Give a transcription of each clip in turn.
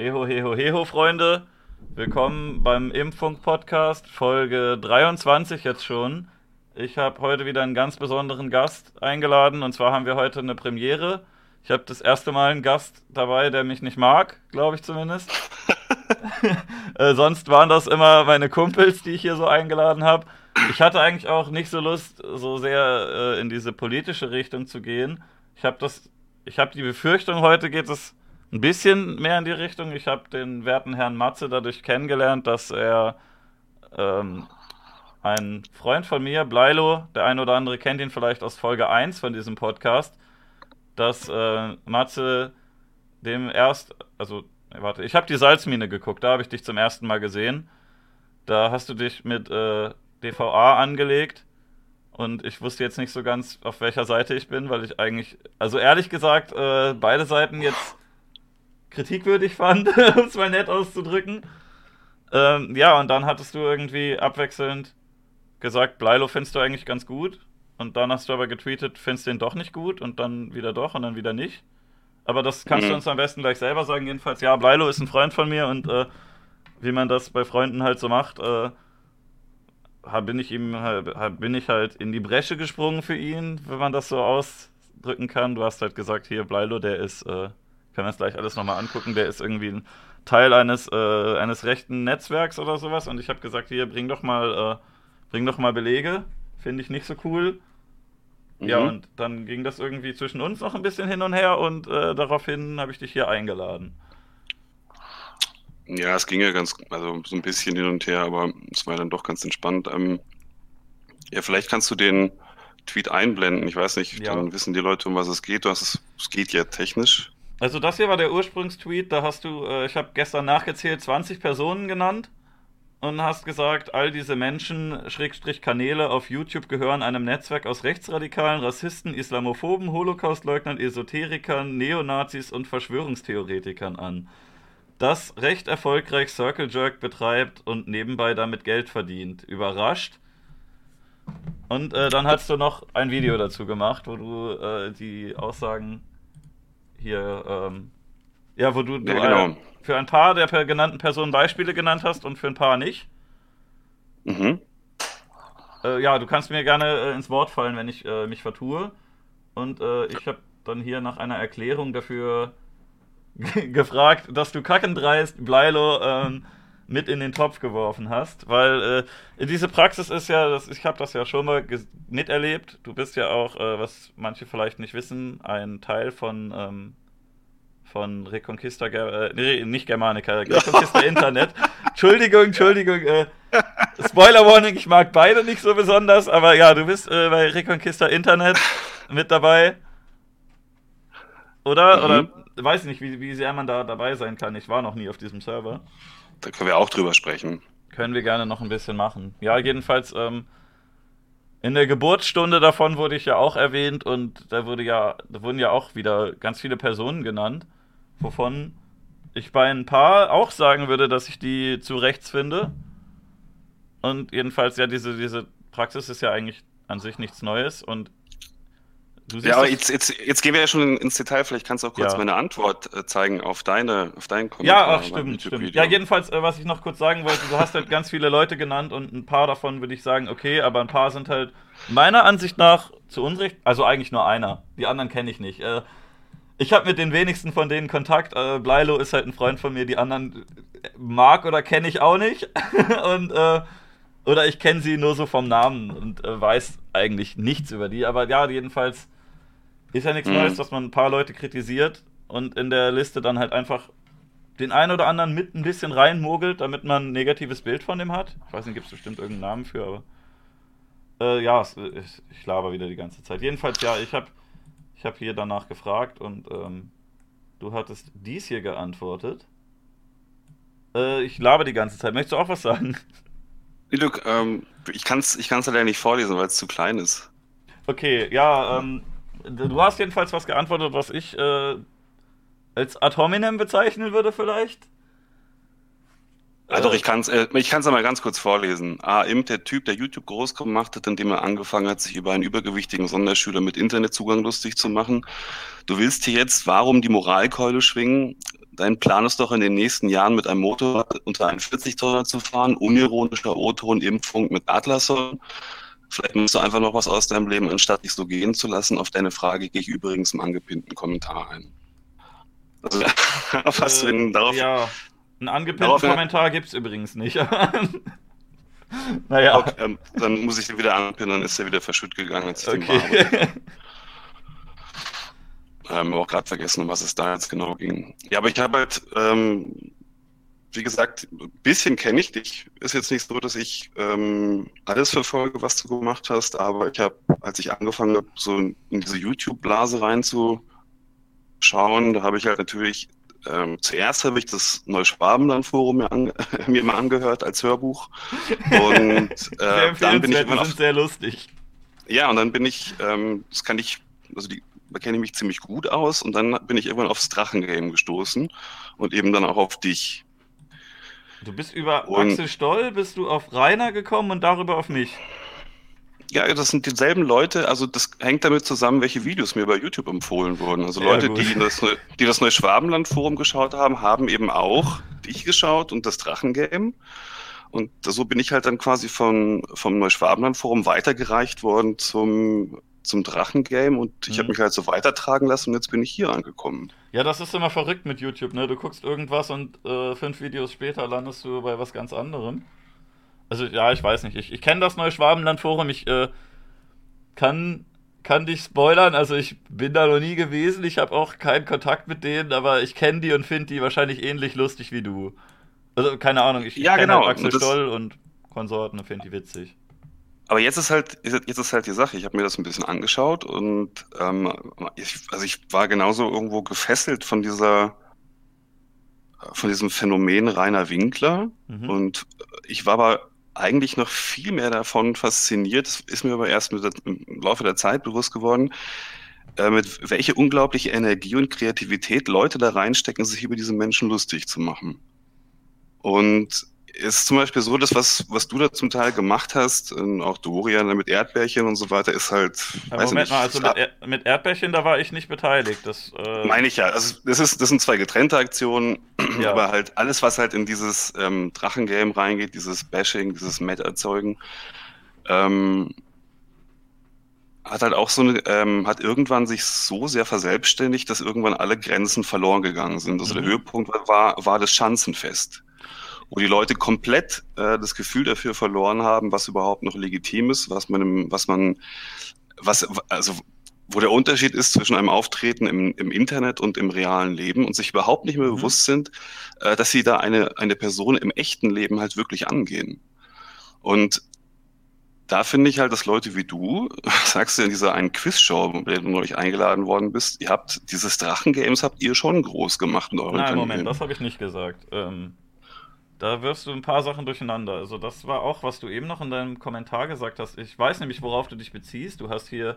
Heho, heho, heho, Freunde. Willkommen beim Impfung-Podcast, Folge 23 jetzt schon. Ich habe heute wieder einen ganz besonderen Gast eingeladen und zwar haben wir heute eine Premiere. Ich habe das erste Mal einen Gast dabei, der mich nicht mag, glaube ich zumindest. äh, sonst waren das immer meine Kumpels, die ich hier so eingeladen habe. Ich hatte eigentlich auch nicht so Lust, so sehr äh, in diese politische Richtung zu gehen. Ich habe das, ich habe die Befürchtung, heute geht es ein bisschen mehr in die Richtung. Ich habe den werten Herrn Matze dadurch kennengelernt, dass er ähm, ein Freund von mir, Bleilo, der ein oder andere kennt ihn vielleicht aus Folge 1 von diesem Podcast, dass äh, Matze dem erst, also warte, ich habe die Salzmine geguckt, da habe ich dich zum ersten Mal gesehen. Da hast du dich mit äh, DVA angelegt und ich wusste jetzt nicht so ganz, auf welcher Seite ich bin, weil ich eigentlich, also ehrlich gesagt, äh, beide Seiten jetzt kritikwürdig fand, um es mal nett auszudrücken. Ähm, ja, und dann hattest du irgendwie abwechselnd gesagt, Bleilo findest du eigentlich ganz gut. Und dann hast du aber getweetet, findest du den doch nicht gut und dann wieder doch und dann wieder nicht. Aber das kannst mhm. du uns am besten gleich selber sagen. Jedenfalls, ja, Bleilo ist ein Freund von mir und äh, wie man das bei Freunden halt so macht, äh, bin ich ihm bin ich halt in die Bresche gesprungen für ihn, wenn man das so ausdrücken kann. Du hast halt gesagt, hier Bleilo, der ist äh, können wir uns gleich alles nochmal angucken. Der ist irgendwie ein Teil eines, äh, eines rechten Netzwerks oder sowas. Und ich habe gesagt, hier, bring doch mal, äh, bring doch mal Belege. Finde ich nicht so cool. Mhm. Ja, und dann ging das irgendwie zwischen uns noch ein bisschen hin und her und äh, daraufhin habe ich dich hier eingeladen. Ja, es ging ja ganz, also so ein bisschen hin und her, aber es war dann doch ganz entspannt. Ähm, ja, vielleicht kannst du den Tweet einblenden. Ich weiß nicht, ja. dann wissen die Leute, um was es geht. Du hast es, es geht ja technisch. Also das hier war der Ursprungstweet, da hast du, äh, ich habe gestern nachgezählt, 20 Personen genannt und hast gesagt, all diese Menschen, Schrägstrich Kanäle auf YouTube gehören einem Netzwerk aus Rechtsradikalen, Rassisten, Islamophoben, Holocaustleugnern, Esoterikern, Neonazis und Verschwörungstheoretikern an. Das recht erfolgreich Circle Jerk betreibt und nebenbei damit Geld verdient. Überrascht? Und äh, dann hast du noch ein Video dazu gemacht, wo du äh, die Aussagen hier, ähm, ja, wo du, du ja, genau. für ein paar der genannten Personen Beispiele genannt hast und für ein paar nicht. Mhm. Äh, ja, du kannst mir gerne äh, ins Wort fallen, wenn ich äh, mich vertue. Und äh, ich habe dann hier nach einer Erklärung dafür gefragt, dass du kackendreist Bleilo ähm, mit in den Topf geworfen hast, weil äh, diese Praxis ist ja, das, ich habe das ja schon mal miterlebt. Du bist ja auch, äh, was manche vielleicht nicht wissen, ein Teil von ähm, von Reconquista, äh, nee, nicht Germanica, Reconquista Internet. Entschuldigung, Entschuldigung. Äh, Spoiler Warning, ich mag beide nicht so besonders, aber ja, du bist äh, bei Reconquista Internet mit dabei. Oder? Mhm. Oder weiß nicht, wie, wie sehr man da dabei sein kann. Ich war noch nie auf diesem Server. Da können wir auch drüber sprechen. Können wir gerne noch ein bisschen machen. Ja, jedenfalls, ähm, in der Geburtsstunde davon wurde ich ja auch erwähnt und da wurde ja, da wurden ja auch wieder ganz viele Personen genannt, wovon ich bei ein paar auch sagen würde, dass ich die zu rechts finde. Und jedenfalls, ja, diese, diese Praxis ist ja eigentlich an sich nichts Neues und ja, aber jetzt, jetzt, jetzt gehen wir ja schon ins Detail. Vielleicht kannst du auch kurz ja. meine Antwort äh, zeigen auf, deine, auf deinen Kommentar. Ja, ach, stimmt, stimmt. Ja, jedenfalls, äh, was ich noch kurz sagen wollte, du hast halt ganz viele Leute genannt und ein paar davon würde ich sagen, okay, aber ein paar sind halt meiner Ansicht nach zu Unrecht, also eigentlich nur einer. Die anderen kenne ich nicht. Äh, ich habe mit den wenigsten von denen Kontakt. Bleilo ist halt ein Freund von mir, die anderen mag oder kenne ich auch nicht. und, äh, oder ich kenne sie nur so vom Namen und äh, weiß eigentlich nichts über die. Aber ja, jedenfalls ist ja nichts mhm. Neues, dass man ein paar Leute kritisiert und in der Liste dann halt einfach den einen oder anderen mit ein bisschen reinmogelt, damit man ein negatives Bild von dem hat. Ich weiß nicht, gibt es bestimmt irgendeinen Namen für, aber. Äh, ja, ich, ich laber wieder die ganze Zeit. Jedenfalls, ja, ich habe ich hab hier danach gefragt und ähm, du hattest dies hier geantwortet. Äh, ich laber die ganze Zeit. Möchtest du auch was sagen? Luke, ähm, ich kann es ich kann's leider nicht vorlesen, weil es zu klein ist. Okay, ja, ähm, Du hast jedenfalls was geantwortet, was ich äh, als ad hominem bezeichnen würde, vielleicht. Ja, doch, ich kann es äh, einmal ganz kurz vorlesen. A. Im, der Typ, der YouTube groß gemacht hat, indem er angefangen hat, sich über einen übergewichtigen Sonderschüler mit Internetzugang lustig zu machen. Du willst hier jetzt, warum die Moralkeule schwingen? dein Plan ist doch in den nächsten Jahren mit einem Motorrad unter 41 Dollar zu fahren, unironischer O-Ton, Impfung mit Atlason. Vielleicht musst du einfach noch was aus deinem Leben, anstatt dich so gehen zu lassen. Auf deine Frage gehe ich übrigens im angepinnten Kommentar ein. Also, was äh, denn darauf? Ja, einen angepinnten Kommentar gibt es übrigens nicht. naja. Okay, ähm, dann muss ich den wieder anpinnen, dann ist er wieder verschütt gegangen, als ich okay. Ähm, auch gerade vergessen, um was es da jetzt genau ging. Ja, aber ich habe halt, ähm, wie gesagt, ein bisschen kenne ich dich. Ist jetzt nicht so, dass ich ähm, alles verfolge, was du gemacht hast, aber ich habe, als ich angefangen habe, so in diese YouTube-Blase reinzuschauen, da habe ich halt natürlich ähm, zuerst habe ich das Neuschwabenland-Forum mir, mir mal angehört als Hörbuch. Und äh, dann bin ich immer noch, sehr lustig. Ja, und dann bin ich, ähm, das kann ich, also die da kenne ich mich ziemlich gut aus und dann bin ich irgendwann aufs Drachengame gestoßen und eben dann auch auf dich. Du bist über und, Axel Stoll, bist du auf Rainer gekommen und darüber auf mich. Ja, das sind dieselben Leute, also das hängt damit zusammen, welche Videos mir bei YouTube empfohlen wurden. Also Leute, die das, die das Neuschwabenland-Forum geschaut haben, haben eben auch dich geschaut und das Drachengame. Und so bin ich halt dann quasi von, vom Neuschwabenland-Forum weitergereicht worden zum zum Drachengame und ich mhm. habe mich halt so weitertragen lassen und jetzt bin ich hier angekommen. Ja, das ist immer verrückt mit YouTube, ne? Du guckst irgendwas und äh, fünf Videos später landest du bei was ganz anderem. Also ja, ich weiß nicht. Ich, ich kenne das neue Schwabenland-Forum. Ich äh, kann, kann dich spoilern. Also ich bin da noch nie gewesen. Ich habe auch keinen Kontakt mit denen, aber ich kenne die und finde die wahrscheinlich ähnlich lustig wie du. Also keine Ahnung. Ich, ja, genau. Halt Axel Stoll und Konsorten und finde die witzig. Aber jetzt ist halt, jetzt ist halt die Sache, ich habe mir das ein bisschen angeschaut und ähm, ich, also ich war genauso irgendwo gefesselt von dieser, von diesem Phänomen Rainer Winkler. Mhm. Und ich war aber eigentlich noch viel mehr davon fasziniert, das ist mir aber erst der, im Laufe der Zeit bewusst geworden, äh, mit welche unglaubliche Energie und Kreativität Leute da reinstecken, sich über diese Menschen lustig zu machen. Und ist zum Beispiel so, dass was, was du da zum Teil gemacht hast, auch Dorian mit Erdbärchen und so weiter, ist halt. Ja, Moment nicht, mal, also mit, er mit, Erdbärchen, da war ich nicht beteiligt. Das, äh meine ich ja. Also das, ist, das sind zwei getrennte Aktionen, ja. aber halt alles, was halt in dieses ähm, Drachengame reingeht, dieses Bashing, dieses Met erzeugen, ähm, hat halt auch so eine, ähm, hat irgendwann sich so sehr verselbstständigt, dass irgendwann alle Grenzen verloren gegangen sind. Also mhm. der Höhepunkt war, war das Schanzenfest wo die Leute komplett äh, das Gefühl dafür verloren haben, was überhaupt noch legitim ist, was man, im, was man, was, also wo der Unterschied ist zwischen einem Auftreten im, im Internet und im realen Leben und sich überhaupt nicht mehr mhm. bewusst sind, äh, dass sie da eine, eine Person im echten Leben halt wirklich angehen. Und da finde ich halt, dass Leute wie du, sagst du in dieser einen Quizshow, bei der du neulich eingeladen worden bist, ihr habt dieses Drachengames habt ihr schon groß gemacht in eurem Nein. Moment, das habe ich nicht gesagt. Ähm, da wirfst du ein paar Sachen durcheinander. Also das war auch, was du eben noch in deinem Kommentar gesagt hast. Ich weiß nämlich, worauf du dich beziehst. Du hast hier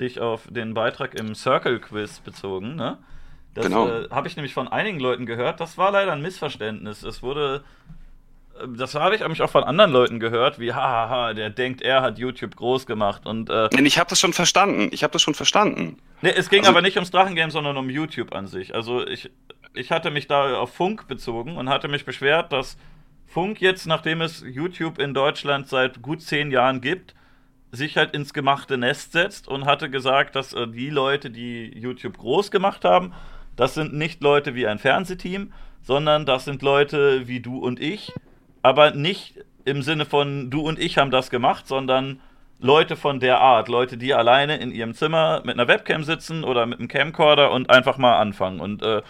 dich auf den Beitrag im Circle Quiz bezogen, ne? Das genau. äh, habe ich nämlich von einigen Leuten gehört. Das war leider ein Missverständnis. Es wurde, das habe ich auch von anderen Leuten gehört, wie hahaha, der denkt, er hat YouTube groß gemacht und. Äh, ich habe das schon verstanden. Ich habe das schon verstanden. Nee, es ging also, aber nicht ums Drachengame, sondern um YouTube an sich. Also ich ich hatte mich da auf Funk bezogen und hatte mich beschwert, dass Funk jetzt, nachdem es YouTube in Deutschland seit gut zehn Jahren gibt, sich halt ins gemachte Nest setzt und hatte gesagt, dass äh, die Leute, die YouTube groß gemacht haben, das sind nicht Leute wie ein Fernsehteam, sondern das sind Leute wie du und ich, aber nicht im Sinne von du und ich haben das gemacht, sondern Leute von der Art, Leute, die alleine in ihrem Zimmer mit einer Webcam sitzen oder mit einem Camcorder und einfach mal anfangen. Und äh,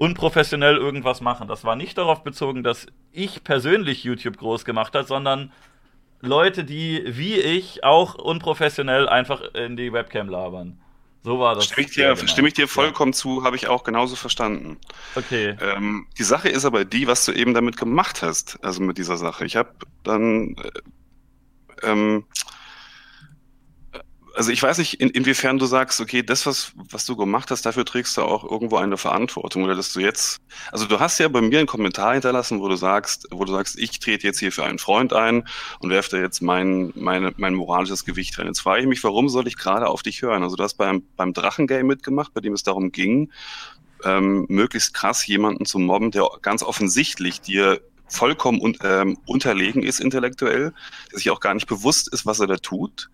unprofessionell irgendwas machen. Das war nicht darauf bezogen, dass ich persönlich YouTube groß gemacht habe, sondern Leute, die wie ich auch unprofessionell einfach in die Webcam labern. So war das. Stimme ich dir, stimme ich dir vollkommen ja. zu, habe ich auch genauso verstanden. Okay. Ähm, die Sache ist aber die, was du eben damit gemacht hast, also mit dieser Sache. Ich habe dann äh, ähm, also ich weiß nicht, in, inwiefern du sagst, okay, das, was, was du gemacht hast, dafür trägst du auch irgendwo eine Verantwortung. Oder dass du jetzt, also du hast ja bei mir einen Kommentar hinterlassen, wo du sagst, wo du sagst, ich trete jetzt hier für einen Freund ein und werfe da jetzt mein, meine, mein moralisches Gewicht rein. Jetzt frage ich mich, warum soll ich gerade auf dich hören? Also du hast beim, beim Drachengame mitgemacht, bei dem es darum ging, ähm, möglichst krass jemanden zu mobben, der ganz offensichtlich dir vollkommen un ähm, unterlegen ist intellektuell, der sich auch gar nicht bewusst ist, was er da tut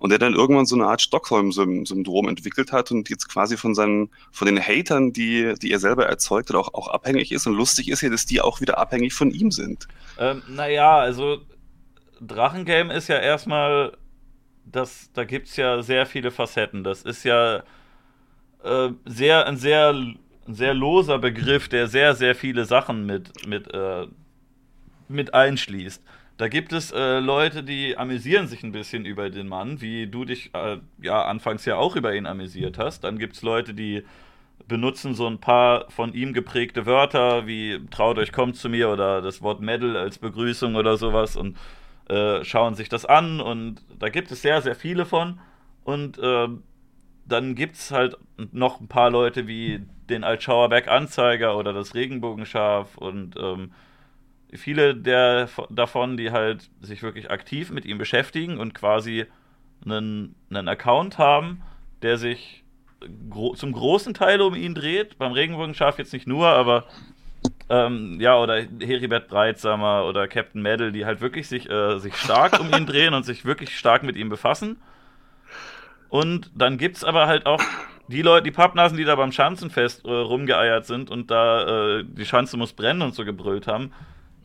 und der dann irgendwann so eine Art Stockholm-Syndrom entwickelt hat und jetzt quasi von seinen, von den Hatern, die, die er selber erzeugt hat, auch, auch abhängig ist und lustig ist ja, dass die auch wieder abhängig von ihm sind. Ähm, naja, also Drachengame ist ja erstmal, das, da gibt es ja sehr viele Facetten. Das ist ja äh, sehr, ein sehr ein sehr loser Begriff, der sehr, sehr viele Sachen mit, mit äh, mit einschließt. Da gibt es äh, Leute, die amüsieren sich ein bisschen über den Mann, wie du dich äh, ja anfangs ja auch über ihn amüsiert hast. Dann gibt es Leute, die benutzen so ein paar von ihm geprägte Wörter, wie traut euch, kommt zu mir oder das Wort Medal als Begrüßung oder sowas und äh, schauen sich das an. Und da gibt es sehr, sehr viele von. Und äh, dann gibt es halt noch ein paar Leute wie den Altschauerberg Anzeiger oder das Regenbogenschaf und ähm, viele der, davon, die halt sich wirklich aktiv mit ihm beschäftigen und quasi einen, einen Account haben, der sich gro zum großen Teil um ihn dreht. Beim Regenbogenschaf jetzt nicht nur, aber ähm, ja, oder Heribert Breitsamer oder Captain Medal, die halt wirklich sich, äh, sich stark um ihn drehen und sich wirklich stark mit ihm befassen. Und dann gibt es aber halt auch die Leute, die Pappnasen, die da beim Schanzenfest äh, rumgeeiert sind und da äh, die Schanze muss brennen und so gebrüllt haben,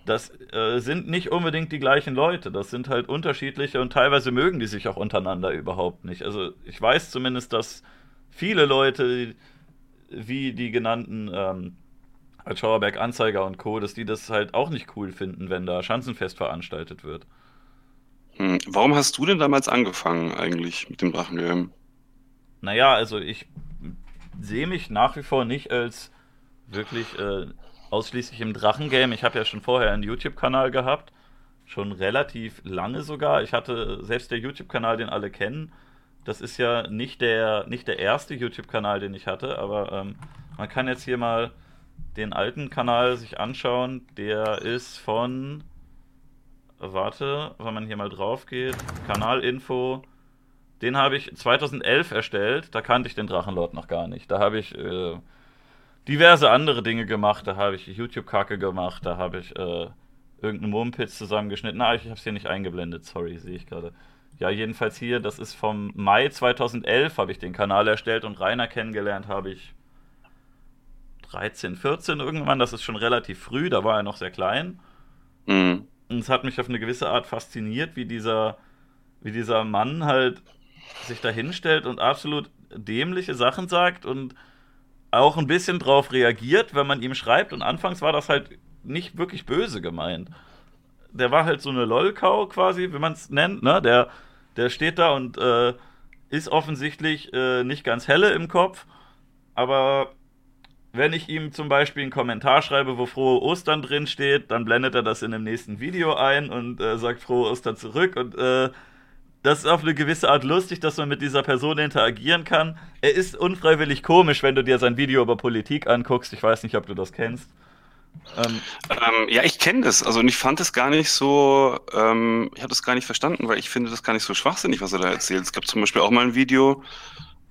das äh, sind nicht unbedingt die gleichen Leute. Das sind halt unterschiedliche und teilweise mögen die sich auch untereinander überhaupt nicht. Also ich weiß zumindest, dass viele Leute, wie die genannten ähm, Schauerberg Anzeiger und Co., dass die das halt auch nicht cool finden, wenn da Schanzenfest veranstaltet wird. Hm. Warum hast du denn damals angefangen eigentlich mit dem Drachengame? Naja, also ich sehe mich nach wie vor nicht als wirklich äh, ausschließlich im Drachengame. Ich habe ja schon vorher einen YouTube-Kanal gehabt, schon relativ lange sogar. Ich hatte selbst der YouTube-Kanal, den alle kennen. Das ist ja nicht der, nicht der erste YouTube-Kanal, den ich hatte, aber ähm, man kann jetzt hier mal den alten Kanal sich anschauen. Der ist von. Warte, wenn man hier mal drauf geht. Kanalinfo. Den habe ich 2011 erstellt. Da kannte ich den Drachenlord noch gar nicht. Da habe ich. Äh, diverse andere Dinge gemacht. Da habe ich YouTube-Kacke gemacht, da habe ich äh, irgendeinen Mumpitz zusammengeschnitten. Na, ich habe es hier nicht eingeblendet, sorry, sehe ich gerade. Ja, jedenfalls hier, das ist vom Mai 2011 habe ich den Kanal erstellt und Rainer kennengelernt habe ich 13, 14 irgendwann. Das ist schon relativ früh, da war er noch sehr klein. Mhm. Und es hat mich auf eine gewisse Art fasziniert, wie dieser, wie dieser Mann halt sich da hinstellt und absolut dämliche Sachen sagt und auch ein bisschen drauf reagiert, wenn man ihm schreibt. Und anfangs war das halt nicht wirklich böse gemeint. Der war halt so eine Lolkau quasi, wie man es nennt, ne? Der, der steht da und äh, ist offensichtlich äh, nicht ganz helle im Kopf. Aber wenn ich ihm zum Beispiel einen Kommentar schreibe, wo frohe Ostern drin steht, dann blendet er das in dem nächsten Video ein und äh, sagt frohe Ostern zurück und äh, das ist auf eine gewisse Art lustig, dass man mit dieser Person interagieren kann. Er ist unfreiwillig komisch, wenn du dir sein Video über Politik anguckst. Ich weiß nicht, ob du das kennst. Ähm, ähm, ja, ich kenne das. Also und ich fand es gar nicht so, ähm, ich habe das gar nicht verstanden, weil ich finde das gar nicht so schwachsinnig, was er da erzählt. Es gab zum Beispiel auch mal ein Video.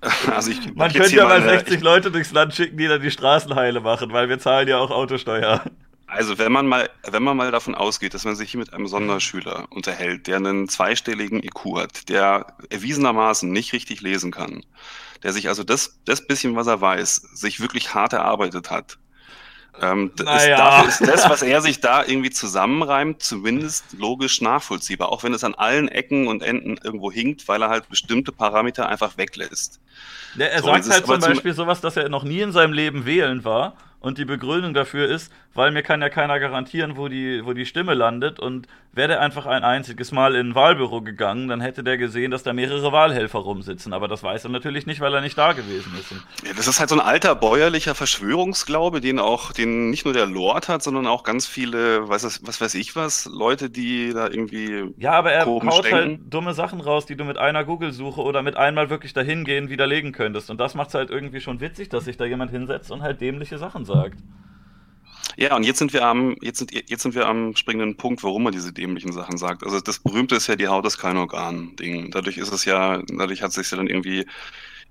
Also ich, Man könnte ja mal 60 Leute durchs Land schicken, die dann die Straßenheile machen, weil wir zahlen ja auch Autosteuer. Also wenn man mal, wenn man mal davon ausgeht, dass man sich hier mit einem Sonderschüler unterhält, der einen zweistelligen IQ hat, der erwiesenermaßen nicht richtig lesen kann, der sich also das, das bisschen, was er weiß, sich wirklich hart erarbeitet hat, ähm, naja. ist, ist das, was er sich da irgendwie zusammenreimt, zumindest logisch nachvollziehbar, auch wenn es an allen Ecken und Enden irgendwo hinkt, weil er halt bestimmte Parameter einfach weglässt. Ja, er so, sagt halt zum Beispiel sowas, dass er noch nie in seinem Leben wählen war und die Begründung dafür ist, weil mir kann ja keiner garantieren, wo die, wo die Stimme landet. Und wäre der einfach ein einziges Mal in ein Wahlbüro gegangen, dann hätte der gesehen, dass da mehrere Wahlhelfer rumsitzen. Aber das weiß er natürlich nicht, weil er nicht da gewesen ist. Ja, das ist halt so ein alter bäuerlicher Verschwörungsglaube, den auch, den nicht nur der Lord hat, sondern auch ganz viele, was, was weiß ich was, Leute, die da irgendwie. Ja, aber er haut halt dumme Sachen raus, die du mit einer Google-Suche oder mit einmal wirklich dahin gehen widerlegen könntest. Und das macht es halt irgendwie schon witzig, dass sich da jemand hinsetzt und halt dämliche Sachen sagt sagt. Ja, und jetzt sind wir am, jetzt sind, jetzt sind wir am springenden Punkt, warum man diese dämlichen Sachen sagt. Also das berühmte ist ja die Haut ist kein Organ-Ding. Dadurch ist es ja, dadurch hat es sich ja dann irgendwie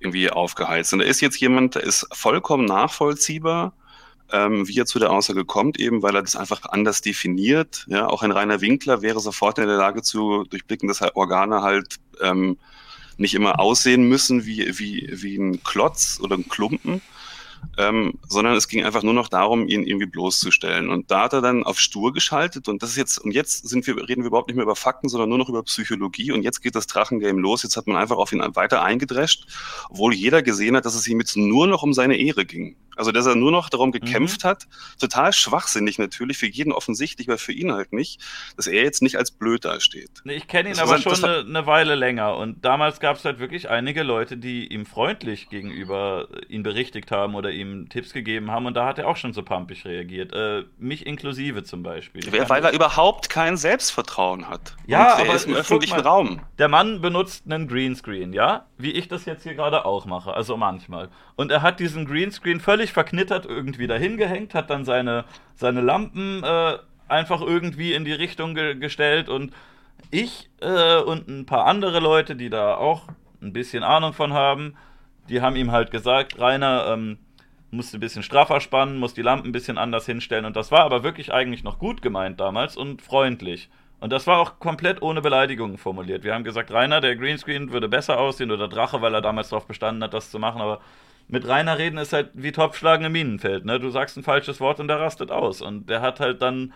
irgendwie aufgeheizt. Und da ist jetzt jemand, der ist vollkommen nachvollziehbar, ähm, wie er zu der Aussage kommt, eben weil er das einfach anders definiert. Ja, auch ein reiner Winkler wäre sofort in der Lage zu durchblicken, dass halt Organe halt ähm, nicht immer aussehen müssen wie, wie, wie ein Klotz oder ein Klumpen, ähm, sondern es ging einfach nur noch darum, ihn irgendwie bloßzustellen. Und da hat er dann auf stur geschaltet und das ist jetzt, und jetzt sind wir, reden wir überhaupt nicht mehr über Fakten, sondern nur noch über Psychologie und jetzt geht das Drachengame los. Jetzt hat man einfach auf ihn weiter eingedrescht, obwohl jeder gesehen hat, dass es ihm jetzt nur noch um seine Ehre ging. Also, dass er nur noch darum mhm. gekämpft mhm. hat, total schwachsinnig natürlich, für jeden offensichtlich, aber für ihn halt nicht, dass er jetzt nicht als blöd dasteht. Nee, ich kenne ihn das aber schon eine, eine Weile länger und damals gab es halt wirklich einige Leute, die ihm freundlich gegenüber ihn berichtigt haben oder ihm Tipps gegeben haben und da hat er auch schon so pumpig reagiert. Äh, mich inklusive zum Beispiel. Weil, weil er überhaupt kein Selbstvertrauen hat. Ja, aber ist im öffentlichen mal, Raum. Der Mann benutzt einen Greenscreen, ja? Wie ich das jetzt hier gerade auch mache, also manchmal. Und er hat diesen Greenscreen völlig völlig verknittert irgendwie dahin gehängt, hat dann seine, seine Lampen äh, einfach irgendwie in die Richtung ge gestellt und ich äh, und ein paar andere Leute, die da auch ein bisschen Ahnung von haben, die haben ihm halt gesagt, Rainer, ähm, musst ein bisschen straffer spannen, musst die Lampen ein bisschen anders hinstellen und das war aber wirklich eigentlich noch gut gemeint damals und freundlich. Und das war auch komplett ohne Beleidigungen formuliert. Wir haben gesagt, Rainer, der Greenscreen würde besser aussehen oder Drache, weil er damals darauf bestanden hat, das zu machen, aber mit Rainer reden ist halt wie Topfschlagen im Minenfeld. Ne? Du sagst ein falsches Wort und der rastet aus. Und der hat halt dann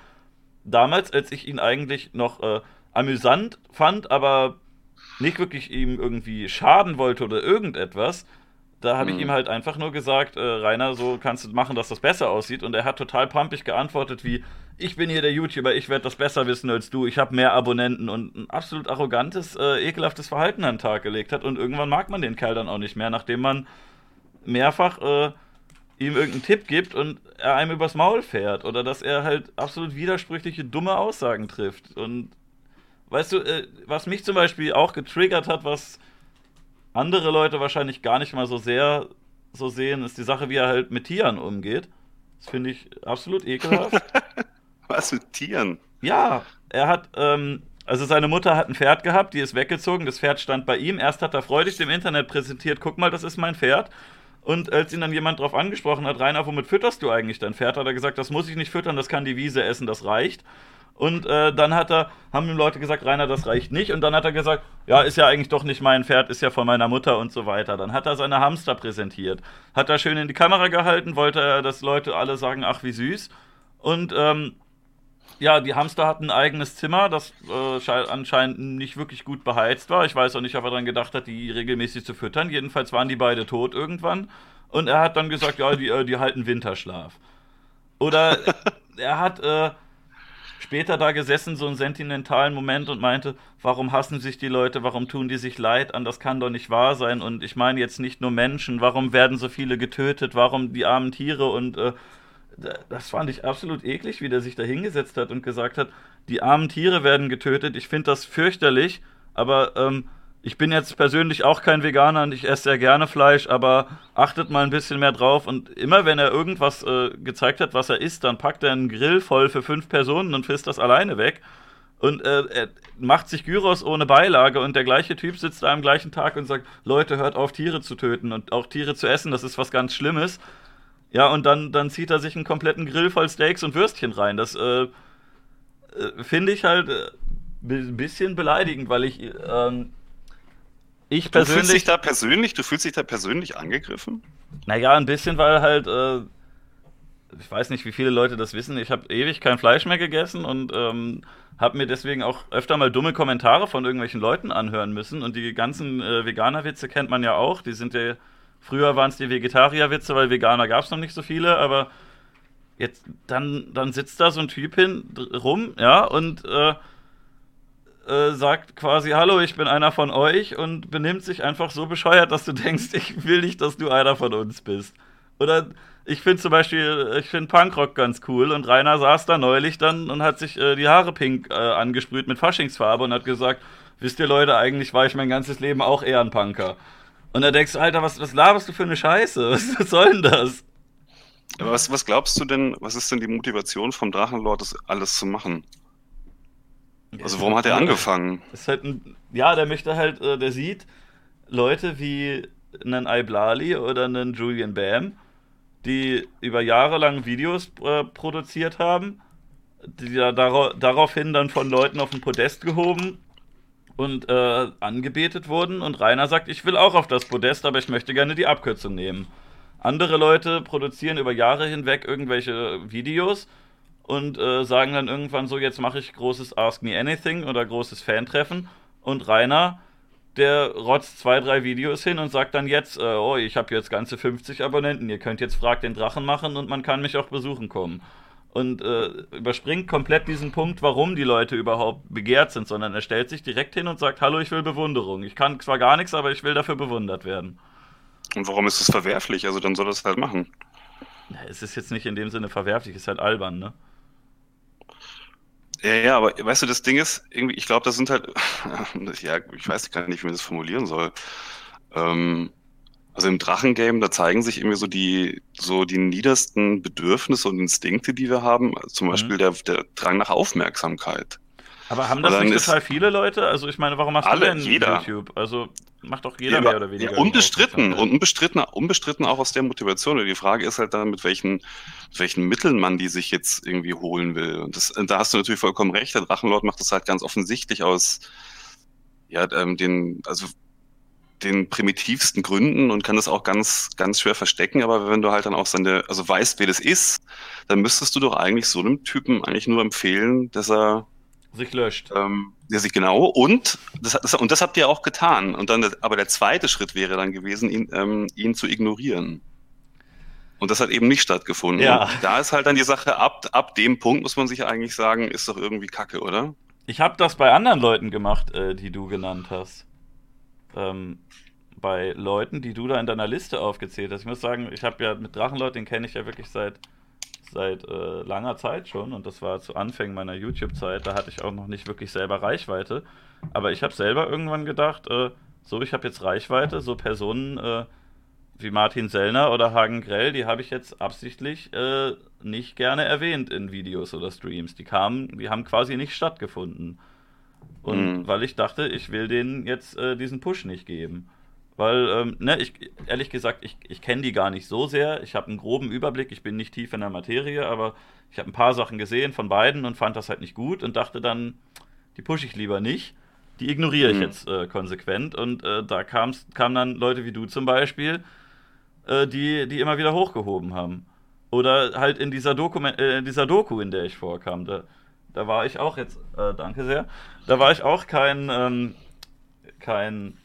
damals, als ich ihn eigentlich noch äh, amüsant fand, aber nicht wirklich ihm irgendwie schaden wollte oder irgendetwas, da habe ich mhm. ihm halt einfach nur gesagt, äh, Rainer, so kannst du machen, dass das besser aussieht. Und er hat total pumpig geantwortet wie, ich bin hier der YouTuber, ich werde das besser wissen als du, ich habe mehr Abonnenten und ein absolut arrogantes, äh, ekelhaftes Verhalten an den Tag gelegt hat. Und irgendwann mag man den Kerl dann auch nicht mehr, nachdem man mehrfach äh, ihm irgendeinen Tipp gibt und er einem übers Maul fährt oder dass er halt absolut widersprüchliche, dumme Aussagen trifft. Und weißt du, äh, was mich zum Beispiel auch getriggert hat, was andere Leute wahrscheinlich gar nicht mal so sehr so sehen, ist die Sache, wie er halt mit Tieren umgeht. Das finde ich absolut ekelhaft. was mit Tieren? Ja, er hat, ähm, also seine Mutter hat ein Pferd gehabt, die ist weggezogen, das Pferd stand bei ihm. Erst hat er freudig dem Internet präsentiert, guck mal, das ist mein Pferd. Und als ihn dann jemand darauf angesprochen hat, Rainer, womit fütterst du eigentlich dein Pferd, hat er gesagt, das muss ich nicht füttern, das kann die Wiese essen, das reicht. Und äh, dann hat er, haben ihm Leute gesagt, Rainer, das reicht nicht. Und dann hat er gesagt, ja, ist ja eigentlich doch nicht mein Pferd, ist ja von meiner Mutter und so weiter. Dann hat er seine Hamster präsentiert, hat er schön in die Kamera gehalten, wollte er, dass Leute alle sagen, ach wie süß. Und ähm, ja, die Hamster hatten ein eigenes Zimmer, das äh, anscheinend nicht wirklich gut beheizt war. Ich weiß auch nicht, ob er daran gedacht hat, die regelmäßig zu füttern. Jedenfalls waren die beide tot irgendwann. Und er hat dann gesagt, ja, die, äh, die halten Winterschlaf. Oder er hat äh, später da gesessen, so einen sentimentalen Moment und meinte, warum hassen sich die Leute, warum tun die sich leid? An, das kann doch nicht wahr sein. Und ich meine jetzt nicht nur Menschen, warum werden so viele getötet, warum die armen Tiere? Und äh, das fand ich absolut eklig, wie der sich da hingesetzt hat und gesagt hat, die armen Tiere werden getötet. Ich finde das fürchterlich, aber ähm, ich bin jetzt persönlich auch kein Veganer und ich esse sehr gerne Fleisch, aber achtet mal ein bisschen mehr drauf. Und immer wenn er irgendwas äh, gezeigt hat, was er isst, dann packt er einen Grill voll für fünf Personen und frisst das alleine weg. Und äh, er macht sich Gyros ohne Beilage und der gleiche Typ sitzt da am gleichen Tag und sagt, Leute, hört auf, Tiere zu töten und auch Tiere zu essen, das ist was ganz Schlimmes. Ja, und dann, dann zieht er sich einen kompletten Grill voll Steaks und Würstchen rein. Das äh, äh, finde ich halt ein äh, bisschen beleidigend, weil ich, ähm, ich persönlich. Du fühlst dich da persönlich, du fühlst dich da persönlich angegriffen? Naja, ein bisschen, weil halt, äh, ich weiß nicht, wie viele Leute das wissen, ich habe ewig kein Fleisch mehr gegessen und ähm, habe mir deswegen auch öfter mal dumme Kommentare von irgendwelchen Leuten anhören müssen. Und die ganzen äh, Veganer-Witze kennt man ja auch, die sind ja Früher waren es die Vegetarier-Witze, weil Veganer gab es noch nicht so viele, aber jetzt, dann, dann sitzt da so ein Typ hin rum, ja, und äh, äh, sagt quasi, hallo, ich bin einer von euch und benimmt sich einfach so bescheuert, dass du denkst, ich will nicht, dass du einer von uns bist. Oder ich finde zum Beispiel, ich finde Punkrock ganz cool und Rainer saß da neulich dann und hat sich äh, die Haare pink äh, angesprüht mit Faschingsfarbe und hat gesagt, wisst ihr Leute, eigentlich war ich mein ganzes Leben auch eher ein Punker. Und da denkst du, Alter, was, was laberst du für eine Scheiße? Was, was soll denn das? Aber was, was glaubst du denn, was ist denn die Motivation vom Drachenlord, das alles zu machen? Also warum hat er angefangen? Ist halt ein, ja, der möchte halt, äh, der sieht Leute wie einen Iblali oder einen Julian Bam, die über Jahre lang Videos äh, produziert haben, die da daraufhin dann von Leuten auf den Podest gehoben und äh, angebetet wurden. Und Rainer sagt, ich will auch auf das Podest, aber ich möchte gerne die Abkürzung nehmen. Andere Leute produzieren über Jahre hinweg irgendwelche Videos und äh, sagen dann irgendwann so, jetzt mache ich großes Ask Me Anything oder großes Fantreffen. Und Rainer, der rotzt zwei, drei Videos hin und sagt dann jetzt, äh, oh, ich habe jetzt ganze 50 Abonnenten, ihr könnt jetzt Frag den Drachen machen und man kann mich auch besuchen kommen und äh, überspringt komplett diesen Punkt, warum die Leute überhaupt begehrt sind, sondern er stellt sich direkt hin und sagt, hallo, ich will Bewunderung. Ich kann zwar gar nichts, aber ich will dafür bewundert werden. Und warum ist das verwerflich? Also dann soll er es halt machen. Es ist jetzt nicht in dem Sinne verwerflich, es ist halt albern, ne? Ja, ja, aber weißt du, das Ding ist, irgendwie, ich glaube, das sind halt, ja, ich weiß gar nicht, wie man das formulieren soll. Ähm, also im Drachengame, da zeigen sich irgendwie so die, so die niedersten Bedürfnisse und Instinkte, die wir haben. Also zum mhm. Beispiel der, der Drang nach Aufmerksamkeit. Aber haben das nicht total viele Leute? Also ich meine, warum machst alle, du denn jeder. YouTube? Also macht doch jeder ja, mehr oder weniger. Ja, unbestritten und unbestritten, unbestritten auch aus der Motivation. Die Frage ist halt dann, mit welchen, mit welchen Mitteln man die sich jetzt irgendwie holen will. Und das, da hast du natürlich vollkommen recht. Der Drachenlord macht das halt ganz offensichtlich aus, ja, ähm, den, also den primitivsten Gründen und kann das auch ganz, ganz schwer verstecken. Aber wenn du halt dann auch seine, also weißt, wer das ist, dann müsstest du doch eigentlich so einem Typen eigentlich nur empfehlen, dass er sich löscht. Ähm, der sich genau und das, das, und das habt ihr auch getan. Und dann, aber der zweite Schritt wäre dann gewesen, ihn, ähm, ihn zu ignorieren. Und das hat eben nicht stattgefunden. Ja. da ist halt dann die Sache, ab, ab dem Punkt muss man sich eigentlich sagen, ist doch irgendwie Kacke, oder? Ich habe das bei anderen Leuten gemacht, äh, die du genannt hast ähm, bei Leuten, die du da in deiner Liste aufgezählt hast. Ich muss sagen, ich habe ja mit Drachenleut, den kenne ich ja wirklich seit seit äh, langer Zeit schon und das war zu Anfängen meiner YouTube-Zeit. Da hatte ich auch noch nicht wirklich selber Reichweite. Aber ich habe selber irgendwann gedacht, äh, so, ich habe jetzt Reichweite, so Personen äh, wie Martin Sellner oder Hagen Grell, die habe ich jetzt absichtlich äh, nicht gerne erwähnt in Videos oder Streams. Die kamen, die haben quasi nicht stattgefunden. Und mhm. weil ich dachte, ich will denen jetzt äh, diesen Push nicht geben. Weil, ähm, ne, ich, ehrlich gesagt, ich, ich kenne die gar nicht so sehr. Ich habe einen groben Überblick, ich bin nicht tief in der Materie, aber ich habe ein paar Sachen gesehen von beiden und fand das halt nicht gut und dachte dann, die pushe ich lieber nicht. Die ignoriere ich mhm. jetzt äh, konsequent. Und äh, da kamen dann Leute wie du zum Beispiel, äh, die, die immer wieder hochgehoben haben. Oder halt in dieser, Dokument, äh, in dieser Doku, in der ich vorkam. Da, da war ich auch jetzt, äh, danke sehr, da war ich auch kein, ähm, kein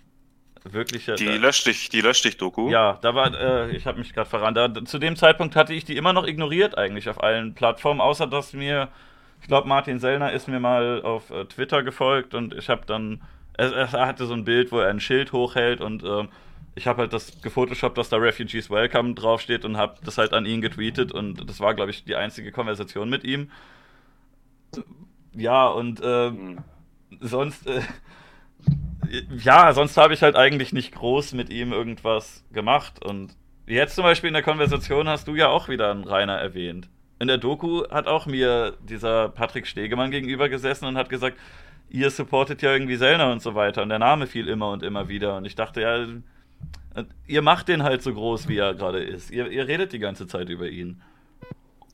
wirklicher. Die löscht dich, die löscht dich, Doku. Ja, da war, äh, ich habe mich gerade verrannt. Da, zu dem Zeitpunkt hatte ich die immer noch ignoriert eigentlich auf allen Plattformen, außer dass mir, ich glaube, Martin Sellner ist mir mal auf äh, Twitter gefolgt und ich habe dann, er, er, hatte so ein Bild, wo er ein Schild hochhält und äh, ich habe halt das gefotoshoppt, dass da Refugees Welcome draufsteht und habe das halt an ihn getweetet und das war, glaube ich, die einzige Konversation mit ihm. Ja, und äh, mhm. sonst, äh, ja, sonst habe ich halt eigentlich nicht groß mit ihm irgendwas gemacht. Und jetzt zum Beispiel in der Konversation hast du ja auch wieder einen Rainer erwähnt. In der Doku hat auch mir dieser Patrick Stegemann gegenüber gesessen und hat gesagt, ihr supportet ja irgendwie Sellner und so weiter. Und der Name fiel immer und immer wieder. Und ich dachte, ja, ihr macht den halt so groß, wie er gerade ist. Ihr, ihr redet die ganze Zeit über ihn.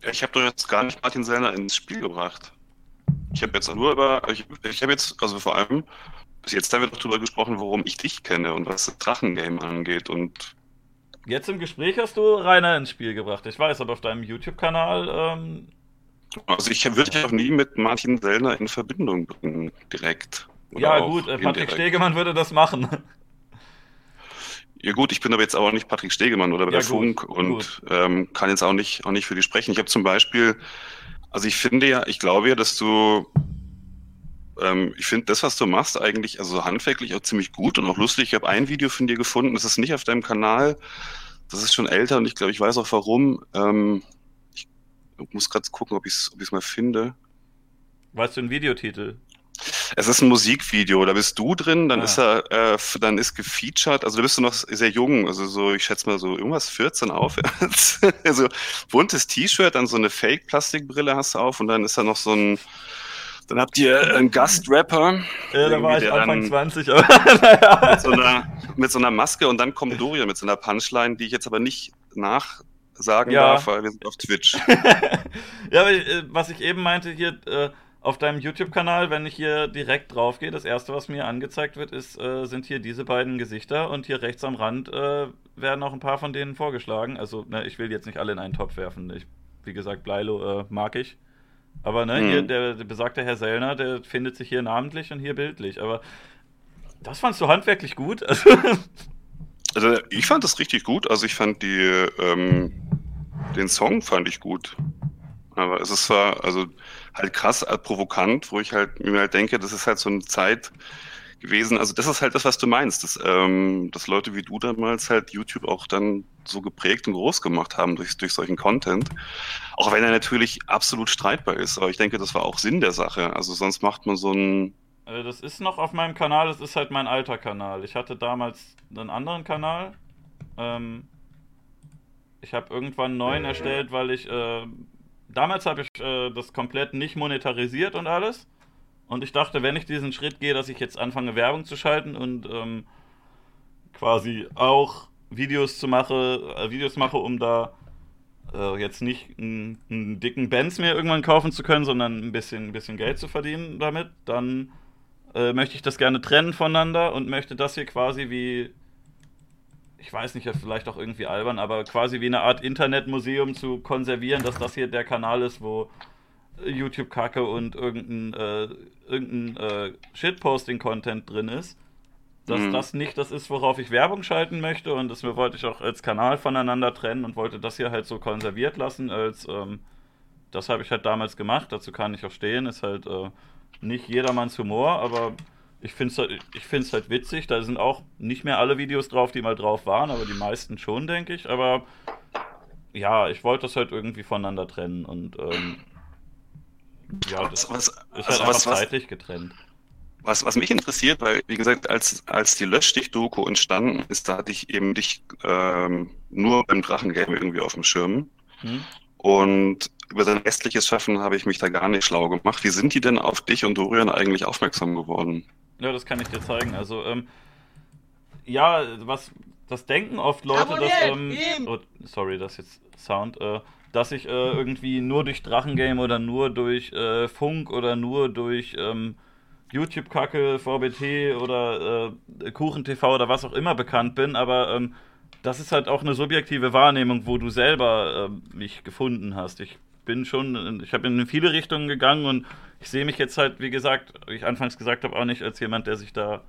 Ich habe doch jetzt gar nicht Martin Sellner ins Spiel gebracht. Ich habe jetzt nur über, ich, ich habe jetzt, also vor allem, bis jetzt haben wir doch darüber gesprochen, worum ich dich kenne und was das Drachengame angeht und. Jetzt im Gespräch hast du Rainer ins Spiel gebracht. Ich weiß, aber auf deinem YouTube-Kanal. Ähm... Also ich würde dich auch nie mit Martin Sellner in Verbindung bringen, direkt. Ja, gut, äh, Patrick Stegemann würde das machen. Ja gut, ich bin aber jetzt auch nicht Patrick Stegemann oder bei ja, der gut, Funk und ähm, kann jetzt auch nicht, auch nicht für die sprechen. Ich habe zum Beispiel, also ich finde ja, ich glaube ja, dass du, ähm, ich finde das, was du machst, eigentlich also handwerklich auch ziemlich gut und auch lustig. Ich habe ein Video von dir gefunden, das ist nicht auf deinem Kanal, das ist schon älter und ich glaube, ich weiß auch warum. Ähm, ich muss gerade gucken, ob ich es ob mal finde. Weißt du den Videotitel? Es ist ein Musikvideo, da bist du drin, dann ah. ist er, äh, dann ist gefeatured, also da bist du noch sehr jung, also so, ich schätze mal so irgendwas 14 aufwärts. also buntes T-Shirt, dann so eine Fake-Plastikbrille hast du auf und dann ist da noch so ein, dann habt ihr einen Gastrapper. Ja, da war ich Anfang 20, aber naja. Mit so einer, mit so einer Maske und dann kommt Dorian mit so einer Punchline, die ich jetzt aber nicht nachsagen ja. darf, weil wir sind auf Twitch. ja, aber äh, was ich eben meinte hier, äh, auf deinem YouTube-Kanal, wenn ich hier direkt drauf gehe, das erste, was mir angezeigt wird, ist, äh, sind hier diese beiden Gesichter und hier rechts am Rand äh, werden auch ein paar von denen vorgeschlagen. Also, ne, ich will jetzt nicht alle in einen Topf werfen. Ich, wie gesagt, Bleilo äh, mag ich. Aber ne, mhm. hier der, der, besagte Herr Sellner, der findet sich hier namentlich und hier bildlich. Aber das fandst du handwerklich gut? also ich fand das richtig gut. Also ich fand die ähm, den Song fand ich gut. Aber es ist zwar also halt krass äh, provokant, wo ich halt mir halt denke, das ist halt so eine Zeit gewesen. Also das ist halt das, was du meinst, dass, ähm, dass Leute wie du damals halt YouTube auch dann so geprägt und groß gemacht haben durch, durch solchen Content. Auch wenn er natürlich absolut streitbar ist. Aber ich denke, das war auch Sinn der Sache. Also sonst macht man so ein. Also das ist noch auf meinem Kanal, das ist halt mein alter Kanal. Ich hatte damals einen anderen Kanal. Ähm, ich habe irgendwann einen neuen erstellt, weil ich. Äh, damals habe ich äh, das komplett nicht monetarisiert und alles. Und ich dachte, wenn ich diesen Schritt gehe, dass ich jetzt anfange, Werbung zu schalten und ähm, quasi auch Videos zu mache, äh, Videos mache, um da äh, jetzt nicht einen, dicken Benz mir irgendwann kaufen zu können, sondern ein bisschen, ein bisschen Geld zu verdienen damit, dann äh, möchte ich das gerne trennen voneinander und möchte das hier quasi wie, ich weiß nicht, vielleicht auch irgendwie albern, aber quasi wie eine Art Internetmuseum zu konservieren, dass das hier der Kanal ist, wo YouTube-Kacke und irgendein, äh, irgendein äh, Shitposting-Content drin ist, dass mhm. das nicht das ist, worauf ich Werbung schalten möchte und das wollte ich auch als Kanal voneinander trennen und wollte das hier halt so konserviert lassen, als ähm, das habe ich halt damals gemacht, dazu kann ich auch stehen, ist halt äh, nicht jedermanns Humor, aber ich finde es halt, ich find's halt witzig, da sind auch nicht mehr alle Videos drauf, die mal drauf waren, aber die meisten schon, denke ich, aber ja, ich wollte das halt irgendwie voneinander trennen und ähm, ja, das was, was, ist halt was, was, zeitlich getrennt. Was, was mich interessiert, weil, wie gesagt, als, als die Löschstich-Doku entstanden ist, da hatte ich eben dich ähm, nur beim Drachengame irgendwie auf dem Schirm. Hm. Und über dein restliches Schaffen habe ich mich da gar nicht schlau gemacht. Wie sind die denn auf dich und Dorian eigentlich aufmerksam geworden? Ja, das kann ich dir zeigen. Also, ähm, ja, was das denken oft Leute, dass. Ähm, oh, sorry, das ist jetzt Sound. Äh, dass ich äh, irgendwie nur durch Drachengame oder nur durch äh, Funk oder nur durch ähm, YouTube-Kacke, VBT oder äh, KuchenTV oder was auch immer bekannt bin, aber ähm, das ist halt auch eine subjektive Wahrnehmung, wo du selber äh, mich gefunden hast. Ich bin schon, ich habe in viele Richtungen gegangen und ich sehe mich jetzt halt, wie gesagt, wie ich anfangs gesagt habe, auch nicht als jemand, der sich da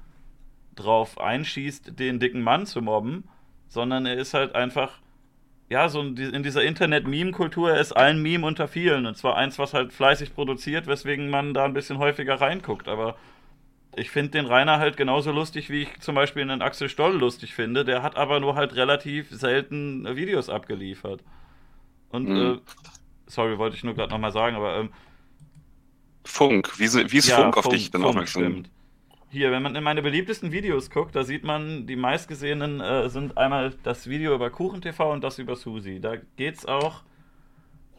drauf einschießt, den dicken Mann zu mobben, sondern er ist halt einfach ja, so in dieser Internet-Meme-Kultur ist ein Meme unter vielen. Und zwar eins, was halt fleißig produziert, weswegen man da ein bisschen häufiger reinguckt. Aber ich finde den Rainer halt genauso lustig, wie ich zum Beispiel einen Axel Stoll lustig finde. Der hat aber nur halt relativ selten Videos abgeliefert. Und, mhm. äh, sorry, wollte ich nur gerade nochmal sagen, aber. Ähm, Funk, wie, wie ist ja, Funk auf Funk, dich denn aufmerksam? Stimmt. Hier, wenn man in meine beliebtesten Videos guckt, da sieht man, die meistgesehenen äh, sind einmal das Video über KuchenTV und das über Susi. Da geht's auch.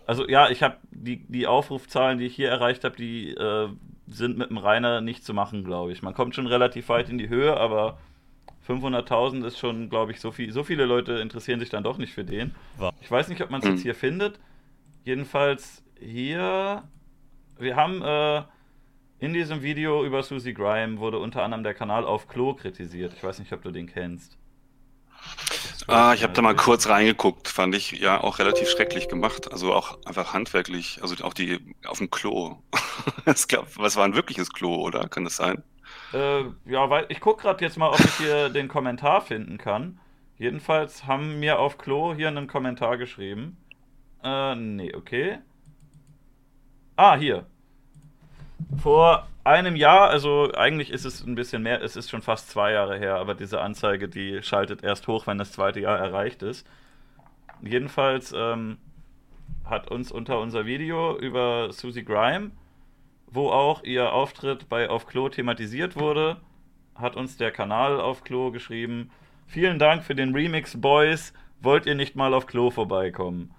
Also ja, ich habe die, die Aufrufzahlen, die ich hier erreicht habe, die äh, sind mit dem Rainer nicht zu machen, glaube ich. Man kommt schon relativ weit in die Höhe, aber 500.000 ist schon, glaube ich, so viel. So viele Leute interessieren sich dann doch nicht für den. Ich weiß nicht, ob man es jetzt hier findet. Jedenfalls hier. Wir haben äh, in diesem Video über Susie Grime wurde unter anderem der Kanal auf Klo kritisiert. Ich weiß nicht, ob du den kennst. Ah, ich habe da mal kurz reingeguckt, fand ich ja auch relativ schrecklich gemacht. Also auch einfach handwerklich, also auch die auf dem Klo. es gab, was war ein wirkliches Klo, oder? Kann das sein? Äh, ja, weil ich gucke gerade jetzt mal, ob ich hier den Kommentar finden kann. Jedenfalls haben mir auf Klo hier einen Kommentar geschrieben. Äh, nee, okay. Ah, hier vor einem Jahr, also eigentlich ist es ein bisschen mehr, es ist schon fast zwei Jahre her, aber diese Anzeige, die schaltet erst hoch, wenn das zweite Jahr erreicht ist. Jedenfalls ähm, hat uns unter unser Video über Susie Grime, wo auch ihr Auftritt bei Auf Klo thematisiert wurde, hat uns der Kanal Auf Klo geschrieben: Vielen Dank für den Remix, Boys. Wollt ihr nicht mal auf Klo vorbeikommen?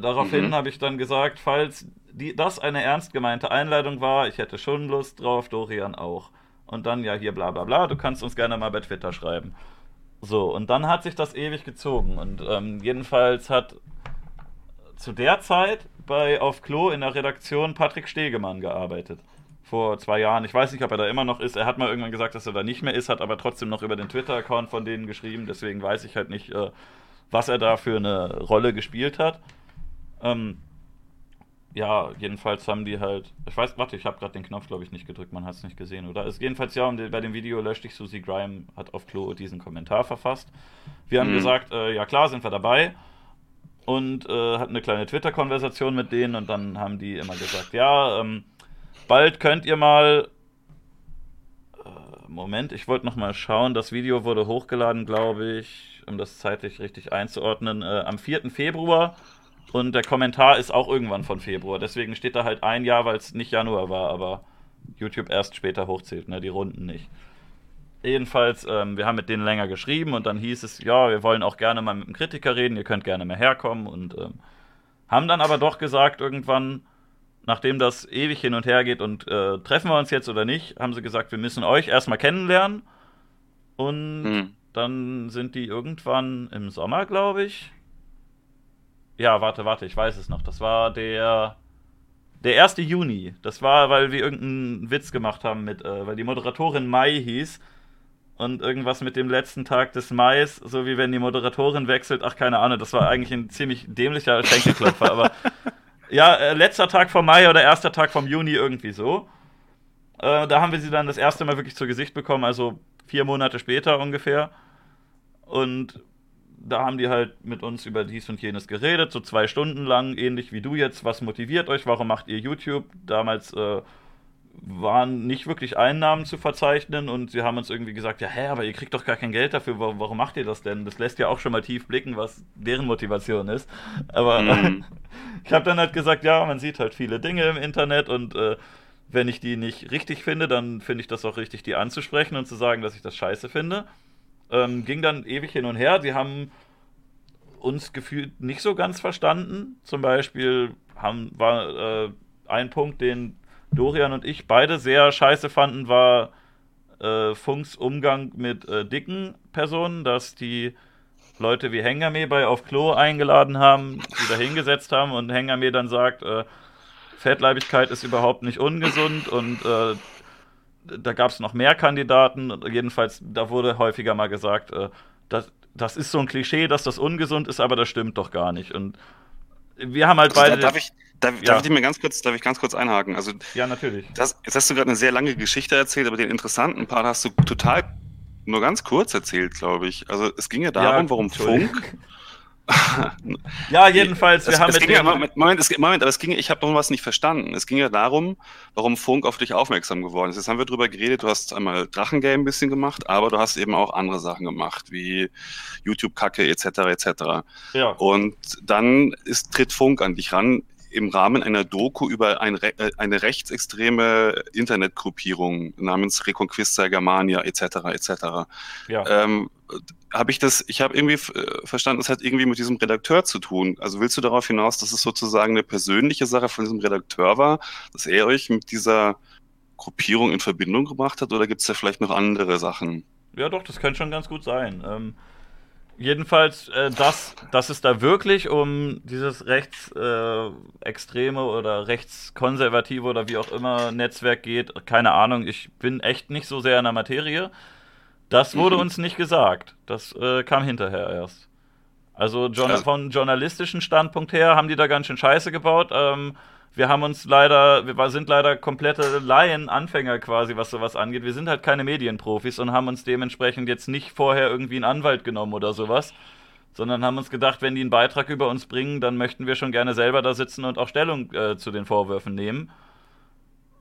Daraufhin mhm. habe ich dann gesagt, falls die, das eine ernst gemeinte Einladung war, ich hätte schon Lust drauf, Dorian auch. und dann ja hier bla bla bla, du kannst uns gerne mal bei Twitter schreiben. So, und dann hat sich das ewig gezogen und ähm, jedenfalls hat zu der Zeit bei Auf Klo in der Redaktion Patrick Stegemann gearbeitet. Vor zwei Jahren. Ich weiß nicht, ob er da immer noch ist. Er hat mal irgendwann gesagt, dass er da nicht mehr ist, hat aber trotzdem noch über den Twitter-Account von denen geschrieben. Deswegen weiß ich halt nicht, äh, was er da für eine Rolle gespielt hat. Ähm, ja, jedenfalls haben die halt. Ich weiß, warte, ich habe gerade den Knopf, glaube ich, nicht gedrückt, man hat es nicht gesehen, oder? Ist jedenfalls ja, bei dem Video löscht ich Susie Grime, hat auf Klo diesen Kommentar verfasst. Wir haben mhm. gesagt, äh, ja klar, sind wir dabei. Und äh, hatten eine kleine Twitter-Konversation mit denen und dann haben die immer gesagt, ja, ähm, bald könnt ihr mal. Äh, Moment, ich wollte noch mal schauen. Das Video wurde hochgeladen, glaube ich, um das zeitlich richtig einzuordnen, äh, am 4. Februar und der Kommentar ist auch irgendwann von Februar. Deswegen steht da halt ein Jahr, weil es nicht Januar war, aber YouTube erst später hochzählt, ne? Die Runden nicht. Jedenfalls, ähm, wir haben mit denen länger geschrieben und dann hieß es, ja, wir wollen auch gerne mal mit einem Kritiker reden, ihr könnt gerne mehr herkommen und ähm, haben dann aber doch gesagt, irgendwann, nachdem das ewig hin und her geht und äh, treffen wir uns jetzt oder nicht, haben sie gesagt, wir müssen euch erstmal kennenlernen. Und hm. dann sind die irgendwann im Sommer, glaube ich, ja, warte, warte, ich weiß es noch. Das war der. Der 1. Juni. Das war, weil wir irgendeinen Witz gemacht haben mit, äh, weil die Moderatorin Mai hieß. Und irgendwas mit dem letzten Tag des Mais, so wie wenn die Moderatorin wechselt. Ach, keine Ahnung, das war eigentlich ein ziemlich dämlicher Schenkelklopfer, aber. Ja, äh, letzter Tag vom Mai oder erster Tag vom Juni, irgendwie so. Äh, da haben wir sie dann das erste Mal wirklich zu Gesicht bekommen, also vier Monate später ungefähr. Und da haben die halt mit uns über dies und jenes geredet, so zwei Stunden lang, ähnlich wie du jetzt. Was motiviert euch? Warum macht ihr YouTube? Damals äh, waren nicht wirklich Einnahmen zu verzeichnen und sie haben uns irgendwie gesagt, ja, hä, aber ihr kriegt doch gar kein Geld dafür, warum, warum macht ihr das denn? Das lässt ja auch schon mal tief blicken, was deren Motivation ist. Aber mhm. ich habe dann halt gesagt, ja, man sieht halt viele Dinge im Internet und äh, wenn ich die nicht richtig finde, dann finde ich das auch richtig, die anzusprechen und zu sagen, dass ich das scheiße finde. Ähm, ging dann ewig hin und her. Sie haben uns gefühlt nicht so ganz verstanden. Zum Beispiel haben, war äh, ein Punkt, den Dorian und ich beide sehr scheiße fanden, war äh, Funks Umgang mit äh, dicken Personen, dass die Leute wie Hengame bei Auf Klo eingeladen haben, die da hingesetzt haben und Hengame dann sagt, äh, Fettleibigkeit ist überhaupt nicht ungesund und äh, da gab es noch mehr Kandidaten. Jedenfalls, da wurde häufiger mal gesagt, äh, das, das ist so ein Klischee, dass das ungesund ist, aber das stimmt doch gar nicht. Und wir haben halt also, beide. Darf ich, darf, ja. darf ich mir ganz kurz, darf ich ganz kurz einhaken? Also, ja, natürlich. Das, jetzt hast du gerade eine sehr lange Geschichte erzählt, aber den interessanten Part hast du total nur ganz kurz erzählt, glaube ich. Also es ging ja darum, ja, warum Funk ja, jedenfalls, wir es, haben es mit, ja, Moment, Moment, Moment, aber es ging, ich habe noch was nicht verstanden. Es ging ja darum, warum Funk auf dich aufmerksam geworden ist. Jetzt haben wir drüber geredet, du hast einmal Drachengame ein bisschen gemacht, aber du hast eben auch andere Sachen gemacht, wie YouTube-Kacke etc. etc. Ja. Und dann ist, tritt Funk an dich ran im Rahmen einer Doku über ein, äh, eine rechtsextreme Internetgruppierung namens Reconquista Germania etc. etc. Ja. Ähm, habe ich das, ich habe irgendwie äh, verstanden, es hat irgendwie mit diesem Redakteur zu tun. Also willst du darauf hinaus, dass es sozusagen eine persönliche Sache von diesem Redakteur war, dass er euch mit dieser Gruppierung in Verbindung gebracht hat oder gibt es da vielleicht noch andere Sachen? Ja, doch, das könnte schon ganz gut sein. Ähm, jedenfalls, äh, dass, dass es da wirklich um dieses rechtsextreme äh, oder rechtskonservative oder wie auch immer Netzwerk geht, keine Ahnung. Ich bin echt nicht so sehr in der Materie. Das wurde mhm. uns nicht gesagt. Das äh, kam hinterher erst. Also, also von journalistischen Standpunkt her haben die da ganz schön Scheiße gebaut. Ähm, wir haben uns leider, wir sind leider komplette Laien, Anfänger quasi, was sowas angeht. Wir sind halt keine Medienprofis und haben uns dementsprechend jetzt nicht vorher irgendwie einen Anwalt genommen oder sowas, sondern haben uns gedacht, wenn die einen Beitrag über uns bringen, dann möchten wir schon gerne selber da sitzen und auch Stellung äh, zu den Vorwürfen nehmen.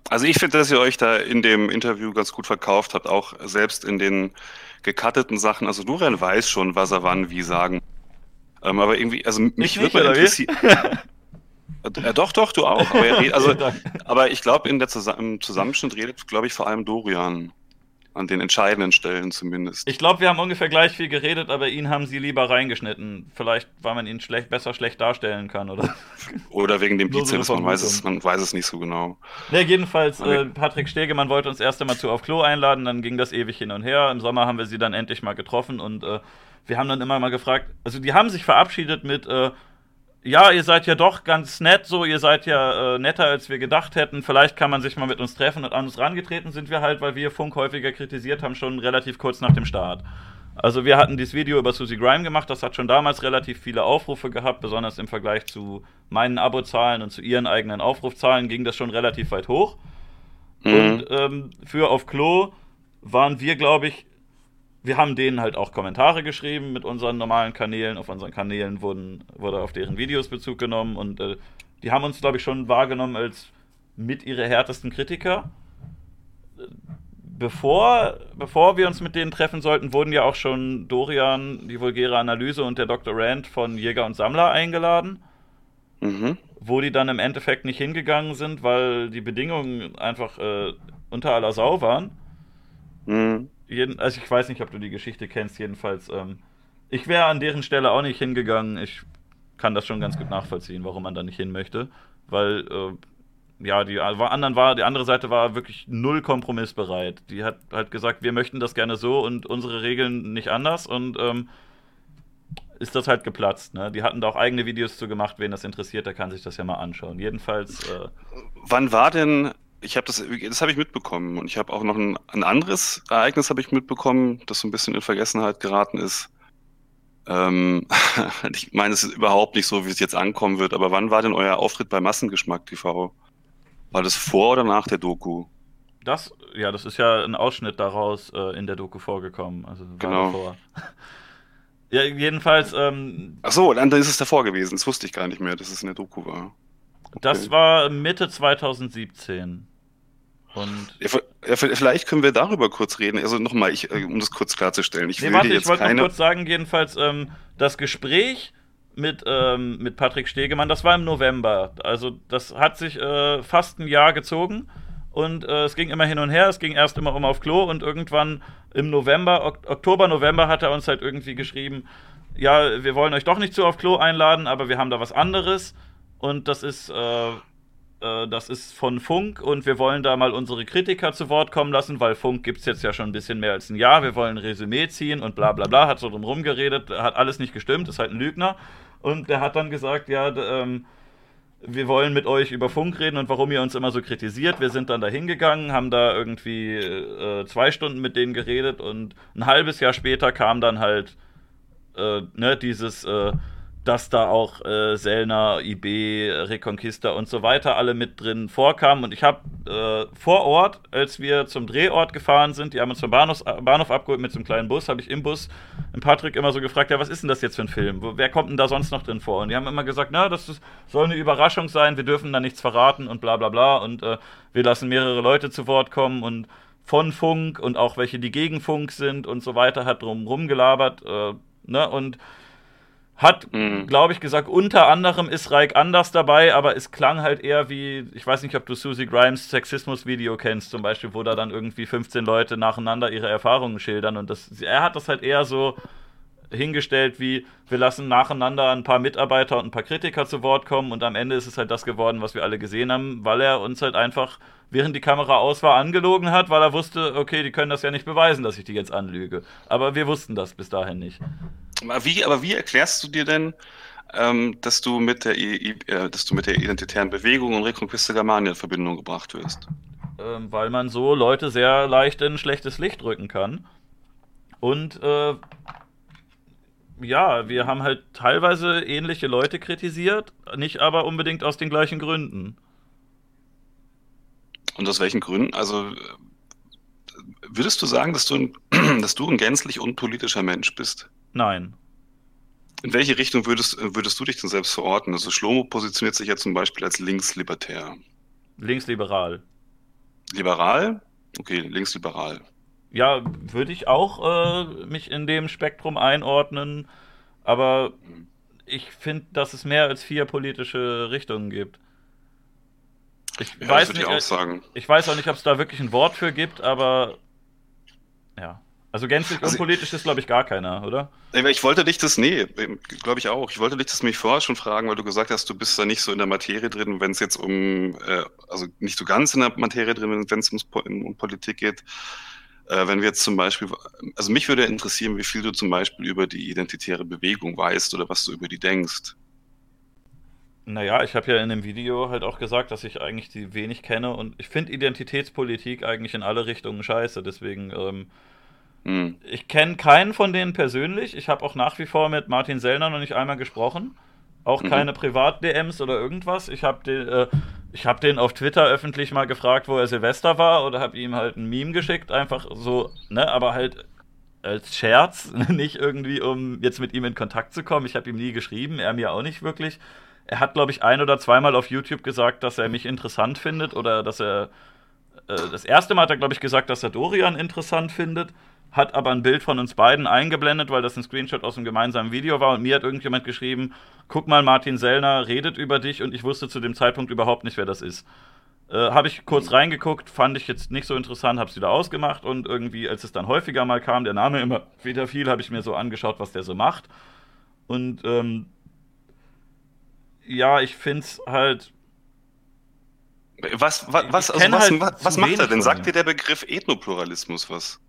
Also ich finde, dass ihr euch da in dem Interview ganz gut verkauft habt, auch selbst in den gecutteten Sachen. Also Dorian weiß schon, was er wann wie sagen. Ähm, aber irgendwie, also mich würde mal interessieren. Ja, doch, doch, du auch. Aber, redet, also, aber ich glaube, Zus im Zusammenschnitt redet, glaube ich, vor allem Dorian. an den entscheidenden Stellen zumindest. Ich glaube, wir haben ungefähr gleich viel geredet, aber ihn haben sie lieber reingeschnitten. Vielleicht, weil man ihn schlecht, besser schlecht darstellen kann, oder? Oder wegen dem Bizeps, man weiß, es, man weiß es nicht so genau. Ja, jedenfalls, äh, Patrick Stegemann wollte uns erst einmal zu auf Klo einladen, dann ging das ewig hin und her. Im Sommer haben wir sie dann endlich mal getroffen und äh, wir haben dann immer mal gefragt, also die haben sich verabschiedet mit, äh, ja, ihr seid ja doch ganz nett, so, ihr seid ja äh, netter, als wir gedacht hätten. Vielleicht kann man sich mal mit uns treffen. Und an uns rangetreten sind wir halt, weil wir Funk häufiger kritisiert haben, schon relativ kurz nach dem Start. Also wir hatten dieses Video über Susie Grime gemacht, das hat schon damals relativ viele Aufrufe gehabt, besonders im Vergleich zu meinen Abozahlen und zu ihren eigenen Aufrufzahlen ging das schon relativ weit hoch. Mhm. Und ähm, für auf Klo waren wir, glaube ich, wir haben denen halt auch Kommentare geschrieben mit unseren normalen Kanälen. Auf unseren Kanälen wurden, wurde auf deren Videos Bezug genommen und äh, die haben uns, glaube ich, schon wahrgenommen als mit ihre härtesten Kritiker. Bevor, bevor wir uns mit denen treffen sollten, wurden ja auch schon Dorian, die vulgäre Analyse und der Dr. Rand von Jäger und Sammler eingeladen. Mhm. Wo die dann im Endeffekt nicht hingegangen sind, weil die Bedingungen einfach äh, unter aller Sau waren. Mhm jeden, also ich weiß nicht, ob du die Geschichte kennst, jedenfalls. Ähm, ich wäre an deren Stelle auch nicht hingegangen. Ich kann das schon ganz gut nachvollziehen, warum man da nicht hin möchte. Weil, äh, ja, die anderen war, die andere Seite war wirklich null kompromissbereit. Die hat halt gesagt, wir möchten das gerne so und unsere Regeln nicht anders und ähm, ist das halt geplatzt. Ne? Die hatten da auch eigene Videos zu gemacht, wen das interessiert, der kann sich das ja mal anschauen. Jedenfalls. Äh, Wann war denn ich habe das, das habe ich mitbekommen und ich habe auch noch ein, ein anderes Ereignis habe ich mitbekommen, das so ein bisschen in Vergessenheit geraten ist. Ähm, ich meine, es ist überhaupt nicht so, wie es jetzt ankommen wird, aber wann war denn euer Auftritt bei Massengeschmack TV? War das vor oder nach der Doku? Das, ja, das ist ja ein Ausschnitt daraus äh, in der Doku vorgekommen. Also genau. Davor. ja, jedenfalls. Ähm, Ach so, dann ist es davor gewesen. Das wusste ich gar nicht mehr, dass es in der Doku war. Das war Mitte 2017. Und ja, vielleicht können wir darüber kurz reden. Also nochmal, ich, äh, um das kurz klarzustellen. Ich, nee, warte, ich wollte keine... kurz sagen, jedenfalls, ähm, das Gespräch mit, ähm, mit Patrick Stegemann, das war im November. Also das hat sich äh, fast ein Jahr gezogen und äh, es ging immer hin und her. Es ging erst immer um auf Klo und irgendwann im November, ok Oktober, November hat er uns halt irgendwie geschrieben, ja, wir wollen euch doch nicht zu auf Klo einladen, aber wir haben da was anderes und das ist, äh, äh, das ist von Funk und wir wollen da mal unsere Kritiker zu Wort kommen lassen, weil Funk gibt es jetzt ja schon ein bisschen mehr als ein Jahr. Wir wollen ein Resümee ziehen und bla bla bla, hat so drum rumgeredet, hat alles nicht gestimmt, ist halt ein Lügner. Und der hat dann gesagt, ja, ähm, wir wollen mit euch über Funk reden und warum ihr uns immer so kritisiert. Wir sind dann da hingegangen, haben da irgendwie äh, zwei Stunden mit denen geredet und ein halbes Jahr später kam dann halt äh, ne, dieses äh, dass da auch äh, Selner, IB, Reconquista und so weiter alle mit drin vorkamen. Und ich habe äh, vor Ort, als wir zum Drehort gefahren sind, die haben uns vom Bahnhof, Bahnhof abgeholt mit so einem kleinen Bus, habe ich im Bus den Patrick immer so gefragt, ja, was ist denn das jetzt für ein Film? Wer kommt denn da sonst noch drin vor? Und die haben immer gesagt, na, das ist, soll eine Überraschung sein, wir dürfen da nichts verraten und bla bla bla. Und äh, wir lassen mehrere Leute zu Wort kommen und von Funk und auch welche, die gegen Funk sind und so weiter, hat drum rumgelabert. Äh, ne? Und hat, mhm. glaube ich, gesagt, unter anderem ist Reik anders dabei, aber es klang halt eher wie, ich weiß nicht, ob du Susie Grimes Sexismus-Video kennst, zum Beispiel, wo da dann irgendwie 15 Leute nacheinander ihre Erfahrungen schildern. Und das, er hat das halt eher so hingestellt wie, wir lassen nacheinander ein paar Mitarbeiter und ein paar Kritiker zu Wort kommen und am Ende ist es halt das geworden, was wir alle gesehen haben, weil er uns halt einfach, während die Kamera aus war, angelogen hat, weil er wusste, okay, die können das ja nicht beweisen, dass ich die jetzt anlüge. Aber wir wussten das bis dahin nicht. Aber wie, aber wie erklärst du dir denn, ähm, dass, du mit der, äh, dass du mit der identitären Bewegung und Reconquista Germania in Verbindung gebracht wirst? Ähm, weil man so Leute sehr leicht in ein schlechtes Licht rücken kann. Und äh, ja, wir haben halt teilweise ähnliche Leute kritisiert, nicht aber unbedingt aus den gleichen Gründen. Und aus welchen Gründen? Also würdest du sagen, dass du ein, dass du ein gänzlich unpolitischer Mensch bist? Nein. In welche Richtung würdest, würdest du dich denn selbst verorten? Also Schlomo positioniert sich ja zum Beispiel als linkslibertär. Linksliberal. Liberal? Okay, linksliberal. Ja, würde ich auch äh, mich in dem Spektrum einordnen, aber ich finde, dass es mehr als vier politische Richtungen gibt. Ich, ja, weiß nicht, ich, ich weiß auch nicht, ob es da wirklich ein Wort für gibt, aber Also gänzlich also, unpolitisch ist, glaube ich, gar keiner, oder? Ich wollte dich das, nee, glaube ich auch. Ich wollte dich das mich vorher schon fragen, weil du gesagt hast, du bist da nicht so in der Materie drin, wenn es jetzt um, äh, also nicht so ganz in der Materie drin, wenn es um, um Politik geht. Äh, wenn wir jetzt zum Beispiel, also mich würde interessieren, wie viel du zum Beispiel über die identitäre Bewegung weißt oder was du über die denkst. Naja, ich habe ja in dem Video halt auch gesagt, dass ich eigentlich die wenig kenne und ich finde Identitätspolitik eigentlich in alle Richtungen scheiße. Deswegen, ähm, hm. ich kenne keinen von denen persönlich. Ich habe auch nach wie vor mit Martin Sellner noch nicht einmal gesprochen. Auch mhm. keine Privat-DMs oder irgendwas. Ich habe den, äh, hab den auf Twitter öffentlich mal gefragt, wo er Silvester war oder habe ihm halt ein Meme geschickt. Einfach so, ne, aber halt als Scherz, nicht irgendwie, um jetzt mit ihm in Kontakt zu kommen. Ich habe ihm nie geschrieben, er mir auch nicht wirklich er hat, glaube ich, ein oder zweimal auf YouTube gesagt, dass er mich interessant findet oder dass er. Äh, das erste Mal hat er, glaube ich, gesagt, dass er Dorian interessant findet, hat aber ein Bild von uns beiden eingeblendet, weil das ein Screenshot aus einem gemeinsamen Video war und mir hat irgendjemand geschrieben: Guck mal, Martin Sellner redet über dich und ich wusste zu dem Zeitpunkt überhaupt nicht, wer das ist. Äh, habe ich kurz reingeguckt, fand ich jetzt nicht so interessant, habe es wieder ausgemacht und irgendwie, als es dann häufiger mal kam, der Name immer wieder viel, habe ich mir so angeschaut, was der so macht. Und ähm, ja, ich finde es halt. Was, was, was, also was, halt was, was macht er denn? Sagt dir der Begriff Ethnopluralismus was?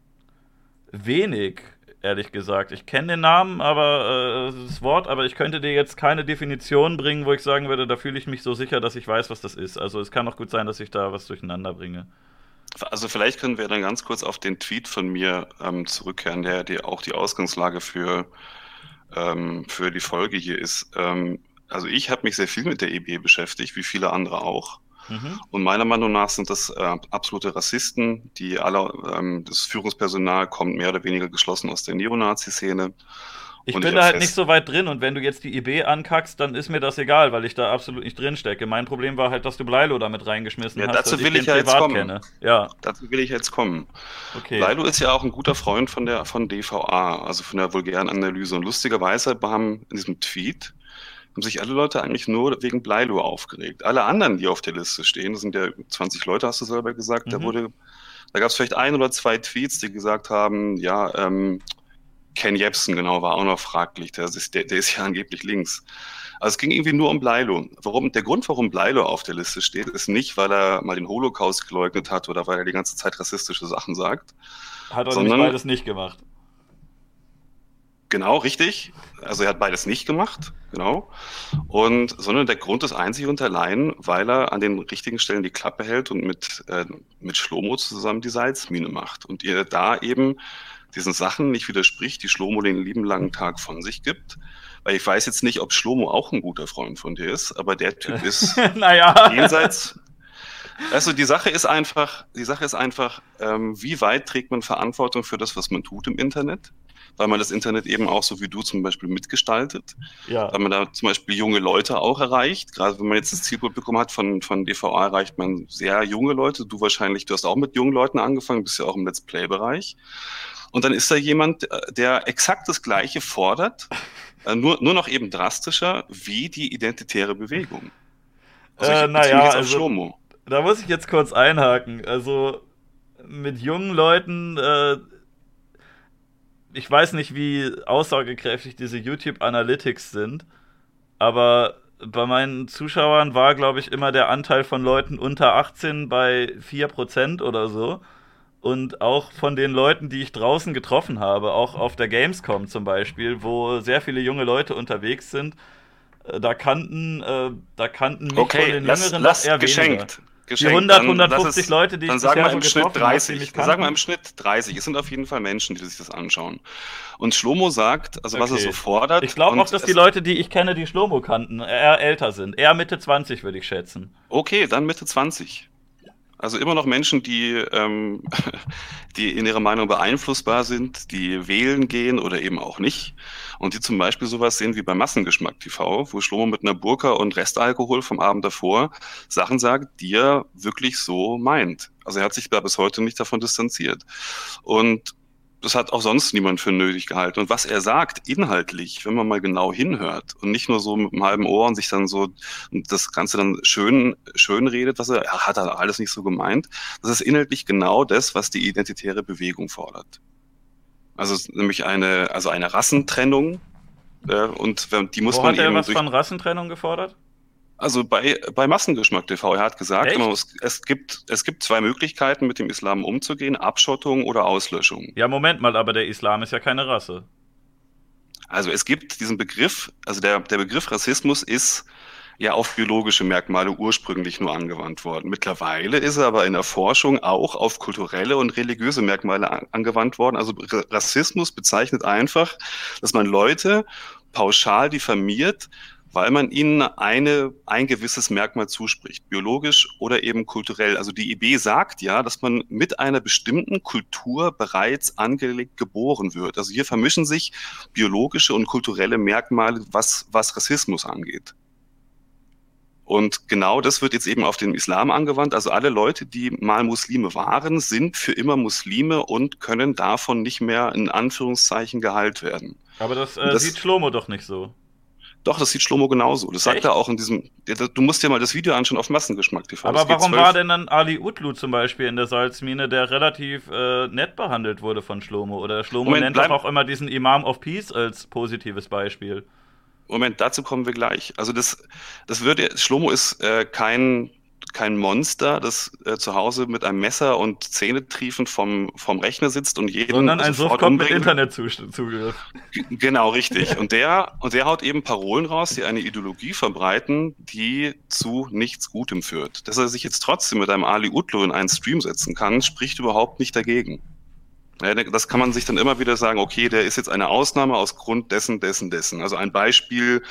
Wenig, ehrlich gesagt. Ich kenne den Namen, aber äh, das Wort, aber ich könnte dir jetzt keine Definition bringen, wo ich sagen würde, da fühle ich mich so sicher, dass ich weiß, was das ist. Also es kann auch gut sein, dass ich da was durcheinander bringe. Also vielleicht können wir dann ganz kurz auf den Tweet von mir ähm, zurückkehren, der, der auch die Ausgangslage für, ähm, für die Folge hier ist. Ähm, also ich habe mich sehr viel mit der EB beschäftigt, wie viele andere auch. Mhm. Und meiner Meinung nach sind das äh, absolute Rassisten, die alle, ähm, das Führungspersonal kommt mehr oder weniger geschlossen aus der Neonazi-Szene. Ich und bin ich da halt nicht so weit drin und wenn du jetzt die IB ankackst, dann ist mir das egal, weil ich da absolut nicht drin stecke. Mein Problem war halt, dass du Bleilo damit reingeschmissen ja, hast. Dazu will ich, ich ja jetzt kommen. Kenne. Ja. Dazu will ich jetzt kommen. Okay. Bleilo ist ja auch ein guter Freund von der von DVA, also von der vulgären Analyse. Und lustigerweise haben in diesem Tweet haben sich alle Leute eigentlich nur wegen Bleilo aufgeregt. Alle anderen, die auf der Liste stehen, das sind ja 20 Leute, hast du selber gesagt, mhm. da wurde, da gab es vielleicht ein oder zwei Tweets, die gesagt haben, ja, ähm, Ken Jebsen, genau, war auch noch fraglich. Der ist, der, der ist ja angeblich links. Also es ging irgendwie nur um Bleilo. Warum, der Grund, warum Bleilo auf der Liste steht, ist nicht, weil er mal den Holocaust geleugnet hat oder weil er die ganze Zeit rassistische Sachen sagt. Hat er sondern, beides nicht gemacht. Genau, richtig. Also er hat beides nicht gemacht, genau. Und sondern der Grund ist einzig und allein, weil er an den richtigen Stellen die Klappe hält und mit, äh, mit Schlomo zusammen die Salzmine macht. Und ihr da eben diesen Sachen nicht widerspricht, die Schlomo den lieben langen Tag von sich gibt. Weil ich weiß jetzt nicht, ob Schlomo auch ein guter Freund von dir ist, aber der Typ ist naja. jenseits. Also die Sache ist einfach, die Sache ist einfach, ähm, wie weit trägt man Verantwortung für das, was man tut im Internet? Weil man das Internet eben auch so wie du zum Beispiel mitgestaltet. Ja. Weil man da zum Beispiel junge Leute auch erreicht. Gerade wenn man jetzt das Zielpublikum hat von, von DVA, erreicht man sehr junge Leute. Du wahrscheinlich, du hast auch mit jungen Leuten angefangen, bist ja auch im Let's Play-Bereich. Und dann ist da jemand, äh, der exakt das Gleiche fordert, äh, nur, nur noch eben drastischer wie die identitäre Bewegung. Also äh, naja, also, da muss ich jetzt kurz einhaken. Also mit jungen Leuten äh, ich weiß nicht, wie aussagekräftig diese YouTube Analytics sind, aber bei meinen Zuschauern war, glaube ich, immer der Anteil von Leuten unter 18 bei 4% oder so. Und auch von den Leuten, die ich draußen getroffen habe, auch auf der Gamescom zum Beispiel, wo sehr viele junge Leute unterwegs sind, äh, da kannten, äh, da kannten mich okay, von den lass, Jüngeren lass eher geschenkt. Geschenkt. Die 100, 150 es, Leute, die dann ich sagen wir im Schnitt 30. Dann sagen wir im Schnitt 30. Es sind auf jeden Fall Menschen, die sich das anschauen. Und Schlomo sagt, also okay. was er so fordert. Ich glaube auch, dass die Leute, die ich kenne, die Schlomo kannten, eher älter sind. Eher Mitte 20, würde ich schätzen. Okay, dann Mitte 20. Also immer noch Menschen, die, ähm, die in ihrer Meinung beeinflussbar sind, die wählen gehen oder eben auch nicht. Und die zum Beispiel sowas sehen wie bei Massengeschmack TV, wo Schlomo mit einer Burka und Restalkohol vom Abend davor Sachen sagt, die er wirklich so meint. Also er hat sich da bis heute nicht davon distanziert. Und das hat auch sonst niemand für nötig gehalten. Und was er sagt, inhaltlich, wenn man mal genau hinhört und nicht nur so mit einem halben Ohr und sich dann so das Ganze dann schön, schön redet, was er, er hat er alles nicht so gemeint, das ist inhaltlich genau das, was die identitäre Bewegung fordert. Also nämlich eine, also eine Rassentrennung. Äh, und die muss Wo man hat er was von Rassentrennung gefordert? Also bei, bei Massengeschmack TV, er hat gesagt, muss, es, gibt, es gibt zwei Möglichkeiten, mit dem Islam umzugehen, Abschottung oder Auslöschung. Ja, Moment mal, aber der Islam ist ja keine Rasse. Also es gibt diesen Begriff, also der, der Begriff Rassismus ist ja auf biologische Merkmale ursprünglich nur angewandt worden. Mittlerweile ist er aber in der Forschung auch auf kulturelle und religiöse Merkmale angewandt worden. Also Rassismus bezeichnet einfach, dass man Leute pauschal diffamiert, weil man ihnen eine, ein gewisses Merkmal zuspricht, biologisch oder eben kulturell. Also die IB sagt ja, dass man mit einer bestimmten Kultur bereits angelegt geboren wird. Also hier vermischen sich biologische und kulturelle Merkmale, was, was Rassismus angeht. Und genau das wird jetzt eben auf den Islam angewandt. Also alle Leute, die mal Muslime waren, sind für immer Muslime und können davon nicht mehr in Anführungszeichen geheilt werden. Aber das, äh, das sieht Schlomo doch nicht so. Doch, das sieht Schlomo genauso. Das sagt er auch in diesem. Du musst dir mal das Video anschauen auf Massengeschmack TV. Aber warum war denn dann Ali Utlu zum Beispiel in der Salzmine, der relativ äh, nett behandelt wurde von Schlomo? Oder Schlomo Moment, nennt doch auch immer diesen Imam of Peace als positives Beispiel. Moment, dazu kommen wir gleich. Also das, das würde, Schlomo ist äh, kein, kein Monster, das äh, zu Hause mit einem Messer und Zähnetriefend vom, vom Rechner sitzt und jeden Sondern ein kommt mit Internetzugriff. Genau, richtig. Und der, und der haut eben Parolen raus, die eine Ideologie verbreiten, die zu nichts Gutem führt. Dass er sich jetzt trotzdem mit einem Ali Utlu in einen Stream setzen kann, spricht überhaupt nicht dagegen. Ja, das kann man sich dann immer wieder sagen, okay, der ist jetzt eine Ausnahme aus Grund dessen, dessen, dessen. Also ein Beispiel,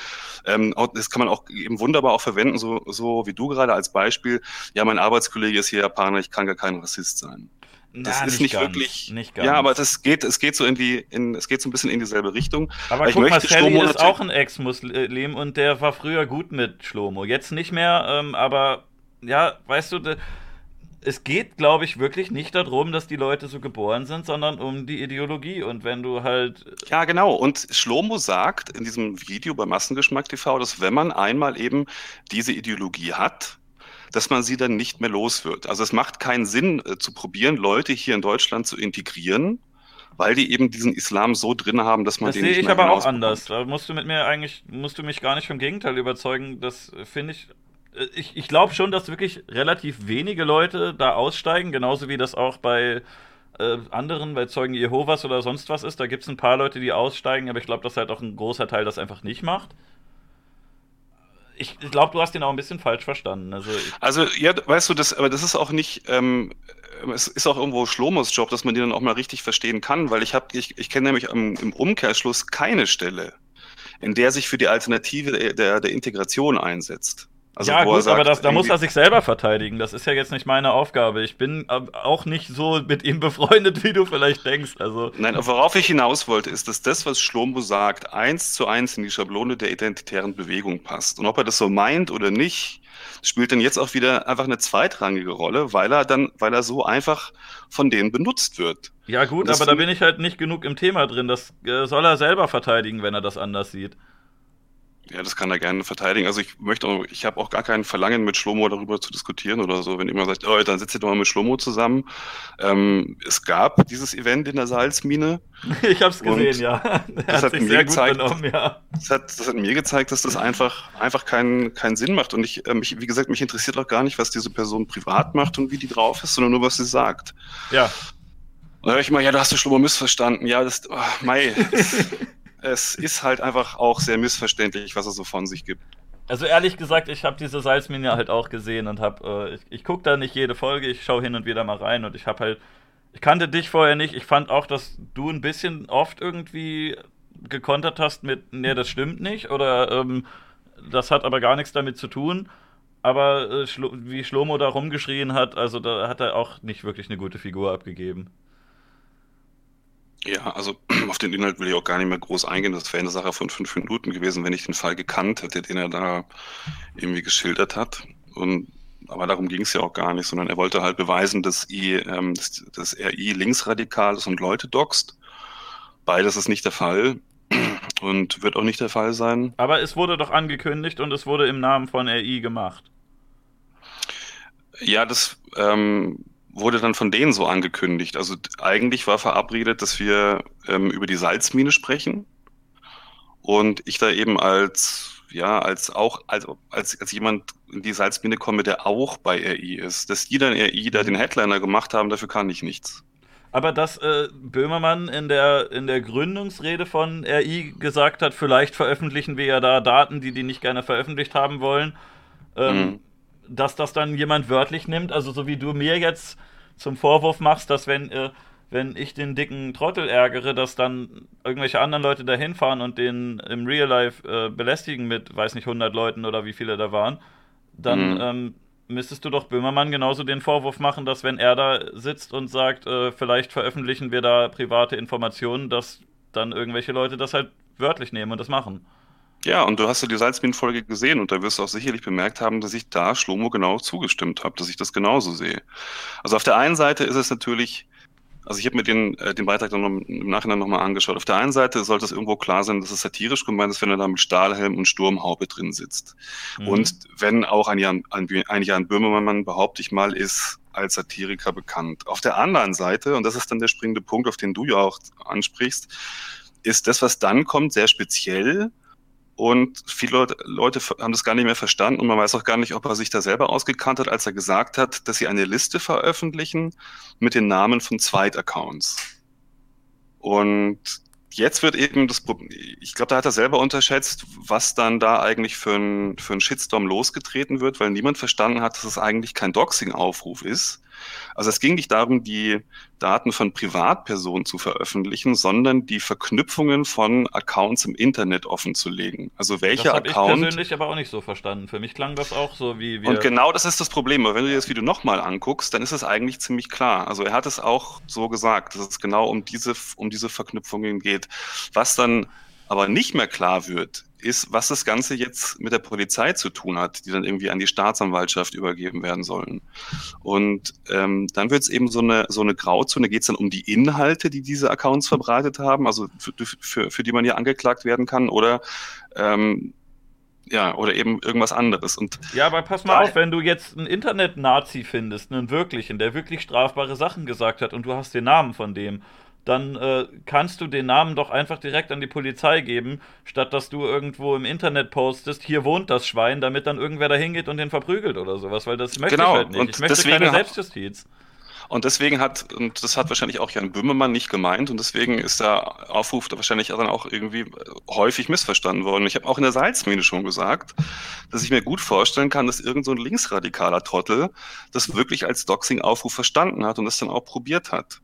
ähm, das kann man auch eben wunderbar auch verwenden, so, so wie du gerade als Beispiel. Ja, mein Arbeitskollege ist hier Japaner, ich kann gar kein Rassist sein. Das Na, ist nicht, nicht wirklich. Nicht. Ja, aber das geht, es geht so in die, in, es geht so ein bisschen in dieselbe Richtung. Aber Weil guck mal, Sally ist auch ein Ex-Muslim und der war früher gut mit Schlomo. Jetzt nicht mehr, ähm, aber ja, weißt du, es geht, glaube ich, wirklich nicht darum, dass die Leute so geboren sind, sondern um die Ideologie. Und wenn du halt. Ja, genau. Und Schlomo sagt in diesem Video bei Massengeschmack TV, dass wenn man einmal eben diese Ideologie hat, dass man sie dann nicht mehr los wird. Also es macht keinen Sinn äh, zu probieren, Leute hier in Deutschland zu integrieren, weil die eben diesen Islam so drin haben, dass man das den nicht mehr Das sehe ich aber auch anders. Da musst du mit mir eigentlich, musst du mich gar nicht vom Gegenteil überzeugen. Das finde ich äh, ich, ich glaube schon, dass wirklich relativ wenige Leute da aussteigen, genauso wie das auch bei äh, anderen, bei Zeugen Jehovas oder sonst was ist. Da gibt es ein paar Leute, die aussteigen, aber ich glaube, dass halt auch ein großer Teil das einfach nicht macht. Ich glaube, du hast ihn auch ein bisschen falsch verstanden. Also, also ja, weißt du, das, aber das ist auch nicht, ähm, es ist auch irgendwo Schlomos Job, dass man den dann auch mal richtig verstehen kann, weil ich habe, ich, ich kenne nämlich im, im Umkehrschluss keine Stelle, in der sich für die Alternative der, der Integration einsetzt. Also ja, gut, sagt, aber das, da muss er sich selber verteidigen. Das ist ja jetzt nicht meine Aufgabe. Ich bin auch nicht so mit ihm befreundet, wie du vielleicht denkst. Also Nein, worauf ich hinaus wollte, ist, dass das, was Schlombo sagt, eins zu eins in die Schablone der identitären Bewegung passt. Und ob er das so meint oder nicht, spielt dann jetzt auch wieder einfach eine zweitrangige Rolle, weil er dann, weil er so einfach von denen benutzt wird. Ja, gut, aber da bin ich halt nicht genug im Thema drin. Das äh, soll er selber verteidigen, wenn er das anders sieht. Ja, das kann er gerne verteidigen. Also ich möchte auch, ich habe auch gar kein Verlangen mit Schlomo darüber zu diskutieren oder so. Wenn jemand sagt, oh, dann setzt ihr doch mal mit Schlomo zusammen. Ähm, es gab dieses Event in der Salzmine. Ich habe es gesehen, ja. das hat, hat mir gezeigt, ja. das, hat, das hat mir gezeigt, dass das einfach, einfach keinen, keinen Sinn macht. Und ich, äh, mich, wie gesagt, mich interessiert auch gar nicht, was diese Person privat macht und wie die drauf ist, sondern nur, was sie sagt. Ja. Und da höre ich mal, ja, da hast du Schlomo missverstanden. Ja, das, oh, Mai. es ist halt einfach auch sehr missverständlich, was er so von sich gibt. Also ehrlich gesagt, ich habe diese Salzmine halt auch gesehen und habe, äh, ich, ich gucke da nicht jede Folge, ich schaue hin und wieder mal rein und ich habe halt, ich kannte dich vorher nicht, ich fand auch, dass du ein bisschen oft irgendwie gekontert hast mit, nee, das stimmt nicht oder ähm, das hat aber gar nichts damit zu tun. Aber äh, wie Schlomo da rumgeschrien hat, also da hat er auch nicht wirklich eine gute Figur abgegeben. Ja, also auf den Inhalt will ich auch gar nicht mehr groß eingehen. Das wäre eine Sache von fünf Minuten gewesen, wenn ich den Fall gekannt hätte, den er da irgendwie geschildert hat. Und aber darum ging es ja auch gar nicht, sondern er wollte halt beweisen, dass, I, ähm, dass, dass RI linksradikal ist und Leute doxt. Beides ist nicht der Fall und wird auch nicht der Fall sein. Aber es wurde doch angekündigt und es wurde im Namen von RI gemacht. Ja, das ähm, wurde dann von denen so angekündigt. Also eigentlich war verabredet, dass wir ähm, über die Salzmine sprechen und ich da eben als ja, als auch, als, als, als jemand in die Salzmine komme, der auch bei RI ist. Dass die dann RI da mhm. den Headliner gemacht haben, dafür kann ich nichts. Aber dass äh, Böhmermann in der, in der Gründungsrede von RI gesagt hat, vielleicht veröffentlichen wir ja da Daten, die die nicht gerne veröffentlicht haben wollen, ähm, mhm. Dass das dann jemand wörtlich nimmt, also so wie du mir jetzt zum Vorwurf machst, dass wenn äh, wenn ich den dicken Trottel ärgere, dass dann irgendwelche anderen Leute da hinfahren und den im Real Life äh, belästigen mit, weiß nicht, 100 Leuten oder wie viele da waren, dann mhm. ähm, müsstest du doch Böhmermann genauso den Vorwurf machen, dass wenn er da sitzt und sagt, äh, vielleicht veröffentlichen wir da private Informationen, dass dann irgendwelche Leute das halt wörtlich nehmen und das machen. Ja, und du hast ja die Salzminenfolge gesehen und da wirst du auch sicherlich bemerkt haben, dass ich da Schlomo genau zugestimmt habe, dass ich das genauso sehe. Also auf der einen Seite ist es natürlich also ich habe mir den, äh, den Beitrag dann noch, im Nachhinein nochmal angeschaut. Auf der einen Seite sollte es irgendwo klar sein, dass es satirisch gemeint ist, wenn er da mit Stahlhelm und Sturmhaube drin sitzt. Mhm. Und wenn auch ein Jan, ein, ein Jan Böhmermann, behaupte ich mal, ist als Satiriker bekannt. Auf der anderen Seite, und das ist dann der springende Punkt, auf den du ja auch ansprichst, ist das, was dann kommt, sehr speziell und viele Leute haben das gar nicht mehr verstanden und man weiß auch gar nicht, ob er sich da selber ausgekannt hat, als er gesagt hat, dass sie eine Liste veröffentlichen mit den Namen von Zweitaccounts. Und jetzt wird eben das Problem, ich glaube, da hat er selber unterschätzt, was dann da eigentlich für ein, für ein Shitstorm losgetreten wird, weil niemand verstanden hat, dass es eigentlich kein Doxing-Aufruf ist, also es ging nicht darum, die Daten von Privatpersonen zu veröffentlichen, sondern die Verknüpfungen von Accounts im Internet offenzulegen. Also welcher das Account. Ich persönlich aber auch nicht so verstanden. Für mich klang das auch so wie wir. Und genau das ist das Problem. Aber wenn du dir das Video nochmal anguckst, dann ist es eigentlich ziemlich klar. Also er hat es auch so gesagt, dass es genau um diese, um diese Verknüpfungen geht. Was dann aber nicht mehr klar wird, ist, was das Ganze jetzt mit der Polizei zu tun hat, die dann irgendwie an die Staatsanwaltschaft übergeben werden sollen. Und ähm, dann wird es eben so eine, so eine Grauzone, geht es dann um die Inhalte, die diese Accounts verbreitet haben, also für, für, für die man hier angeklagt werden kann, oder ähm, ja, oder eben irgendwas anderes. Und ja, aber pass mal auf, wenn du jetzt einen Internet-Nazi findest, einen wirklichen, der wirklich strafbare Sachen gesagt hat und du hast den Namen von dem dann äh, kannst du den Namen doch einfach direkt an die Polizei geben, statt dass du irgendwo im Internet postest, hier wohnt das Schwein, damit dann irgendwer da hingeht und den verprügelt oder sowas, weil das möchte genau. ich halt nicht. Und ich möchte keine Selbstjustiz. Und deswegen hat, und das hat wahrscheinlich auch Jan Böhmermann nicht gemeint, und deswegen ist der Aufruf da wahrscheinlich dann auch irgendwie häufig missverstanden worden. Ich habe auch in der Salzmine schon gesagt, dass ich mir gut vorstellen kann, dass irgend so ein linksradikaler Trottel das wirklich als Doxing-Aufruf verstanden hat und das dann auch probiert hat.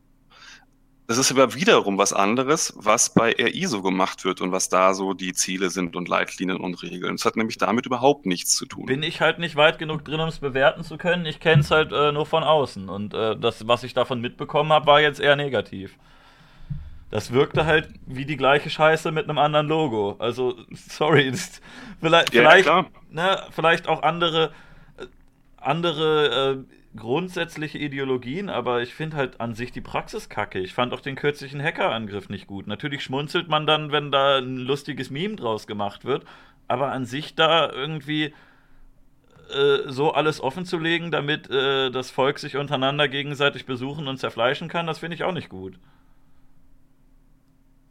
Das ist aber wiederum was anderes, was bei RI so gemacht wird und was da so die Ziele sind und Leitlinien und Regeln. Es hat nämlich damit überhaupt nichts zu tun. Bin ich halt nicht weit genug drin, um es bewerten zu können. Ich kenne es halt äh, nur von außen. Und äh, das, was ich davon mitbekommen habe, war jetzt eher negativ. Das wirkte halt wie die gleiche Scheiße mit einem anderen Logo. Also, sorry. Vielleicht, ja, vielleicht, ne, vielleicht auch andere, äh, andere äh, grundsätzliche Ideologien, aber ich finde halt an sich die Praxis kacke. Ich fand auch den kürzlichen Hackerangriff nicht gut. Natürlich schmunzelt man dann, wenn da ein lustiges Meme draus gemacht wird, aber an sich da irgendwie äh, so alles offen zu legen, damit äh, das Volk sich untereinander gegenseitig besuchen und zerfleischen kann, das finde ich auch nicht gut.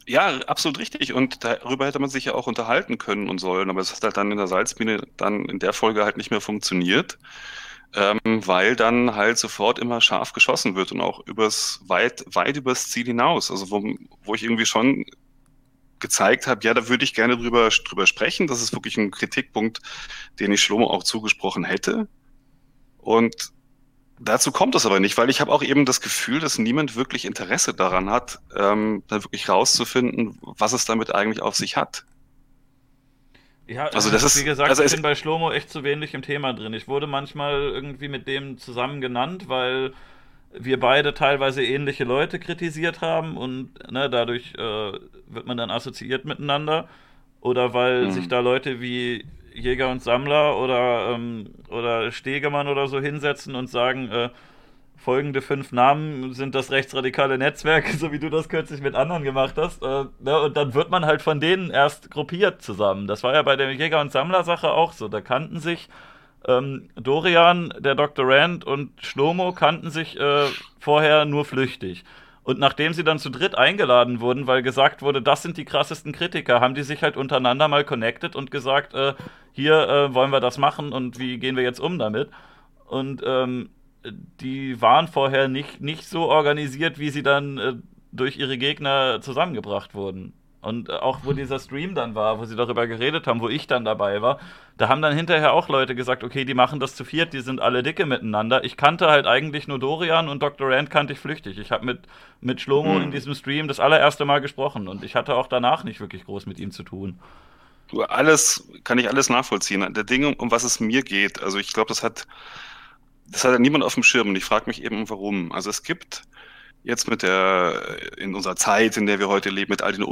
Ja, absolut richtig. Und darüber hätte man sich ja auch unterhalten können und sollen, aber es hat halt dann in der Salzmine dann in der Folge halt nicht mehr funktioniert ähm, weil dann halt sofort immer scharf geschossen wird und auch übers weit, weit übers Ziel hinaus. Also wo, wo ich irgendwie schon gezeigt habe, ja, da würde ich gerne drüber, drüber sprechen. Das ist wirklich ein Kritikpunkt, den ich Schlomo auch zugesprochen hätte. Und dazu kommt es aber nicht, weil ich habe auch eben das Gefühl, dass niemand wirklich Interesse daran hat, ähm, dann wirklich rauszufinden, was es damit eigentlich auf sich hat. Ja, also das ist, wie gesagt, also ich bin bei Schlomo echt zu wenig im Thema drin. Ich wurde manchmal irgendwie mit dem zusammen genannt, weil wir beide teilweise ähnliche Leute kritisiert haben und ne, dadurch äh, wird man dann assoziiert miteinander. Oder weil mhm. sich da Leute wie Jäger und Sammler oder, ähm, oder Stegemann oder so hinsetzen und sagen, äh, folgende fünf Namen sind das rechtsradikale Netzwerk, so wie du das kürzlich mit anderen gemacht hast. Äh, ne? Und dann wird man halt von denen erst gruppiert zusammen. Das war ja bei der Jäger- und Sammler-Sache auch so. Da kannten sich ähm, Dorian, der Dr. Rand und Schlomo kannten sich äh, vorher nur flüchtig. Und nachdem sie dann zu dritt eingeladen wurden, weil gesagt wurde, das sind die krassesten Kritiker, haben die sich halt untereinander mal connected und gesagt, äh, hier äh, wollen wir das machen und wie gehen wir jetzt um damit? Und ähm, die waren vorher nicht, nicht so organisiert, wie sie dann äh, durch ihre Gegner zusammengebracht wurden. Und äh, auch wo dieser Stream dann war, wo sie darüber geredet haben, wo ich dann dabei war, da haben dann hinterher auch Leute gesagt, okay, die machen das zu viert, die sind alle dicke miteinander. Ich kannte halt eigentlich nur Dorian und Dr. Rand kannte ich flüchtig. Ich habe mit, mit Schlomo mhm. in diesem Stream das allererste Mal gesprochen und ich hatte auch danach nicht wirklich groß mit ihm zu tun. Du, alles, kann ich alles nachvollziehen. Der Ding, um was es mir geht, also ich glaube, das hat, das hat niemand auf dem Schirm und ich frage mich eben, warum. Also es gibt jetzt mit der, in unserer Zeit, in der wir heute leben, mit all den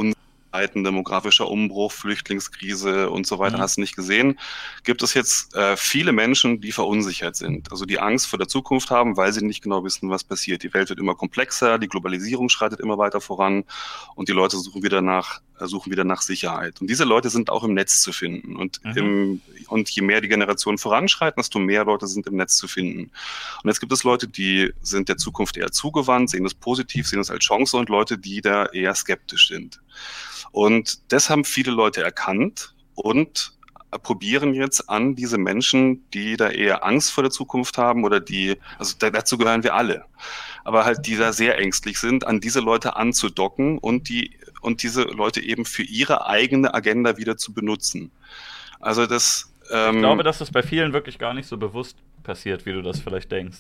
Zeiten, demografischer Umbruch, Flüchtlingskrise und so weiter, mhm. hast du nicht gesehen, gibt es jetzt äh, viele Menschen, die verunsichert sind, also die Angst vor der Zukunft haben, weil sie nicht genau wissen, was passiert. Die Welt wird immer komplexer, die Globalisierung schreitet immer weiter voran und die Leute suchen wieder nach äh, suchen wieder nach Sicherheit. Und diese Leute sind auch im Netz zu finden. Und, mhm. im, und je mehr die Generationen voranschreiten, desto mehr Leute sind im Netz zu finden. Und jetzt gibt es Leute, die sind der Zukunft eher zugewandt, sehen das positiv, sehen das als Chance und Leute, die da eher skeptisch sind. Und das haben viele Leute erkannt und probieren jetzt an diese Menschen, die da eher Angst vor der Zukunft haben oder die, also dazu gehören wir alle, aber halt die da sehr ängstlich sind, an diese Leute anzudocken und die und diese Leute eben für ihre eigene Agenda wieder zu benutzen. Also das. Ähm, ich glaube, dass das bei vielen wirklich gar nicht so bewusst passiert, wie du das vielleicht denkst.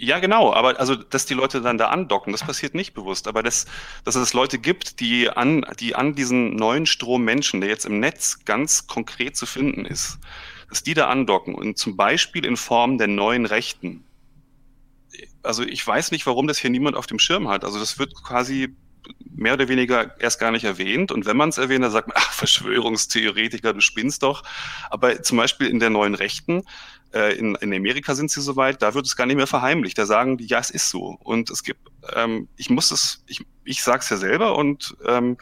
Ja, genau, aber also, dass die Leute dann da andocken, das passiert nicht bewusst. Aber dass, dass es Leute gibt, die an, die an diesen neuen Strom Menschen, der jetzt im Netz ganz konkret zu finden ist, dass die da andocken und zum Beispiel in Form der neuen Rechten. Also ich weiß nicht, warum das hier niemand auf dem Schirm hat. Also das wird quasi mehr oder weniger erst gar nicht erwähnt. Und wenn man es erwähnt, dann sagt man, ach, Verschwörungstheoretiker, du spinnst doch. Aber zum Beispiel in der neuen Rechten, äh, in, in Amerika sind sie soweit, da wird es gar nicht mehr verheimlicht. Da sagen die, ja, es ist so. Und es gibt, ähm, ich muss es, ich, ich sage es ja selber und ähm,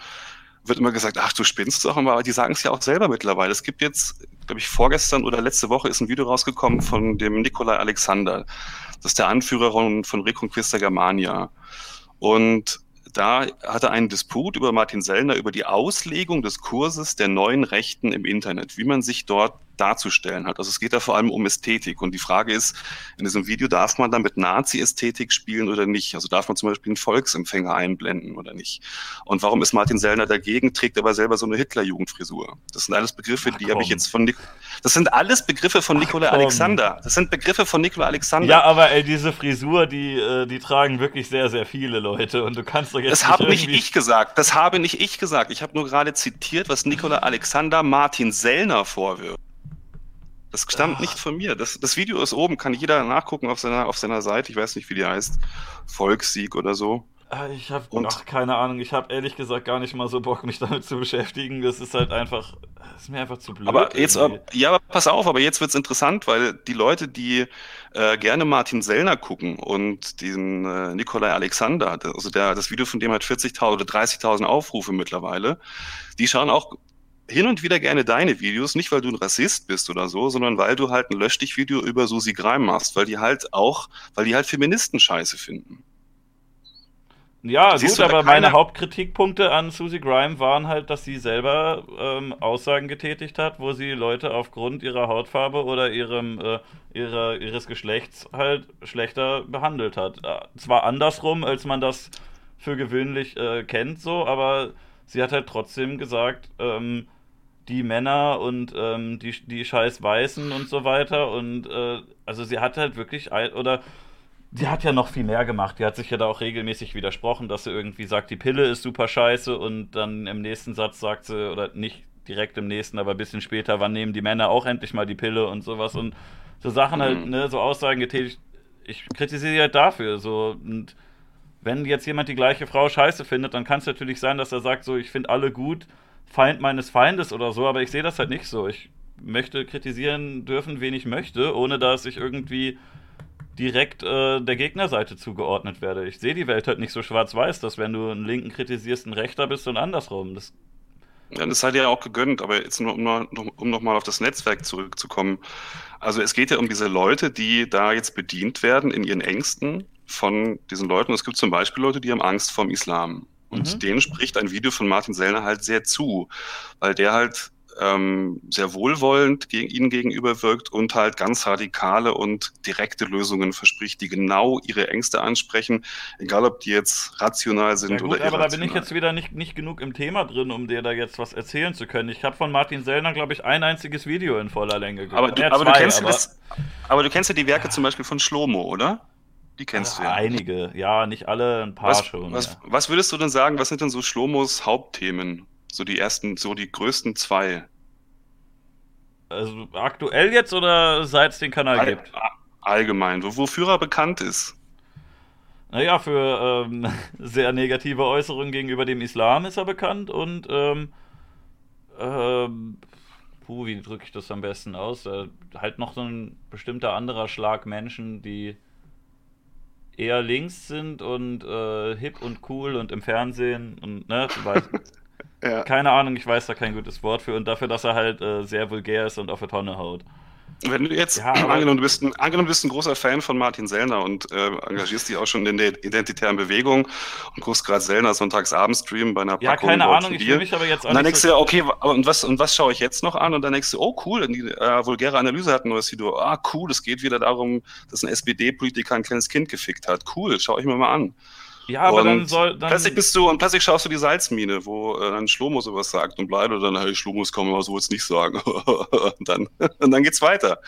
wird immer gesagt, ach, du spinnst doch, aber die sagen es ja auch selber mittlerweile. Es gibt jetzt, glaube ich, vorgestern oder letzte Woche ist ein Video rausgekommen von dem Nikolai Alexander. Das ist der Anführer von, von Reconquista Germania. Und da hatte einen Disput über Martin Sellner über die Auslegung des Kurses der neuen Rechten im Internet, wie man sich dort darzustellen hat. Also es geht da vor allem um Ästhetik. Und die Frage ist, in diesem Video darf man dann mit Nazi-Ästhetik spielen oder nicht? Also darf man zum Beispiel einen Volksempfänger einblenden oder nicht? Und warum ist Martin Sellner dagegen, trägt aber selber so eine Hitler-Jugendfrisur? Das sind alles Begriffe, Ach, die habe ich jetzt von Nik Das sind alles Begriffe von Nikolai Alexander. Das sind Begriffe von Nikolai Alexander. Ja, aber ey, diese Frisur, die, äh, die tragen wirklich sehr, sehr viele Leute. Und du kannst doch jetzt. Das habe nicht ich gesagt. Das habe nicht ich gesagt. Ich habe nur gerade zitiert, was Nikolai Alexander Martin Sellner vorwirft. Das stammt Ach. nicht von mir. Das, das Video ist oben, kann jeder nachgucken auf seiner, auf seiner Seite. Ich weiß nicht, wie die heißt. Volkssieg oder so. Ah, ich habe keine Ahnung. Ich habe ehrlich gesagt gar nicht mal so Bock, mich damit zu beschäftigen. Das ist halt einfach, das ist mir einfach zu blöd. Aber jetzt, irgendwie. ja, aber pass auf, aber jetzt wird's interessant, weil die Leute, die äh, gerne Martin Sellner gucken und diesen äh, Nikolai Alexander, also der, das Video von dem hat 40.000 oder 30.000 Aufrufe mittlerweile, die schauen auch hin und wieder gerne deine Videos, nicht weil du ein Rassist bist oder so, sondern weil du halt ein Lösch dich Video über Susi Greim machst, weil die halt auch, weil die halt Feministen scheiße finden. Ja, Siehst gut, aber meine Hauptkritikpunkte an Susie Grime waren halt, dass sie selber ähm, Aussagen getätigt hat, wo sie Leute aufgrund ihrer Hautfarbe oder ihrem, äh, ihrer, ihres Geschlechts halt schlechter behandelt hat. Äh, zwar andersrum, als man das für gewöhnlich äh, kennt, so, aber sie hat halt trotzdem gesagt, ähm, die Männer und ähm, die, die scheiß Weißen und so weiter. Und äh, also sie hat halt wirklich, oder die hat ja noch viel mehr gemacht. Die hat sich ja da auch regelmäßig widersprochen, dass sie irgendwie sagt, die Pille ist super scheiße und dann im nächsten Satz sagt sie, oder nicht direkt im nächsten, aber ein bisschen später, wann nehmen die Männer auch endlich mal die Pille und sowas und so Sachen halt, mhm. ne, so Aussagen getätigt. Ich kritisiere sie halt dafür, so und wenn jetzt jemand die gleiche Frau scheiße findet, dann kann es natürlich sein, dass er sagt, so, ich finde alle gut, Feind meines Feindes oder so, aber ich sehe das halt nicht so. Ich möchte kritisieren dürfen, wen ich möchte, ohne dass ich irgendwie direkt äh, der Gegnerseite zugeordnet werde. Ich sehe die Welt halt nicht so schwarz-weiß, dass wenn du einen Linken kritisierst, ein Rechter bist und andersrum. Das Ja, das sei dir ja auch gegönnt, aber jetzt nur, um, um nochmal auf das Netzwerk zurückzukommen. Also es geht ja um diese Leute, die da jetzt bedient werden in ihren Ängsten von diesen Leuten. Es gibt zum Beispiel Leute, die haben Angst vorm Islam. Und mhm. denen spricht ein Video von Martin Sellner halt sehr zu, weil der halt ähm, sehr wohlwollend gegen ihnen gegenüber wirkt und halt ganz radikale und direkte Lösungen verspricht, die genau ihre Ängste ansprechen, egal ob die jetzt rational sind ja, gut, oder irrational. Aber da bin ich jetzt wieder nicht, nicht genug im Thema drin, um dir da jetzt was erzählen zu können. Ich habe von Martin Sellner, glaube ich, ein einziges Video in voller Länge gehört. Aber, du, aber, zwei, du kennst aber, das, aber du kennst ja die Werke zum Beispiel von Schlomo, oder? Die kennst ja, du ja. Einige, ja, nicht alle, ein paar was, schon. Was, ja. was würdest du denn sagen, was sind denn so Schlomos Hauptthemen? So die ersten, so die größten zwei. Also aktuell jetzt oder seit es den Kanal All, gibt? Allgemein, wofür er bekannt ist. Naja, für ähm, sehr negative Äußerungen gegenüber dem Islam ist er bekannt und ähm, ähm, puh, wie drücke ich das am besten aus? Äh, halt noch so ein bestimmter anderer Schlag Menschen, die eher links sind und äh, hip und cool und im Fernsehen und ne, du weißt, ja. keine Ahnung, ich weiß da kein gutes Wort für und dafür, dass er halt äh, sehr vulgär ist und auf der Tonne haut. Wenn du jetzt, ja, angenommen, du bist ein, angenommen, du bist ein großer Fan von Martin Sellner und äh, engagierst dich auch schon in der identitären Bewegung und guckst gerade Sellner Sonntagsabendstream bei einer Packung Ja, keine Ahnung, ich will mich aber jetzt auch Und dann denkst so du, okay, und was, und was schaue ich jetzt noch an? Und dann denkst du, oh cool, die äh, vulgäre Analyse hat ein neues Video. Ah, cool, es geht wieder darum, dass ein SPD-Politiker ein kleines Kind gefickt hat. Cool, schaue ich mir mal an. Ja, aber und dann soll. Dann plötzlich bist du und plötzlich schaust du die Salzmine, wo äh, dann Schlomo sowas sagt und Bleido dann, hey, Schlomos kann man so jetzt nicht sagen. und, dann, und dann geht's weiter.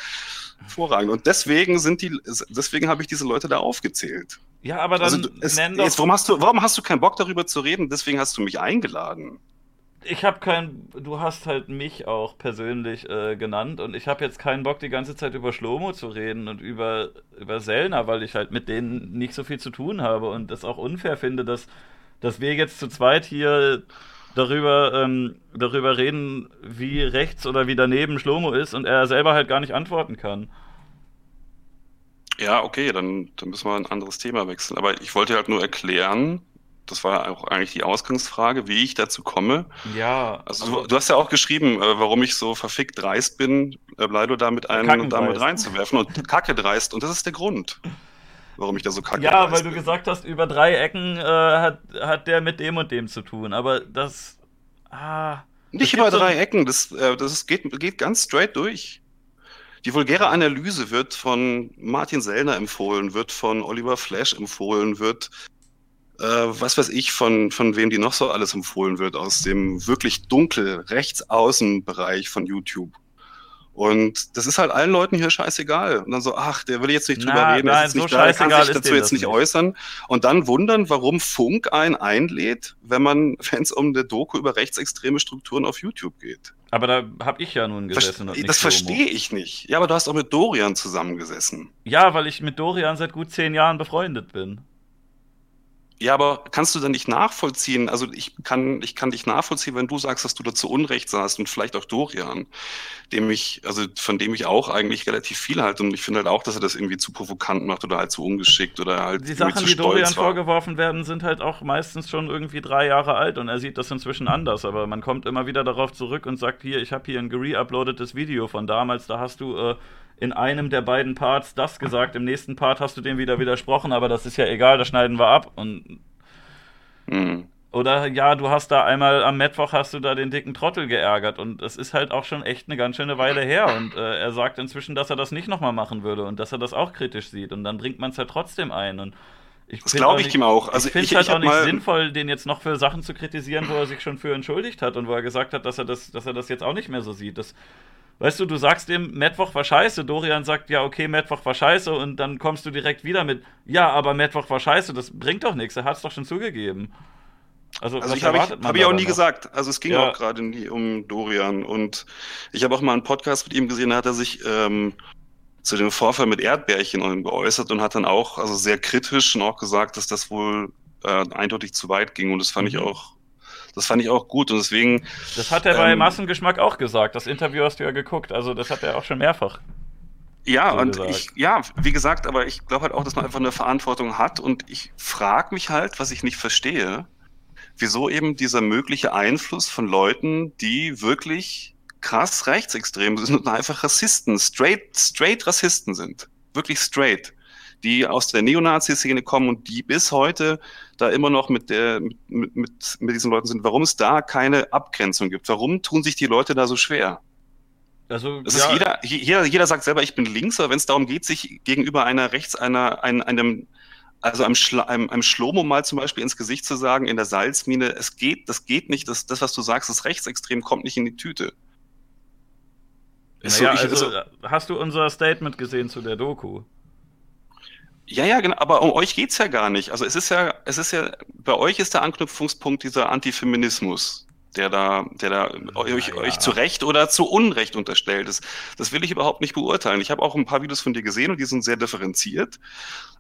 Hervorragend. Und deswegen sind die, deswegen habe ich diese Leute da aufgezählt. Ja, aber dann also, es, jetzt, warum hast du, warum hast du keinen Bock darüber zu reden? Deswegen hast du mich eingeladen ich habe keinen, du hast halt mich auch persönlich äh, genannt und ich habe jetzt keinen Bock, die ganze Zeit über Schlomo zu reden und über, über Sellner, weil ich halt mit denen nicht so viel zu tun habe und das auch unfair finde, dass, dass wir jetzt zu zweit hier darüber, ähm, darüber reden, wie rechts oder wie daneben Schlomo ist und er selber halt gar nicht antworten kann. Ja, okay, dann, dann müssen wir ein anderes Thema wechseln. Aber ich wollte halt nur erklären, das war auch eigentlich die Ausgangsfrage, wie ich dazu komme. Ja. Also, du, du hast ja auch geschrieben, äh, warum ich so verfickt dreist bin, äh, Bleido da mit einem damit reinzuwerfen und kacke dreist. Und das ist der Grund, warum ich da so kacke Ja, weil du bin. gesagt hast, über drei Ecken äh, hat, hat der mit dem und dem zu tun. Aber das. Ah, Nicht über drei so Ecken, das, äh, das geht, geht ganz straight durch. Die vulgäre Analyse wird von Martin Sellner empfohlen, wird von Oliver Flash empfohlen, wird äh, was weiß ich, von, von wem die noch so alles empfohlen wird, aus dem wirklich dunkel Rechtsaußenbereich von YouTube. Und das ist halt allen Leuten hier scheißegal. Und dann so, ach, der will jetzt nicht drüber Na, reden, nein, ist so nicht da, kann sich dazu jetzt nicht, äußern. Und dann wundern, warum Funk einen einlädt, wenn man, wenn es um eine Doku über rechtsextreme Strukturen auf YouTube geht. Aber da habe ich ja nun gesessen. Verste das verstehe ich nicht. Ja, aber du hast auch mit Dorian zusammengesessen. Ja, weil ich mit Dorian seit gut zehn Jahren befreundet bin. Ja, aber kannst du dann nicht nachvollziehen? Also ich kann, ich kann dich nachvollziehen, wenn du sagst, dass du da zu Unrecht saßt und vielleicht auch Dorian, dem ich, also von dem ich auch eigentlich relativ viel halte und ich finde halt auch, dass er das irgendwie zu provokant macht oder halt zu ungeschickt oder halt Die Sachen, die Dorian war. vorgeworfen werden, sind halt auch meistens schon irgendwie drei Jahre alt und er sieht das inzwischen anders, aber man kommt immer wieder darauf zurück und sagt, hier, ich habe hier ein gereuploadetes Video von damals, da hast du äh, in einem der beiden Parts das gesagt, im nächsten Part hast du dem wieder widersprochen, aber das ist ja egal, das schneiden wir ab. Und mhm. Oder ja, du hast da einmal am Mittwoch hast du da den dicken Trottel geärgert und es ist halt auch schon echt eine ganz schöne Weile her und äh, er sagt inzwischen, dass er das nicht nochmal machen würde und dass er das auch kritisch sieht und dann bringt man es halt trotzdem ein und ich das glaube ich ihm auch. Also ich finde es halt auch nicht sinnvoll, den jetzt noch für Sachen zu kritisieren, wo er sich schon für entschuldigt hat und wo er gesagt hat, dass er das, dass er das jetzt auch nicht mehr so sieht. Das Weißt du, du sagst dem, Mittwoch war scheiße. Dorian sagt, ja, okay, Mittwoch war scheiße. Und dann kommst du direkt wieder mit, ja, aber Mittwoch war scheiße. Das bringt doch nichts. Er hat es doch schon zugegeben. Also, also ich habe ich, hab ich auch nie noch? gesagt. Also es ging ja. auch gerade nie um Dorian. Und ich habe auch mal einen Podcast mit ihm gesehen, da hat er sich ähm, zu dem Vorfall mit Erdbärchen geäußert und hat dann auch also sehr kritisch und auch gesagt, dass das wohl äh, eindeutig zu weit ging. Und das fand mhm. ich auch das fand ich auch gut und deswegen. Das hat er bei ähm, Massengeschmack auch gesagt. Das Interview hast du ja geguckt. Also, das hat er auch schon mehrfach. Ja, so und gesagt. ich, ja, wie gesagt, aber ich glaube halt auch, dass man einfach eine Verantwortung hat und ich frage mich halt, was ich nicht verstehe, wieso eben dieser mögliche Einfluss von Leuten, die wirklich krass rechtsextrem sind und einfach Rassisten, straight, straight Rassisten sind. Wirklich straight. Die aus der Neonazi-Szene kommen und die bis heute da immer noch mit, der, mit, mit, mit diesen Leuten sind. Warum es da keine Abgrenzung gibt. Warum tun sich die Leute da so schwer? Also, das ja. ist jeder, jeder, jeder sagt selber, ich bin links, aber wenn es darum geht, sich gegenüber einer rechts, einer, einem, einem also einem, Schla einem, einem Schlomo mal zum Beispiel ins Gesicht zu sagen, in der Salzmine, es geht, das geht nicht, das, das was du sagst, das Rechtsextrem kommt nicht in die Tüte. Naja, so, ich, also, also, hast du unser Statement gesehen zu der Doku? Ja, ja, genau, aber um euch geht's ja gar nicht. Also es ist ja, es ist ja, bei euch ist der Anknüpfungspunkt dieser Antifeminismus der da, der da euch, ja. euch zu Recht oder zu Unrecht unterstellt ist. Das will ich überhaupt nicht beurteilen. Ich habe auch ein paar Videos von dir gesehen und die sind sehr differenziert.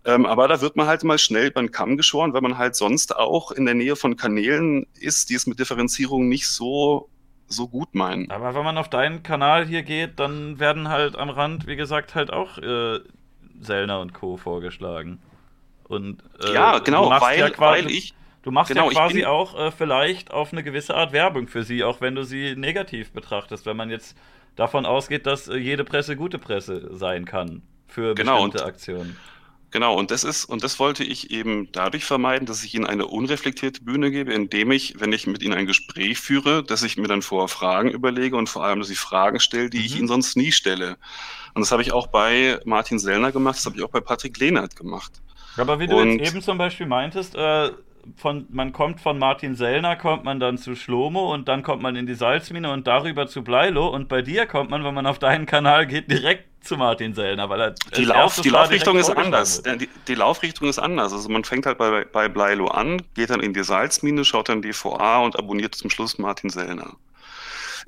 Ähm, aber da wird man halt mal schnell beim Kamm geschoren, weil man halt sonst auch in der Nähe von Kanälen ist, die es mit Differenzierung nicht so so gut meinen. Aber wenn man auf deinen Kanal hier geht, dann werden halt am Rand, wie gesagt, halt auch äh, Sellner und Co. vorgeschlagen. Und, äh, ja, genau, weil, ja quasi, weil ich Du machst genau, ja quasi auch äh, vielleicht auf eine gewisse Art Werbung für sie, auch wenn du sie negativ betrachtest, wenn man jetzt davon ausgeht, dass äh, jede Presse gute Presse sein kann für genau, bestimmte Aktionen. Genau, und das ist, und das wollte ich eben dadurch vermeiden, dass ich ihnen eine unreflektierte Bühne gebe, indem ich, wenn ich mit ihnen ein Gespräch führe, dass ich mir dann vorher Fragen überlege und vor allem, dass ich Fragen stelle, die mhm. ich ihnen sonst nie stelle. Und das habe ich auch bei Martin Sellner gemacht, das habe ich auch bei Patrick Lehnert gemacht. Aber wie du und, jetzt eben zum Beispiel meintest, äh, von, man kommt von Martin Sellner, kommt man dann zu Schlomo und dann kommt man in die Salzmine und darüber zu Bleilo und bei dir kommt man, wenn man auf deinen Kanal geht, direkt zu Martin Sellner, weil er die, Lauf, die Laufrichtung ist anders. Die, die, Laufrichtung ist anders. Also man fängt halt bei, bei Bleilo an, geht dann in die Salzmine, schaut dann die VA und abonniert zum Schluss Martin Sellner.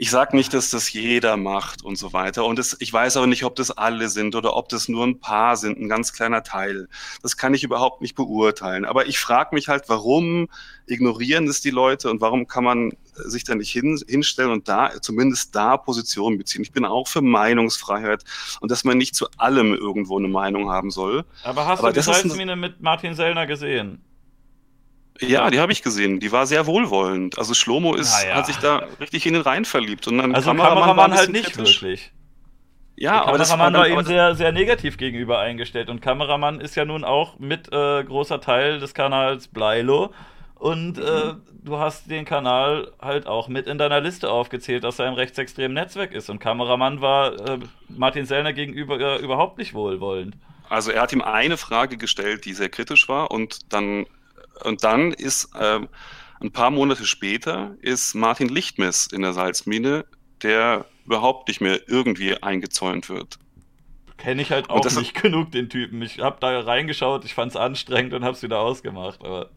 Ich sage nicht, dass das jeder macht und so weiter. Und das, ich weiß auch nicht, ob das alle sind oder ob das nur ein paar sind, ein ganz kleiner Teil. Das kann ich überhaupt nicht beurteilen. Aber ich frage mich halt, warum ignorieren es die Leute und warum kann man sich da nicht hin, hinstellen und da zumindest da Positionen beziehen. Ich bin auch für Meinungsfreiheit und dass man nicht zu allem irgendwo eine Meinung haben soll. Aber hast Aber du die Salzmine mit Martin Sellner gesehen? Ja, die habe ich gesehen. Die war sehr wohlwollend. Also Schlomo ist, ja. hat sich da richtig in den Rhein verliebt. Und dann also Kameramann, Kameramann halt nicht kritisch. wirklich. Ja, aber das Kameramann war ihm sehr, sehr negativ gegenüber eingestellt. Und Kameramann ist ja nun auch mit äh, großer Teil des Kanals Bleilo. Und äh, mhm. du hast den Kanal halt auch mit in deiner Liste aufgezählt, dass er ein rechtsextremen Netzwerk ist. Und Kameramann war äh, Martin Sellner gegenüber äh, überhaupt nicht wohlwollend. Also er hat ihm eine Frage gestellt, die sehr kritisch war, und dann und dann ist äh, ein paar Monate später ist Martin Lichtmess in der Salzmine, der überhaupt nicht mehr irgendwie eingezäunt wird. Kenne ich halt auch nicht genug, den Typen. Ich habe da reingeschaut, ich fand es anstrengend und habe es wieder ausgemacht. Aber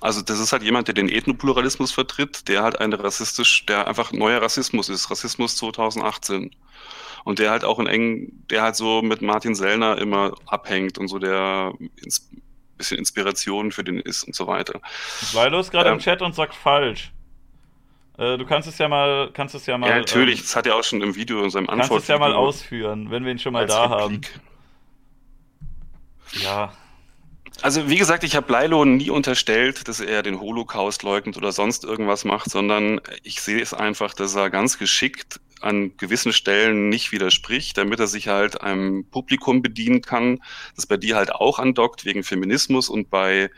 also das ist halt jemand, der den Ethnopluralismus vertritt, der halt eine rassistisch, der einfach neuer Rassismus ist, Rassismus 2018. Und der halt auch in eng, der halt so mit Martin Sellner immer abhängt und so der bisschen Inspiration für den ist und so weiter. Weil ist gerade ähm, im Chat und sagt falsch. Äh, du kannst es ja mal, kannst es ja mal. Ja, natürlich, ähm, das hat er auch schon im Video in seinem Antwort. Kannst es ja mal ausführen, wenn wir ihn schon mal da Replik. haben. Ja. Also wie gesagt, ich habe Leilo nie unterstellt, dass er den Holocaust leugnet oder sonst irgendwas macht, sondern ich sehe es einfach, dass er ganz geschickt an gewissen Stellen nicht widerspricht, damit er sich halt einem Publikum bedienen kann, das bei dir halt auch andockt wegen Feminismus und bei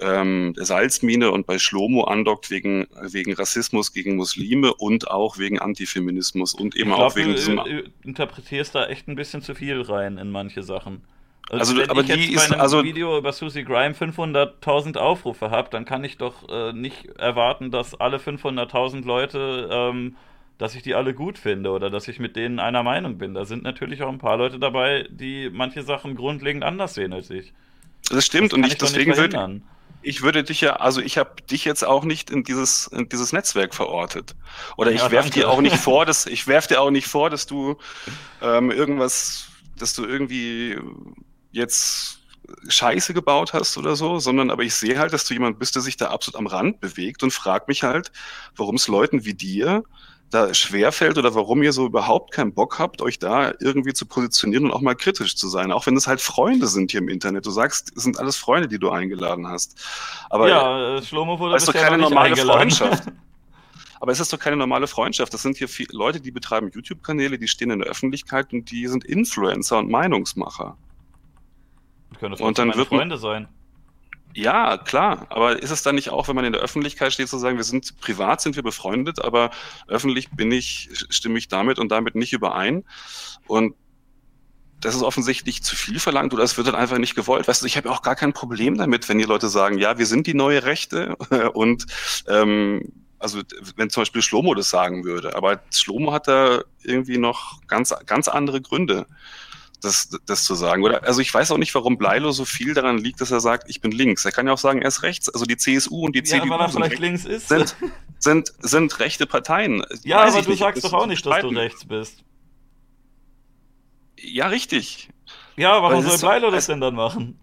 ähm, der Salzmine und bei Schlomo andockt wegen, wegen Rassismus gegen Muslime und auch wegen Antifeminismus und eben glaub, auch wegen diesem. Du interpretierst da echt ein bisschen zu viel rein in manche Sachen. Also, also aber ich die jetzt ist bei einem also Video über Susie Grime 500.000 Aufrufe habe, dann kann ich doch äh, nicht erwarten, dass alle 500.000 Leute ähm, dass ich die alle gut finde oder dass ich mit denen einer Meinung bin. Da sind natürlich auch ein paar Leute dabei, die manche Sachen grundlegend anders sehen als ich. Das stimmt das und ich, deswegen würde ich würde dich ja, also ich habe dich jetzt auch nicht in dieses, in dieses Netzwerk verortet. Oder ich ja, werf dir auch nicht vor, dass ich werf dir auch nicht vor, dass du ähm, irgendwas, dass du irgendwie jetzt Scheiße gebaut hast oder so, sondern aber ich sehe halt, dass du jemand bist, der sich da absolut am Rand bewegt und frag mich halt, warum es Leuten wie dir da schwerfällt oder warum ihr so überhaupt keinen Bock habt, euch da irgendwie zu positionieren und auch mal kritisch zu sein. Auch wenn es halt Freunde sind hier im Internet. Du sagst, es sind alles Freunde, die du eingeladen hast. Aber ja, äh, Schlomo wurde ist doch keine normale eingeladen. Freundschaft. Aber es ist doch keine normale Freundschaft. Das sind hier viele Leute, die betreiben YouTube-Kanäle, die stehen in der Öffentlichkeit und die sind Influencer und Meinungsmacher. Können das und dann wird Freunde sein. Ja, klar. Aber ist es dann nicht auch, wenn man in der Öffentlichkeit steht, zu sagen, wir sind privat, sind wir befreundet, aber öffentlich bin ich, stimme ich damit und damit nicht überein. Und das ist offensichtlich zu viel verlangt oder es wird dann einfach nicht gewollt. Weißt du, ich habe auch gar kein Problem damit, wenn die Leute sagen, ja, wir sind die neue Rechte und ähm, also wenn zum Beispiel Schlomo das sagen würde, aber Schlomo hat da irgendwie noch ganz, ganz andere Gründe das, das zu sagen. Oder also ich weiß auch nicht, warum Bleilo so viel daran liegt, dass er sagt, ich bin links. Er kann ja auch sagen, er ist rechts. Also die CSU und die ja, CDU links ist. Sind, sind, sind rechte Parteien. Ja, weiß aber du nicht, sagst doch auch nicht, dass du rechts bist. Ja, richtig. Ja, warum soll Bleilo das denn dann machen?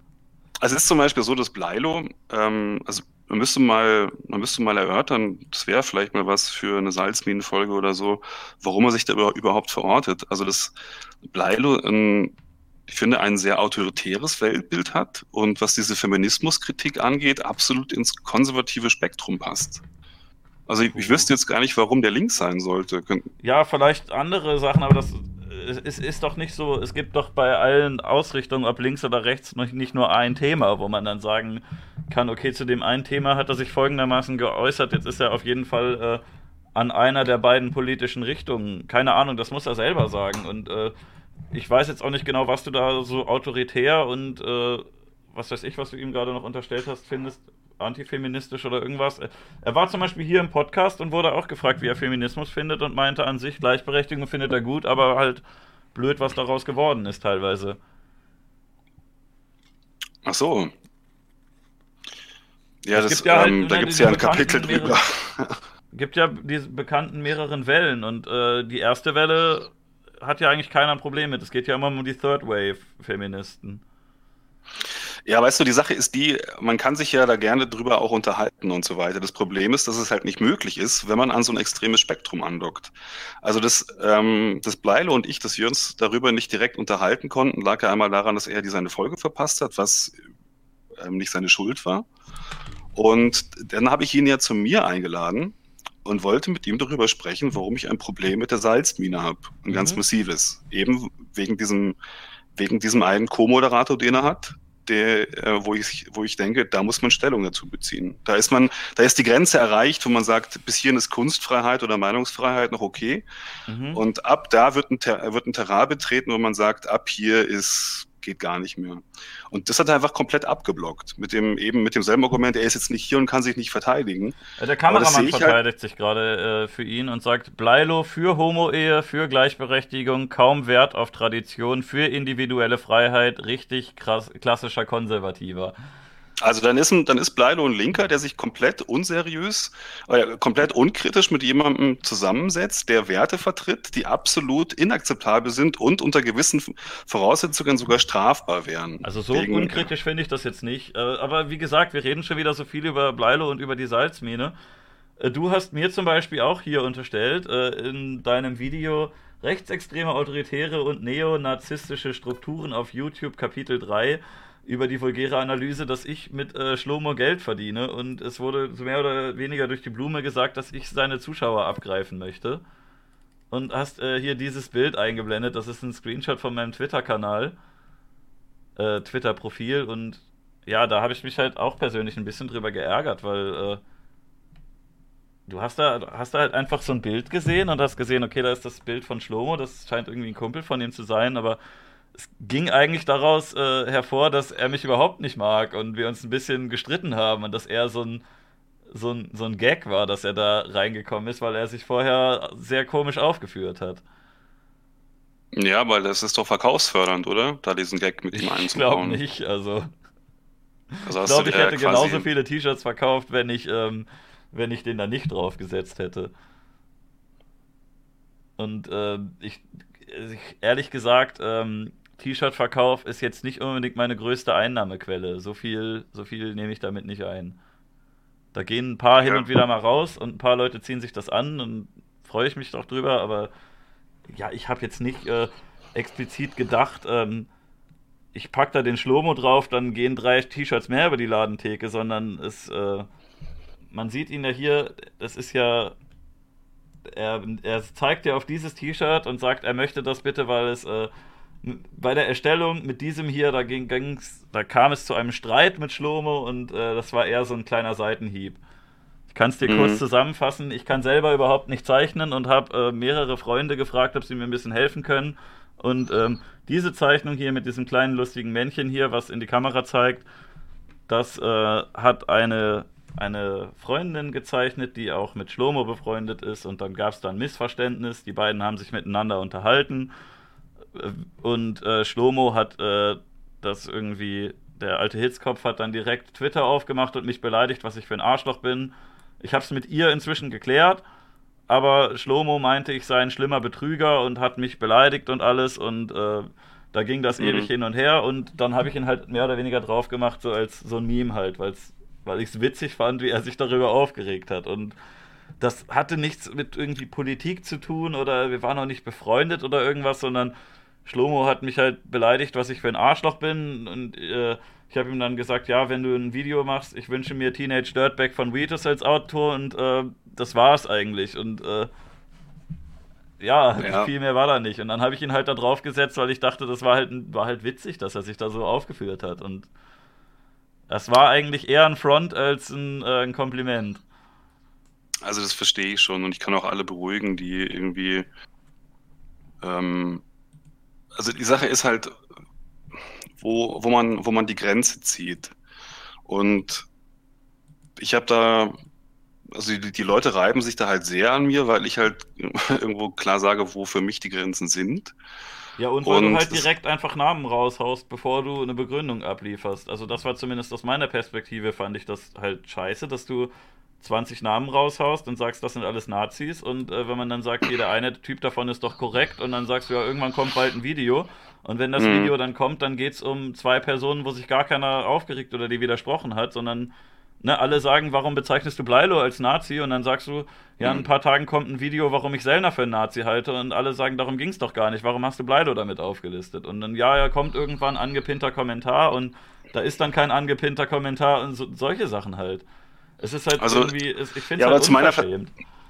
Also es ist zum Beispiel so, dass Bleilo, ähm, also man müsste mal, man müsste mal erörtern, das wäre vielleicht mal was für eine Salzminenfolge oder so, warum er sich da überhaupt verortet. Also das Bleilo, ähm, ich finde, ein sehr autoritäres Weltbild hat und was diese Feminismuskritik angeht, absolut ins konservative Spektrum passt. Also ich, ich wüsste jetzt gar nicht, warum der links sein sollte. Ja, vielleicht andere Sachen, aber das es ist doch nicht so, es gibt doch bei allen Ausrichtungen, ob links oder rechts, nicht nur ein Thema, wo man dann sagen kann, okay, zu dem einen Thema hat er sich folgendermaßen geäußert, jetzt ist er auf jeden Fall äh, an einer der beiden politischen Richtungen. Keine Ahnung, das muss er selber sagen. Und äh, ich weiß jetzt auch nicht genau, was du da so autoritär und äh, was weiß ich, was du ihm gerade noch unterstellt hast, findest, antifeministisch oder irgendwas. Er war zum Beispiel hier im Podcast und wurde auch gefragt, wie er Feminismus findet und meinte an sich, Gleichberechtigung findet er gut, aber halt blöd, was daraus geworden ist teilweise. Ach so. Ja, das, ja halt, ähm, da gibt es ja ein Kapitel drüber. gibt ja diese bekannten mehreren Wellen und äh, die erste Welle hat ja eigentlich keiner ein Problem mit. Es geht ja immer um die Third Wave Feministen. Ja, weißt du, die Sache ist die, man kann sich ja da gerne drüber auch unterhalten und so weiter. Das Problem ist, dass es halt nicht möglich ist, wenn man an so ein extremes Spektrum andockt. Also das, ähm, das Bleilo und ich, dass wir uns darüber nicht direkt unterhalten konnten, lag ja einmal daran, dass er die seine Folge verpasst hat, was ähm, nicht seine Schuld war. Und dann habe ich ihn ja zu mir eingeladen und wollte mit ihm darüber sprechen, warum ich ein Problem mit der Salzmine habe. Ein mhm. ganz massives. Eben wegen diesem, wegen diesem einen Co-Moderator, den er hat, der, äh, wo, ich, wo ich denke, da muss man Stellung dazu beziehen. Da ist man, da ist die Grenze erreicht, wo man sagt, bis hierhin ist Kunstfreiheit oder Meinungsfreiheit noch okay. Mhm. Und ab da wird ein, wird ein Terrain betreten, wo man sagt, ab hier ist geht gar nicht mehr. Und das hat er einfach komplett abgeblockt. Mit dem, eben mit demselben Argument, er ist jetzt nicht hier und kann sich nicht verteidigen. Der Kameramann verteidigt halt sich gerade äh, für ihn und sagt, Bleilo für Homo-Ehe, für Gleichberechtigung, kaum Wert auf Tradition, für individuelle Freiheit, richtig krass, klassischer Konservativer. Also dann ist, dann ist Bleilo ein Linker, der sich komplett unseriös, äh, komplett unkritisch mit jemandem zusammensetzt, der Werte vertritt, die absolut inakzeptabel sind und unter gewissen Voraussetzungen sogar strafbar wären. Also so Wegen, unkritisch finde ich das jetzt nicht. Äh, aber wie gesagt, wir reden schon wieder so viel über Bleilo und über die Salzmine. Äh, du hast mir zum Beispiel auch hier unterstellt, äh, in deinem Video rechtsextreme, autoritäre und neonazistische Strukturen auf YouTube Kapitel 3 über die vulgäre Analyse, dass ich mit äh, Schlomo Geld verdiene. Und es wurde mehr oder weniger durch die Blume gesagt, dass ich seine Zuschauer abgreifen möchte. Und hast äh, hier dieses Bild eingeblendet, das ist ein Screenshot von meinem Twitter-Kanal, äh, Twitter-Profil. Und ja, da habe ich mich halt auch persönlich ein bisschen drüber geärgert, weil äh, du hast da, hast da halt einfach so ein Bild gesehen und hast gesehen, okay, da ist das Bild von Schlomo, das scheint irgendwie ein Kumpel von ihm zu sein, aber es ging eigentlich daraus äh, hervor, dass er mich überhaupt nicht mag und wir uns ein bisschen gestritten haben und dass er so ein, so ein, so ein Gag war, dass er da reingekommen ist, weil er sich vorher sehr komisch aufgeführt hat. Ja, weil das ist doch verkaufsfördernd, oder? Da diesen Gag mit ihm einzubauen. Ich glaube nicht, also. also ich glaube, ich hätte genauso viele T-Shirts verkauft, wenn ich, ähm, wenn ich den da nicht draufgesetzt hätte. Und äh, ich, ehrlich gesagt, ähm, T-Shirt-Verkauf ist jetzt nicht unbedingt meine größte Einnahmequelle. So viel, so viel nehme ich damit nicht ein. Da gehen ein paar hin und wieder mal raus und ein paar Leute ziehen sich das an und freue ich mich doch drüber, aber ja, ich habe jetzt nicht äh, explizit gedacht, ähm, ich packe da den Schlomo drauf, dann gehen drei T-Shirts mehr über die Ladentheke, sondern es, äh, man sieht ihn ja hier, das ist ja, er, er zeigt ja auf dieses T-Shirt und sagt, er möchte das bitte, weil es äh, bei der Erstellung mit diesem hier, da, ging, da kam es zu einem Streit mit Schlomo und äh, das war eher so ein kleiner Seitenhieb. Ich kann es dir mhm. kurz zusammenfassen. Ich kann selber überhaupt nicht zeichnen und habe äh, mehrere Freunde gefragt, ob sie mir ein bisschen helfen können. Und ähm, diese Zeichnung hier mit diesem kleinen lustigen Männchen hier, was in die Kamera zeigt, das äh, hat eine, eine Freundin gezeichnet, die auch mit Schlomo befreundet ist. Und dann gab es da ein Missverständnis. Die beiden haben sich miteinander unterhalten. Und äh, Schlomo hat äh, das irgendwie, der alte Hitzkopf hat dann direkt Twitter aufgemacht und mich beleidigt, was ich für ein Arschloch bin. Ich habe es mit ihr inzwischen geklärt aber Schlomo meinte, ich sei ein schlimmer Betrüger und hat mich beleidigt und alles und äh, da ging das mhm. ewig hin und her und dann habe ich ihn halt mehr oder weniger drauf gemacht, so als so ein Meme halt, weil's, weil ich es witzig fand, wie er sich darüber aufgeregt hat und das hatte nichts mit irgendwie Politik zu tun oder wir waren auch nicht befreundet oder irgendwas, sondern Schlomo hat mich halt beleidigt, was ich für ein Arschloch bin und äh, ich habe ihm dann gesagt, ja, wenn du ein Video machst, ich wünsche mir Teenage Dirtbag von Wheatus als Autor und äh, das war es eigentlich. Und äh, ja, ja, viel mehr war da nicht. Und dann habe ich ihn halt da drauf gesetzt, weil ich dachte, das war halt, war halt witzig, dass er sich da so aufgeführt hat. Und das war eigentlich eher ein Front als ein, äh, ein Kompliment. Also das verstehe ich schon und ich kann auch alle beruhigen, die irgendwie ähm, also die Sache ist halt, wo, wo, man, wo man die Grenze zieht. Und ich habe da, also die, die Leute reiben sich da halt sehr an mir, weil ich halt irgendwo klar sage, wo für mich die Grenzen sind. Ja, und weil und du halt direkt einfach Namen raushaust, bevor du eine Begründung ablieferst. Also das war zumindest aus meiner Perspektive, fand ich das halt scheiße, dass du 20 Namen raushaust und sagst, das sind alles Nazis. Und äh, wenn man dann sagt, jeder eine Typ davon ist doch korrekt, und dann sagst du, ja, irgendwann kommt bald ein Video. Und wenn das mhm. Video dann kommt, dann geht es um zwei Personen, wo sich gar keiner aufgeregt oder die widersprochen hat, sondern ne, alle sagen, warum bezeichnest du Bleilo als Nazi? Und dann sagst du, ja, in ein mhm. paar Tagen kommt ein Video, warum ich Sellner für einen Nazi halte. Und alle sagen, darum ging es doch gar nicht. Warum hast du Bleilo damit aufgelistet? Und dann, ja, ja, kommt irgendwann ein angepinnter Kommentar und da ist dann kein angepinnter Kommentar und so, solche Sachen halt. Es ist halt also, irgendwie, ich finde es ja, halt zu meiner,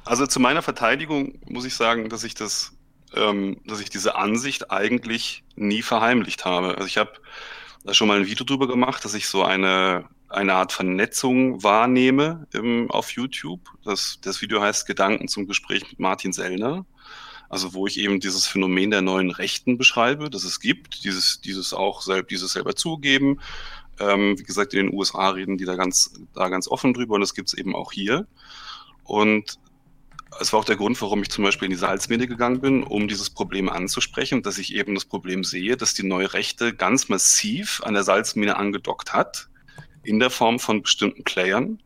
Also zu meiner Verteidigung muss ich sagen, dass ich das, ähm, dass ich diese Ansicht eigentlich nie verheimlicht habe. Also ich habe da schon mal ein Video drüber gemacht, dass ich so eine, eine Art Vernetzung wahrnehme im, auf YouTube. Das, das Video heißt Gedanken zum Gespräch mit Martin Sellner. Also wo ich eben dieses Phänomen der neuen Rechten beschreibe, dass es gibt, dieses, dieses auch selbst, dieses selber zugeben, ähm, wie gesagt, in den USA reden die da ganz, da ganz offen drüber und das gibt es eben auch hier. Und es war auch der Grund, warum ich zum Beispiel in die Salzmine gegangen bin, um dieses Problem anzusprechen, dass ich eben das Problem sehe, dass die neue Rechte ganz massiv an der Salzmine angedockt hat, in der Form von bestimmten Playern,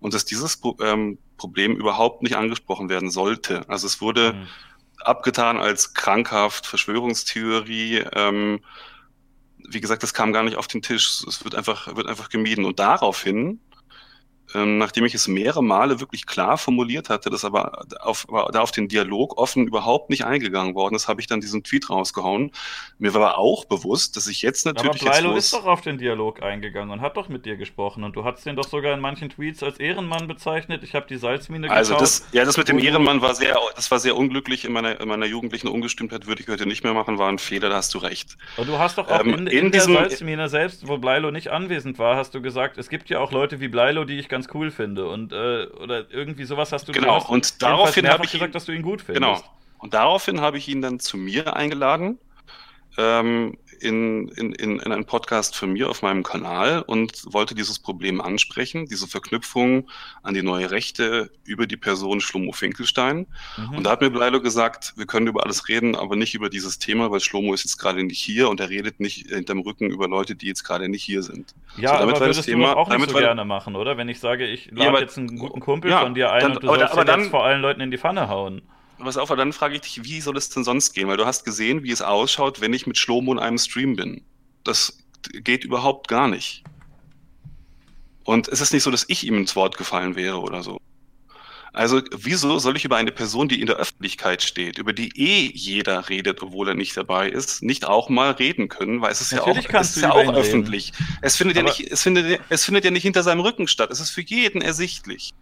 und dass dieses ähm, Problem überhaupt nicht angesprochen werden sollte. Also es wurde mhm. abgetan als krankhaft, Verschwörungstheorie, ähm, wie gesagt, das kam gar nicht auf den Tisch. Es wird einfach, wird einfach gemieden. Und daraufhin ähm, nachdem ich es mehrere Male wirklich klar formuliert hatte, dass aber auf, da auf den Dialog offen überhaupt nicht eingegangen worden ist, habe ich dann diesen Tweet rausgehauen. Mir war aber auch bewusst, dass ich jetzt natürlich. Aber Bleilo ist doch auf den Dialog eingegangen und hat doch mit dir gesprochen und du hast den doch sogar in manchen Tweets als Ehrenmann bezeichnet. Ich habe die Salzmine Also das, ja, das mit dem Ehrenmann war sehr, das war sehr unglücklich in meiner, in meiner jugendlichen Ungestimmtheit, würde ich heute nicht mehr machen, war ein Fehler, da hast du recht. Aber du hast doch auch ähm, in, in, in, der Salzmine selbst, wo Bleilo nicht anwesend war, hast du gesagt, es gibt ja auch Leute wie Bleilo, die ich ganz ganz cool finde. Und, äh, oder irgendwie sowas hast du Genau, hast und daraufhin habe ich gesagt, dass du ihn gut findest. Genau. Und daraufhin habe ich ihn dann zu mir eingeladen ähm, in, in, in, in einen Podcast von mir auf meinem Kanal und wollte dieses Problem ansprechen, diese Verknüpfung an die neue Rechte über die Person Schlomo Finkelstein. Mhm. Und da hat mir Bleilo gesagt, wir können über alles reden, aber nicht über dieses Thema, weil Schlomo ist jetzt gerade nicht hier und er redet nicht hinterm Rücken über Leute, die jetzt gerade nicht hier sind. Ja, so, damit aber würdest Thema, du auch nicht so gerne machen, oder? Wenn ich sage, ich lade ja, jetzt einen guten Kumpel ja, von dir ein dann, und du sollst aber, dann, jetzt vor allen Leuten in die Pfanne hauen. Was auf, aber dann frage ich dich, wie soll es denn sonst gehen? Weil du hast gesehen, wie es ausschaut, wenn ich mit Schlomo in einem Stream bin. Das geht überhaupt gar nicht. Und es ist nicht so, dass ich ihm ins Wort gefallen wäre oder so. Also wieso soll ich über eine Person, die in der Öffentlichkeit steht, über die eh jeder redet, obwohl er nicht dabei ist, nicht auch mal reden können? Weil es ist Natürlich ja auch, es ist ja auch öffentlich. Es findet ja, nicht, es, findet, es findet ja nicht hinter seinem Rücken statt. Es ist für jeden ersichtlich.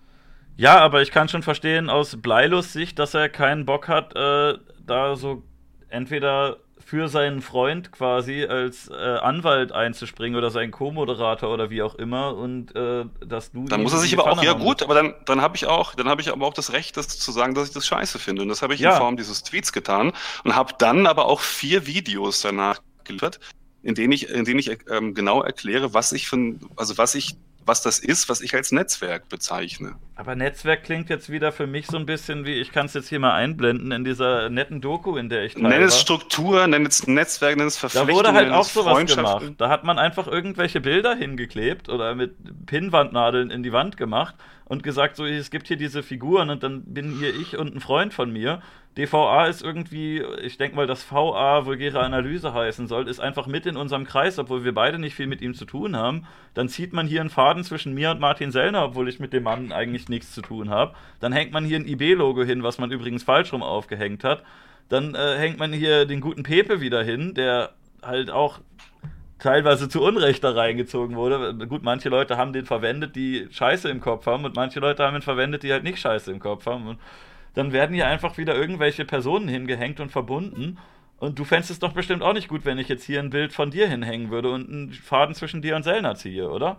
Ja, aber ich kann schon verstehen aus Bleilus Sicht, dass er keinen Bock hat, äh, da so entweder für seinen Freund quasi als äh, Anwalt einzuspringen oder seinen Co-Moderator oder wie auch immer und äh, dass du dann muss er sich aber auch ja gut aber dann dann habe ich auch dann habe ich aber auch das Recht das zu sagen dass ich das scheiße finde und das habe ich ja. in Form dieses Tweets getan und habe dann aber auch vier Videos danach geliefert in denen ich in denen ich ähm, genau erkläre was ich von also was ich was das ist, was ich als Netzwerk bezeichne. Aber Netzwerk klingt jetzt wieder für mich so ein bisschen wie, ich kann es jetzt hier mal einblenden, in dieser netten Doku, in der ich teile. Nenn es Struktur, nenn es Netzwerk, nenn es Verpflichtung. Da wurde halt auch sowas gemacht. Da hat man einfach irgendwelche Bilder hingeklebt oder mit Pinnwandnadeln in die Wand gemacht und gesagt, so, es gibt hier diese Figuren und dann bin hier ich und ein Freund von mir DVA ist irgendwie, ich denke mal, dass VA vulgäre Analyse heißen soll, ist einfach mit in unserem Kreis, obwohl wir beide nicht viel mit ihm zu tun haben. Dann zieht man hier einen Faden zwischen mir und Martin Sellner, obwohl ich mit dem Mann eigentlich nichts zu tun habe. Dann hängt man hier ein IB-Logo hin, was man übrigens falsch rum aufgehängt hat. Dann äh, hängt man hier den guten Pepe wieder hin, der halt auch teilweise zu Unrecht da reingezogen wurde. Gut, manche Leute haben den verwendet, die Scheiße im Kopf haben, und manche Leute haben ihn verwendet, die halt nicht Scheiße im Kopf haben. Und dann werden hier einfach wieder irgendwelche Personen hingehängt und verbunden. Und du fändest es doch bestimmt auch nicht gut, wenn ich jetzt hier ein Bild von dir hinhängen würde und einen Faden zwischen dir und Selna ziehe, oder?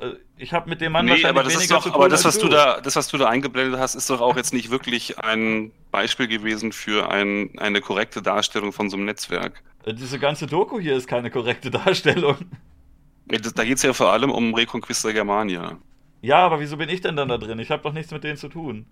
Äh, ich habe mit dem Mann nee, wahrscheinlich aber das weniger ist doch, Aber das was, du. du. da, das, was du da eingeblendet hast, ist doch auch jetzt nicht wirklich ein Beispiel gewesen für ein, eine korrekte Darstellung von so einem Netzwerk. Äh, diese ganze Doku hier ist keine korrekte Darstellung. Da geht es ja vor allem um Reconquista Germania. Ja, aber wieso bin ich denn dann da drin? Ich habe doch nichts mit denen zu tun.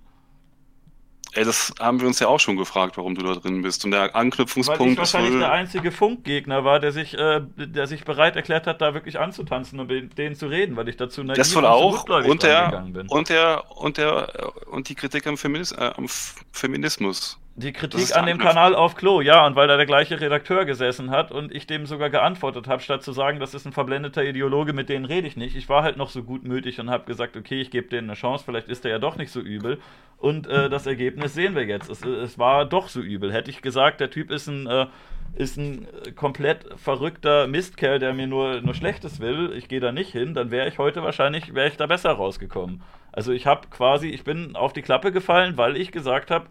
Ey, das haben wir uns ja auch schon gefragt, warum du da drin bist. Und der Anknüpfungspunkt Weil ich wahrscheinlich der einzige Funkgegner war, der sich, äh, der sich bereit erklärt hat, da wirklich anzutanzen und mit denen zu reden, weil ich dazu naiv das wohl auch und der, bin. Und der und der und die Kritik am, Feminis äh, am Feminismus. Die Kritik an dem Kanal auf Klo, ja, und weil da der gleiche Redakteur gesessen hat und ich dem sogar geantwortet habe, statt zu sagen, das ist ein verblendeter Ideologe, mit denen rede ich nicht. Ich war halt noch so gutmütig und habe gesagt, okay, ich gebe denen eine Chance, vielleicht ist er ja doch nicht so übel. Und äh, das Ergebnis sehen wir jetzt. Es, es, war doch so übel. Hätte ich gesagt, der Typ ist ein, äh, ist ein komplett verrückter Mistkerl, der mir nur, nur Schlechtes will, ich gehe da nicht hin, dann wäre ich heute wahrscheinlich, wäre ich da besser rausgekommen. Also ich habe quasi, ich bin auf die Klappe gefallen, weil ich gesagt habe,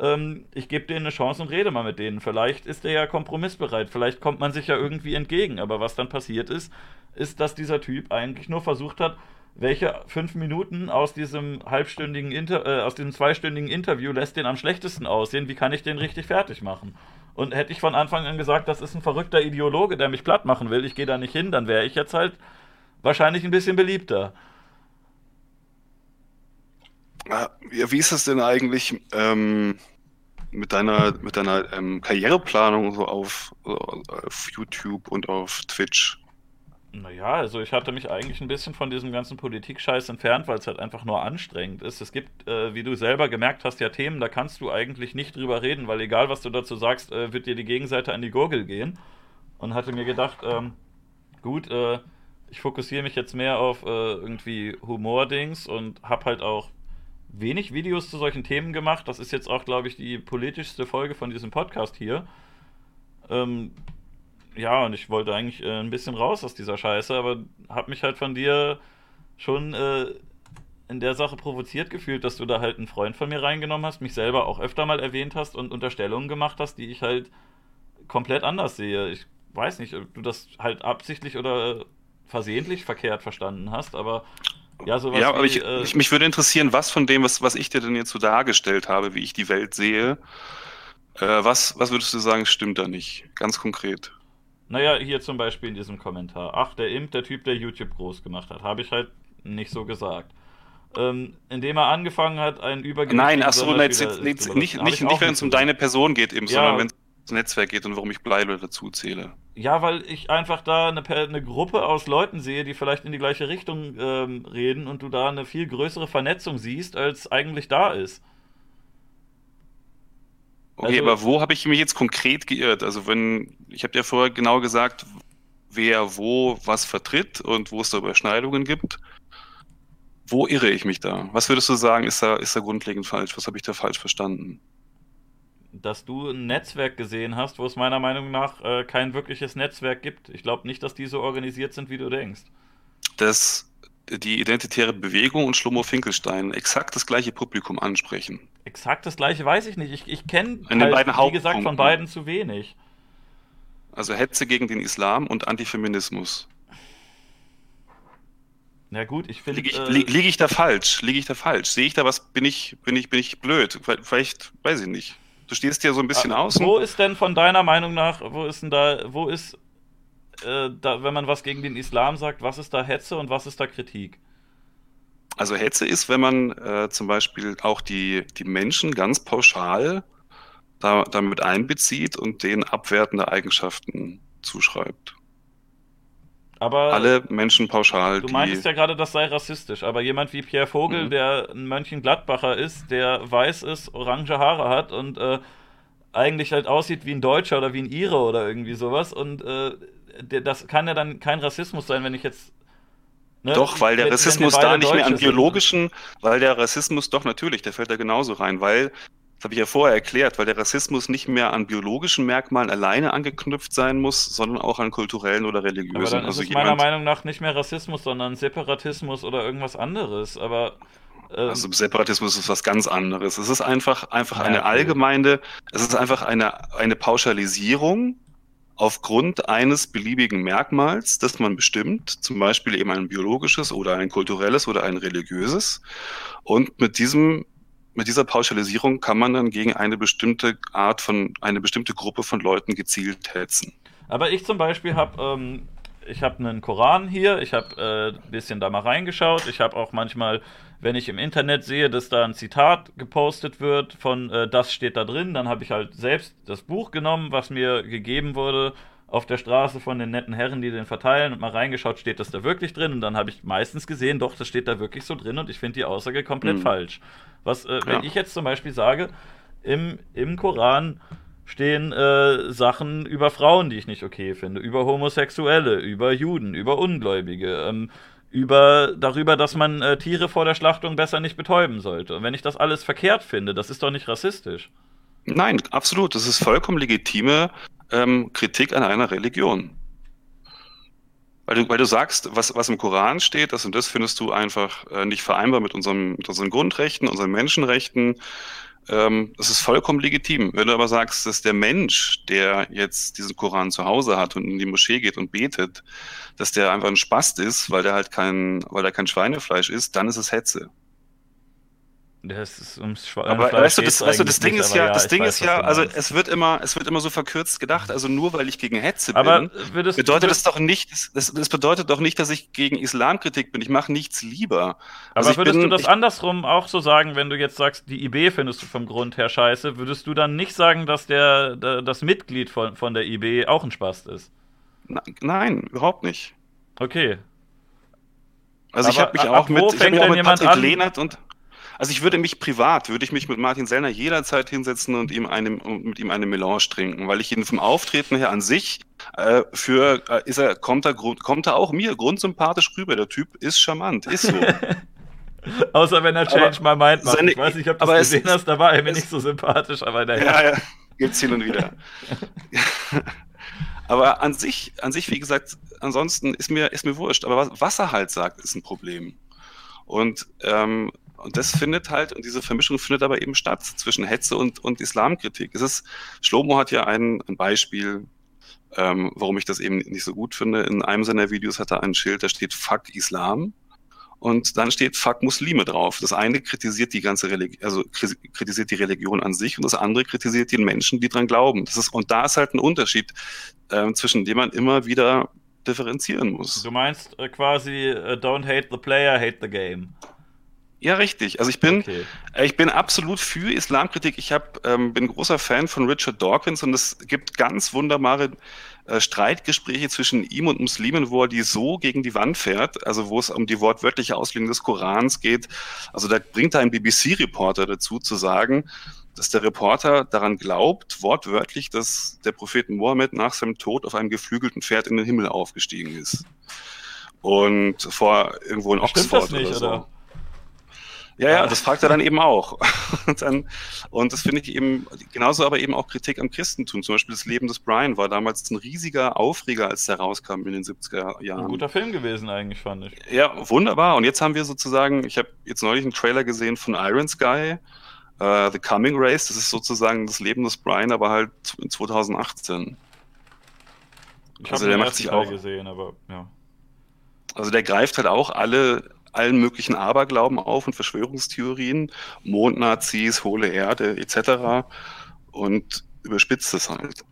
ähm, ich gebe denen eine Chance und rede mal mit denen. Vielleicht ist der ja kompromissbereit, vielleicht kommt man sich ja irgendwie entgegen. Aber was dann passiert ist, ist, dass dieser Typ eigentlich nur versucht hat, welche fünf Minuten aus diesem halbstündigen Inter äh, aus diesem zweistündigen Interview lässt den am schlechtesten aussehen, wie kann ich den richtig fertig machen? Und hätte ich von Anfang an gesagt, das ist ein verrückter Ideologe, der mich platt machen will, ich gehe da nicht hin, dann wäre ich jetzt halt wahrscheinlich ein bisschen beliebter. Ja, wie ist das denn eigentlich ähm, mit deiner, mit deiner ähm, Karriereplanung so auf, auf YouTube und auf Twitch? Naja, also ich hatte mich eigentlich ein bisschen von diesem ganzen Politik-Scheiß entfernt, weil es halt einfach nur anstrengend ist. Es gibt, äh, wie du selber gemerkt hast, ja Themen, da kannst du eigentlich nicht drüber reden, weil egal was du dazu sagst, äh, wird dir die Gegenseite an die Gurgel gehen. Und hatte mir gedacht, ähm, gut, äh, ich fokussiere mich jetzt mehr auf äh, irgendwie Humor-Dings und hab halt auch wenig Videos zu solchen Themen gemacht. Das ist jetzt auch, glaube ich, die politischste Folge von diesem Podcast hier. Ähm, ja, und ich wollte eigentlich äh, ein bisschen raus aus dieser Scheiße, aber habe mich halt von dir schon äh, in der Sache provoziert gefühlt, dass du da halt einen Freund von mir reingenommen hast, mich selber auch öfter mal erwähnt hast und Unterstellungen gemacht hast, die ich halt komplett anders sehe. Ich weiß nicht, ob du das halt absichtlich oder versehentlich verkehrt verstanden hast, aber ja, sowas ja aber wie, ich, äh, ich, mich würde interessieren, was von dem, was, was ich dir denn jetzt so dargestellt habe, wie ich die Welt sehe, äh, was, was würdest du sagen, stimmt da nicht? Ganz konkret. Naja, hier zum Beispiel in diesem Kommentar. Ach, der Imp, der Typ, der YouTube groß gemacht hat. Habe ich halt nicht so gesagt. Ähm, indem er angefangen hat, einen Übergewicht... Nein, achso, nicht, nicht, nicht, nicht, nicht wenn es um deine Person geht, eben, ja, sondern wenn es Netzwerk geht und warum ich Bleibe dazu zähle. Ja, weil ich einfach da eine, eine, Gruppe aus Leuten sehe, die vielleicht in die gleiche Richtung ähm, reden und du da eine viel größere Vernetzung siehst, als eigentlich da ist. Okay, also, aber wo habe ich mich jetzt konkret geirrt? Also wenn, ich habe ja vorher genau gesagt, wer wo was vertritt und wo es da Überschneidungen gibt. Wo irre ich mich da? Was würdest du sagen, ist da, ist da grundlegend falsch? Was habe ich da falsch verstanden? Dass du ein Netzwerk gesehen hast, wo es meiner Meinung nach äh, kein wirkliches Netzwerk gibt. Ich glaube nicht, dass die so organisiert sind, wie du denkst. Das die identitäre Bewegung und Schlummo Finkelstein exakt das gleiche Publikum ansprechen. Exakt das gleiche weiß ich nicht. Ich, ich kenne, halt, wie gesagt, von beiden zu wenig. Also Hetze gegen den Islam und Antifeminismus. Na gut, ich finde. Liege ich, äh, lieg ich da falsch? Liege ich da falsch? Sehe ich da was? Bin ich, bin ich, bin ich blöd? Vielleicht, weiß ich nicht. Du stehst ja so ein bisschen ah, außen. Wo ist denn von deiner Meinung nach, wo ist denn da, wo ist äh, da, wenn man was gegen den Islam sagt, was ist da Hetze und was ist da Kritik? Also Hetze ist, wenn man äh, zum Beispiel auch die, die Menschen ganz pauschal da, damit einbezieht und denen abwertende Eigenschaften zuschreibt. Aber alle Menschen pauschal. Du meintest ja gerade, das sei rassistisch, aber jemand wie Pierre Vogel, mhm. der ein Mönchengladbacher ist, der weiß ist, orange Haare hat und äh, eigentlich halt aussieht wie ein Deutscher oder wie ein Ire oder irgendwie sowas und äh, das kann ja dann kein Rassismus sein, wenn ich jetzt. Ne, doch, weil der Rassismus da nicht mehr an biologischen, sind. weil der Rassismus doch natürlich, der fällt da genauso rein, weil, das habe ich ja vorher erklärt, weil der Rassismus nicht mehr an biologischen Merkmalen alleine angeknüpft sein muss, sondern auch an kulturellen oder religiösen. Aber dann ist also es meiner Meinung nach nicht mehr Rassismus, sondern Separatismus oder irgendwas anderes. Aber ähm, also Separatismus ist was ganz anderes. Es ist einfach, einfach eine allgemeine, es ist einfach eine, eine Pauschalisierung aufgrund eines beliebigen Merkmals, das man bestimmt, zum Beispiel eben ein biologisches oder ein kulturelles oder ein religiöses. Und mit diesem mit dieser Pauschalisierung kann man dann gegen eine bestimmte Art von, eine bestimmte Gruppe von Leuten gezielt hetzen. Aber ich zum Beispiel habe, ähm, ich habe einen Koran hier, ich habe äh, ein bisschen da mal reingeschaut, ich habe auch manchmal wenn ich im Internet sehe, dass da ein Zitat gepostet wird von äh, das steht da drin, dann habe ich halt selbst das Buch genommen, was mir gegeben wurde auf der Straße von den netten Herren, die den verteilen und mal reingeschaut, steht das da wirklich drin und dann habe ich meistens gesehen, doch, das steht da wirklich so drin und ich finde die Aussage komplett mhm. falsch. Was, äh, wenn ja. ich jetzt zum Beispiel sage, im, im Koran stehen äh, Sachen über Frauen, die ich nicht okay finde, über Homosexuelle, über Juden, über Ungläubige, ähm, über darüber, dass man äh, Tiere vor der Schlachtung besser nicht betäuben sollte. Und wenn ich das alles verkehrt finde, das ist doch nicht rassistisch. Nein, absolut. Das ist vollkommen legitime ähm, Kritik an einer Religion. Weil du, weil du sagst, was, was im Koran steht, das und das findest du einfach äh, nicht vereinbar mit, unserem, mit unseren Grundrechten, unseren Menschenrechten. Ähm, das ist vollkommen legitim. Wenn du aber sagst, dass der Mensch, der jetzt diesen Koran zu Hause hat und in die Moschee geht und betet, dass der einfach ein Spast ist, weil der halt kein, weil er kein Schweinefleisch ist, dann ist es Hetze. Das ist ums Schweinefleisch. Aber weißt du, das, weißt du, das Ding nicht, ist ja, das Ding weiß, ist ja, also es wird immer, es wird immer so verkürzt gedacht. Also nur weil ich gegen Hetze aber bin, bedeutet das doch nicht, das, das, bedeutet doch nicht, dass ich gegen Islamkritik bin. Ich mache nichts lieber. Also aber würdest bin, du das ich, andersrum auch so sagen, wenn du jetzt sagst, die IB findest du vom Grund her scheiße, würdest du dann nicht sagen, dass der, der das Mitglied von, von der IB auch ein Spast ist? Nein, überhaupt nicht. Okay. Also aber ich habe mich auch mit, ich hab mich auch mit Patrick? Lehnert und also ich würde mich privat, würde ich mich mit Martin Sellner jederzeit hinsetzen und ihm eine, mit ihm eine Melange trinken, weil ich ihn vom Auftreten her an sich äh, für äh, ist er kommt er kommt er auch mir grundsympathisch rüber. Der Typ ist charmant, ist so. Außer wenn er Change mal meint, seine, ich weiß nicht, ob du es gesehen hast, da war er mir nicht so sympathisch, aber naja. Ja, ja, gibt's hin und wieder. aber an sich, an sich, wie gesagt, ansonsten ist mir, ist mir wurscht. Aber was, was er halt sagt, ist ein Problem. Und ähm, und das findet halt, und diese Vermischung findet aber eben statt zwischen Hetze und, und Islamkritik. Es ist, Schlomo hat ja ein, ein Beispiel, ähm, warum ich das eben nicht so gut finde. In einem seiner Videos hat er ein Schild, da steht Fuck Islam. Und dann steht Fuck Muslime drauf. Das eine kritisiert die ganze Religion, also kritisiert die Religion an sich und das andere kritisiert den Menschen, die dran glauben. Das ist, und da ist halt ein Unterschied, äh, zwischen dem man immer wieder differenzieren muss. Du meinst äh, quasi, uh, don't hate the player, hate the game. Ja, richtig. Also ich bin, okay. Äh, ich bin absolut für Islamkritik. Ich hab, ähm, bin großer Fan von Richard Dawkins und es gibt ganz wunderbare äh, Streitgespräche zwischen ihm und Muslimen, wo er die so gegen die Wand fährt, also wo es um die wortwörtliche Auslegung des Korans geht. Also da bringt er einen BBC-Reporter dazu zu sagen, dass der Reporter daran glaubt, wortwörtlich, dass der Prophet Mohammed nach seinem Tod auf einem geflügelten Pferd in den Himmel aufgestiegen ist. Und vor irgendwo in Oxford nicht, oder so. Oder? Ja, ja, das fragt er dann eben auch. und, dann, und das finde ich eben, genauso aber eben auch Kritik am Christentum. Zum Beispiel das Leben des Brian war damals ein riesiger Aufreger, als der rauskam in den 70er Jahren. Ein guter Film gewesen eigentlich, fand ich. Ja, wunderbar. Und jetzt haben wir sozusagen, ich habe jetzt neulich einen Trailer gesehen von Iron Sky, uh, The Coming Race. Das ist sozusagen das Leben des Brian, aber halt in 2018. Ich also der macht sich auch gesehen, aber ja. Also der greift halt auch alle allen möglichen Aberglauben auf und Verschwörungstheorien, Mondnazis, hohle Erde etc. und überspitzt es halt.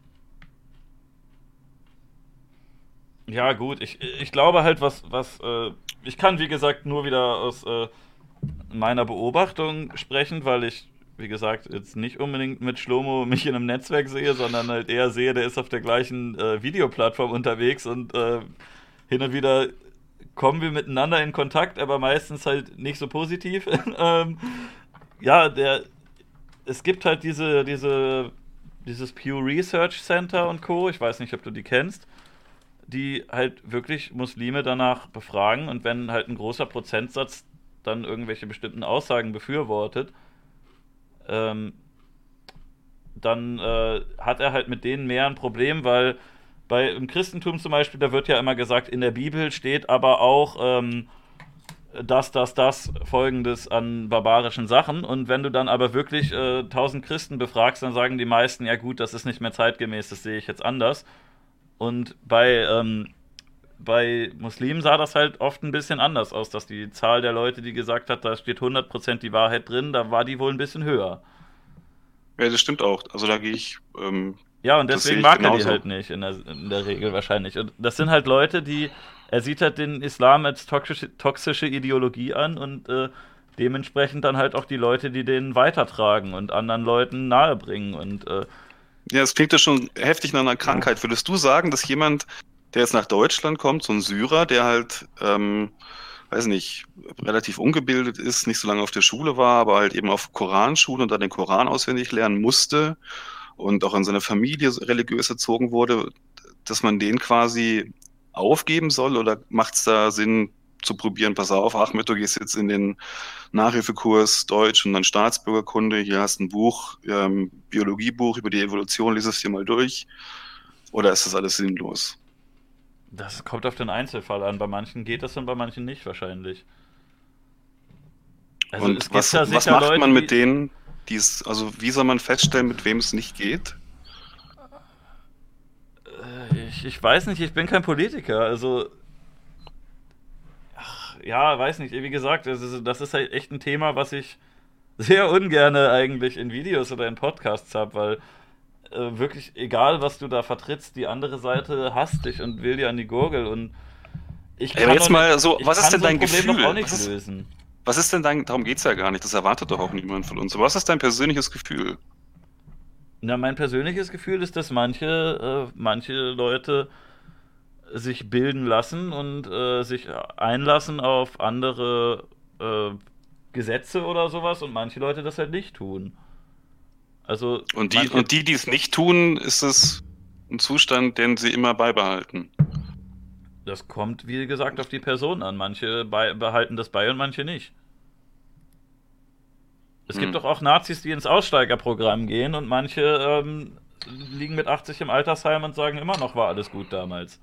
Ja, gut, ich, ich glaube halt, was, was, äh, ich kann wie gesagt nur wieder aus äh, meiner Beobachtung sprechen, weil ich, wie gesagt, jetzt nicht unbedingt mit Schlomo mich in einem Netzwerk sehe, sondern halt eher sehe, der ist auf der gleichen äh, Videoplattform unterwegs und äh, hin und wieder kommen wir miteinander in Kontakt, aber meistens halt nicht so positiv. ähm, ja, der, es gibt halt diese, diese, dieses Pew Research Center und Co. Ich weiß nicht, ob du die kennst, die halt wirklich Muslime danach befragen und wenn halt ein großer Prozentsatz dann irgendwelche bestimmten Aussagen befürwortet, ähm, dann äh, hat er halt mit denen mehr ein Problem, weil bei im Christentum zum Beispiel, da wird ja immer gesagt, in der Bibel steht aber auch ähm, das, das, das, folgendes an barbarischen Sachen. Und wenn du dann aber wirklich äh, tausend äh, Christen befragst, dann sagen die meisten, ja gut, das ist nicht mehr zeitgemäß, das sehe ich jetzt anders. Und bei, ähm, bei Muslimen sah das halt oft ein bisschen anders aus, dass die Zahl der Leute, die gesagt hat, da steht 100% die Wahrheit drin, da war die wohl ein bisschen höher. Ja, das stimmt auch. Also da gehe ich ähm, ja, und deswegen mag er die halt nicht in der, in der Regel wahrscheinlich. Und das sind halt Leute, die, er sieht halt den Islam als toxische, toxische Ideologie an und äh, dementsprechend dann halt auch die Leute, die den weitertragen und anderen Leuten nahebringen. Und, äh, ja, es klingt ja schon heftig nach einer Krankheit. Würdest du sagen, dass jemand, der jetzt nach Deutschland kommt, so ein Syrer, der halt, ähm, weiß nicht, relativ ungebildet ist, nicht so lange auf der Schule war, aber halt eben auf Koranschule und dann den Koran auswendig lernen musste und auch in seiner Familie religiös erzogen wurde, dass man den quasi aufgeben soll oder macht es da Sinn zu probieren, pass auf, Achmed, du gehst jetzt in den Nachhilfekurs Deutsch und dann Staatsbürgerkunde, hier hast ein Buch, ähm, Biologiebuch über die Evolution, lies es dir mal durch. Oder ist das alles sinnlos? Das kommt auf den Einzelfall an. Bei manchen geht das und bei manchen nicht wahrscheinlich. Also und was, ja was macht Leute, man mit denen, dies, also wie soll man feststellen, mit wem es nicht geht? Äh, ich, ich weiß nicht, ich bin kein Politiker, also ach, ja, weiß nicht, wie gesagt, das ist, das ist halt echt ein Thema, was ich sehr ungerne eigentlich in Videos oder in Podcasts habe, weil äh, wirklich egal, was du da vertrittst, die andere Seite hasst dich und will dir an die Gurgel und ich kann Ey, jetzt mal so, was ist denn dein Gefühl? Auch nicht was lösen. Was ist denn dein, darum geht es ja gar nicht, das erwartet doch auch niemand von uns. was ist dein persönliches Gefühl? Na, mein persönliches Gefühl ist, dass manche, äh, manche Leute sich bilden lassen und äh, sich einlassen auf andere äh, Gesetze oder sowas und manche Leute das halt nicht tun. Also und die, und die, die es nicht tun, ist es ein Zustand, den sie immer beibehalten. Das kommt, wie gesagt, auf die Person an. Manche behalten das bei und manche nicht. Es hm. gibt doch auch Nazis, die ins Aussteigerprogramm gehen und manche ähm, liegen mit 80 im Altersheim und sagen immer noch, war alles gut damals.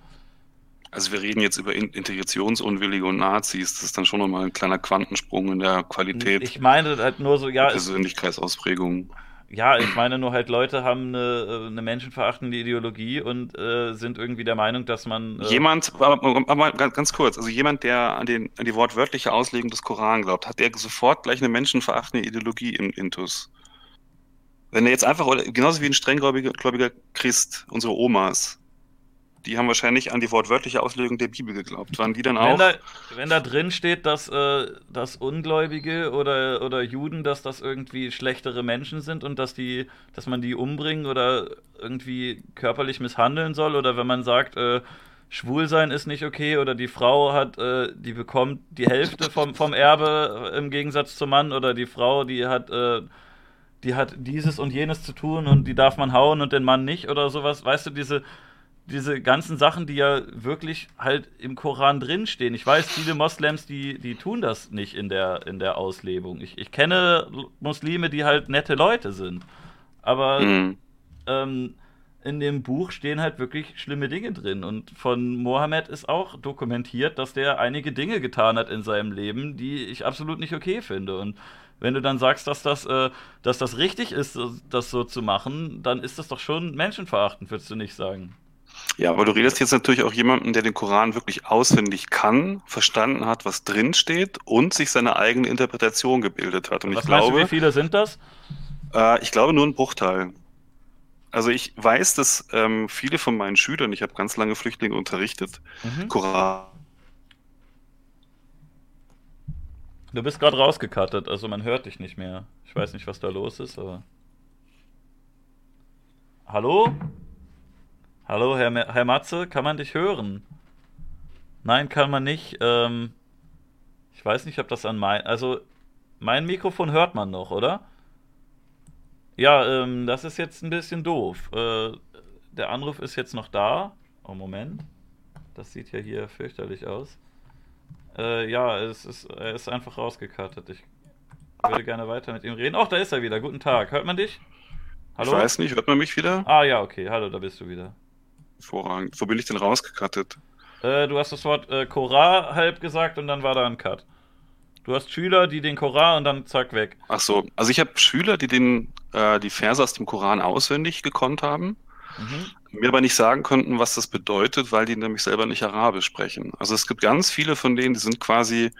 Also wir reden jetzt über Integrationsunwillige und Nazis. Das ist dann schon nochmal ein kleiner Quantensprung in der Qualität. Ich meine halt nur so, ja. Persönlichkeitsausprägung ja, ich meine nur halt, Leute haben eine, äh, eine menschenverachtende Ideologie und äh, sind irgendwie der Meinung, dass man. Äh jemand, aber, aber, ganz kurz, also jemand, der an, den, an die wortwörtliche Auslegung des Koran glaubt, hat der sofort gleich eine menschenverachtende Ideologie im Intus. Wenn er jetzt einfach, genauso wie ein strenggläubiger Christ, unsere Omas, die haben wahrscheinlich an die wortwörtliche Auslegung der Bibel geglaubt. Waren die dann auch? Wenn da, wenn da drin steht, dass, äh, dass Ungläubige oder, oder Juden, dass das irgendwie schlechtere Menschen sind und dass die, dass man die umbringen oder irgendwie körperlich misshandeln soll, oder wenn man sagt, äh, schwul sein ist nicht okay oder die Frau hat, äh, die bekommt die Hälfte vom, vom Erbe im Gegensatz zum Mann oder die Frau, die hat, äh, die hat dieses und jenes zu tun und die darf man hauen und den Mann nicht oder sowas. Weißt du, diese, diese ganzen Sachen, die ja wirklich halt im Koran drinstehen. Ich weiß, viele Moslems, die, die tun das nicht in der, in der Auslebung. Ich, ich kenne Muslime, die halt nette Leute sind. Aber mhm. ähm, in dem Buch stehen halt wirklich schlimme Dinge drin. Und von Mohammed ist auch dokumentiert, dass der einige Dinge getan hat in seinem Leben, die ich absolut nicht okay finde. Und wenn du dann sagst, dass das, äh, dass das richtig ist, das so zu machen, dann ist das doch schon menschenverachtend, würdest du nicht sagen? Ja, aber du redest jetzt natürlich auch jemanden, der den Koran wirklich auswendig kann, verstanden hat, was drin steht und sich seine eigene Interpretation gebildet hat. Und was ich glaube, du, wie viele sind das? Äh, ich glaube nur ein Bruchteil. Also ich weiß, dass ähm, viele von meinen Schülern, ich habe ganz lange Flüchtlinge unterrichtet, mhm. Koran. Du bist gerade rausgekattet, also man hört dich nicht mehr. Ich weiß nicht, was da los ist, aber. Hallo? Hallo, Herr, Herr Matze, kann man dich hören? Nein, kann man nicht. Ähm, ich weiß nicht, ob das an mein. Also, mein Mikrofon hört man noch, oder? Ja, ähm, das ist jetzt ein bisschen doof. Äh, der Anruf ist jetzt noch da. Oh, Moment. Das sieht ja hier fürchterlich aus. Äh, ja, es ist, er ist einfach rausgekattet. Ich würde gerne weiter mit ihm reden. Ach, da ist er wieder. Guten Tag. Hört man dich? Hallo? Ich weiß nicht, hört man mich wieder? Ah, ja, okay. Hallo, da bist du wieder. Hervorragend. Wo bin ich denn rausgekattet? Äh, du hast das Wort äh, Korah halb gesagt und dann war da ein Cut. Du hast Schüler, die den Koran und dann zack weg. Ach so, also ich habe Schüler, die den, äh, die Verse aus dem Koran auswendig gekonnt haben, mhm. mir aber nicht sagen konnten, was das bedeutet, weil die nämlich selber nicht Arabisch sprechen. Also es gibt ganz viele von denen, die sind quasi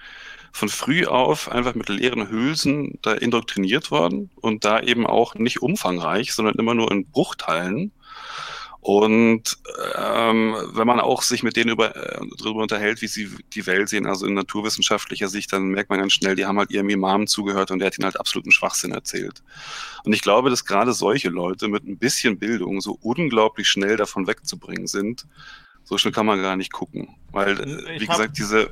von früh auf einfach mit leeren Hülsen da indoktriniert worden und da eben auch nicht umfangreich, sondern immer nur in Bruchteilen. Und ähm, wenn man auch sich mit denen über, äh, darüber unterhält, wie sie die Welt sehen, also in naturwissenschaftlicher Sicht, dann merkt man ganz schnell, die haben halt ihrem Imam zugehört und der hat ihnen halt absoluten Schwachsinn erzählt. Und ich glaube, dass gerade solche Leute mit ein bisschen Bildung so unglaublich schnell davon wegzubringen sind. So schnell kann man gar nicht gucken. Weil, äh, wie gesagt, diese,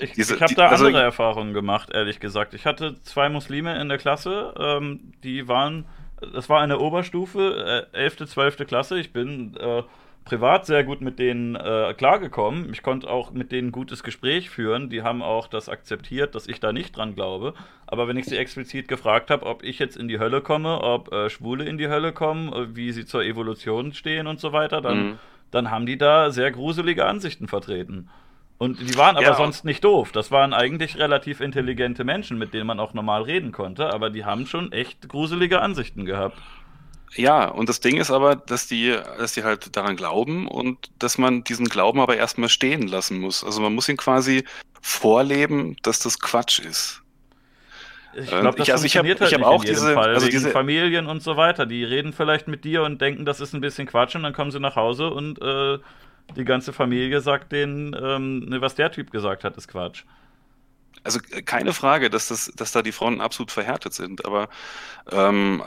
ich, Diese, ich habe da also, andere Erfahrungen gemacht, ehrlich gesagt. Ich hatte zwei Muslime in der Klasse, ähm, die waren das war eine Oberstufe, äh, 11., 12. Klasse. Ich bin äh, privat sehr gut mit denen äh, klargekommen. Ich konnte auch mit denen ein gutes Gespräch führen. Die haben auch das akzeptiert, dass ich da nicht dran glaube. Aber wenn ich sie explizit gefragt habe, ob ich jetzt in die Hölle komme, ob äh, Schwule in die Hölle kommen, äh, wie sie zur Evolution stehen und so weiter, dann, mhm. dann haben die da sehr gruselige Ansichten vertreten. Und die waren aber ja. sonst nicht doof. Das waren eigentlich relativ intelligente Menschen, mit denen man auch normal reden konnte, aber die haben schon echt gruselige Ansichten gehabt. Ja, und das Ding ist aber, dass die, dass die halt daran glauben und dass man diesen Glauben aber erstmal stehen lassen muss. Also man muss ihn quasi vorleben, dass das Quatsch ist. Ich glaube, das ich, also ich habe halt hab auch diese Fall, also diese Familien und so weiter. Die reden vielleicht mit dir und denken, das ist ein bisschen Quatsch und dann kommen sie nach Hause und äh, die ganze Familie sagt denen, ähm, ne, was der Typ gesagt hat, ist Quatsch. Also äh, keine Frage, dass, das, dass da die Fronten absolut verhärtet sind, aber ähm,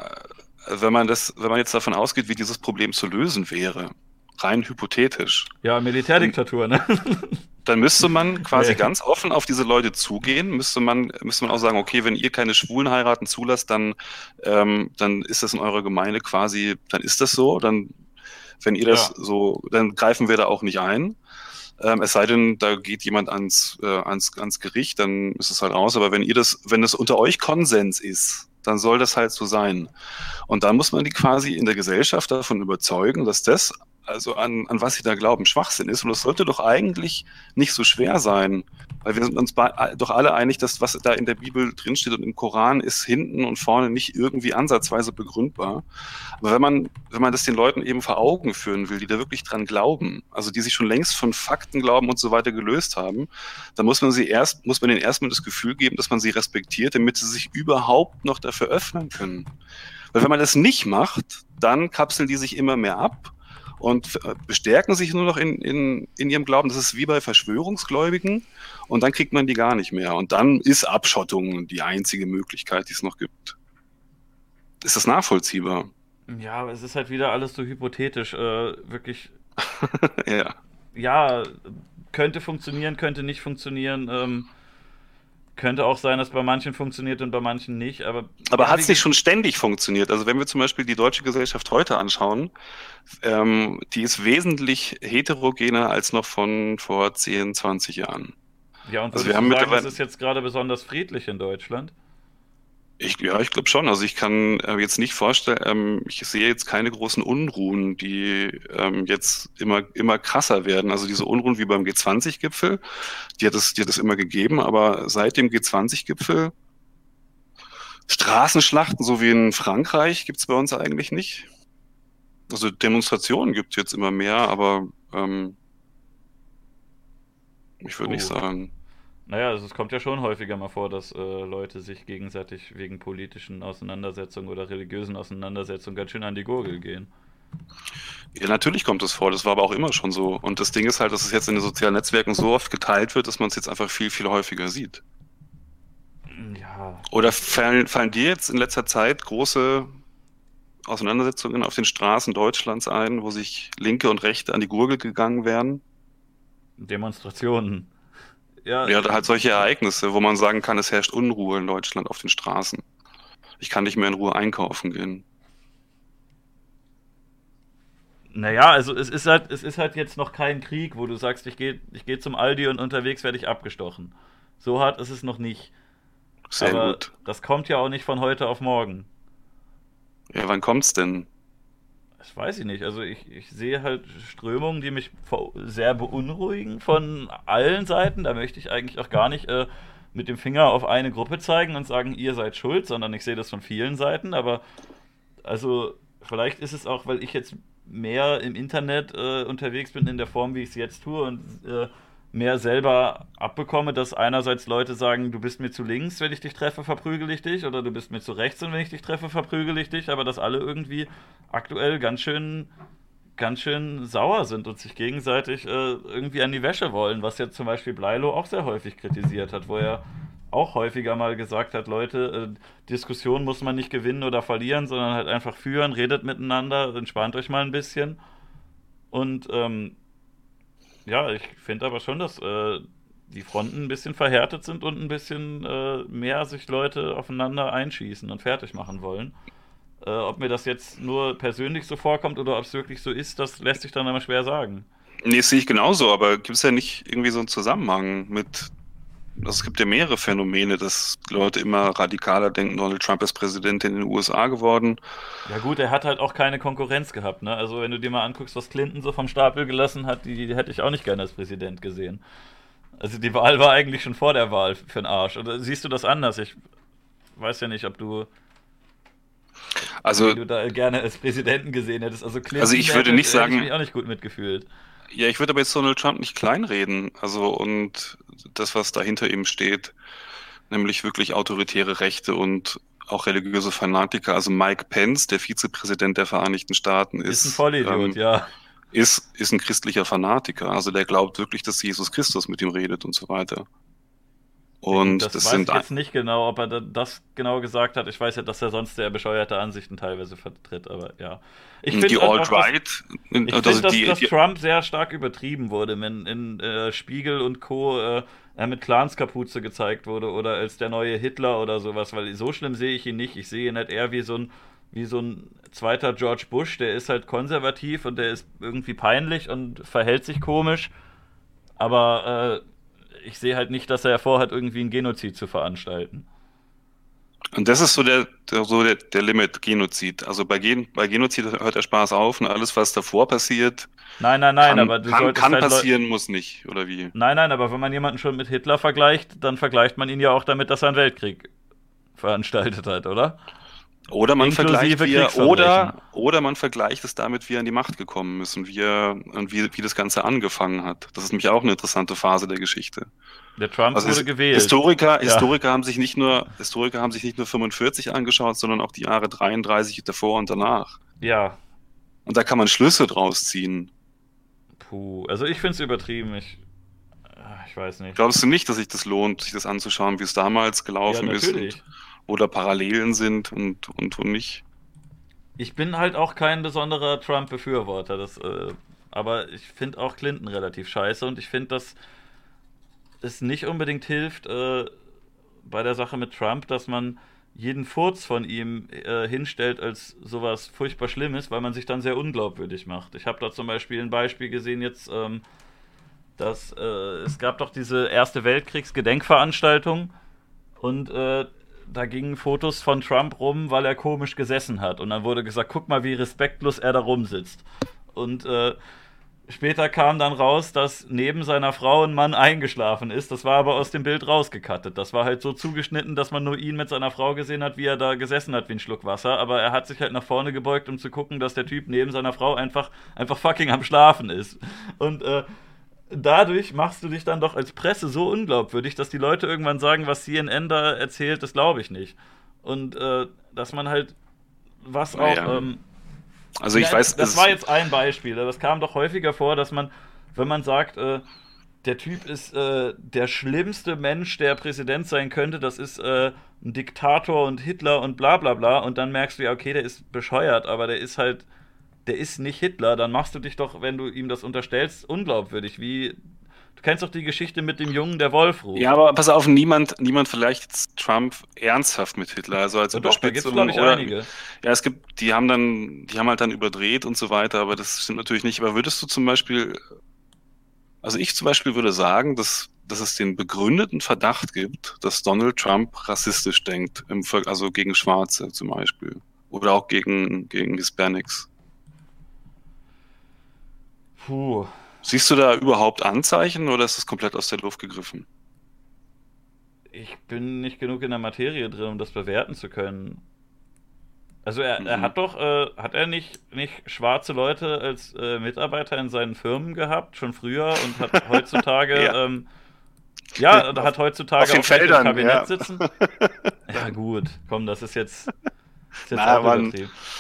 wenn man das, wenn man jetzt davon ausgeht, wie dieses Problem zu lösen wäre, rein hypothetisch. Ja, Militärdiktatur, ne? Dann müsste man quasi nee. ganz offen auf diese Leute zugehen, müsste man, müsste man auch sagen, okay, wenn ihr keine schwulen Heiraten zulasst, dann, ähm, dann ist das in eurer Gemeinde quasi, dann ist das so, dann wenn ihr das ja. so, dann greifen wir da auch nicht ein. Ähm, es sei denn, da geht jemand ans, äh, ans, ans Gericht, dann ist es halt aus. Aber wenn ihr das, wenn das unter euch Konsens ist, dann soll das halt so sein. Und dann muss man die quasi in der Gesellschaft davon überzeugen, dass das also an, an was sie da glauben, Schwachsinn ist. Und das sollte doch eigentlich nicht so schwer sein, weil wir sind uns doch alle einig, dass was da in der Bibel drinsteht und im Koran ist hinten und vorne nicht irgendwie ansatzweise begründbar. Aber wenn man, wenn man das den Leuten eben vor Augen führen will, die da wirklich dran glauben, also die sich schon längst von Fakten glauben und so weiter gelöst haben, dann muss man sie erst, muss man ihnen erstmal das Gefühl geben, dass man sie respektiert, damit sie sich überhaupt noch dafür öffnen können. Weil wenn man das nicht macht, dann kapseln die sich immer mehr ab und äh, bestärken sich nur noch in, in, in ihrem Glauben. Das ist wie bei Verschwörungsgläubigen und dann kriegt man die gar nicht mehr. Und dann ist Abschottung die einzige Möglichkeit, die es noch gibt. Ist das nachvollziehbar? Ja, aber es ist halt wieder alles so hypothetisch. Äh, wirklich. ja. Ja, könnte funktionieren, könnte nicht funktionieren. Ähm, könnte auch sein, dass bei manchen funktioniert und bei manchen nicht. Aber, aber hat es nicht schon ständig funktioniert? Also wenn wir zum Beispiel die deutsche Gesellschaft heute anschauen, ähm, die ist wesentlich heterogener als noch von vor 10, 20 Jahren. Ja, und also wir haben sagen, es ist jetzt gerade besonders friedlich in Deutschland? Ich, ja, ich glaube schon. Also ich kann äh, jetzt nicht vorstellen, ähm, ich sehe jetzt keine großen Unruhen, die ähm, jetzt immer, immer krasser werden. Also diese Unruhen wie beim G20-Gipfel, die hat es, die hat es immer gegeben, aber seit dem G20-Gipfel Straßenschlachten, so wie in Frankreich, gibt's bei uns eigentlich nicht. Also Demonstrationen gibt's jetzt immer mehr, aber ähm, ich würde oh. nicht sagen. Naja, also es kommt ja schon häufiger mal vor, dass äh, Leute sich gegenseitig wegen politischen Auseinandersetzungen oder religiösen Auseinandersetzungen ganz schön an die Gurgel gehen. Ja, natürlich kommt es vor. Das war aber auch immer schon so. Und das Ding ist halt, dass es jetzt in den sozialen Netzwerken so oft geteilt wird, dass man es jetzt einfach viel, viel häufiger sieht. Ja. Oder fallen, fallen dir jetzt in letzter Zeit große Auseinandersetzungen auf den Straßen Deutschlands ein, wo sich Linke und Rechte an die Gurgel gegangen wären? Demonstrationen. Ja, ja, halt solche Ereignisse, wo man sagen kann, es herrscht Unruhe in Deutschland auf den Straßen. Ich kann nicht mehr in Ruhe einkaufen gehen. Naja, also es ist halt, es ist halt jetzt noch kein Krieg, wo du sagst, ich gehe ich geh zum Aldi und unterwegs werde ich abgestochen. So hart ist es noch nicht. Sehr Aber gut. das kommt ja auch nicht von heute auf morgen. Ja, wann kommt's denn? Das weiß ich nicht. Also ich, ich sehe halt Strömungen, die mich sehr beunruhigen von allen Seiten. Da möchte ich eigentlich auch gar nicht äh, mit dem Finger auf eine Gruppe zeigen und sagen, ihr seid schuld, sondern ich sehe das von vielen Seiten. Aber also vielleicht ist es auch, weil ich jetzt mehr im Internet äh, unterwegs bin in der Form, wie ich es jetzt tue und äh, mehr selber abbekomme, dass einerseits Leute sagen, du bist mir zu links, wenn ich dich treffe, verprügel ich dich, oder du bist mir zu rechts und wenn ich dich treffe, verprügel ich dich, aber dass alle irgendwie aktuell ganz schön, ganz schön sauer sind und sich gegenseitig äh, irgendwie an die Wäsche wollen, was jetzt zum Beispiel Bleilo auch sehr häufig kritisiert hat, wo er auch häufiger mal gesagt hat, Leute, äh, Diskussion muss man nicht gewinnen oder verlieren, sondern halt einfach führen, redet miteinander, entspannt euch mal ein bisschen. Und ähm, ja, ich finde aber schon, dass äh, die Fronten ein bisschen verhärtet sind und ein bisschen äh, mehr sich Leute aufeinander einschießen und fertig machen wollen. Äh, ob mir das jetzt nur persönlich so vorkommt oder ob es wirklich so ist, das lässt sich dann immer schwer sagen. Nee, sehe ich genauso, aber gibt es ja nicht irgendwie so einen Zusammenhang mit also es gibt ja mehrere Phänomene, dass Leute immer radikaler denken, Donald Trump ist Präsident in den USA geworden. Ja gut, er hat halt auch keine Konkurrenz gehabt, ne? Also wenn du dir mal anguckst, was Clinton so vom Stapel gelassen hat, die, die hätte ich auch nicht gerne als Präsident gesehen. Also die Wahl war eigentlich schon vor der Wahl für den Arsch. Oder siehst du das anders? Ich weiß ja nicht, ob du also du da gerne als Präsidenten gesehen hättest. Also Clinton also ich würde nicht sagen, ich mich auch nicht gut mitgefühlt. Ja, ich würde aber jetzt Donald Trump nicht kleinreden. Also und das, was dahinter ihm steht, nämlich wirklich autoritäre Rechte und auch religiöse Fanatiker. Also Mike Pence, der Vizepräsident der Vereinigten Staaten, ist, ist ein Vollidiot, ähm, ja. Ist, ist ein christlicher Fanatiker. Also der glaubt wirklich, dass Jesus Christus mit ihm redet und so weiter. Und das, das weiß sind ich jetzt nicht genau, ob er das genau gesagt hat. Ich weiß ja, dass er sonst sehr bescheuerte Ansichten teilweise vertritt, aber ja. Ich die Alt-Right. Ich also finde, dass, die, dass die, Trump sehr stark übertrieben wurde, wenn in äh, Spiegel und Co. Äh, er mit Clanskapuze gezeigt wurde oder als der neue Hitler oder sowas, weil so schlimm sehe ich ihn nicht. Ich sehe ihn halt eher wie so ein wie so ein zweiter George Bush, der ist halt konservativ und der ist irgendwie peinlich und verhält sich komisch. Aber äh, ich sehe halt nicht, dass er vorhat, irgendwie einen Genozid zu veranstalten. Und das ist so der, der so der, der Limit Genozid. Also bei, Gen, bei Genozid hört der Spaß auf und alles, was davor passiert. Nein, nein, nein, kann, aber du kann, kann halt passieren, muss nicht, oder wie? Nein, nein, aber wenn man jemanden schon mit Hitler vergleicht, dann vergleicht man ihn ja auch damit, dass er einen Weltkrieg veranstaltet hat, oder? Oder man vergleicht wie er, oder, oder man vergleicht es damit, wie er an die Macht gekommen ist und wie er und wie, wie das Ganze angefangen hat. Das ist nämlich auch eine interessante Phase der Geschichte. Der Trump also wurde gewählt. Historiker, ja. Historiker haben sich nicht nur Historiker haben sich nicht nur 45 angeschaut, sondern auch die Jahre 33 davor und danach. Ja. Und da kann man Schlüsse draus ziehen. Puh, also ich finde es übertrieben. Ich, ich weiß nicht. Glaubst du nicht, dass sich das lohnt, sich das anzuschauen, wie es damals gelaufen ja, natürlich. ist? Und oder Parallelen sind und, und, und nicht. Ich bin halt auch kein besonderer Trump-Befürworter, äh, aber ich finde auch Clinton relativ scheiße und ich finde, dass es nicht unbedingt hilft, äh, bei der Sache mit Trump, dass man jeden Furz von ihm äh, hinstellt als sowas furchtbar Schlimmes, weil man sich dann sehr unglaubwürdig macht. Ich habe da zum Beispiel ein Beispiel gesehen jetzt, ähm, dass äh, es gab doch diese Erste Weltkriegs-Gedenkveranstaltung und äh, da gingen Fotos von Trump rum, weil er komisch gesessen hat. Und dann wurde gesagt, guck mal, wie respektlos er da rumsitzt. Und äh, Später kam dann raus, dass neben seiner Frau ein Mann eingeschlafen ist. Das war aber aus dem Bild rausgekattet. Das war halt so zugeschnitten, dass man nur ihn mit seiner Frau gesehen hat, wie er da gesessen hat wie ein Schluck Wasser. Aber er hat sich halt nach vorne gebeugt, um zu gucken, dass der Typ neben seiner Frau einfach, einfach fucking am Schlafen ist. Und äh, dadurch machst du dich dann doch als Presse so unglaubwürdig, dass die Leute irgendwann sagen, was CNN da erzählt, das glaube ich nicht. Und äh, dass man halt was auch. Ja. Ähm, also ich ja, weiß. Das war jetzt ein Beispiel. Das kam doch häufiger vor, dass man, wenn man sagt, äh, der Typ ist äh, der schlimmste Mensch, der Präsident sein könnte, das ist äh, ein Diktator und Hitler und bla bla bla, und dann merkst du ja, okay, der ist bescheuert, aber der ist halt, der ist nicht Hitler, dann machst du dich doch, wenn du ihm das unterstellst, unglaubwürdig, wie Du kennst doch die Geschichte mit dem Jungen, der Wolf ruft. Ja, aber pass auf, niemand, niemand vielleicht Trump ernsthaft mit Hitler. Also als ja, doch, da gibt's, glaube ich, oder, einige. Ja, es gibt, die haben dann, die haben halt dann überdreht und so weiter, aber das stimmt natürlich nicht. Aber würdest du zum Beispiel, also ich zum Beispiel würde sagen, dass, dass es den begründeten Verdacht gibt, dass Donald Trump rassistisch denkt, im, also gegen Schwarze zum Beispiel. Oder auch gegen, gegen Hispanics. Puh, Siehst du da überhaupt Anzeichen oder ist das komplett aus der Luft gegriffen? Ich bin nicht genug in der Materie drin, um das bewerten zu können. Also er, mhm. er hat doch, äh, hat er nicht, nicht schwarze Leute als äh, Mitarbeiter in seinen Firmen gehabt, schon früher und hat heutzutage, ja, ähm, ja hat heutzutage Auf den Feldern, im Kabinett ja. sitzen. ja gut, komm, das ist jetzt, ist jetzt Na, man,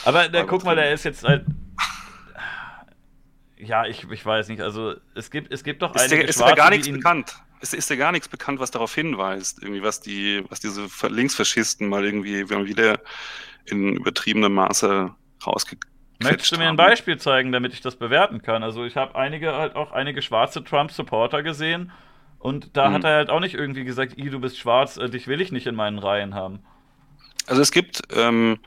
Aber der, guck mal, der ist jetzt halt ja, ich, ich weiß nicht. Also es gibt, es gibt doch ist einige der, Ist da gar nichts bekannt? Ist, ist da gar nichts bekannt, was darauf hinweist? Irgendwie, was die, was diese Linksfaschisten mal irgendwie wieder in übertriebenem Maße rausgekriegt Möchtest du mir ein Beispiel zeigen, damit ich das bewerten kann? Also ich habe einige halt auch einige schwarze Trump-Supporter gesehen und da mhm. hat er halt auch nicht irgendwie gesagt, I, du bist schwarz, äh, dich will ich nicht in meinen Reihen haben. Also es gibt ähm,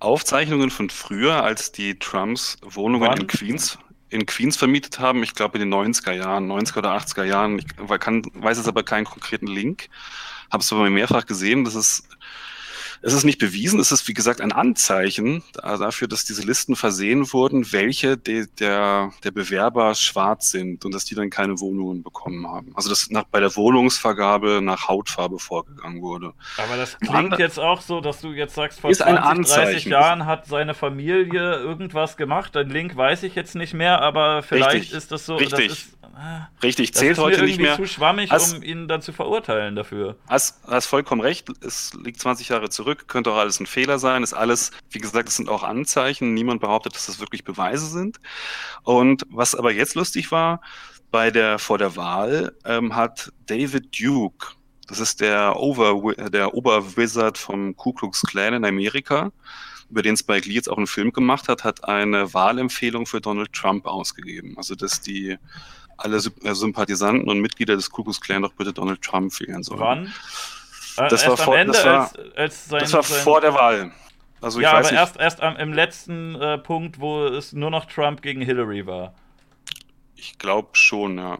Aufzeichnungen von früher, als die Trumps Wohnungen Wann? in Queens, in Queens vermietet haben, ich glaube in den 90er Jahren, 90er oder 80er Jahren. Ich kann, weiß jetzt aber keinen konkreten Link. Habe es aber mehrfach gesehen, dass es es ist nicht bewiesen, es ist wie gesagt ein Anzeichen dafür, dass diese Listen versehen wurden, welche de, der, der Bewerber schwarz sind und dass die dann keine Wohnungen bekommen haben. Also dass nach, bei der Wohnungsvergabe nach Hautfarbe vorgegangen wurde. Aber das klingt jetzt auch so, dass du jetzt sagst, vor 20, 30 Jahren hat seine Familie irgendwas gemacht. Den Link weiß ich jetzt nicht mehr, aber vielleicht Richtig. ist das so. Richtig. Das ist, Richtig, das zählt heute nicht mehr. zu schwammig, hast, um ihn dann zu verurteilen dafür. Hast, hast vollkommen recht, es liegt 20 Jahre zurück, könnte auch alles ein Fehler sein, ist alles, wie gesagt, es sind auch Anzeichen, niemand behauptet, dass das wirklich Beweise sind. Und was aber jetzt lustig war, bei der, vor der Wahl ähm, hat David Duke, das ist der, Over, der Oberwizard vom Ku Klux Klan in Amerika, über den Spike Lee jetzt auch einen Film gemacht hat, hat eine Wahlempfehlung für Donald Trump ausgegeben. Also, dass die alle äh, Sympathisanten und Mitglieder des Ku Klux Klan doch bitte Donald Trump wählen sollen. Wann? Äh, das, war, vor, das, war, als, als sein, das war sein, vor der Wahl. Also ich ja, weiß aber nicht. erst, erst am, im letzten äh, Punkt, wo es nur noch Trump gegen Hillary war. Ich glaube schon, ja.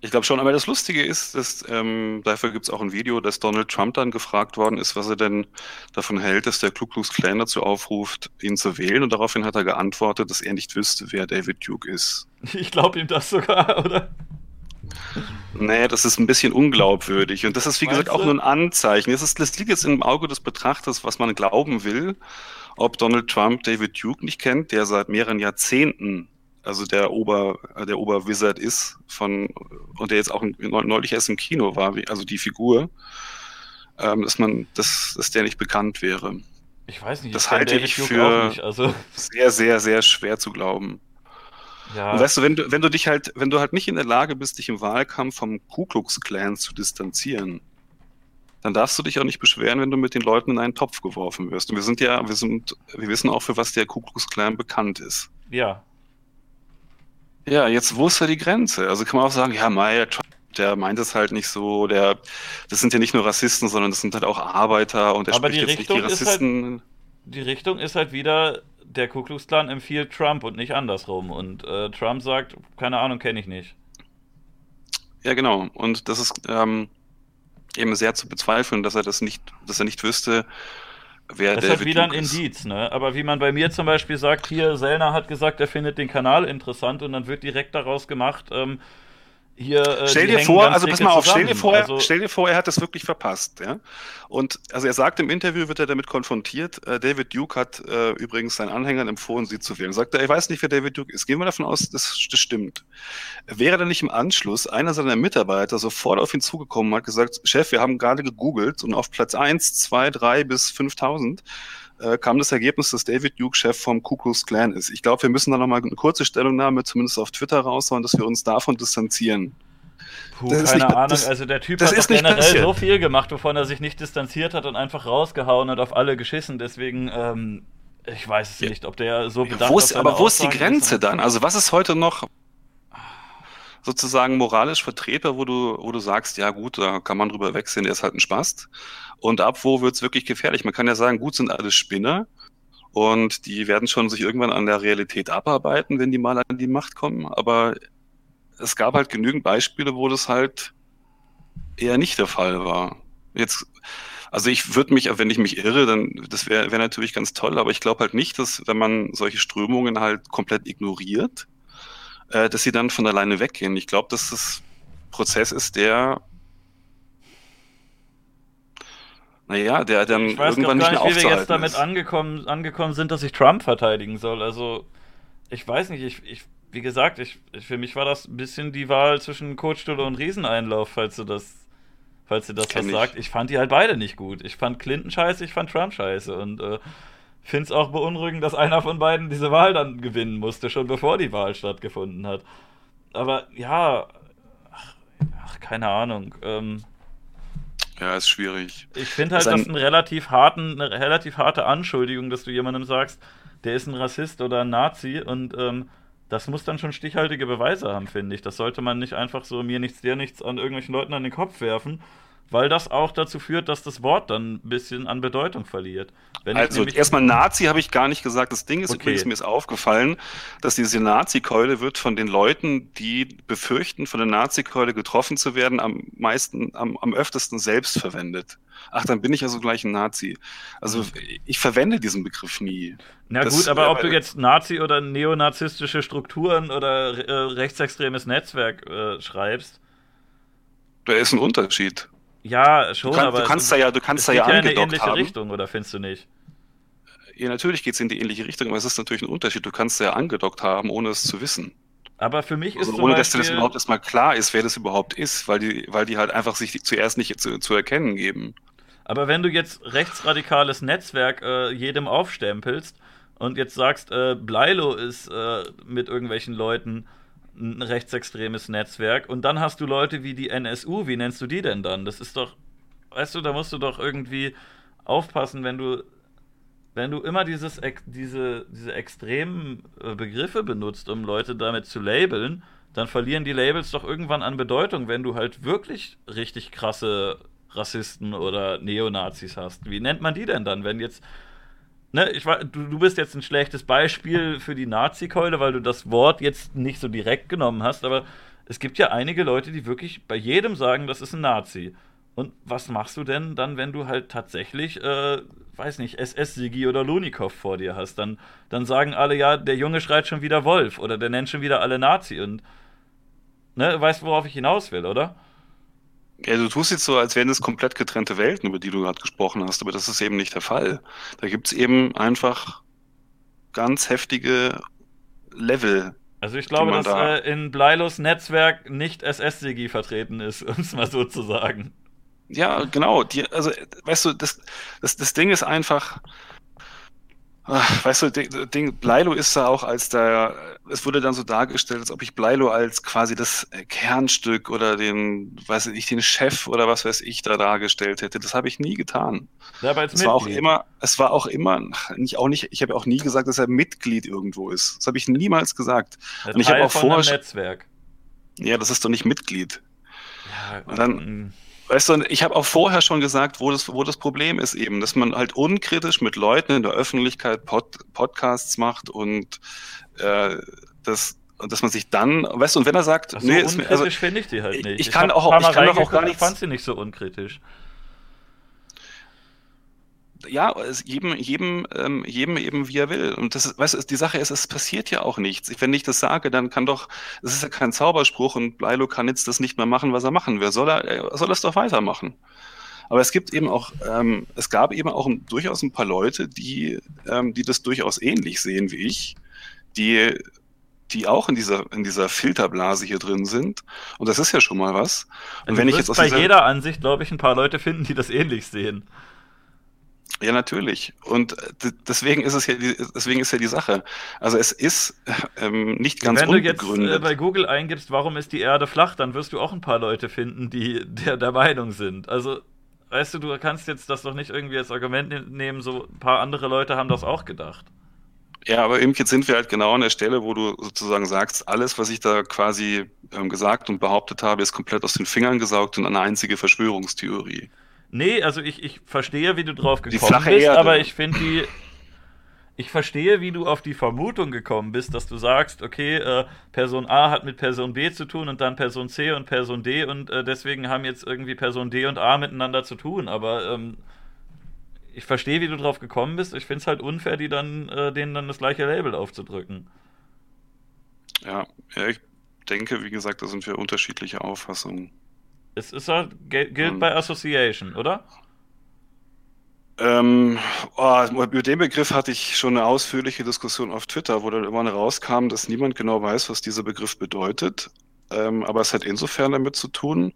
Ich glaube schon, aber das Lustige ist, dass ähm, dafür gibt es auch ein Video, dass Donald Trump dann gefragt worden ist, was er denn davon hält, dass der Ku Klux Klan dazu aufruft, ihn zu wählen. Und daraufhin hat er geantwortet, dass er nicht wüsste, wer David Duke ist. Ich glaube ihm das sogar, oder? Nee, das ist ein bisschen unglaubwürdig. Und das ist, wie Meinst gesagt, auch nur ein Anzeichen. Das, ist, das liegt jetzt im Auge des Betrachters, was man glauben will. Ob Donald Trump David Duke nicht kennt, der seit mehreren Jahrzehnten also der Ober, der Oberwizard ist von, und der jetzt auch neulich erst im Kino war, also die Figur, ähm, dass man, dass, dass der nicht bekannt wäre. Ich weiß nicht, das ich halte ich für nicht, also. sehr, sehr, sehr schwer zu glauben. Ja. Und weißt du, wenn du, wenn du dich halt, wenn du halt nicht in der Lage bist, dich im Wahlkampf vom Ku Klux Klan zu distanzieren, dann darfst du dich auch nicht beschweren, wenn du mit den Leuten in einen Topf geworfen wirst. Und wir sind ja, wir sind, wir wissen auch, für was der Ku Klux Klan bekannt ist. Ja, ja, jetzt wo ist da die Grenze? Also kann man auch sagen, ja, Maya, der meint es halt nicht so, der, das sind ja nicht nur Rassisten, sondern das sind halt auch Arbeiter und der Aber spricht jetzt Richtung nicht die Rassisten. Halt, die Richtung ist halt wieder, der Ku Klux Klan empfiehlt Trump und nicht andersrum. Und äh, Trump sagt, keine Ahnung, kenne ich nicht. Ja, genau. Und das ist ähm, eben sehr zu bezweifeln, dass er das nicht, dass er nicht wüsste, wer das ist halt wieder ein Indiz, ne? Aber wie man bei mir zum Beispiel sagt, hier, Sellner hat gesagt, er findet den Kanal interessant und dann wird direkt daraus gemacht, ähm, hier. Äh, stell dir vor, also pass mal auf, stell dir vor, also, stell dir vor, er hat das wirklich verpasst, ja. Und also er sagt im Interview, wird er damit konfrontiert. Äh, David Duke hat äh, übrigens seinen Anhängern empfohlen, sie zu wählen. Sagt er, ich weiß nicht, wer David Duke ist. Gehen wir davon aus, dass das stimmt. Wäre dann nicht im Anschluss einer seiner Mitarbeiter sofort auf ihn zugekommen und hat gesagt, Chef, wir haben gerade gegoogelt und auf Platz 1, 2, 3 bis 5000 äh, kam das Ergebnis, dass David Duke Chef vom Ku Klux Klan ist. Ich glaube, wir müssen da nochmal eine kurze Stellungnahme, zumindest auf Twitter raushauen, dass wir uns davon distanzieren. Puh, keine nicht, Ahnung, das, also der Typ hat doch generell passiert. so viel gemacht, wovon er sich nicht distanziert hat und einfach rausgehauen und auf alle geschissen, deswegen, ähm, ich weiß es ja. nicht, ob der so bedacht ist. Aber wo ist die Grenze ist. dann? Also was ist heute noch sozusagen moralisch vertretbar, wo du, wo du sagst, ja gut, da kann man drüber wegsehen, der ist halt ein Spast. Und ab wo wird es wirklich gefährlich? Man kann ja sagen, gut sind alle Spinner und die werden schon sich irgendwann an der Realität abarbeiten, wenn die mal an die Macht kommen. Aber es gab halt genügend Beispiele, wo das halt eher nicht der Fall war. Jetzt, also ich würde mich, wenn ich mich irre, dann das wäre wär natürlich ganz toll, aber ich glaube halt nicht, dass wenn man solche Strömungen halt komplett ignoriert, äh, dass sie dann von alleine weggehen. Ich glaube, dass das Prozess ist, der naja, der dann ich weiß irgendwann nicht, mehr nicht wie wir jetzt damit angekommen, angekommen sind, dass ich Trump verteidigen soll. Also, ich weiß nicht, ich, ich wie gesagt, ich, ich, für mich war das ein bisschen die Wahl zwischen Kotstuhl und Rieseneinlauf, falls du das, falls du das Kenn was ich. sagt. Ich fand die halt beide nicht gut. Ich fand Clinton scheiße, ich fand Trump scheiße und äh, finde es auch beunruhigend, dass einer von beiden diese Wahl dann gewinnen musste, schon bevor die Wahl stattgefunden hat. Aber ja, ach, ach keine Ahnung. Ähm, ja, ist schwierig. Ich finde halt, das, ist ein relativ harten, eine relativ harte Anschuldigung, dass du jemandem sagst, der ist ein Rassist oder ein Nazi und ähm, das muss dann schon stichhaltige Beweise haben, finde ich. Das sollte man nicht einfach so mir nichts, dir nichts an irgendwelchen Leuten an den Kopf werfen, weil das auch dazu führt, dass das Wort dann ein bisschen an Bedeutung verliert. Wenn also erstmal Nazi habe ich gar nicht gesagt. Das Ding ist okay. übrigens, mir ist aufgefallen, dass diese Nazi-Keule wird von den Leuten, die befürchten, von der Nazi-Keule getroffen zu werden, am meisten, am, am öftesten selbst verwendet. Ach, dann bin ich also gleich ein Nazi. Also ich verwende diesen Begriff nie. Na das, gut, aber ob du jetzt Nazi oder neonazistische Strukturen oder äh, rechtsextremes Netzwerk äh, schreibst. Da ist ein Unterschied. Ja, schon, du kann, aber. Du kannst da ja, du kannst da ja, ja in eine ähnliche haben. Richtung, oder findest du nicht? Ja, natürlich geht es in die ähnliche Richtung, aber es ist natürlich ein Unterschied. Du kannst ja angedockt haben, ohne es zu wissen. Aber für mich ist also ohne, dass dir das überhaupt erstmal klar ist, wer das überhaupt ist, weil die, weil die halt einfach sich zuerst nicht zu, zu erkennen geben. Aber wenn du jetzt rechtsradikales Netzwerk äh, jedem aufstempelst und jetzt sagst, äh, Bleilo ist äh, mit irgendwelchen Leuten ein rechtsextremes Netzwerk und dann hast du Leute wie die NSU, wie nennst du die denn dann? Das ist doch, weißt du, da musst du doch irgendwie aufpassen, wenn du wenn du immer dieses, diese, diese extremen äh, Begriffe benutzt, um Leute damit zu labeln, dann verlieren die Labels doch irgendwann an Bedeutung, wenn du halt wirklich richtig krasse Rassisten oder Neonazis hast. Wie nennt man die denn dann, wenn jetzt ne, ich du, du bist jetzt ein schlechtes Beispiel für die Nazi-Keule, weil du das Wort jetzt nicht so direkt genommen hast, aber es gibt ja einige Leute, die wirklich bei jedem sagen, das ist ein Nazi. Und was machst du denn dann, wenn du halt tatsächlich, äh, weiß nicht, SS-Sigi oder Lunikov vor dir hast? Dann, dann sagen alle, ja, der Junge schreit schon wieder Wolf oder der nennt schon wieder alle Nazi und, ne, weißt worauf ich hinaus will, oder? Ja, du tust jetzt so, als wären es komplett getrennte Welten, über die du gerade gesprochen hast, aber das ist eben nicht der Fall. Da gibt es eben einfach ganz heftige Level. Also ich glaube, dass da äh, in Bleilos Netzwerk nicht SS-Sigi vertreten ist, um es mal so zu sagen. Ja, genau. Die, also, weißt du, das, das, das Ding ist einfach, Weißt du, Ding, Bleilo ist da auch als der, es wurde dann so dargestellt, als ob ich Bleilo als quasi das Kernstück oder den, weiß ich, den Chef oder was weiß ich da dargestellt hätte. Das habe ich nie getan. Ja, aber als es war auch immer, es war auch immer, nicht auch nicht, ich habe auch nie gesagt, dass er Mitglied irgendwo ist. Das habe ich niemals gesagt. Und ich habe auch vorher. Netzwerk. Ja, das ist doch nicht Mitglied. Und dann, mm. Weißt du, ich habe auch vorher schon gesagt, wo das, wo das Problem ist eben, dass man halt unkritisch mit Leuten in der Öffentlichkeit Pod, Podcasts macht und äh, das und dass man sich dann, weißt du, und wenn er sagt, so nee, unkritisch also, finde ich die halt nicht. Ich, ich kann auch, ich kann auch gar nicht. Ich fand sie nicht so unkritisch ja, jedem, jedem, ähm, jedem eben wie er will. Und das ist, weißt du, die Sache ist, es passiert ja auch nichts. Wenn ich das sage, dann kann doch, es ist ja kein Zauberspruch und Bleilo kann jetzt das nicht mehr machen, was er machen will. Soll er, er soll es doch weitermachen. Aber es gibt eben auch, ähm, es gab eben auch durchaus ein paar Leute, die, ähm, die das durchaus ähnlich sehen wie ich, die, die auch in dieser, in dieser Filterblase hier drin sind. Und das ist ja schon mal was. Und also wenn ich jetzt aus bei jeder Ansicht, glaube ich, ein paar Leute finden, die das ähnlich sehen. Ja, natürlich. Und deswegen ist es ja die, deswegen ist ja die Sache. Also es ist ähm, nicht ganz Wenn unbegründet. du jetzt äh, bei Google eingibst, warum ist die Erde flach, dann wirst du auch ein paar Leute finden, die der, der Meinung sind. Also, weißt du, du kannst jetzt das doch nicht irgendwie als Argument ne-, nehmen, so ein paar andere Leute haben das auch gedacht. Ja, aber eben jetzt sind wir halt genau an der Stelle, wo du sozusagen sagst, alles, was ich da quasi ähm, gesagt und behauptet habe, ist komplett aus den Fingern gesaugt und eine einzige Verschwörungstheorie. Nee, also ich, ich verstehe, wie du drauf gekommen bist, Erde. aber ich finde die. Ich verstehe, wie du auf die Vermutung gekommen bist, dass du sagst, okay, äh, Person A hat mit Person B zu tun und dann Person C und Person D und äh, deswegen haben jetzt irgendwie Person D und A miteinander zu tun, aber ähm, ich verstehe, wie du drauf gekommen bist. Ich finde es halt unfair, die dann, äh, denen dann das gleiche Label aufzudrücken. Ja, ja, ich denke, wie gesagt, da sind wir unterschiedliche Auffassungen. Es ist halt, gilt bei Association, oder? Ähm, oh, über den Begriff hatte ich schon eine ausführliche Diskussion auf Twitter, wo dann immer rauskam, dass niemand genau weiß, was dieser Begriff bedeutet. Ähm, aber es hat insofern damit zu tun,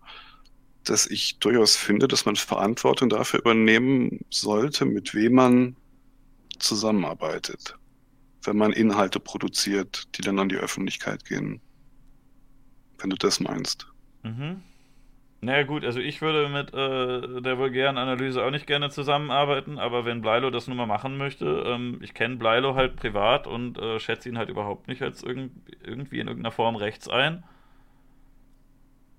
dass ich durchaus finde, dass man Verantwortung dafür übernehmen sollte, mit wem man zusammenarbeitet, wenn man Inhalte produziert, die dann an die Öffentlichkeit gehen. Wenn du das meinst. Mhm. Naja gut, also ich würde mit äh, der vulgären Analyse auch nicht gerne zusammenarbeiten, aber wenn Bleilo das nun mal machen möchte, ähm, ich kenne Bleilo halt privat und äh, schätze ihn halt überhaupt nicht als irgend, irgendwie in irgendeiner Form rechts ein.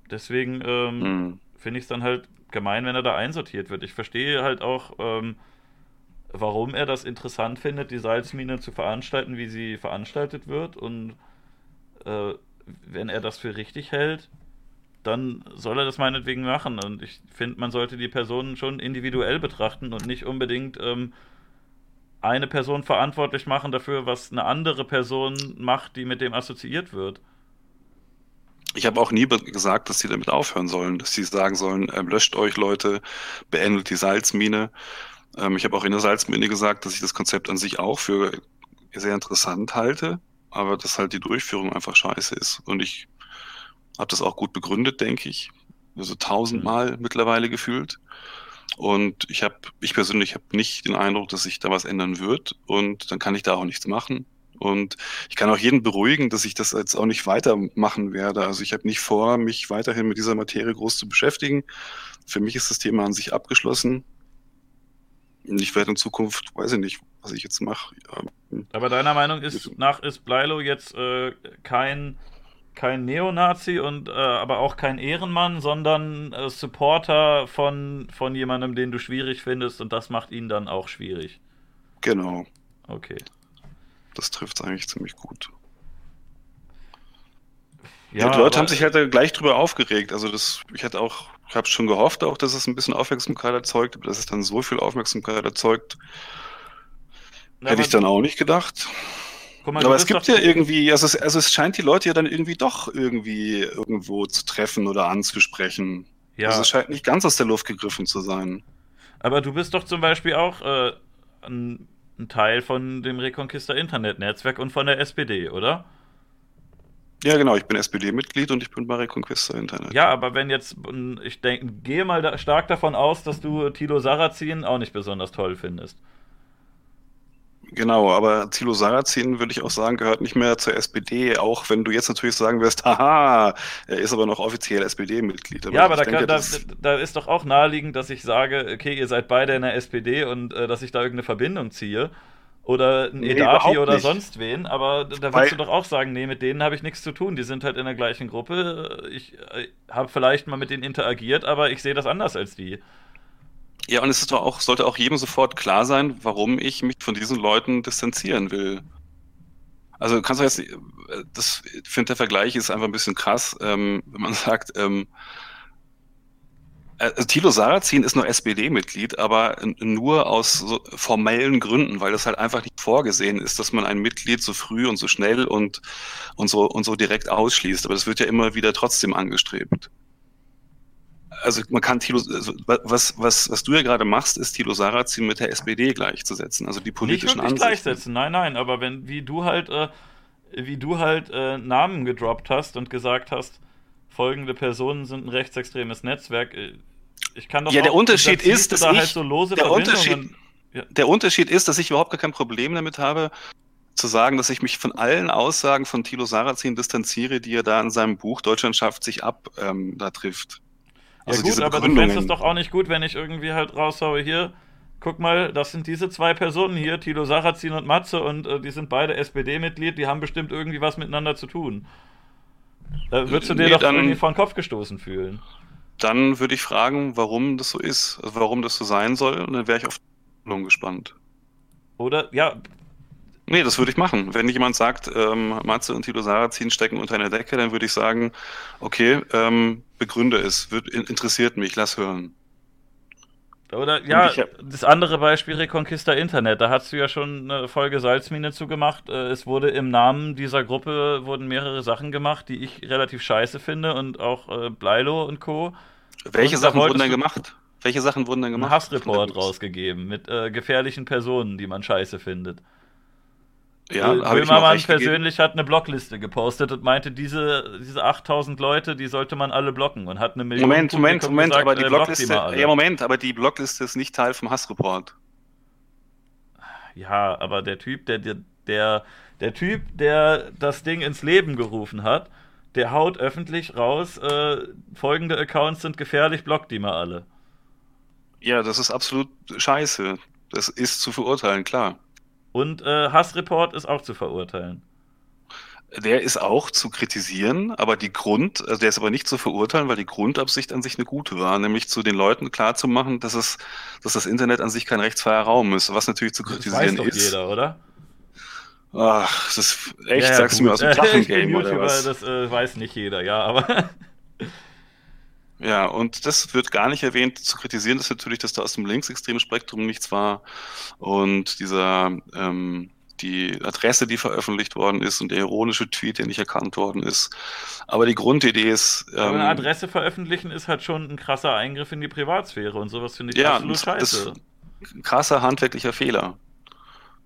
Deswegen ähm, mhm. finde ich es dann halt gemein, wenn er da einsortiert wird. Ich verstehe halt auch, ähm, warum er das interessant findet, die Salzmine zu veranstalten, wie sie veranstaltet wird und äh, wenn er das für richtig hält, dann soll er das meinetwegen machen. Und ich finde, man sollte die Personen schon individuell betrachten und nicht unbedingt ähm, eine Person verantwortlich machen dafür, was eine andere Person macht, die mit dem assoziiert wird. Ich habe auch nie gesagt, dass sie damit aufhören sollen, dass sie sagen sollen, äh, löscht euch Leute, beendet die Salzmine. Ähm, ich habe auch in der Salzmine gesagt, dass ich das Konzept an sich auch für sehr interessant halte, aber dass halt die Durchführung einfach scheiße ist. Und ich habe das auch gut begründet, denke ich. Also tausendmal mhm. mittlerweile gefühlt. Und ich habe, ich persönlich habe nicht den Eindruck, dass sich da was ändern wird. Und dann kann ich da auch nichts machen. Und ich kann auch jeden beruhigen, dass ich das jetzt auch nicht weitermachen werde. Also ich habe nicht vor, mich weiterhin mit dieser Materie groß zu beschäftigen. Für mich ist das Thema an sich abgeschlossen. Und ich werde in Zukunft, weiß ich nicht, was ich jetzt mache. Aber deiner Meinung ist, nach ist Bleilo jetzt äh, kein kein Neonazi und äh, aber auch kein Ehrenmann, sondern äh, Supporter von, von jemandem, den du schwierig findest und das macht ihn dann auch schwierig. Genau. Okay. Das trifft es eigentlich ziemlich gut. Ja, die Leute haben sich halt gleich drüber aufgeregt. Also das, ich hätte auch, ich habe schon gehofft auch, dass es ein bisschen Aufmerksamkeit erzeugt, aber dass es dann so viel Aufmerksamkeit erzeugt, Na, hätte ich dann auch nicht gedacht. Mal, aber es gibt ja irgendwie, also es, also es scheint die Leute ja dann irgendwie doch irgendwie irgendwo zu treffen oder anzusprechen. Ja. Also es scheint nicht ganz aus der Luft gegriffen zu sein. Aber du bist doch zum Beispiel auch äh, ein, ein, Teil von dem Reconquista Internet-Netzwerk und von der SPD, oder? Ja, genau, ich bin SPD-Mitglied und ich bin bei Reconquista Internet. Ja, aber wenn jetzt, ich denke, gehe mal da stark davon aus, dass du Tilo Sarrazin auch nicht besonders toll findest. Genau, aber Thilo Sarrazin, würde ich auch sagen, gehört nicht mehr zur SPD, auch wenn du jetzt natürlich sagen wirst, haha, er ist aber noch offiziell SPD-Mitglied. Ja, aber da, denke, kann, da, da, ist doch auch naheliegend, dass ich sage, okay, ihr seid beide in der SPD und äh, dass ich da irgendeine Verbindung ziehe. oder ein nee, Edapi oder nicht. sonst wen, aber da würdest du doch auch sagen, nee, mit denen habe ich nichts zu tun. Die sind halt in der gleichen Gruppe. Ich äh, habe vielleicht mal mit denen interagiert, aber ich sehe das anders als die. Ja, und es ist doch auch, sollte auch jedem sofort klar sein, warum ich mich von diesen Leuten distanzieren will. Also kannst du jetzt, äh, das, finde der Vergleich ist einfach ein bisschen krass, ähm, wenn man sagt, ähm, also Thilo Sarrazin ist nur SPD-Mitglied, aber nur aus so formellen Gründen, weil das halt einfach nicht vorgesehen ist, dass man ein Mitglied so früh und so schnell und, und, so, und so direkt ausschließt. Aber das wird ja immer wieder trotzdem angestrebt. Also man kann Thilo, also was, was, was du ja gerade machst, ist Thilo Sarrazin mit der SPD gleichzusetzen, also die politischen nicht Ansichten. gleichsetzen, nein, nein, aber wenn, wie du halt, äh, wie du halt äh, Namen gedroppt hast und gesagt hast, folgende Personen sind ein rechtsextremes Netzwerk, äh, ich kann doch ja, der Unterschied ist, dass da ich, halt so lose der Unterschied, ja. der Unterschied ist, dass ich überhaupt gar kein Problem damit habe, zu sagen, dass ich mich von allen Aussagen von Thilo Sarrazin distanziere, die er da in seinem Buch Deutschland schafft sich ab ähm, da trifft. Also ja gut, aber du fändest es doch auch nicht gut, wenn ich irgendwie halt raushaue, hier, guck mal, das sind diese zwei Personen hier, Thilo Sarrazin und Matze, und äh, die sind beide SPD-Mitglied, die haben bestimmt irgendwie was miteinander zu tun. Da würdest du dir nee, doch irgendwie vor den Kopf gestoßen fühlen dann würde ich fragen, warum das so ist, also warum das so sein soll, und dann wäre ich auf die gespannt. Oder, ja. Nee, das würde ich machen. Wenn jemand sagt, ähm, Matze und Tilo Sarrazin stecken unter einer Decke, dann würde ich sagen, okay, ähm, begründe es, wird, interessiert mich, lass hören. Oder ja, das andere Beispiel Reconquista Internet, da hast du ja schon eine Folge Salzmine zu gemacht. Äh, es wurde im Namen dieser Gruppe wurden mehrere Sachen gemacht, die ich relativ scheiße finde und auch äh, Bleilo und Co. Welche und Sachen wurden dann gemacht? Welche Sachen wurden dann gemacht? Ein Hassreport rausgegeben mit äh, gefährlichen Personen, die man scheiße findet. Ja, äh, Böhmermann persönlich gegeben? hat eine Blockliste gepostet und meinte, diese, diese 8000 Leute, die sollte man alle blocken und hat eine Million. Moment, Moment, Moment, gesagt, aber die äh, Blockliste, ja, Moment, aber die Blockliste ist nicht Teil vom Hassreport. Ja, aber der Typ, der, der, der, der Typ, der das Ding ins Leben gerufen hat, der haut öffentlich raus, äh, folgende Accounts sind gefährlich, blockt die mal alle. Ja, das ist absolut scheiße. Das ist zu verurteilen, klar. Und äh, Hassreport ist auch zu verurteilen. Der ist auch zu kritisieren, aber die Grund, also der ist aber nicht zu verurteilen, weil die Grundabsicht an sich eine gute war, nämlich zu den Leuten klarzumachen, dass es, dass das Internet an sich kein rechtsfreier Raum ist, was natürlich zu kritisieren das weiß doch ist. jeder, oder? Ach, das ist echt, ja, sagst gut. du mir aus dem Drachengame oder was? Das äh, weiß nicht jeder, ja, aber Ja, und das wird gar nicht erwähnt. Zu kritisieren ist natürlich, dass da aus dem linksextremen Spektrum nichts war. Und dieser, ähm, die Adresse, die veröffentlicht worden ist und der ironische Tweet, der nicht erkannt worden ist. Aber die Grundidee ist. Ähm, eine Adresse veröffentlichen ist halt schon ein krasser Eingriff in die Privatsphäre und sowas finde ich ja, absolut scheiße. Ist ein krasser handwerklicher Fehler.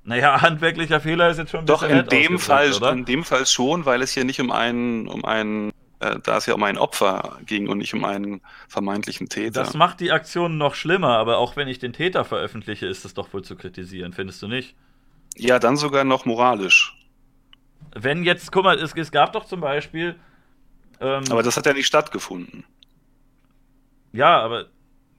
Naja, handwerklicher Fehler ist jetzt schon ein Doch, in dem Fall, oder? in dem Fall schon, weil es hier nicht um einen, um einen äh, da es ja um ein Opfer ging und nicht um einen vermeintlichen Täter. Das macht die Aktion noch schlimmer, aber auch wenn ich den Täter veröffentliche, ist das doch wohl zu kritisieren, findest du nicht? Ja, dann sogar noch moralisch. Wenn jetzt, guck mal, es, es gab doch zum Beispiel. Ähm, aber das hat ja nicht stattgefunden. Ja, aber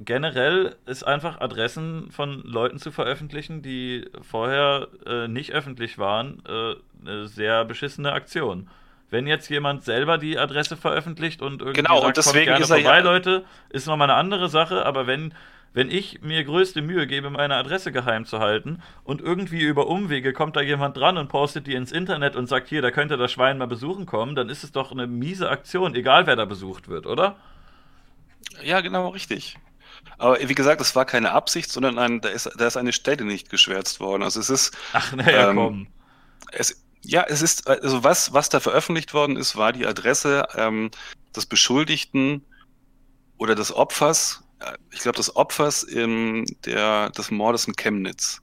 generell ist einfach Adressen von Leuten zu veröffentlichen, die vorher äh, nicht öffentlich waren, äh, eine sehr beschissene Aktion. Wenn jetzt jemand selber die Adresse veröffentlicht und irgendwie genau, sagt, und deswegen gerne ist er vorbei, ja Leute, ist nochmal eine andere Sache, aber wenn, wenn ich mir größte Mühe gebe, meine Adresse geheim zu halten und irgendwie über Umwege kommt da jemand dran und postet die ins Internet und sagt, hier, da könnte das Schwein mal besuchen kommen, dann ist es doch eine miese Aktion, egal wer da besucht wird, oder? Ja, genau, richtig. Aber wie gesagt, es war keine Absicht, sondern ein, da, ist, da ist eine Stelle nicht geschwärzt worden. Also es ist. Ach, naja, ähm, komm. Es, ja, es ist, also was, was da veröffentlicht worden ist, war die Adresse ähm, des Beschuldigten oder des Opfers, äh, ich glaube des Opfers im, der, des Mordes in Chemnitz.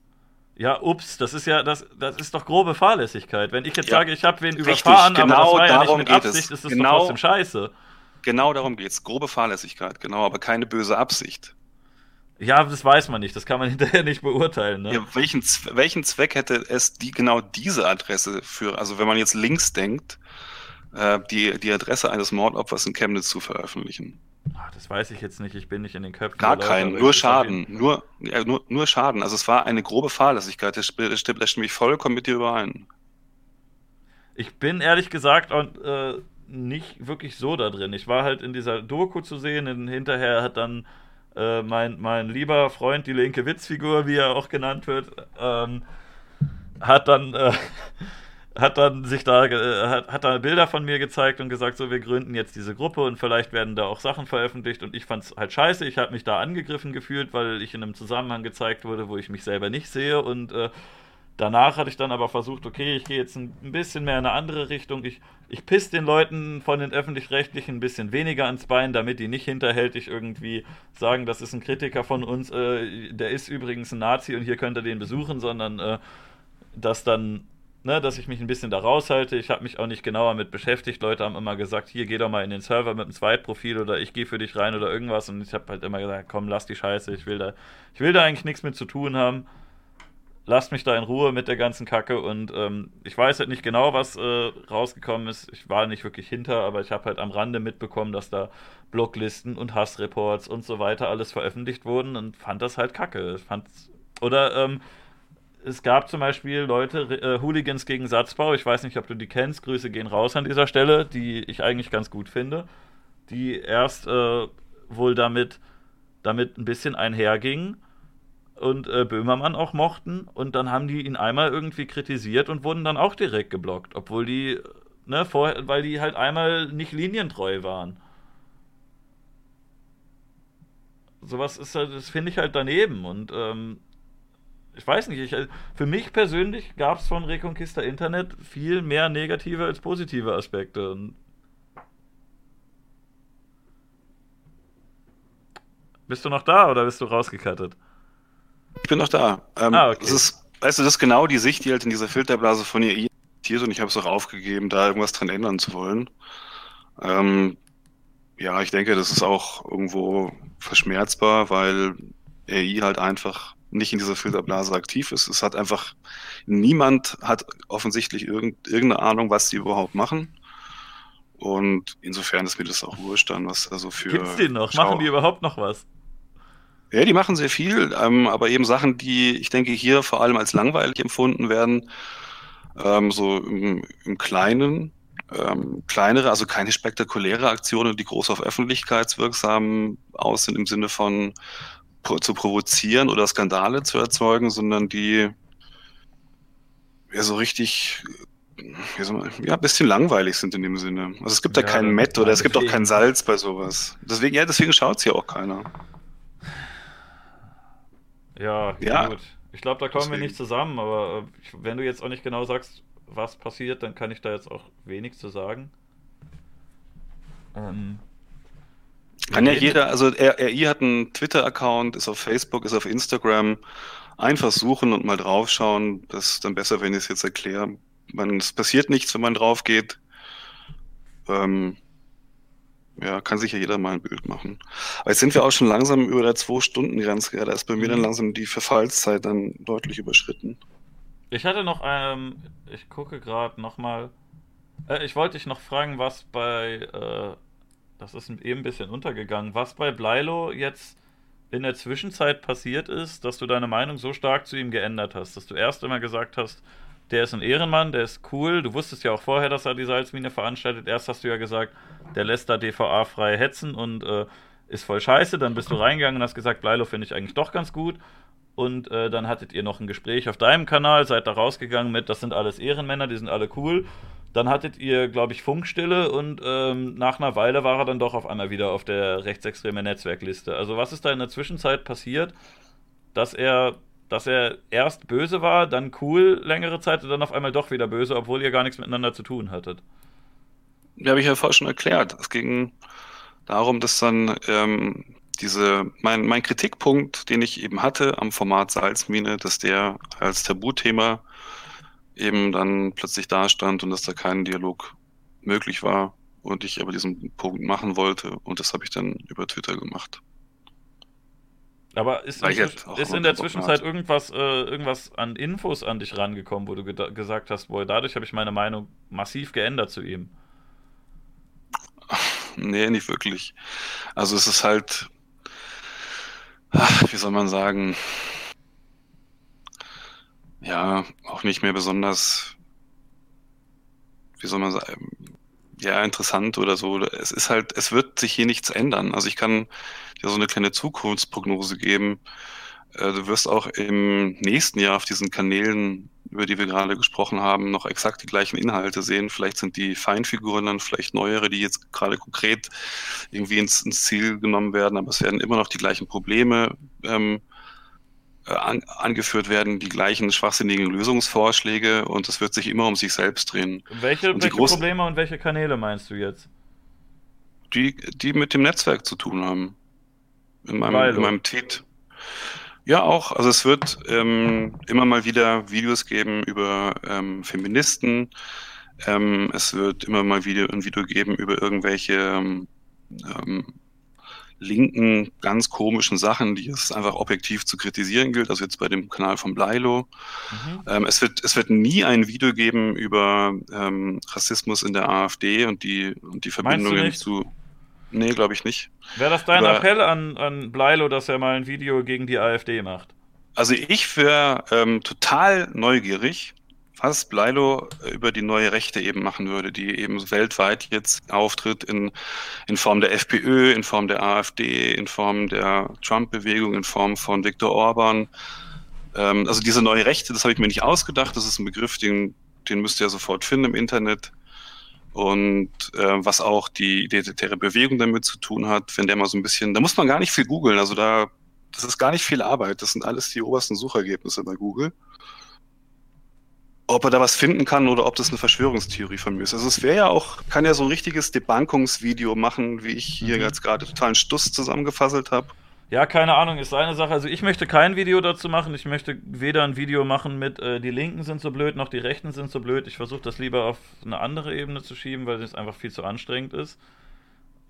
Ja, ups, das ist ja, das, das ist doch grobe Fahrlässigkeit. Wenn ich jetzt ja, sage, ich habe wen überfahren, richtig, genau aber das war ja nicht mit Absicht, es. ist das genau, doch trotzdem scheiße. Genau darum geht es. Grobe Fahrlässigkeit, genau, aber keine böse Absicht. Ja, das weiß man nicht, das kann man hinterher nicht beurteilen. Ne? Ja, welchen, welchen Zweck hätte es die genau diese Adresse für, also wenn man jetzt links denkt, äh, die, die Adresse eines Mordopfers in Chemnitz zu veröffentlichen. Ach, das weiß ich jetzt nicht, ich bin nicht in den Köpfen. Gar keinen, nur Schaden, nur, ja, nur, nur Schaden. Also es war eine grobe Fahrlässigkeit, das, stimmt, das stimme ich vollkommen mit dir überein. Ich bin ehrlich gesagt und, äh, nicht wirklich so da drin. Ich war halt in dieser Doku zu sehen, und hinterher hat dann äh, mein, mein lieber Freund, die linke Witzfigur, wie er auch genannt wird, ähm, hat dann äh, hat dann sich da äh, hat, hat da Bilder von mir gezeigt und gesagt, so wir gründen jetzt diese Gruppe und vielleicht werden da auch Sachen veröffentlicht und ich fand es halt scheiße. Ich habe mich da angegriffen gefühlt, weil ich in einem Zusammenhang gezeigt wurde, wo ich mich selber nicht sehe und äh, danach hatte ich dann aber versucht, okay, ich gehe jetzt ein, bisschen mehr in eine andere Richtung. Ich, ich piss den Leuten von den öffentlich-rechtlichen ein bisschen weniger ans Bein, damit die nicht hinterhältig irgendwie sagen, das ist ein Kritiker von uns, äh, der ist übrigens ein Nazi und hier könnt ihr den besuchen, sondern äh, dass dann ne, dass ich mich ein bisschen da raushalte. Ich habe mich auch nicht genauer mit beschäftigt. Leute haben immer gesagt, hier geh doch mal in den Server mit einem Zweitprofil oder ich gehe für dich rein oder irgendwas. Und ich habe halt immer gesagt, komm, lass die Scheiße. Ich will da, ich will da eigentlich nichts mit zu tun haben. Lasst mich da in Ruhe mit der ganzen Kacke. Und ähm, ich weiß halt nicht genau, was äh, rausgekommen ist. Ich war nicht wirklich hinter, aber ich habe halt am Rande mitbekommen, dass da Bloglisten und Hassreports und so weiter alles veröffentlicht wurden und fand das halt kacke. Ich fand's, oder ähm, es gab zum Beispiel Leute, äh, Hooligans gegen Satzbau, ich weiß nicht, ob du die kennst, Grüße gehen raus an dieser Stelle, die ich eigentlich ganz gut finde, die erst äh, wohl damit, damit ein bisschen einhergingen und äh, Böhmermann auch mochten und dann haben die ihn einmal irgendwie kritisiert und wurden dann auch direkt geblockt, obwohl die, ne, vorher, weil die halt einmal nicht linientreu waren. Sowas ist halt, das finde ich halt daneben und ähm, ich weiß nicht, ich, äh, für mich persönlich gab es von Reconquista Internet viel mehr negative als positive Aspekte. Und bist du noch da oder bist du rausgekattet? Ich bin noch da. Ähm, ah, okay. Das ist, weißt du, das ist genau die Sicht, die halt in dieser Filterblase von ihr existiert und ich habe es auch aufgegeben, da irgendwas dran ändern zu wollen. Ähm, ja, ich denke, das ist auch irgendwo verschmerzbar, weil AI halt einfach nicht in dieser Filterblase aktiv ist. Es hat einfach, niemand hat offensichtlich irgend, irgendeine Ahnung, was die überhaupt machen. Und insofern ist mir das auch wurscht dann, was also für. Gibt's die noch? Schau machen die überhaupt noch was? Ja, die machen sehr viel, ähm, aber eben Sachen, die ich denke hier vor allem als langweilig empfunden werden, ähm, so im, im Kleinen, ähm, kleinere, also keine spektakuläre Aktionen, die groß auf öffentlichkeitswirksam aus sind im Sinne von zu provozieren oder Skandale zu erzeugen, sondern die ja so richtig ja, ein bisschen langweilig sind in dem Sinne. Also es gibt ja, da keinen Met oder es gibt auch kein Salz bei sowas. Deswegen, ja, deswegen schaut es hier auch keiner. Ja, ja gut. Ich glaube, da kommen deswegen. wir nicht zusammen, aber äh, wenn du jetzt auch nicht genau sagst, was passiert, dann kann ich da jetzt auch wenig zu sagen. Ähm, kann ja jeder, also RI hat einen Twitter-Account, ist auf Facebook, ist auf Instagram. Einfach suchen und mal draufschauen. Das ist dann besser, wenn ich es jetzt erkläre. Man, es passiert nichts, wenn man drauf geht. Ähm, ja, kann sich ja jeder mal ein Bild machen. Aber jetzt sind wir auch schon langsam über der Zwei-Stunden-Grenze. Da ist bei mir dann mhm. langsam die Verfallszeit dann deutlich überschritten. Ich hatte noch, ähm, ich gucke gerade nochmal. Äh, ich wollte dich noch fragen, was bei äh, das ist eben ein bisschen untergegangen. Was bei Bleilo jetzt in der Zwischenzeit passiert ist, dass du deine Meinung so stark zu ihm geändert hast, dass du erst immer gesagt hast, der ist ein Ehrenmann, der ist cool. Du wusstest ja auch vorher, dass er die Salzmine veranstaltet. Erst hast du ja gesagt, der lässt da DVA frei hetzen und äh, ist voll scheiße. Dann bist du reingegangen und hast gesagt, Bleilo finde ich eigentlich doch ganz gut. Und äh, dann hattet ihr noch ein Gespräch auf deinem Kanal, seid da rausgegangen mit, das sind alles Ehrenmänner, die sind alle cool. Dann hattet ihr, glaube ich, Funkstille und ähm, nach einer Weile war er dann doch auf einmal wieder auf der rechtsextremen Netzwerkliste. Also was ist da in der Zwischenzeit passiert, dass er, dass er erst böse war, dann cool längere Zeit und dann auf einmal doch wieder böse, obwohl ihr gar nichts miteinander zu tun hattet? Ja, habe ich ja vorher schon erklärt. Es ging darum, dass dann ähm, diese, mein, mein Kritikpunkt, den ich eben hatte am Format Salzmine, dass der als Tabuthema eben dann plötzlich dastand und dass da kein Dialog möglich war und ich aber diesen Punkt machen wollte und das habe ich dann über Twitter gemacht. Aber ist, in, ist in der Zwischenzeit irgendwas, äh, irgendwas an Infos an dich rangekommen, wo du gesagt hast, boah, dadurch habe ich meine Meinung massiv geändert zu ihm? Nee, nicht wirklich. Also es ist halt, ach, wie soll man sagen, ja, auch nicht mehr besonders, wie soll man sagen, ja, interessant oder so. Es ist halt, es wird sich hier nichts ändern. Also ich kann dir so eine kleine Zukunftsprognose geben. Äh, du wirst auch im nächsten Jahr auf diesen Kanälen, über die wir gerade gesprochen haben, noch exakt die gleichen Inhalte sehen. Vielleicht sind die Feinfiguren dann vielleicht neuere, die jetzt gerade konkret irgendwie ins, ins Ziel genommen werden, aber es werden immer noch die gleichen Probleme ähm, äh, an, angeführt werden, die gleichen schwachsinnigen Lösungsvorschläge und es wird sich immer um sich selbst drehen. Welche, welche Probleme und welche Kanäle meinst du jetzt? Die, die mit dem Netzwerk zu tun haben. In meinem, in meinem Tweet. Ja, auch. Also es wird ähm, immer mal wieder Videos geben über ähm, Feministen. Ähm, es wird immer mal wieder ein Video geben über irgendwelche ähm, ähm, linken, ganz komischen Sachen, die es einfach objektiv zu kritisieren gilt. Also jetzt bei dem Kanal von Bleilo. Mhm. Ähm, es, wird, es wird nie ein Video geben über Rassismus in der AfD und die, und die Verbindungen zu. Nee, glaube ich nicht. Wäre das dein Aber, Appell an, an Bleilo, dass er mal ein Video gegen die AfD macht? Also ich wäre ähm, total neugierig, was Bleilo über die neue Rechte eben machen würde, die eben weltweit jetzt auftritt in, in Form der FPÖ, in Form der AfD, in Form der Trump-Bewegung, in Form von Viktor Orban. Ähm, also diese neue Rechte, das habe ich mir nicht ausgedacht, das ist ein Begriff, den, den müsst ihr sofort finden im Internet und äh, was auch die identitäre Bewegung damit zu tun hat, wenn der mal so ein bisschen, da muss man gar nicht viel googeln, also da, das ist gar nicht viel Arbeit, das sind alles die obersten Suchergebnisse bei Google. Ob er da was finden kann oder ob das eine Verschwörungstheorie von mir ist. Also es wäre ja auch, kann ja so ein richtiges Debunkungsvideo machen, wie ich hier mhm. jetzt gerade totalen Stuss zusammengefasselt habe. Ja, keine Ahnung, ist eine Sache. Also ich möchte kein Video dazu machen. Ich möchte weder ein Video machen mit äh, die Linken sind so blöd, noch die Rechten sind so blöd. Ich versuche das lieber auf eine andere Ebene zu schieben, weil es einfach viel zu anstrengend ist.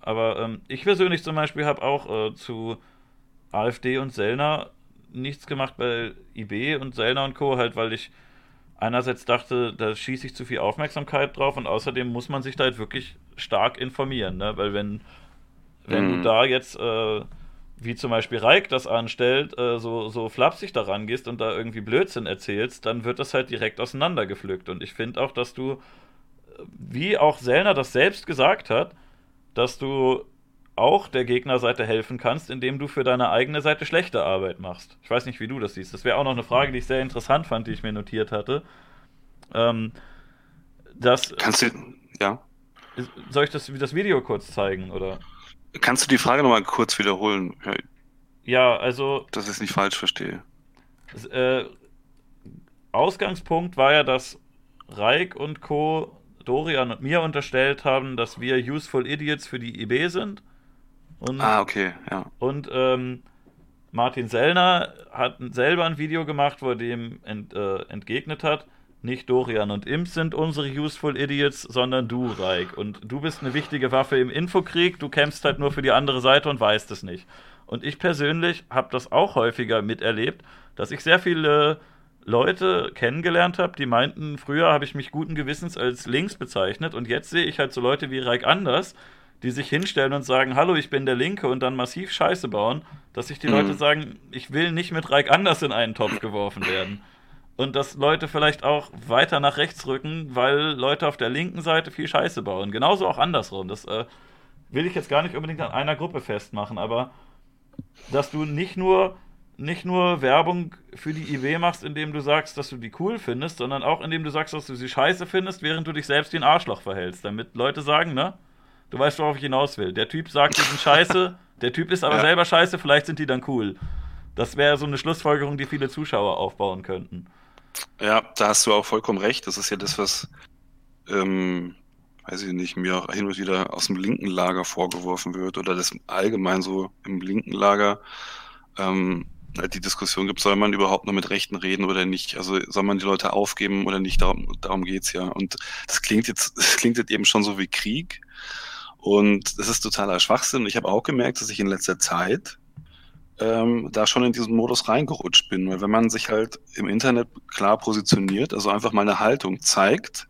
Aber ähm, ich persönlich zum Beispiel habe auch äh, zu AfD und Sellner nichts gemacht bei IB und Sellner und Co. halt, weil ich einerseits dachte, da schieße ich zu viel Aufmerksamkeit drauf und außerdem muss man sich da halt wirklich stark informieren, ne? Weil wenn, wenn mhm. du da jetzt äh, wie zum Beispiel Reik das anstellt, äh, so, so flapsig daran gehst und da irgendwie Blödsinn erzählst, dann wird das halt direkt auseinandergepflückt. Und ich finde auch, dass du, wie auch Sellner das selbst gesagt hat, dass du auch der Gegnerseite helfen kannst, indem du für deine eigene Seite schlechte Arbeit machst. Ich weiß nicht, wie du das siehst. Das wäre auch noch eine Frage, die ich sehr interessant fand, die ich mir notiert hatte. Ähm, das, Kannst du, ja. Soll ich das, das Video kurz zeigen, oder? Kannst du die Frage nochmal kurz wiederholen? Ja, also. Dass ich es nicht falsch verstehe. Äh, Ausgangspunkt war ja, dass Reik und Co. Dorian und mir unterstellt haben, dass wir Useful Idiots für die IB sind. Und, ah, okay, ja. Und ähm, Martin Sellner hat selber ein Video gemacht, wo er dem ent, äh, entgegnet hat, nicht Dorian und Imp sind unsere Useful Idiots, sondern du, Reik. Und du bist eine wichtige Waffe im Infokrieg, du kämpfst halt nur für die andere Seite und weißt es nicht. Und ich persönlich habe das auch häufiger miterlebt, dass ich sehr viele Leute kennengelernt habe, die meinten, früher habe ich mich guten Gewissens als links bezeichnet und jetzt sehe ich halt so Leute wie Reik Anders, die sich hinstellen und sagen, hallo, ich bin der Linke und dann massiv Scheiße bauen, dass sich die mhm. Leute sagen, ich will nicht mit Reik Anders in einen Topf geworfen werden und dass Leute vielleicht auch weiter nach rechts rücken, weil Leute auf der linken Seite viel Scheiße bauen. Genauso auch andersrum. Das äh, will ich jetzt gar nicht unbedingt an einer Gruppe festmachen, aber dass du nicht nur nicht nur Werbung für die IW machst, indem du sagst, dass du die cool findest, sondern auch indem du sagst, dass du sie scheiße findest, während du dich selbst wie ein Arschloch verhältst, damit Leute sagen, ne? Du weißt, worauf ich hinaus will. Der Typ sagt, die sind scheiße, der Typ ist aber ja. selber scheiße, vielleicht sind die dann cool. Das wäre so eine Schlussfolgerung, die viele Zuschauer aufbauen könnten. Ja, da hast du auch vollkommen recht. Das ist ja das, was, ähm, weiß ich nicht, mir auch hin und wieder aus dem linken Lager vorgeworfen wird oder das allgemein so im linken Lager ähm, halt die Diskussion gibt, soll man überhaupt noch mit Rechten reden oder nicht? Also soll man die Leute aufgeben oder nicht? Darum, darum geht's ja. Und das klingt jetzt, das klingt jetzt eben schon so wie Krieg. Und das ist totaler Schwachsinn. Ich habe auch gemerkt, dass ich in letzter Zeit ähm, da schon in diesen Modus reingerutscht bin. Weil wenn man sich halt im Internet klar positioniert, also einfach mal eine Haltung zeigt,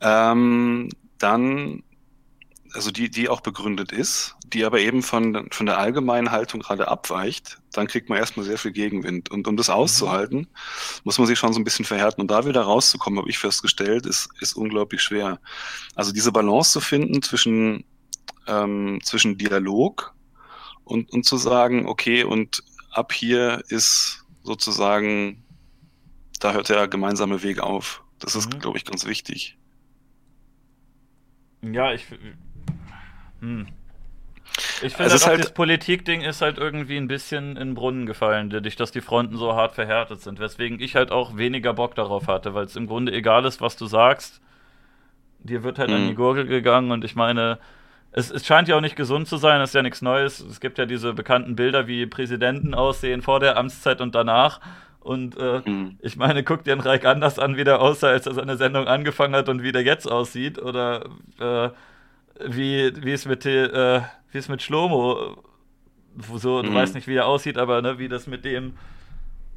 ähm, dann also die, die auch begründet ist, die aber eben von, von der allgemeinen Haltung gerade abweicht, dann kriegt man erstmal sehr viel Gegenwind. Und um das auszuhalten, muss man sich schon so ein bisschen verhärten. Und da wieder rauszukommen, habe ich festgestellt, ist, ist unglaublich schwer. Also diese Balance zu finden zwischen, ähm, zwischen Dialog und, und zu sagen, okay, und ab hier ist sozusagen, da hört der gemeinsame Weg auf. Das ist, mhm. glaube ich, ganz wichtig. Ja, ich. Hm. Ich finde, also halt, das Politikding ist halt irgendwie ein bisschen in den Brunnen gefallen, dadurch, dass die Fronten so hart verhärtet sind. Weswegen ich halt auch weniger Bock darauf hatte, weil es im Grunde egal ist, was du sagst. Dir wird halt an die mhm. Gurgel gegangen und ich meine, es, es, scheint ja auch nicht gesund zu sein, das ist ja nichts Neues. Es gibt ja diese bekannten Bilder, wie Präsidenten aussehen vor der Amtszeit und danach. Und äh, mhm. ich meine, guck dir den Reich anders an, wie der aussah, als er seine Sendung angefangen hat und wie der jetzt aussieht. Oder äh, wie, wie es mit äh, wie es mit Schlomo, so, du mhm. weißt nicht, wie er aussieht, aber ne, wie das mit dem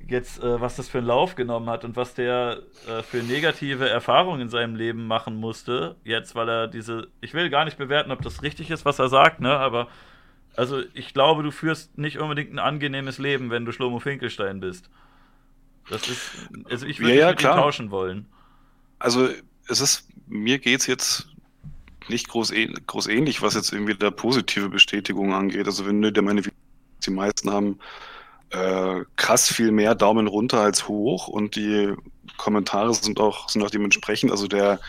jetzt, äh, was das für einen Lauf genommen hat und was der äh, für negative Erfahrungen in seinem Leben machen musste, jetzt, weil er diese, ich will gar nicht bewerten, ob das richtig ist, was er sagt, ne, aber also ich glaube, du führst nicht unbedingt ein angenehmes Leben, wenn du Schlomo Finkelstein bist. Das ist, also ich würde ja, ja, mit klar. tauschen wollen. Also es ist, mir geht es jetzt nicht groß, groß ähnlich, was jetzt irgendwie der positive Bestätigung angeht. Also wenn dir meine die meisten haben äh, krass viel mehr Daumen runter als hoch und die Kommentare sind auch, sind auch dementsprechend, also der,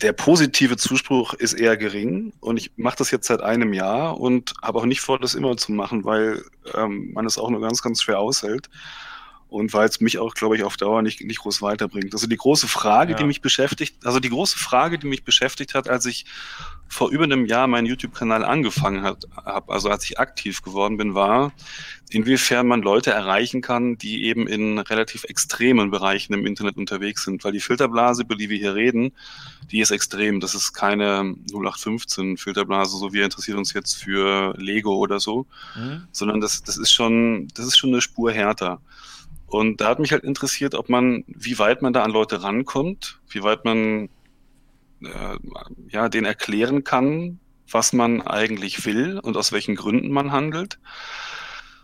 der positive Zuspruch ist eher gering und ich mache das jetzt seit einem Jahr und habe auch nicht vor, das immer zu machen, weil ähm, man es auch nur ganz, ganz schwer aushält und weil es mich auch, glaube ich, auf Dauer nicht, nicht groß weiterbringt. Also die große Frage, ja. die mich beschäftigt, also die große Frage, die mich beschäftigt hat, als ich vor über einem Jahr meinen YouTube-Kanal angefangen habe, also als ich aktiv geworden bin, war, inwiefern man Leute erreichen kann, die eben in relativ extremen Bereichen im Internet unterwegs sind. Weil die Filterblase, über die wir hier reden, die ist extrem. Das ist keine 0815 Filterblase, so wir interessieren uns jetzt für Lego oder so, mhm. sondern das, das ist schon, das ist schon eine Spur härter. Und da hat mich halt interessiert, ob man, wie weit man da an Leute rankommt, wie weit man äh, ja, denen erklären kann, was man eigentlich will und aus welchen Gründen man handelt.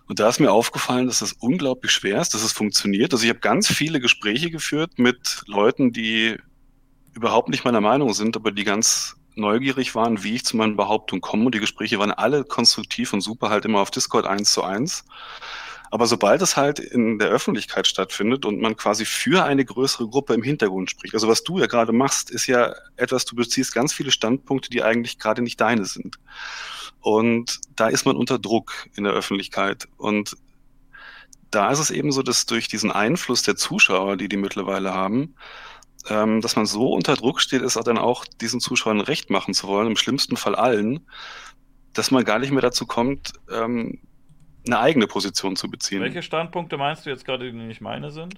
Und da ist mir aufgefallen, dass das unglaublich schwer ist, dass es funktioniert. Also ich habe ganz viele Gespräche geführt mit Leuten, die überhaupt nicht meiner Meinung sind, aber die ganz neugierig waren, wie ich zu meinen Behauptungen komme. Und die Gespräche waren alle konstruktiv und super halt immer auf Discord eins zu eins. Aber sobald es halt in der Öffentlichkeit stattfindet und man quasi für eine größere Gruppe im Hintergrund spricht, also was du ja gerade machst, ist ja etwas, du beziehst ganz viele Standpunkte, die eigentlich gerade nicht deine sind. Und da ist man unter Druck in der Öffentlichkeit. Und da ist es eben so, dass durch diesen Einfluss der Zuschauer, die die mittlerweile haben, ähm, dass man so unter Druck steht, ist auch dann auch diesen Zuschauern recht machen zu wollen, im schlimmsten Fall allen, dass man gar nicht mehr dazu kommt, ähm, eine eigene Position zu beziehen. Welche Standpunkte meinst du jetzt gerade, die nicht meine sind?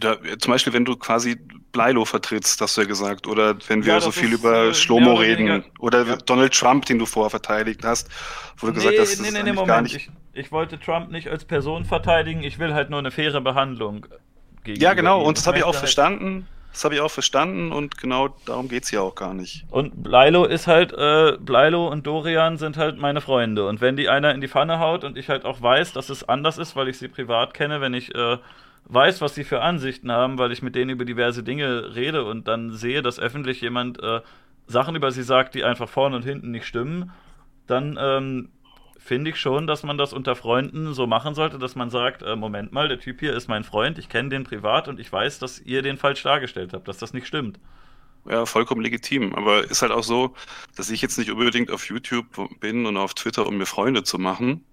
Da, zum Beispiel, wenn du quasi Bleilo vertrittst, hast du ja gesagt, oder wenn wir ja, so viel ist, über äh, Schlomo reden, oder ja. Donald Trump, den du vorher verteidigt hast, wo du nee, gesagt hast, das nee, nee, nee, gar nicht. Ich, ich, wollte Trump nicht als Person verteidigen, ich will halt nur eine faire Behandlung. Ja, genau, und das habe ich auch verstanden. Das habe ich auch verstanden und genau darum geht es ja auch gar nicht. Und Bleilo ist halt, äh, Bleilo und Dorian sind halt meine Freunde. Und wenn die einer in die Pfanne haut und ich halt auch weiß, dass es anders ist, weil ich sie privat kenne, wenn ich äh, weiß, was sie für Ansichten haben, weil ich mit denen über diverse Dinge rede und dann sehe, dass öffentlich jemand äh, Sachen über sie sagt, die einfach vorne und hinten nicht stimmen, dann ähm, finde ich schon, dass man das unter Freunden so machen sollte, dass man sagt, äh, Moment mal, der Typ hier ist mein Freund, ich kenne den privat und ich weiß, dass ihr den falsch dargestellt habt, dass das nicht stimmt. Ja, vollkommen legitim. Aber ist halt auch so, dass ich jetzt nicht unbedingt auf YouTube bin und auf Twitter, um mir Freunde zu machen.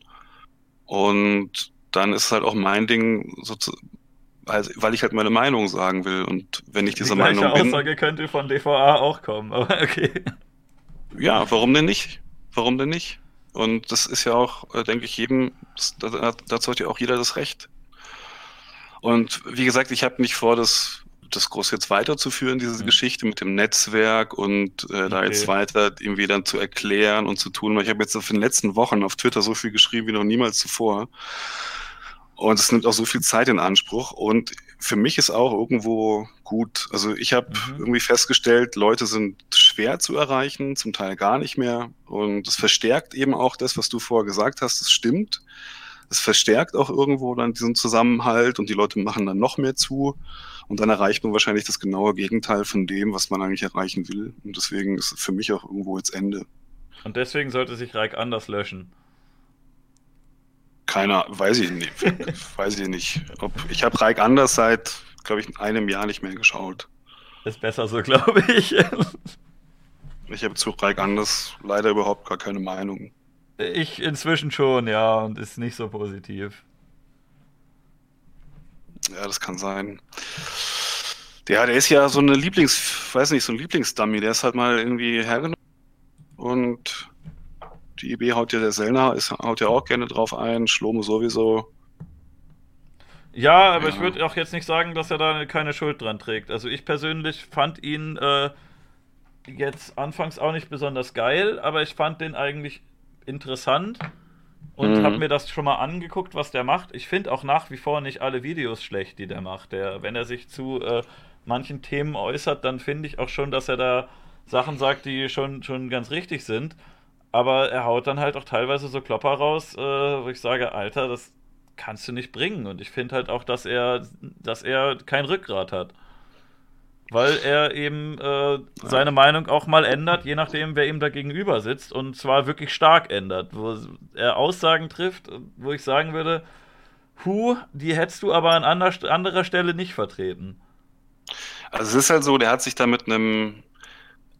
Und dann ist halt auch mein Ding, so zu, weil ich halt meine Meinung sagen will. Und wenn ich diese Die Meinung bin. Aussage könnte von DVA auch kommen, aber okay. Ja, warum denn nicht? Warum denn nicht? Und das ist ja auch, äh, denke ich, jedem, dazu hat ja auch jeder das Recht. Und wie gesagt, ich habe nicht vor, das, das groß jetzt weiterzuführen, diese mhm. Geschichte mit dem Netzwerk und äh, okay. da jetzt weiter irgendwie dann zu erklären und zu tun, weil ich habe jetzt in den letzten Wochen auf Twitter so viel geschrieben wie noch niemals zuvor. Und es nimmt auch so viel Zeit in Anspruch. Und für mich ist auch irgendwo gut. Also ich habe mhm. irgendwie festgestellt, Leute sind schwer zu erreichen, zum Teil gar nicht mehr. Und es verstärkt eben auch das, was du vorher gesagt hast. Es stimmt. Es verstärkt auch irgendwo dann diesen Zusammenhalt und die Leute machen dann noch mehr zu. Und dann erreicht man wahrscheinlich das genaue Gegenteil von dem, was man eigentlich erreichen will. Und deswegen ist es für mich auch irgendwo jetzt Ende. Und deswegen sollte sich Reik anders löschen. Keiner, weiß ich nicht. weiß ich nicht. Ob, ich habe Reik anders seit, glaube ich, einem Jahr nicht mehr geschaut. Ist besser so, glaube ich. ich habe zu Reik anders leider überhaupt gar keine Meinung. Ich inzwischen schon, ja, und ist nicht so positiv. Ja, das kann sein. Der, der ist ja so eine Lieblings, weiß nicht, so ein Lieblingsdummy. Der ist halt mal irgendwie hergenommen und die IB haut ja der Sellner, ist, haut ja auch gerne drauf ein, Schlomo sowieso. Ja, aber ja. ich würde auch jetzt nicht sagen, dass er da keine Schuld dran trägt. Also ich persönlich fand ihn äh, jetzt anfangs auch nicht besonders geil, aber ich fand den eigentlich interessant und mhm. habe mir das schon mal angeguckt, was der macht. Ich finde auch nach wie vor nicht alle Videos schlecht, die der macht. Der, wenn er sich zu äh, manchen Themen äußert, dann finde ich auch schon, dass er da Sachen sagt, die schon, schon ganz richtig sind. Aber er haut dann halt auch teilweise so Klopper raus, äh, wo ich sage, Alter, das kannst du nicht bringen. Und ich finde halt auch, dass er, dass er kein Rückgrat hat. Weil er eben äh, seine Meinung auch mal ändert, je nachdem, wer ihm da gegenüber sitzt. Und zwar wirklich stark ändert. Wo er Aussagen trifft, wo ich sagen würde, Hu, die hättest du aber an anderer Stelle nicht vertreten. Also es ist halt so, der hat sich da mit einem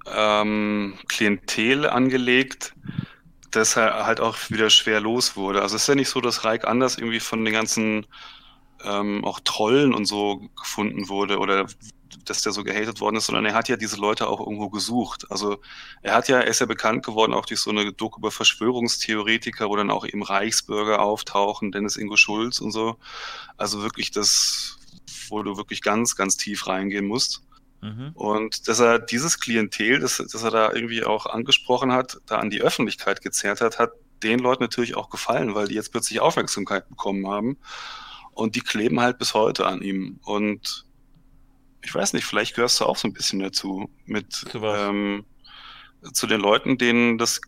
ähm, Klientel angelegt, dass er halt auch wieder schwer los wurde. Also es ist ja nicht so, dass Reik anders irgendwie von den ganzen ähm, auch Trollen und so gefunden wurde oder dass der so gehatet worden ist, sondern er hat ja diese Leute auch irgendwo gesucht. Also er hat ja, er ist ja bekannt geworden auch durch so eine Doku über Verschwörungstheoretiker, wo dann auch eben Reichsbürger auftauchen, Dennis Ingo Schulz und so. Also wirklich das, wo du wirklich ganz, ganz tief reingehen musst. Mhm. Und dass er dieses Klientel, das, das er da irgendwie auch angesprochen hat, da an die Öffentlichkeit gezerrt hat, hat den Leuten natürlich auch gefallen, weil die jetzt plötzlich Aufmerksamkeit bekommen haben. Und die kleben halt bis heute an ihm. Und ich weiß nicht, vielleicht gehörst du auch so ein bisschen dazu. Mit zu, ähm, zu den Leuten, denen das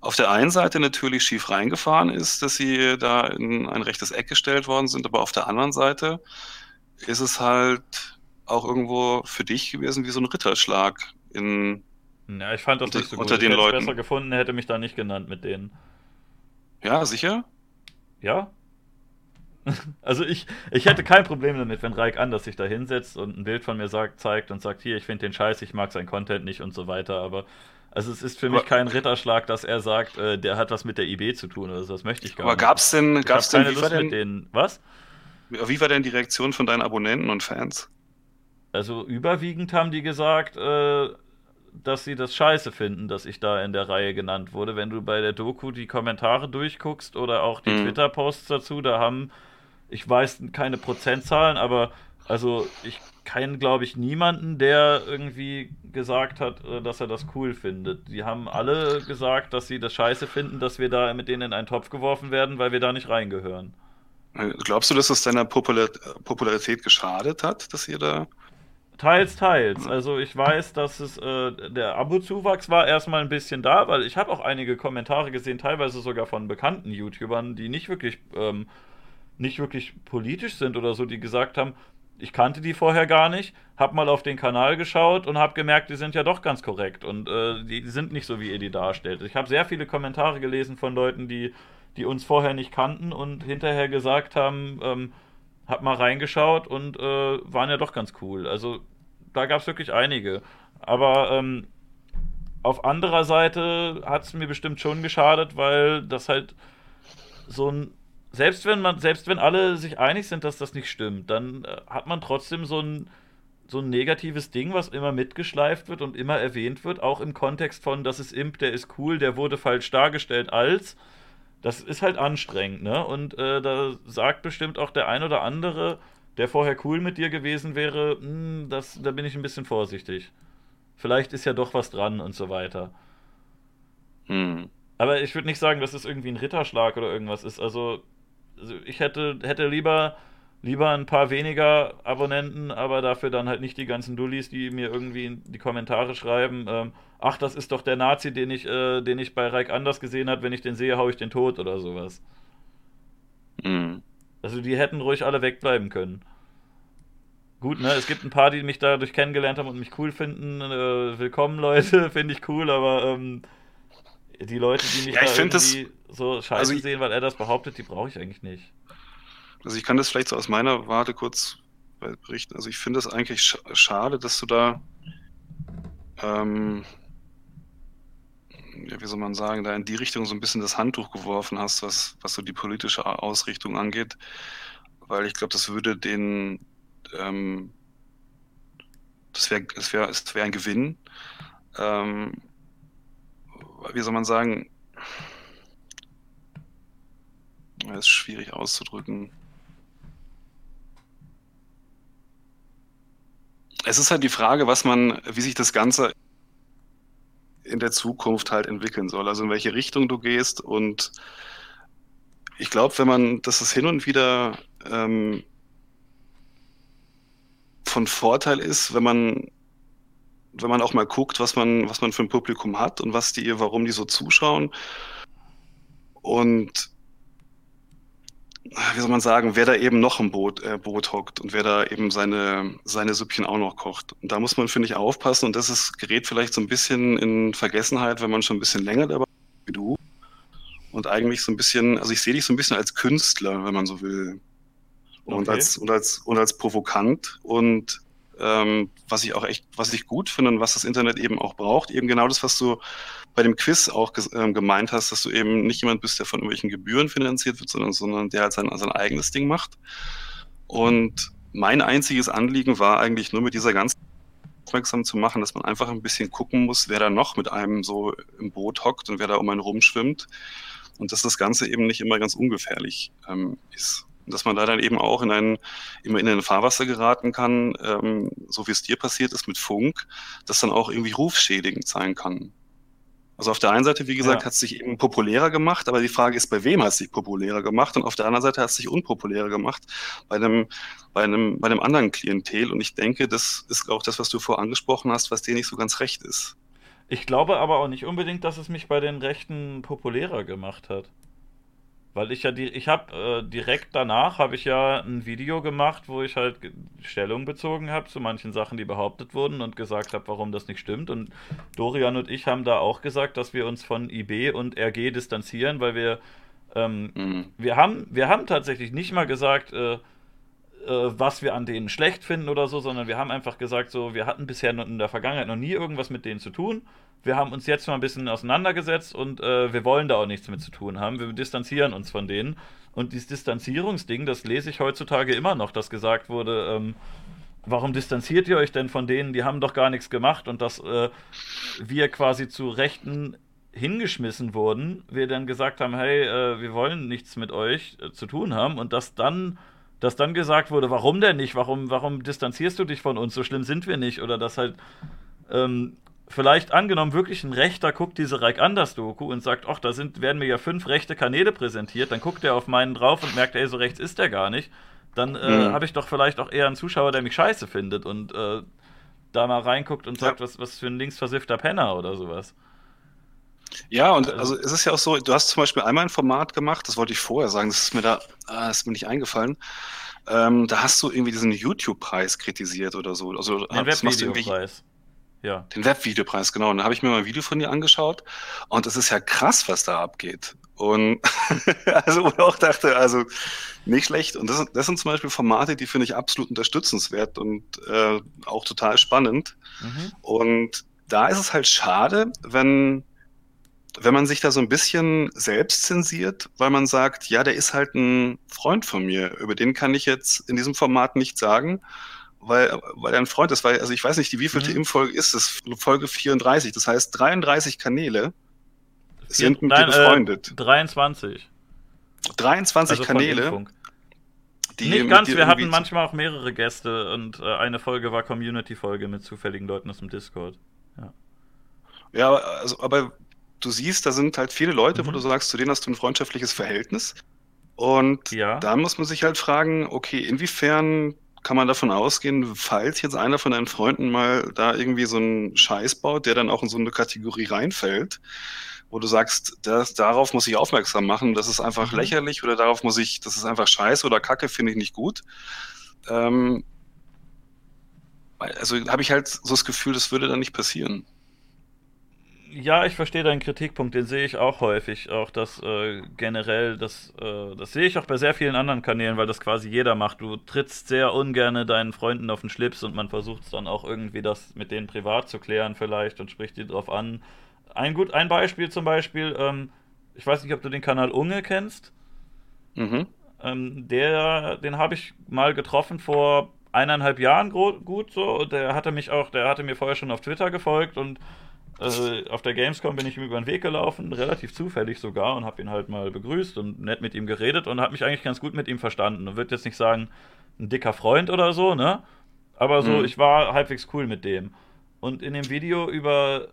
auf der einen Seite natürlich schief reingefahren ist, dass sie da in ein rechtes Eck gestellt worden sind, aber auf der anderen Seite ist es halt auch irgendwo für dich gewesen wie so ein Ritterschlag in. Ja, ich fand das unter, nicht so gut. Unter den ich Leuten. besser gefunden, hätte mich da nicht genannt mit denen. Ja, sicher? Ja. Also ich, ich hätte kein Problem damit, wenn Reik Anders sich da hinsetzt und ein Bild von mir sagt, zeigt und sagt, hier, ich finde den scheiße, ich mag seinen Content nicht und so weiter, aber also es ist für mich kein Ritterschlag, dass er sagt, äh, der hat was mit der IB zu tun. Also das möchte ich gar aber nicht. Aber gab's denn, gab's denn, wie war denn, denen, was? Wie war denn die Reaktion von deinen Abonnenten und Fans? Also überwiegend haben die gesagt, äh, dass sie das scheiße finden, dass ich da in der Reihe genannt wurde. Wenn du bei der Doku die Kommentare durchguckst oder auch die mhm. Twitter-Posts dazu, da haben, ich weiß keine Prozentzahlen, aber also ich kenne, glaube ich, niemanden, der irgendwie gesagt hat, äh, dass er das cool findet. Die haben alle gesagt, dass sie das scheiße finden, dass wir da mit denen in einen Topf geworfen werden, weil wir da nicht reingehören. Glaubst du, dass es deiner Popularität geschadet hat, dass ihr da Teils, teils. Also ich weiß, dass es äh, der Abo-Zuwachs war erstmal ein bisschen da, weil ich habe auch einige Kommentare gesehen, teilweise sogar von bekannten YouTubern, die nicht wirklich ähm, nicht wirklich politisch sind oder so, die gesagt haben, ich kannte die vorher gar nicht, hab mal auf den Kanal geschaut und hab gemerkt, die sind ja doch ganz korrekt und äh, die sind nicht so, wie ihr die darstellt. Ich habe sehr viele Kommentare gelesen von Leuten, die, die uns vorher nicht kannten und hinterher gesagt haben, ähm, hab mal reingeschaut und äh, waren ja doch ganz cool. Also da gab es wirklich einige. Aber ähm, auf anderer Seite hat es mir bestimmt schon geschadet, weil das halt so ein selbst wenn man selbst wenn alle sich einig sind, dass das nicht stimmt, dann äh, hat man trotzdem so ein so ein negatives Ding, was immer mitgeschleift wird und immer erwähnt wird, auch im Kontext von, das ist Imp, der ist cool, der wurde falsch dargestellt als das ist halt anstrengend, ne? Und äh, da sagt bestimmt auch der ein oder andere, der vorher cool mit dir gewesen wäre, hm, das, da bin ich ein bisschen vorsichtig. Vielleicht ist ja doch was dran und so weiter. Hm. Aber ich würde nicht sagen, dass es irgendwie ein Ritterschlag oder irgendwas ist. Also, also ich hätte, hätte lieber, lieber ein paar weniger Abonnenten, aber dafür dann halt nicht die ganzen Dullis, die mir irgendwie in die Kommentare schreiben, ähm, ach, das ist doch der Nazi, den ich, äh, den ich bei Reich anders gesehen habe, wenn ich den sehe, hau ich den tot oder sowas. Mhm. Also die hätten ruhig alle wegbleiben können. Gut, ne? Es gibt ein paar, die mich dadurch kennengelernt haben und mich cool finden. Äh, willkommen, Leute, finde ich cool, aber ähm, die Leute, die mich ja, da irgendwie das, so scheiße also sehen, weil er das behauptet, die brauche ich eigentlich nicht. Also ich kann das vielleicht so aus meiner Warte kurz berichten. Also ich finde es eigentlich sch schade, dass du da, ähm, ja, wie soll man sagen, da in die Richtung so ein bisschen das Handtuch geworfen hast, was, was so die politische Ausrichtung angeht. Weil ich glaube, das würde den ähm, das wäre es wär, es wär ein Gewinn. Ähm, wie soll man sagen? Das ist schwierig auszudrücken. Es ist halt die Frage, was man, wie sich das Ganze in der Zukunft halt entwickeln soll, also in welche Richtung du gehst. Und ich glaube, wenn man, dass es hin und wieder ähm, von Vorteil ist, wenn man, wenn man auch mal guckt, was man, was man für ein Publikum hat und was die, warum die so zuschauen. Und wie soll man sagen, wer da eben noch im Boot, äh, Boot hockt und wer da eben seine, seine Süppchen auch noch kocht. Und da muss man, finde ich, aufpassen. Und das ist, gerät vielleicht so ein bisschen in Vergessenheit, wenn man schon ein bisschen länger dabei ist wie du. Und eigentlich so ein bisschen, also ich sehe dich so ein bisschen als Künstler, wenn man so will und, okay. als, und, als, und als provokant und ähm, was ich auch echt, was ich gut finde und was das Internet eben auch braucht, eben genau das, was du bei dem Quiz auch äh, gemeint hast, dass du eben nicht jemand bist, der von irgendwelchen Gebühren finanziert wird, sondern, sondern der halt sein, sein eigenes Ding macht. Und mein einziges Anliegen war eigentlich nur mit dieser ganzen aufmerksam zu machen, dass man einfach ein bisschen gucken muss, wer da noch mit einem so im Boot hockt und wer da um einen rumschwimmt und dass das Ganze eben nicht immer ganz ungefährlich ähm, ist dass man da dann eben auch in ein, immer in ein Fahrwasser geraten kann, ähm, so wie es dir passiert ist mit Funk, das dann auch irgendwie rufschädigend sein kann. Also auf der einen Seite, wie gesagt, ja. hat es sich eben populärer gemacht, aber die Frage ist, bei wem hat es sich populärer gemacht? Und auf der anderen Seite hat es sich unpopulärer gemacht bei einem, bei einem, bei einem anderen Klientel. Und ich denke, das ist auch das, was du vorher angesprochen hast, was dir nicht so ganz recht ist. Ich glaube aber auch nicht unbedingt, dass es mich bei den Rechten populärer gemacht hat. Weil ich ja die, ich habe äh, direkt danach habe ich ja ein Video gemacht, wo ich halt Stellung bezogen habe zu manchen Sachen, die behauptet wurden und gesagt habe, warum das nicht stimmt. Und Dorian und ich haben da auch gesagt, dass wir uns von IB und RG distanzieren, weil wir ähm, mhm. wir haben wir haben tatsächlich nicht mal gesagt, äh, was wir an denen schlecht finden oder so, sondern wir haben einfach gesagt, so wir hatten bisher in der Vergangenheit noch nie irgendwas mit denen zu tun wir haben uns jetzt mal ein bisschen auseinandergesetzt und äh, wir wollen da auch nichts mit zu tun haben. Wir distanzieren uns von denen. Und dieses Distanzierungsding, das lese ich heutzutage immer noch, dass gesagt wurde, ähm, warum distanziert ihr euch denn von denen, die haben doch gar nichts gemacht und dass äh, wir quasi zu Rechten hingeschmissen wurden, wir dann gesagt haben, hey, äh, wir wollen nichts mit euch äh, zu tun haben und dass dann dass dann gesagt wurde, warum denn nicht? Warum, warum distanzierst du dich von uns? So schlimm sind wir nicht. Oder dass halt ähm, vielleicht angenommen wirklich ein Rechter guckt diese Reich Anders Doku und sagt, ach, da sind, werden mir ja fünf rechte Kanäle präsentiert, dann guckt er auf meinen drauf und merkt, ey, so rechts ist der gar nicht. Dann äh, mhm. habe ich doch vielleicht auch eher einen Zuschauer, der mich scheiße findet und äh, da mal reinguckt und sagt, ja. was, was für ein linksversiffter Penner oder sowas. Ja, und also, also es ist ja auch so, du hast zum Beispiel einmal ein Format gemacht, das wollte ich vorher sagen, das ist mir da, ah, ist mir nicht eingefallen. Ähm, da hast du irgendwie diesen YouTube-Preis kritisiert oder so. Also, den Webvideopreis. Ja. Den Webvideopreis, genau. Und da habe ich mir mal ein Video von dir angeschaut und es ist ja krass, was da abgeht. Und also wo ich auch dachte, also nicht schlecht. Und das, das sind zum Beispiel Formate, die finde ich absolut unterstützenswert und äh, auch total spannend. Mhm. Und da ist es halt schade, wenn, wenn man sich da so ein bisschen selbst zensiert, weil man sagt, ja, der ist halt ein Freund von mir, über den kann ich jetzt in diesem Format nicht sagen weil, weil er ein Freund ist, weil, also ich weiß nicht, die wievielte mhm. Impffolge ist es, Folge 34, das heißt 33 Kanäle sind mit dir befreundet. Äh, 23. 23 also Kanäle. Die Nicht ganz, wir hatten manchmal auch mehrere Gäste und äh, eine Folge war Community-Folge mit zufälligen Leuten aus dem Discord. Ja, ja also, aber du siehst, da sind halt viele Leute, mhm. wo du sagst, zu denen hast du ein freundschaftliches Verhältnis. Und ja. da muss man sich halt fragen, okay, inwiefern kann man davon ausgehen, falls jetzt einer von deinen Freunden mal da irgendwie so einen Scheiß baut, der dann auch in so eine Kategorie reinfällt, wo du sagst, das, darauf muss ich aufmerksam machen, das ist einfach mhm. lächerlich oder darauf muss ich, das ist einfach scheiße oder Kacke, finde ich nicht gut. Ähm, also habe ich halt so das Gefühl, das würde dann nicht passieren. Ja, ich verstehe deinen Kritikpunkt, den sehe ich auch häufig. Auch das äh, generell, das, äh, das sehe ich auch bei sehr vielen anderen Kanälen, weil das quasi jeder macht. Du trittst sehr ungern deinen Freunden auf den Schlips und man versucht es dann auch irgendwie das mit denen privat zu klären vielleicht und spricht die drauf an. Ein, gut, ein Beispiel zum Beispiel, ähm, ich weiß nicht, ob du den Kanal Unge kennst. Mhm. Ähm, der, den habe ich mal getroffen vor eineinhalb Jahren gut so. Der hatte mich auch, der hatte mir vorher schon auf Twitter gefolgt und äh, auf der Gamescom bin ich ihm über den Weg gelaufen, relativ zufällig sogar, und habe ihn halt mal begrüßt und nett mit ihm geredet und habe mich eigentlich ganz gut mit ihm verstanden. Und würde jetzt nicht sagen, ein dicker Freund oder so, ne? Aber so, mhm. ich war halbwegs cool mit dem. Und in dem Video über,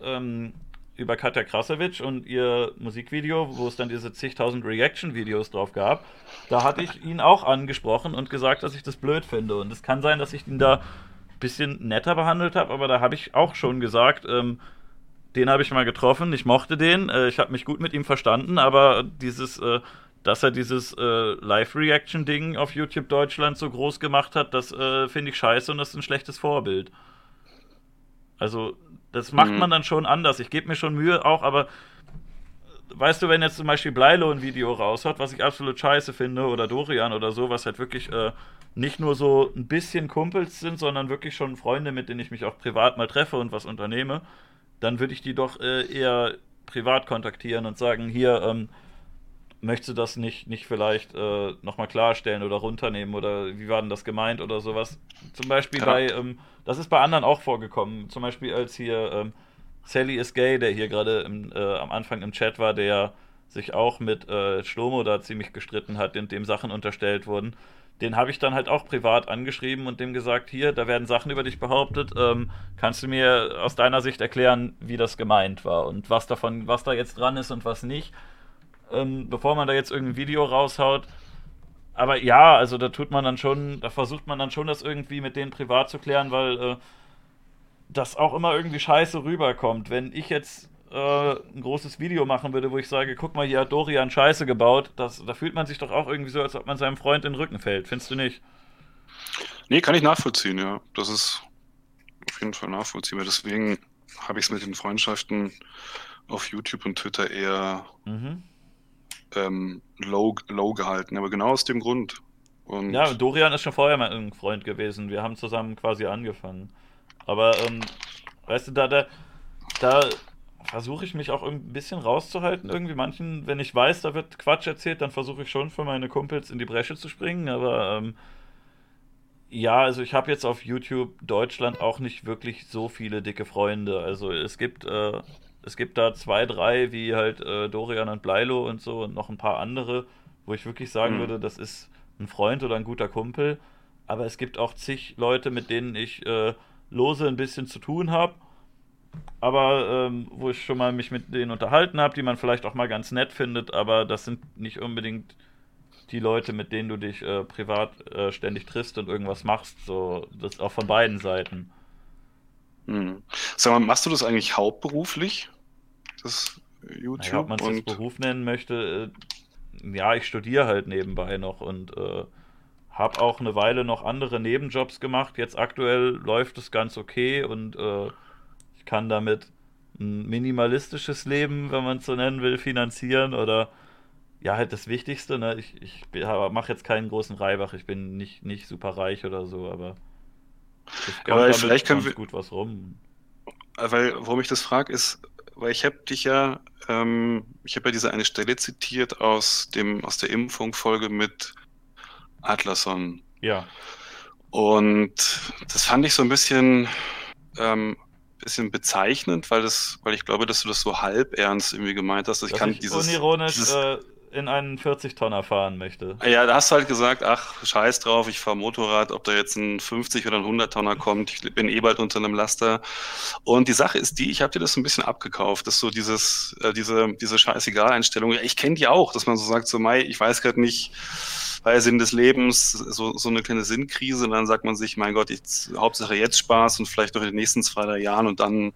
ähm, über Katja Krasowitsch und ihr Musikvideo, wo es dann diese zigtausend Reaction-Videos drauf gab, da hatte ich ihn auch angesprochen und gesagt, dass ich das blöd finde. Und es kann sein, dass ich ihn da bisschen netter behandelt habe, aber da habe ich auch schon gesagt, ähm, den habe ich mal getroffen, ich mochte den, äh, ich habe mich gut mit ihm verstanden, aber dieses, äh, dass er dieses äh, Live-Reaction-Ding auf YouTube Deutschland so groß gemacht hat, das äh, finde ich scheiße und das ist ein schlechtes Vorbild. Also, das macht mhm. man dann schon anders. Ich gebe mir schon Mühe auch, aber weißt du, wenn jetzt zum Beispiel Bleilo ein Video raushaut, was ich absolut scheiße finde, oder Dorian oder so, was halt wirklich äh, nicht nur so ein bisschen Kumpels sind, sondern wirklich schon Freunde, mit denen ich mich auch privat mal treffe und was unternehme, dann würde ich die doch äh, eher privat kontaktieren und sagen, hier, ähm, möchtest du das nicht, nicht vielleicht äh, nochmal klarstellen oder runternehmen oder wie war denn das gemeint oder sowas? Zum Beispiel ja. bei, ähm, das ist bei anderen auch vorgekommen, zum Beispiel als hier ähm, Sally is gay, der hier gerade äh, am Anfang im Chat war, der sich auch mit äh, Schlomo da ziemlich gestritten hat und dem Sachen unterstellt wurden den habe ich dann halt auch privat angeschrieben und dem gesagt, hier, da werden Sachen über dich behauptet, ähm, kannst du mir aus deiner Sicht erklären, wie das gemeint war und was davon, was da jetzt dran ist und was nicht, ähm, bevor man da jetzt irgendein Video raushaut. Aber ja, also da tut man dann schon, da versucht man dann schon, das irgendwie mit denen privat zu klären, weil äh, das auch immer irgendwie scheiße rüberkommt. Wenn ich jetzt äh, ein großes Video machen würde, wo ich sage, guck mal, hier hat Dorian Scheiße gebaut, das, da fühlt man sich doch auch irgendwie so, als ob man seinem Freund in den Rücken fällt. Findest du nicht? Nee, kann ich nachvollziehen, ja. Das ist auf jeden Fall nachvollziehbar. Deswegen habe ich es mit den Freundschaften auf YouTube und Twitter eher mhm. ähm, low, low gehalten. Aber genau aus dem Grund. Und ja, Dorian ist schon vorher mal ein Freund gewesen. Wir haben zusammen quasi angefangen. Aber, ähm, weißt du, da, da, da versuche ich mich auch ein bisschen rauszuhalten. Irgendwie manchen, wenn ich weiß, da wird Quatsch erzählt, dann versuche ich schon für meine Kumpels in die Bresche zu springen. Aber ähm, ja, also ich habe jetzt auf YouTube Deutschland auch nicht wirklich so viele dicke Freunde. Also es gibt, äh, es gibt da zwei, drei, wie halt äh, Dorian und Bleilo und so und noch ein paar andere, wo ich wirklich sagen mhm. würde, das ist ein Freund oder ein guter Kumpel. Aber es gibt auch zig Leute, mit denen ich äh, lose ein bisschen zu tun habe aber ähm, wo ich schon mal mich mit denen unterhalten habe, die man vielleicht auch mal ganz nett findet, aber das sind nicht unbedingt die Leute, mit denen du dich äh, privat äh, ständig triffst und irgendwas machst, so das auch von beiden Seiten. Hm. Sag mal, machst du das eigentlich hauptberuflich? Das YouTube? Naja, ob man es und... Beruf nennen möchte, äh, ja, ich studiere halt nebenbei noch und äh, habe auch eine Weile noch andere Nebenjobs gemacht. Jetzt aktuell läuft es ganz okay und äh, kann damit ein minimalistisches Leben, wenn man es so nennen will, finanzieren oder ja, halt das Wichtigste. Ne? Ich, ich mache jetzt keinen großen Reibach, ich bin nicht, nicht super reich oder so, aber ich aber vielleicht können wir gut was rum. Weil, warum ich das frage, ist, weil ich habe dich ja, ähm, ich habe ja diese eine Stelle zitiert aus dem aus der Impfung-Folge mit Atlason. Ja. Und das fand ich so ein bisschen ähm, bisschen bezeichnend, weil das, weil ich glaube, dass du das so halb ernst irgendwie gemeint hast. Ich dass kann ich dieses, unironisch dieses, äh, in einen 40-Tonner fahren möchte. Ja, da hast du halt gesagt, ach, scheiß drauf, ich fahre Motorrad, ob da jetzt ein 50 oder ein 100-Tonner kommt, ich bin eh bald unter einem Laster. Und die Sache ist die, ich habe dir das so ein bisschen abgekauft, dass so dieses, äh, diese, diese scheißegal-Einstellung, ja, ich kenne die auch, dass man so sagt, so, Mai, ich weiß gerade nicht, weil Sinn des Lebens, so, so eine kleine Sinnkrise, und dann sagt man sich, mein Gott, jetzt, Hauptsache jetzt Spaß und vielleicht noch in den nächsten zwei, drei Jahren und dann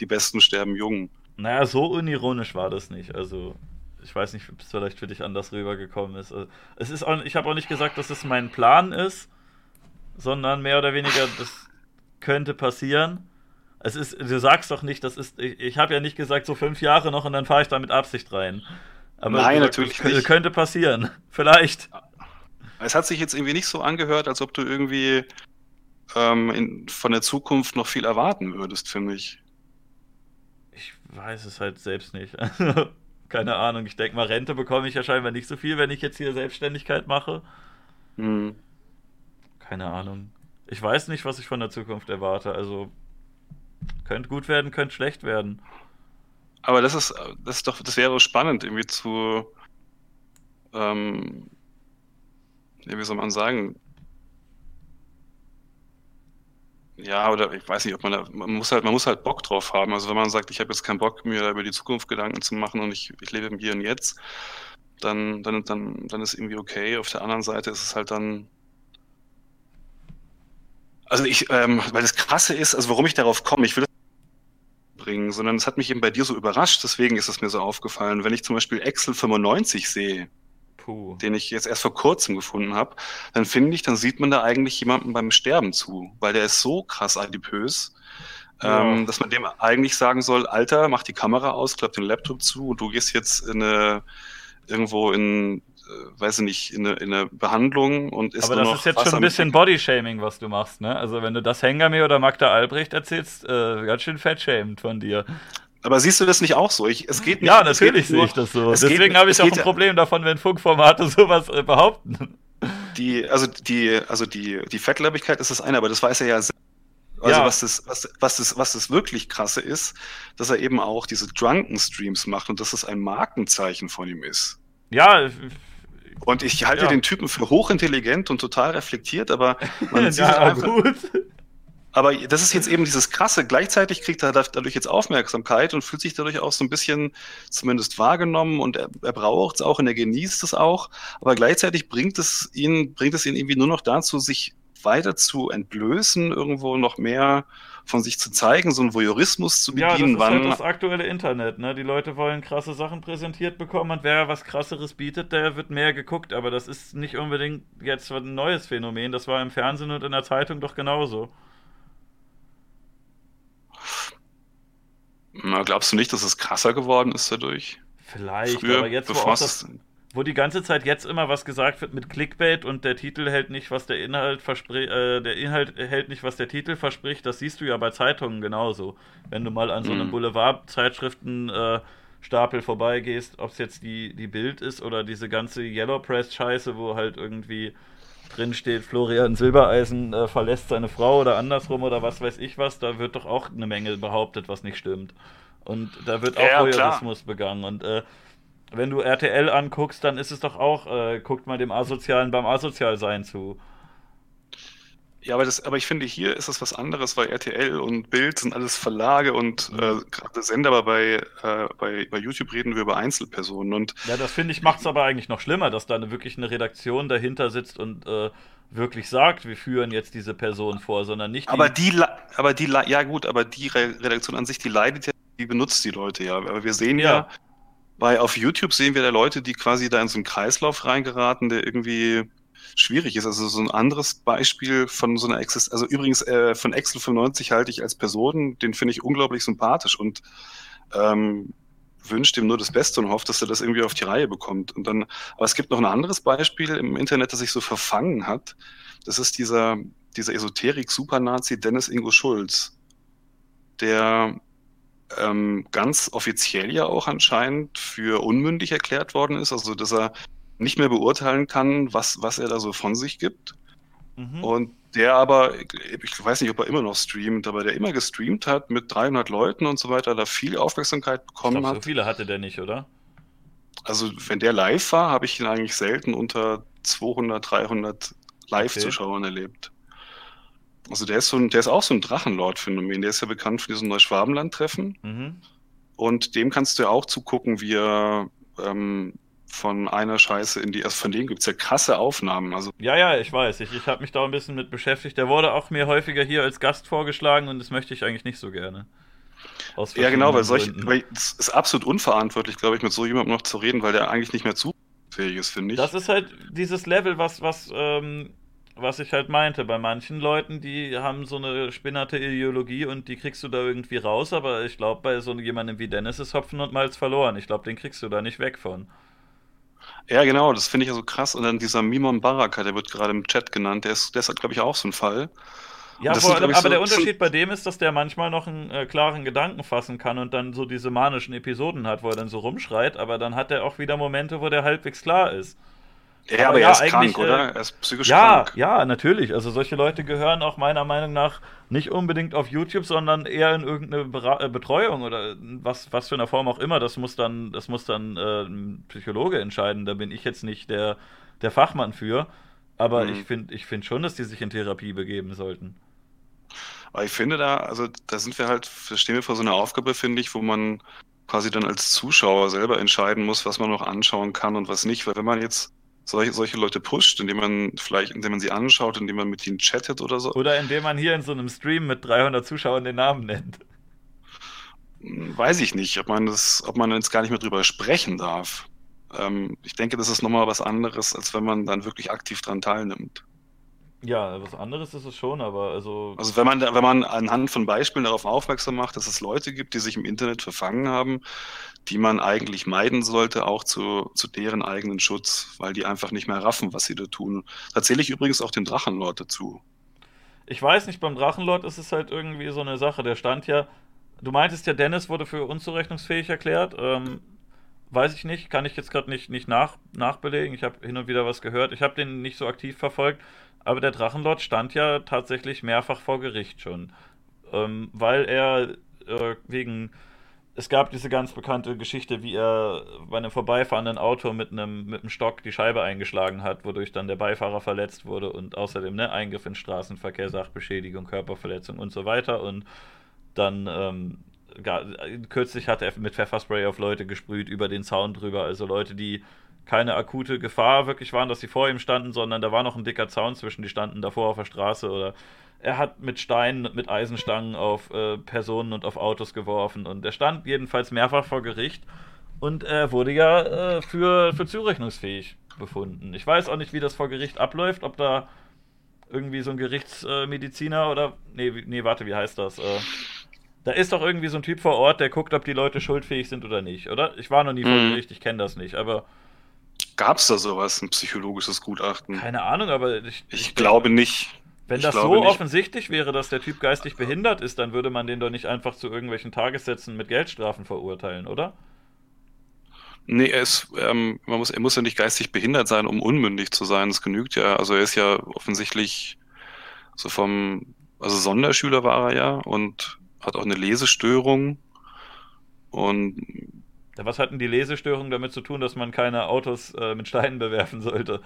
die Besten sterben jung. Naja, so unironisch war das nicht. Also, ich weiß nicht, ob es vielleicht für dich anders rübergekommen ist. Also, es ist auch, ich habe auch nicht gesagt, dass es mein Plan ist, sondern mehr oder weniger, das könnte passieren. Es ist, du sagst doch nicht, das ist, ich, ich habe ja nicht gesagt, so fünf Jahre noch und dann fahre ich da mit Absicht rein. Aber Nein, gesagt, natürlich könnte, nicht. Könnte passieren. Vielleicht. Es hat sich jetzt irgendwie nicht so angehört, als ob du irgendwie ähm, in, von der Zukunft noch viel erwarten würdest, finde ich. Ich weiß es halt selbst nicht. keine Ahnung. Ich denke mal, Rente bekomme ich ja scheinbar nicht so viel, wenn ich jetzt hier Selbstständigkeit mache. Hm. Keine Ahnung. Ich weiß nicht, was ich von der Zukunft erwarte. Also könnte gut werden, könnte schlecht werden. Aber das ist, das ist doch, das wäre spannend, irgendwie zu, ähm, wie soll man sagen, Ja, oder ich weiß nicht, ob man da, man muss halt, man muss halt Bock drauf haben. Also wenn man sagt, ich habe jetzt keinen Bock, mir über die Zukunft Gedanken zu machen und ich, ich lebe im Hier und Jetzt, dann, dann, dann, dann ist irgendwie okay. Auf der anderen Seite ist es halt dann. Also ich, ähm, weil das krasse ist, also warum ich darauf komme, ich will das bringen, sondern es hat mich eben bei dir so überrascht, deswegen ist es mir so aufgefallen. Wenn ich zum Beispiel Excel 95 sehe, Puh. den ich jetzt erst vor kurzem gefunden habe, dann finde ich, dann sieht man da eigentlich jemanden beim Sterben zu, weil der ist so krass adipös, ja. ähm, dass man dem eigentlich sagen soll, Alter, mach die Kamera aus, klapp den Laptop zu und du gehst jetzt in eine, irgendwo in, äh, weiß ich nicht, in eine, in eine Behandlung und ist Aber das ist jetzt schon ein bisschen Bodyshaming, was du machst, ne? Also wenn du das Hengame oder Magda Albrecht erzählst, äh, ganz schön fettshamend von dir. Aber siehst du das nicht auch so? Ich, es geht nicht, ja, natürlich sehe ich das so. Deswegen habe ich auch ein Problem davon, wenn Funkformate sowas äh, behaupten. Die, also die, also die, die Fettleibigkeit ist das eine, aber das weiß er ja Also ja. was das, was, was das, was das wirklich krasse ist, dass er eben auch diese Drunken Streams macht und dass das ein Markenzeichen von ihm ist. Ja. Und ich halte ja. den Typen für hochintelligent und total reflektiert, aber man sieht ja, einfach, gut. Aber das ist jetzt eben dieses krasse. Gleichzeitig kriegt er dadurch jetzt Aufmerksamkeit und fühlt sich dadurch auch so ein bisschen zumindest wahrgenommen und er, er braucht es auch und er genießt es auch. Aber gleichzeitig bringt es ihn, bringt es ihn irgendwie nur noch dazu, sich weiter zu entblößen, irgendwo noch mehr von sich zu zeigen, so einen Voyeurismus zu bedienen. Ja, das ist halt das aktuelle Internet, ne? Die Leute wollen krasse Sachen präsentiert bekommen und wer was krasseres bietet, der wird mehr geguckt. Aber das ist nicht unbedingt jetzt ein neues Phänomen. Das war im Fernsehen und in der Zeitung doch genauso. Na, glaubst du nicht, dass es krasser geworden ist dadurch? Vielleicht, Früher, aber jetzt, wo, das, wo die ganze Zeit jetzt immer was gesagt wird mit Clickbait und der Titel hält nicht, was der Inhalt verspricht, äh, der Inhalt hält nicht, was der Titel verspricht, das siehst du ja bei Zeitungen genauso. Wenn du mal an so einem mhm. Boulevard-Zeitschriften-Stapel äh, vorbeigehst, ob es jetzt die, die Bild ist oder diese ganze Yellow Press-Scheiße, wo halt irgendwie drin steht, Florian Silbereisen äh, verlässt seine Frau oder andersrum oder was weiß ich was, da wird doch auch eine Menge behauptet, was nicht stimmt. Und da wird auch ja, Voyeurismus begangen. Und äh, wenn du RTL anguckst, dann ist es doch auch, äh, guckt mal dem Asozialen beim Asozialsein zu. Ja, aber, das, aber ich finde, hier ist es was anderes, weil RTL und Bild sind alles Verlage und mhm. äh, gerade Sender, aber bei, äh, bei, bei YouTube reden wir über Einzelpersonen. Und ja, das finde ich macht es aber eigentlich noch schlimmer, dass da eine, wirklich eine Redaktion dahinter sitzt und äh, wirklich sagt, wir führen jetzt diese Person vor, sondern nicht. Aber die, aber die, ja gut, aber die Redaktion an sich, die leidet ja, die benutzt die Leute ja. Aber wir sehen ja, ja bei auf YouTube sehen wir da Leute, die quasi da in so einen Kreislauf reingeraten, der irgendwie schwierig ist. Also so ein anderes Beispiel von so einer Exist also übrigens äh, von Excel 95 halte ich als Person, den finde ich unglaublich sympathisch und ähm, wünscht ihm nur das Beste und hofft, dass er das irgendwie auf die Reihe bekommt. Und dann, aber es gibt noch ein anderes Beispiel im Internet, das sich so verfangen hat. Das ist dieser, dieser Esoterik-Supernazi Dennis Ingo Schulz, der ähm, ganz offiziell ja auch anscheinend für unmündig erklärt worden ist, also dass er nicht mehr beurteilen kann, was, was er da so von sich gibt. Mhm. Und der aber, ich weiß nicht, ob er immer noch streamt, aber der immer gestreamt hat mit 300 Leuten und so weiter, da viel Aufmerksamkeit bekommen glaub, hat. So viele hatte der nicht, oder? Also, wenn der live war, habe ich ihn eigentlich selten unter 200, 300 Live-Zuschauern okay. erlebt. Also der ist, so ein, der ist auch so ein Drachenlord-Phänomen. Der ist ja bekannt für diesen Neuschwabenland-Treffen. Mhm. Und dem kannst du ja auch zugucken, wie er ähm, von einer Scheiße in die, also von denen gibt es ja krasse Aufnahmen. Also ja, ja, ich weiß. Ich, ich habe mich da ein bisschen mit beschäftigt. Der wurde auch mir häufiger hier als Gast vorgeschlagen und das möchte ich eigentlich nicht so gerne. ja, genau, weil, solch, weil es ist absolut unverantwortlich, glaube ich, mit so jemandem noch zu reden, weil der eigentlich nicht mehr zufähig ist, finde ich. Das ist halt dieses Level, was, was, ähm, was ich halt meinte. Bei manchen Leuten, die haben so eine spinnerte Ideologie und die kriegst du da irgendwie raus, aber ich glaube, bei so jemandem wie Dennis ist Hopfen und Malz verloren. Ich glaube, den kriegst du da nicht weg von. Ja, genau, das finde ich ja so krass. Und dann dieser Mimon Baraka, der wird gerade im Chat genannt, der ist, der ist glaube ich, auch so ein Fall. Ja, vor, aber so, der Unterschied bei dem ist, dass der manchmal noch einen äh, klaren Gedanken fassen kann und dann so diese manischen Episoden hat, wo er dann so rumschreit, aber dann hat er auch wieder Momente, wo der halbwegs klar ist. Ja, aber, aber ja, er ist krank, oder? Äh, er ist psychisch ja, krank. Ja, natürlich. Also solche Leute gehören auch meiner Meinung nach nicht unbedingt auf YouTube, sondern eher in irgendeine Bera äh, Betreuung oder was, was für eine Form auch immer. Das muss dann, das muss dann äh, ein Psychologe entscheiden. Da bin ich jetzt nicht der, der Fachmann für. Aber mhm. ich finde ich find schon, dass die sich in Therapie begeben sollten. Aber ich finde da, also da sind wir halt, da stehen wir vor so einer Aufgabe, finde ich, wo man quasi dann als Zuschauer selber entscheiden muss, was man noch anschauen kann und was nicht. Weil wenn man jetzt solche, solche Leute pusht, indem man vielleicht, indem man sie anschaut, indem man mit ihnen chattet oder so. Oder indem man hier in so einem Stream mit 300 Zuschauern den Namen nennt. Hm, weiß ich nicht, ob man das, ob man jetzt gar nicht mehr drüber sprechen darf. Ähm, ich denke, das ist nochmal was anderes, als wenn man dann wirklich aktiv dran teilnimmt. Ja, was anderes ist es schon, aber also. Also wenn man, wenn man anhand von Beispielen darauf aufmerksam macht, dass es Leute gibt, die sich im Internet verfangen haben, die man eigentlich meiden sollte, auch zu, zu deren eigenen Schutz, weil die einfach nicht mehr raffen, was sie da tun. Da zähle ich übrigens auch den Drachenlord dazu. Ich weiß nicht, beim Drachenlord ist es halt irgendwie so eine Sache. Der stand ja. Du meintest ja, Dennis wurde für unzurechnungsfähig erklärt. Ähm, weiß ich nicht, kann ich jetzt gerade nicht, nicht nach, nachbelegen. Ich habe hin und wieder was gehört. Ich habe den nicht so aktiv verfolgt. Aber der Drachenlord stand ja tatsächlich mehrfach vor Gericht schon. Ähm, weil er äh, wegen. Es gab diese ganz bekannte Geschichte, wie er bei einem vorbeifahrenden Auto mit einem, mit einem Stock die Scheibe eingeschlagen hat, wodurch dann der Beifahrer verletzt wurde und außerdem ne, Eingriff in Straßenverkehr, Sachbeschädigung, Körperverletzung und so weiter. Und dann ähm, kürzlich hat er mit Pfefferspray auf Leute gesprüht über den Zaun drüber. Also Leute, die keine akute Gefahr wirklich waren, dass sie vor ihm standen, sondern da war noch ein dicker Zaun zwischen, die standen davor auf der Straße oder er hat mit Steinen, mit Eisenstangen auf äh, Personen und auf Autos geworfen und er stand jedenfalls mehrfach vor Gericht und er wurde ja äh, für, für zurechnungsfähig befunden. Ich weiß auch nicht, wie das vor Gericht abläuft, ob da irgendwie so ein Gerichtsmediziner oder. Nee, nee, warte, wie heißt das? Da ist doch irgendwie so ein Typ vor Ort, der guckt, ob die Leute schuldfähig sind oder nicht, oder? Ich war noch nie vor mhm. Gericht, ich kenne das nicht, aber Gab es da sowas, ein psychologisches Gutachten? Keine Ahnung, aber ich, ich, ich glaube nicht. Wenn ich das so nicht. offensichtlich wäre, dass der Typ geistig behindert ist, dann würde man den doch nicht einfach zu irgendwelchen Tagessätzen mit Geldstrafen verurteilen, oder? Nee, er ist, ähm, man muss, er muss ja nicht geistig behindert sein, um unmündig zu sein. Das genügt ja. Also er ist ja offensichtlich so vom, also Sonderschüler war er ja und hat auch eine Lesestörung. Und was hatten die Lesestörungen damit zu tun, dass man keine Autos äh, mit Steinen bewerfen sollte?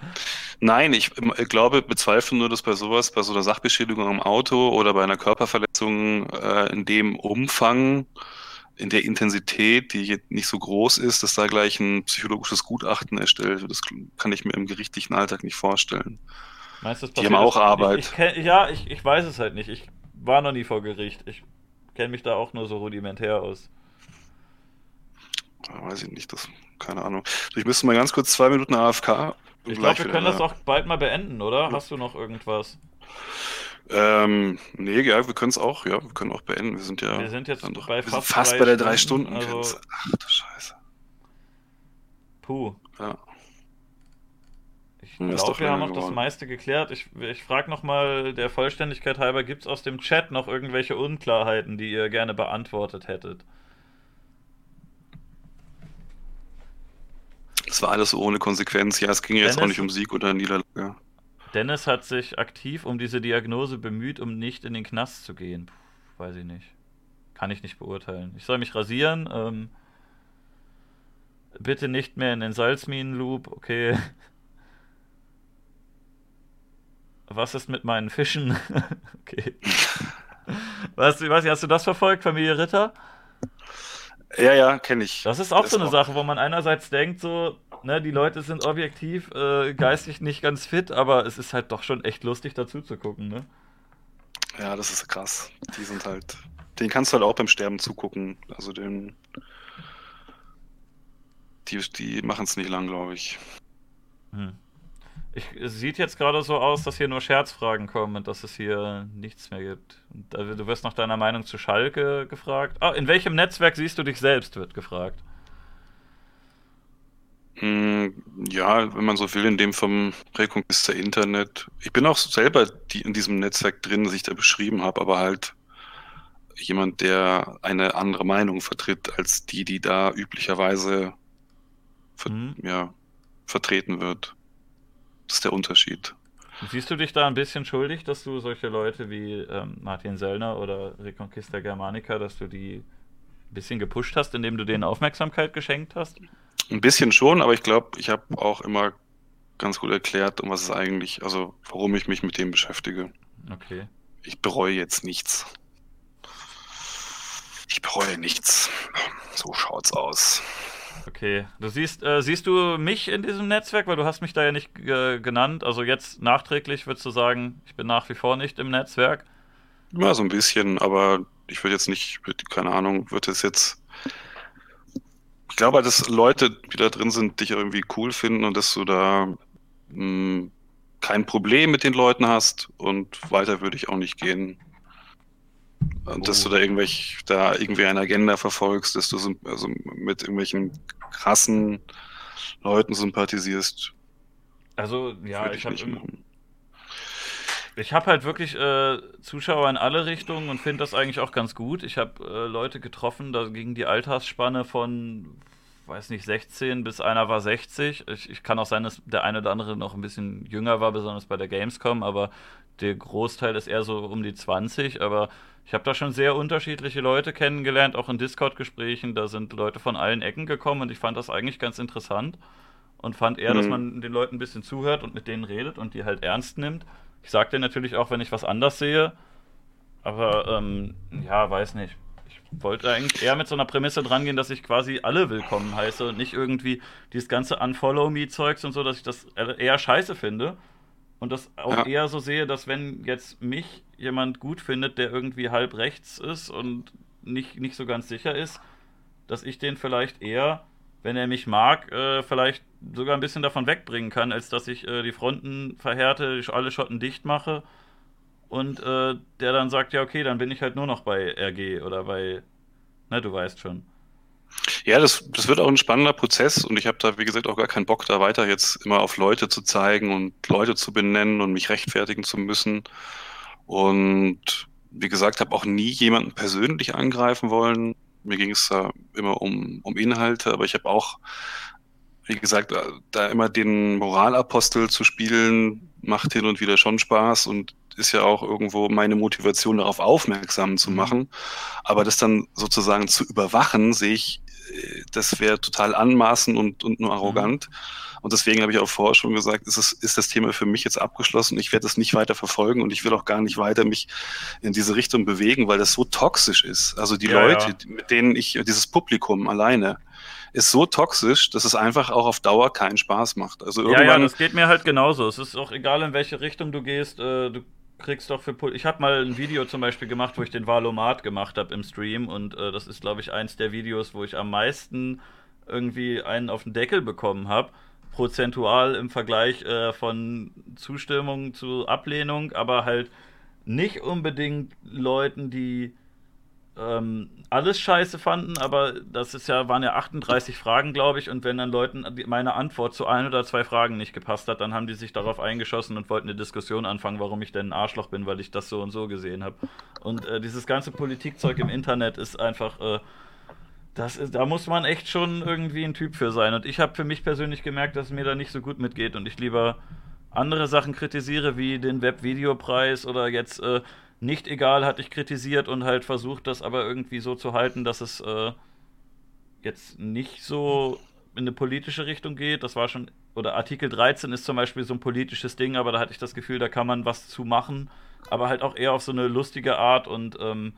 Nein, ich, ich, glaube, bezweifle nur, dass bei sowas, bei so einer Sachbeschädigung am Auto oder bei einer Körperverletzung äh, in dem Umfang, in der Intensität, die nicht so groß ist, dass da gleich ein psychologisches Gutachten erstellt wird. Das kann ich mir im gerichtlichen Alltag nicht vorstellen. Meinst du, das die haben auch Arbeit. Ich, ich ja, ich, ich weiß es halt nicht. Ich war noch nie vor Gericht. Ich kenne mich da auch nur so rudimentär aus weiß ich nicht, das, keine Ahnung. Ich müsste mal ganz kurz zwei Minuten AFK. Ich glaube, wir können das auch bald mal beenden, oder? Hast du noch irgendwas? Ähm, nee, ja, wir können es auch, ja, wir können auch beenden. Wir sind ja wir sind jetzt doch, bei fast, fast bei der drei Stunden. Also... Ach du Scheiße. Puh. Ja. Ich glaube, wir haben auch das meiste geklärt. Ich, ich frage nochmal der Vollständigkeit halber, gibt es aus dem Chat noch irgendwelche Unklarheiten, die ihr gerne beantwortet hättet? Es war alles so ohne Konsequenz. Ja, es ging Dennis, jetzt auch nicht um Sieg oder Niederlage. Dennis hat sich aktiv um diese Diagnose bemüht, um nicht in den Knast zu gehen. Puh, weiß ich nicht. Kann ich nicht beurteilen. Ich soll mich rasieren. Ähm, Bitte nicht mehr in den Salzminenloop, okay. Was ist mit meinen Fischen? okay. Was, was, hast du das verfolgt, Familie Ritter? Ja, ja, kenne ich. Das ist auch das so eine auch. Sache, wo man einerseits denkt, so, ne, die Leute sind objektiv, äh, geistig nicht ganz fit, aber es ist halt doch schon echt lustig dazu zu gucken, ne? Ja, das ist krass. Die sind halt. Den kannst du halt auch beim Sterben zugucken. Also den. Die, die machen es nicht lang, glaube ich. Hm. Ich, es sieht jetzt gerade so aus, dass hier nur Scherzfragen kommen und dass es hier nichts mehr gibt. Und, also, du wirst nach deiner Meinung zu Schalke gefragt. Ah, in welchem Netzwerk siehst du dich selbst, wird gefragt. Hm, ja, wenn man so will, in dem vom Reconquista Internet. Ich bin auch selber die in diesem Netzwerk drin, das ich da beschrieben habe, aber halt jemand, der eine andere Meinung vertritt als die, die da üblicherweise ver mhm. ja, vertreten wird. Das ist der Unterschied. Siehst du dich da ein bisschen schuldig, dass du solche Leute wie ähm, Martin Sellner oder Reconquista Germanica, dass du die ein bisschen gepusht hast, indem du denen Aufmerksamkeit geschenkt hast? Ein bisschen schon, aber ich glaube, ich habe auch immer ganz gut erklärt, um was es eigentlich, also warum ich mich mit dem beschäftige. Okay. Ich bereue jetzt nichts. Ich bereue nichts. So schaut's aus. Okay. Du siehst, äh, siehst du mich in diesem Netzwerk, weil du hast mich da ja nicht äh, genannt. Also jetzt nachträglich würdest du sagen, ich bin nach wie vor nicht im Netzwerk. Ja, so ein bisschen, aber ich würde jetzt nicht, keine Ahnung, würde es jetzt. Ich glaube, dass Leute, die da drin sind, dich irgendwie cool finden und dass du da mh, hm, kein Problem mit den Leuten hast und weiter würde ich auch nicht gehen. Oh. Dass du da irgendwelch, da irgendwie eine Agenda verfolgst, dass du so, also mit irgendwelchen krassen Leuten sympathisierst. Also, ja, ich, ich habe ich habe halt wirklich äh, Zuschauer in alle Richtungen und finde das eigentlich auch ganz gut. Ich habe äh, Leute getroffen, da ging die Altersspanne von, weiß nicht, 16 bis einer war 60. Ich, ich kann auch sein, dass der eine oder andere noch ein bisschen jünger war, besonders bei der Gamescom, aber der Großteil ist eher so um die 20. Aber ich habe da schon sehr unterschiedliche Leute kennengelernt, auch in Discord-Gesprächen. Da sind Leute von allen Ecken gekommen und ich fand das eigentlich ganz interessant. Und fand eher, mhm. dass man den Leuten ein bisschen zuhört und mit denen redet und die halt ernst nimmt. Ich sag dir natürlich auch, wenn ich was anders sehe. Aber ähm, ja, weiß nicht. Ich wollte eigentlich eher mit so einer Prämisse drangehen, dass ich quasi alle willkommen heiße und nicht irgendwie dieses ganze Unfollow-Me-Zeugs und so, dass ich das eher scheiße finde. Und das auch ja. eher so sehe, dass wenn jetzt mich jemand gut findet, der irgendwie halb rechts ist und nicht, nicht so ganz sicher ist, dass ich den vielleicht eher, wenn er mich mag, äh, vielleicht sogar ein bisschen davon wegbringen kann, als dass ich äh, die Fronten verhärte, alle Schotten dicht mache und äh, der dann sagt, ja okay, dann bin ich halt nur noch bei RG oder bei, na du weißt schon. Ja, das, das wird auch ein spannender Prozess und ich habe da, wie gesagt, auch gar keinen Bock, da weiter jetzt immer auf Leute zu zeigen und Leute zu benennen und mich rechtfertigen zu müssen. Und wie gesagt, habe auch nie jemanden persönlich angreifen wollen. Mir ging es da immer um, um Inhalte, aber ich habe auch, wie gesagt, da immer den Moralapostel zu spielen, macht hin und wieder schon Spaß und ist ja auch irgendwo meine Motivation, darauf aufmerksam zu mhm. machen. Aber das dann sozusagen zu überwachen, sehe ich, äh, das wäre total anmaßend und, und nur arrogant. Mhm. Und deswegen habe ich auch vorher schon gesagt, ist, es, ist das Thema für mich jetzt abgeschlossen. Ich werde das nicht weiter verfolgen und ich will auch gar nicht weiter mich in diese Richtung bewegen, weil das so toxisch ist. Also die ja, Leute, ja. mit denen ich, dieses Publikum alleine, ist so toxisch, dass es einfach auch auf Dauer keinen Spaß macht. Also irgendwann ja, ja, das geht mir halt genauso. Es ist auch egal, in welche Richtung du gehst. Äh, du kriegst doch für Pol Ich habe mal ein Video zum Beispiel gemacht, wo ich den Valomat gemacht habe im Stream und äh, das ist, glaube ich, eins der Videos, wo ich am meisten irgendwie einen auf den Deckel bekommen habe. Prozentual im Vergleich äh, von Zustimmung zu Ablehnung, aber halt nicht unbedingt Leuten, die ähm, alles scheiße fanden, aber das ist ja, waren ja 38 Fragen, glaube ich, und wenn dann Leuten meine Antwort zu ein oder zwei Fragen nicht gepasst hat, dann haben die sich darauf eingeschossen und wollten eine Diskussion anfangen, warum ich denn ein Arschloch bin, weil ich das so und so gesehen habe. Und äh, dieses ganze Politikzeug im Internet ist einfach, äh, ist, da muss man echt schon irgendwie ein Typ für sein. Und ich habe für mich persönlich gemerkt, dass es mir da nicht so gut mitgeht und ich lieber andere Sachen kritisiere, wie den Webvideopreis oder jetzt äh, nicht egal hatte ich kritisiert und halt versucht, das aber irgendwie so zu halten, dass es äh, jetzt nicht so in eine politische Richtung geht. Das war schon, oder Artikel 13 ist zum Beispiel so ein politisches Ding, aber da hatte ich das Gefühl, da kann man was zu machen, aber halt auch eher auf so eine lustige Art und ähm,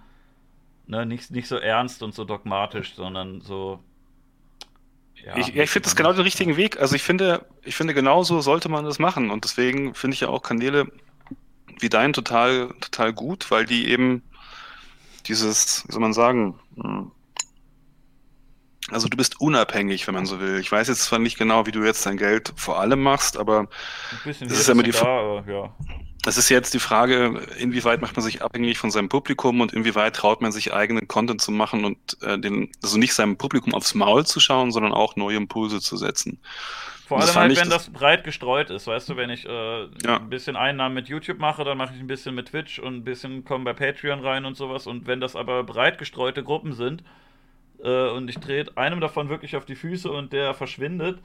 ne, nicht, nicht so ernst und so dogmatisch, sondern so. Ja, ich, ja, ich finde das genau den richtigen Weg. Also ich finde, ich finde, genauso sollte man das machen. Und deswegen finde ich ja auch Kanäle wie dein total, total gut, weil die eben dieses, wie soll man sagen, hm, also du bist unabhängig, wenn man so will. Ich weiß jetzt zwar nicht genau, wie du jetzt dein Geld vor allem machst, aber es ist ja immer die da, ja. Das ist jetzt die Frage, inwieweit macht man sich abhängig von seinem Publikum und inwieweit traut man sich eigenen Content zu machen und äh, den, also nicht seinem Publikum aufs Maul zu schauen, sondern auch neue Impulse zu setzen. Vor allem halt, wenn das, das, breit gestreut ist, weißt du, wenn ich äh, ja. ein bisschen Einnahmen mit YouTube mache, dann mache ich ein bisschen mit Twitch und ein bisschen kommen bei Patreon rein und sowas. Und wenn das aber breit gestreute Gruppen sind, äh, und ich drehe einem davon wirklich auf die Füße und der verschwindet,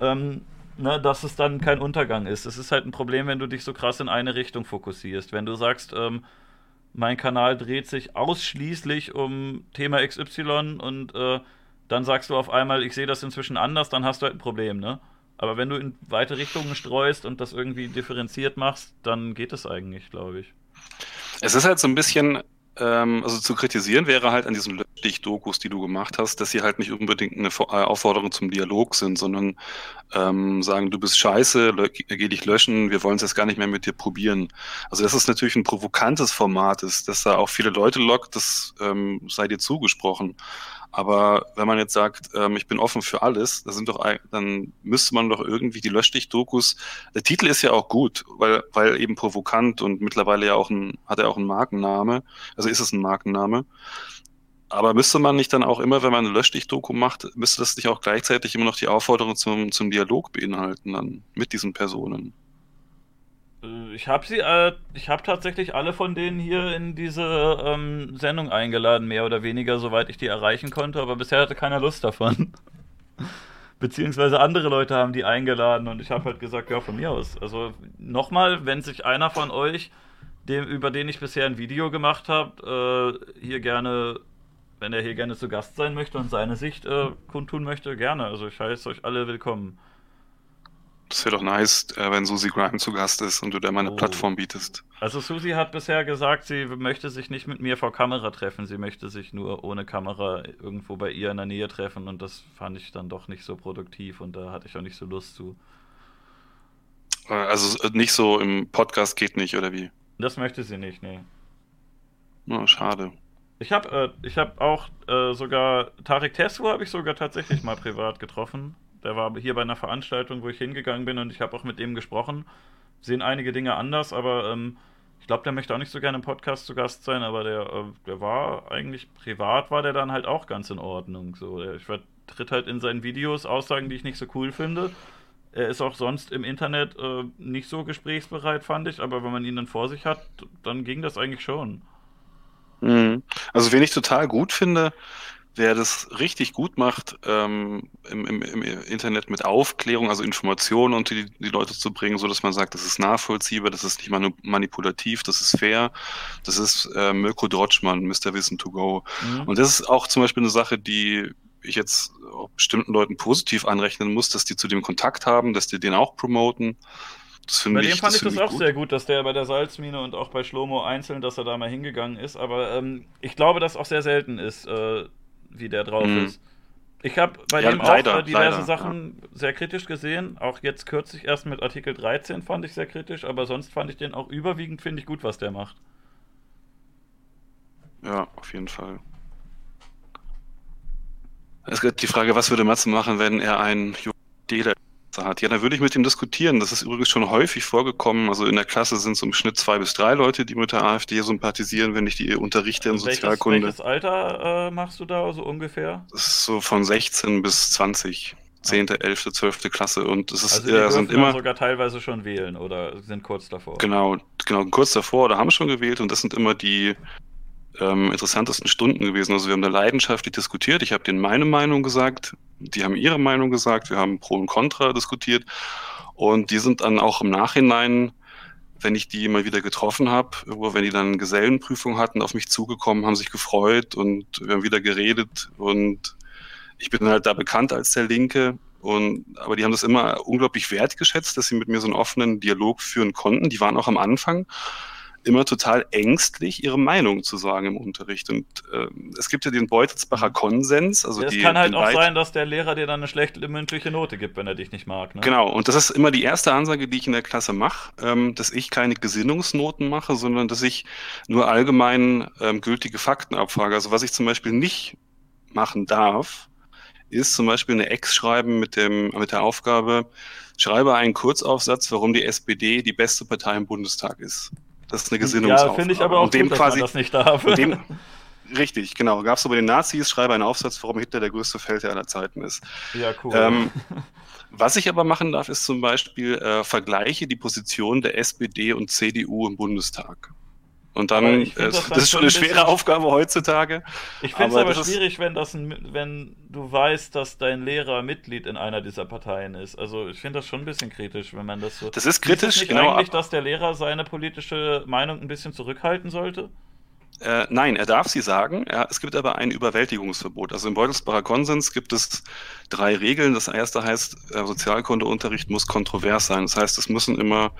ähm, ne, dass es dann kein Untergang ist. Es ist halt ein Problem, wenn du dich so krass in eine Richtung fokussierst. Wenn du sagst, ähm, mein Kanal dreht sich ausschließlich um Thema XY und äh, dann sagst du auf einmal, ich sehe das inzwischen anders, dann hast du halt ein Problem, ne? Aber wenn du in weite Richtungen streust und das irgendwie differenziert machst, dann geht es eigentlich, glaube ich. Es ist halt so ein bisschen ähm, also zu kritisieren wäre halt an diesen Löschdich-Dokus, die du gemacht hast, dass sie halt nicht unbedingt eine äh, Aufforderung zum Dialog sind, sondern ähm, sagen, du bist scheiße, geh dich löschen, wir wollen es jetzt gar nicht mehr mit dir probieren. Also das ist natürlich ein provokantes Format, ist, dass da auch viele Leute lockt, das ähm, sei dir zugesprochen. Aber wenn man jetzt sagt, ähm, ich bin offen für alles, das sind doch, dann müsste man doch irgendwie die Löschdich-Dokus, der Titel ist ja auch gut, weil, weil eben provokant und mittlerweile ja auch ein, hat er auch einen Markenname, also ist es ein Markenname. Aber müsste man nicht dann auch immer, wenn man eine Löschdich-Doku macht, müsste das nicht auch gleichzeitig immer noch die Aufforderung zum, zum Dialog beinhalten dann mit diesen Personen? Äh, ich habe sie, äh, ich habe tatsächlich alle von denen hier in diese ähm, Sendung eingeladen, mehr oder weniger, soweit ich die erreichen konnte, aber bisher hatte keiner Lust davon. Beziehungsweise andere Leute haben die eingeladen und ich habe halt gesagt, ja, von mir aus. Also nochmal, wenn sich einer von euch, dem, über den ich bisher ein Video gemacht habe, äh, hier gerne, wenn er hier gerne zu Gast sein möchte und seine Sicht äh, kundtun möchte, gerne. Also ich heiße euch alle willkommen. Das wäre doch nice, äh, wenn Susi Grime zu Gast ist und du da mal eine oh. Plattform bietest. Also Susi hat bisher gesagt, sie möchte sich nicht mit mir vor Kamera treffen, sie möchte sich nur ohne Kamera irgendwo bei ihr in der Nähe treffen und das fand ich dann doch nicht so produktiv und da hatte ich auch nicht so Lust zu. Äh, also äh, nicht so im Podcast geht nicht, oder wie? Das möchte sie nicht, nee. Oh, schade. Ich habe äh, hab auch äh, sogar Tarek Tesfu habe ich sogar tatsächlich mal privat getroffen. Der war hier bei einer Veranstaltung, wo ich hingegangen bin und ich habe auch mit dem gesprochen. Sehen einige Dinge anders, aber ähm, ich glaube, der möchte auch nicht so gerne im Podcast zu Gast sein, aber der, äh, der war eigentlich privat, war der dann halt auch ganz in Ordnung. So, der, ich vertritt halt in seinen Videos Aussagen, die ich nicht so cool finde. Er ist auch sonst im Internet äh, nicht so gesprächsbereit, fand ich, aber wenn man ihn dann vor sich hat, dann ging das eigentlich schon. Mhm. Also, wen ich total gut finde, wer das richtig gut macht, ähm, im, im, im, Internet mit Aufklärung, also Informationen unter die, die Leute zu bringen, so dass man sagt, das ist nachvollziehbar, das ist nicht manipulativ, das ist fair, das ist äh, Mirko Drotschmann, Mr. Wissen to go. Mhm. Und das ist auch zum Beispiel eine Sache, die ich jetzt bestimmten Leuten positiv anrechnen muss, dass die zu dem Kontakt haben, dass die den auch promoten. bei dem fand ich das auch gut. sehr gut, dass der bei der Salzmine und auch bei Schlomo einzeln, dass er da mal hingegangen ist. Aber ähm, ich glaube, dass auch sehr selten ist, äh, wie der drauf mhm. ist. Ich habe bei ja, dem leider, auch diverse leider, Sachen ja. sehr kritisch gesehen. Auch jetzt kürzlich erst mit Artikel 13 fand ich sehr kritisch, aber sonst fand ich den auch überwiegend, finde ich gut, was der macht. Ja, auf jeden Fall. Es gibt die Frage, was würde Matze machen, wenn er einen Judela hat. Ja, dann würde ich mit ihm diskutieren. Das ist übrigens schon häufig vorgekommen. Also in der Klasse sind es im Schnitt zwei bis drei Leute, die mit der AfD sympathisieren, wenn ich die unterrichte in welches, Sozialkunde. Welches Alter äh, machst du da so also ungefähr? Das ist so von 16 bis 20. 10., 11., 12. Klasse und es ist also die äh, sind immer sogar teilweise schon wählen oder sind kurz davor. Genau, genau kurz davor oder haben schon gewählt und das sind immer die ähm, interessantesten Stunden gewesen. Also wir haben da leidenschaftlich diskutiert. Ich habe denen meine Meinung gesagt, die haben ihre Meinung gesagt, wir haben Pro und Contra diskutiert und die sind dann auch im Nachhinein, wenn ich die mal wieder getroffen habe, wenn die dann Gesellenprüfung hatten, auf mich zugekommen, haben sich gefreut und wir haben wieder geredet und ich bin halt da bekannt als der Linke Und, aber die haben das immer unglaublich wertgeschätzt, dass sie mit mir so einen offenen Dialog führen konnten. Die waren auch am Anfang immer total ängstlich, ihre Meinung zu sagen im Unterricht. Und äh, es gibt ja den Beutelsbacher Konsens. Also es kann halt auch sein, dass der Lehrer dir dann eine schlechte mündliche Note gibt, wenn er dich nicht mag. Ne? Genau, und das ist immer die erste Ansage, die ich in der Klasse mache, ähm, dass ich keine Gesinnungsnoten mache, sondern dass ich nur allgemein ähm, gültige Fakten abfrage. Also was ich zum Beispiel nicht machen darf, ist zum Beispiel eine Ex schreiben mit, dem, mit der Aufgabe, schreibe einen Kurzaufsatz, warum die SPD die beste Partei im Bundestag ist. Das ist eine Gesinnungsaufgabe. Ja, finde ich aber auch und dem gut, quasi, das nicht darf. Dem, richtig, genau. Gab es über den Nazis, schreibe einen Aufsatz, warum Hitler der größte Feldherr aller Zeiten ist. Ja, cool. Ähm, was ich aber machen darf, ist zum Beispiel äh, vergleiche die Position der SPD und CDU im Bundestag. Und dann, äh, das, das, ist schon eine schwere Aufgabe heutzutage. Ich finde es aber, aber schwierig, wenn, das ein, wenn du weißt, dass dein Lehrer Mitglied in einer dieser Parteien ist. Also ich finde das schon ein bisschen kritisch, wenn man das so. Das ist kritisch, ist nicht genau. eigentlich, dass der Lehrer seine politische Meinung ein bisschen zurückhalten sollte? Äh, nein, er darf sie sagen. Ja, es gibt aber ein Überwältigungsverbot. Also im Beutelsbacher Konsens gibt es drei Regeln. Das erste heißt, äh, Sozialkundeunterricht muss kontrovers sein. Das heißt, es müssen immer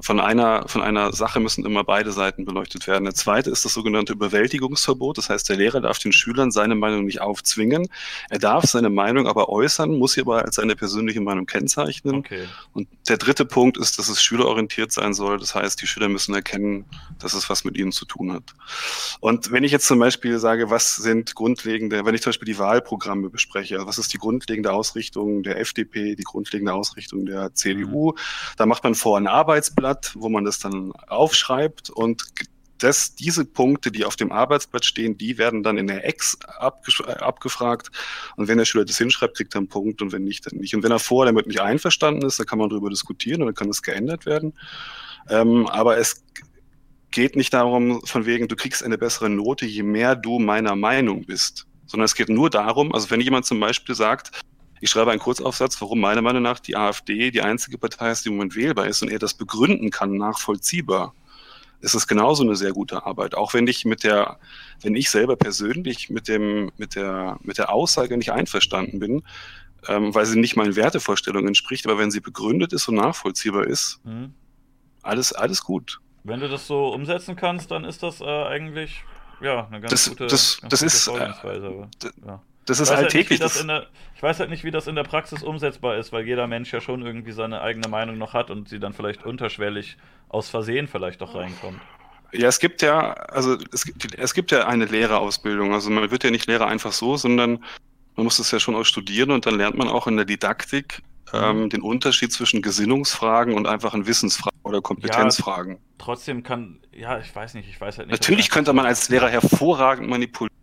von einer, von einer Sache müssen immer beide Seiten beleuchtet werden. Der zweite ist das sogenannte Überwältigungsverbot. Das heißt, der Lehrer darf den Schülern seine Meinung nicht aufzwingen. Er darf seine Meinung aber äußern, muss sie aber als seine persönliche Meinung kennzeichnen. Okay. Und der dritte Punkt ist, dass es schülerorientiert sein soll. Das heißt, die Schüler müssen erkennen, dass es was mit ihnen zu tun hat. Und wenn ich jetzt zum Beispiel sage, was sind grundlegende, wenn ich zum Beispiel die Wahlprogramme bespreche, also was ist die grundlegende Ausrichtung der FDP, die grundlegende Ausrichtung der CDU, mhm. da macht man vor ein Arbeitsblatt Arbeitsblatt, wo man das dann aufschreibt und das, diese Punkte, die auf dem Arbeitsblatt stehen, die werden dann in der Ex abgefragt. Und wenn der Schüler das hinschreibt, kriegt er einen Punkt und wenn nicht, dann nicht. Und wenn er vorher damit nicht einverstanden ist, dann kann man darüber diskutieren und dann kann das geändert werden. Ähm, aber es geht nicht darum, von wegen, du kriegst eine bessere Note, je mehr du meiner Meinung bist. Sondern es geht nur darum, also wenn jemand zum Beispiel sagt, ich schreibe einen Kurzaufsatz, warum meiner Meinung nach die AfD die einzige Partei ist, die im Moment wählbar ist und er das begründen kann, nachvollziehbar. ist Es genauso eine sehr gute Arbeit. Auch wenn ich mit der, wenn ich selber persönlich mit dem, mit der, mit der Aussage nicht einverstanden bin, ähm, weil sie nicht meinen Wertevorstellungen entspricht, aber wenn sie begründet ist und nachvollziehbar ist, mhm. alles, alles gut. Wenn du das so umsetzen kannst, dann ist das äh, eigentlich ja eine ganz das, gute, das, ganz das gute ist, Vorgehensweise. Aber, ja. Das ist alltäglich. Halt nicht, der, ich weiß halt nicht, wie das in der Praxis umsetzbar ist, weil jeder Mensch ja schon irgendwie seine eigene Meinung noch hat und sie dann vielleicht unterschwellig aus Versehen vielleicht auch reinkommt. Ja, es gibt ja, also es gibt, es gibt ja eine Lehrerausbildung. Also man wird ja nicht Lehrer einfach so, sondern man muss das ja schon auch studieren und dann lernt man auch in der Didaktik mhm. ähm, den Unterschied zwischen Gesinnungsfragen und einfachen Wissensfragen oder Kompetenzfragen. Ja, trotzdem kann, ja, ich weiß nicht, ich weiß halt nicht. Natürlich könnte man als Lehrer hervorragend manipulieren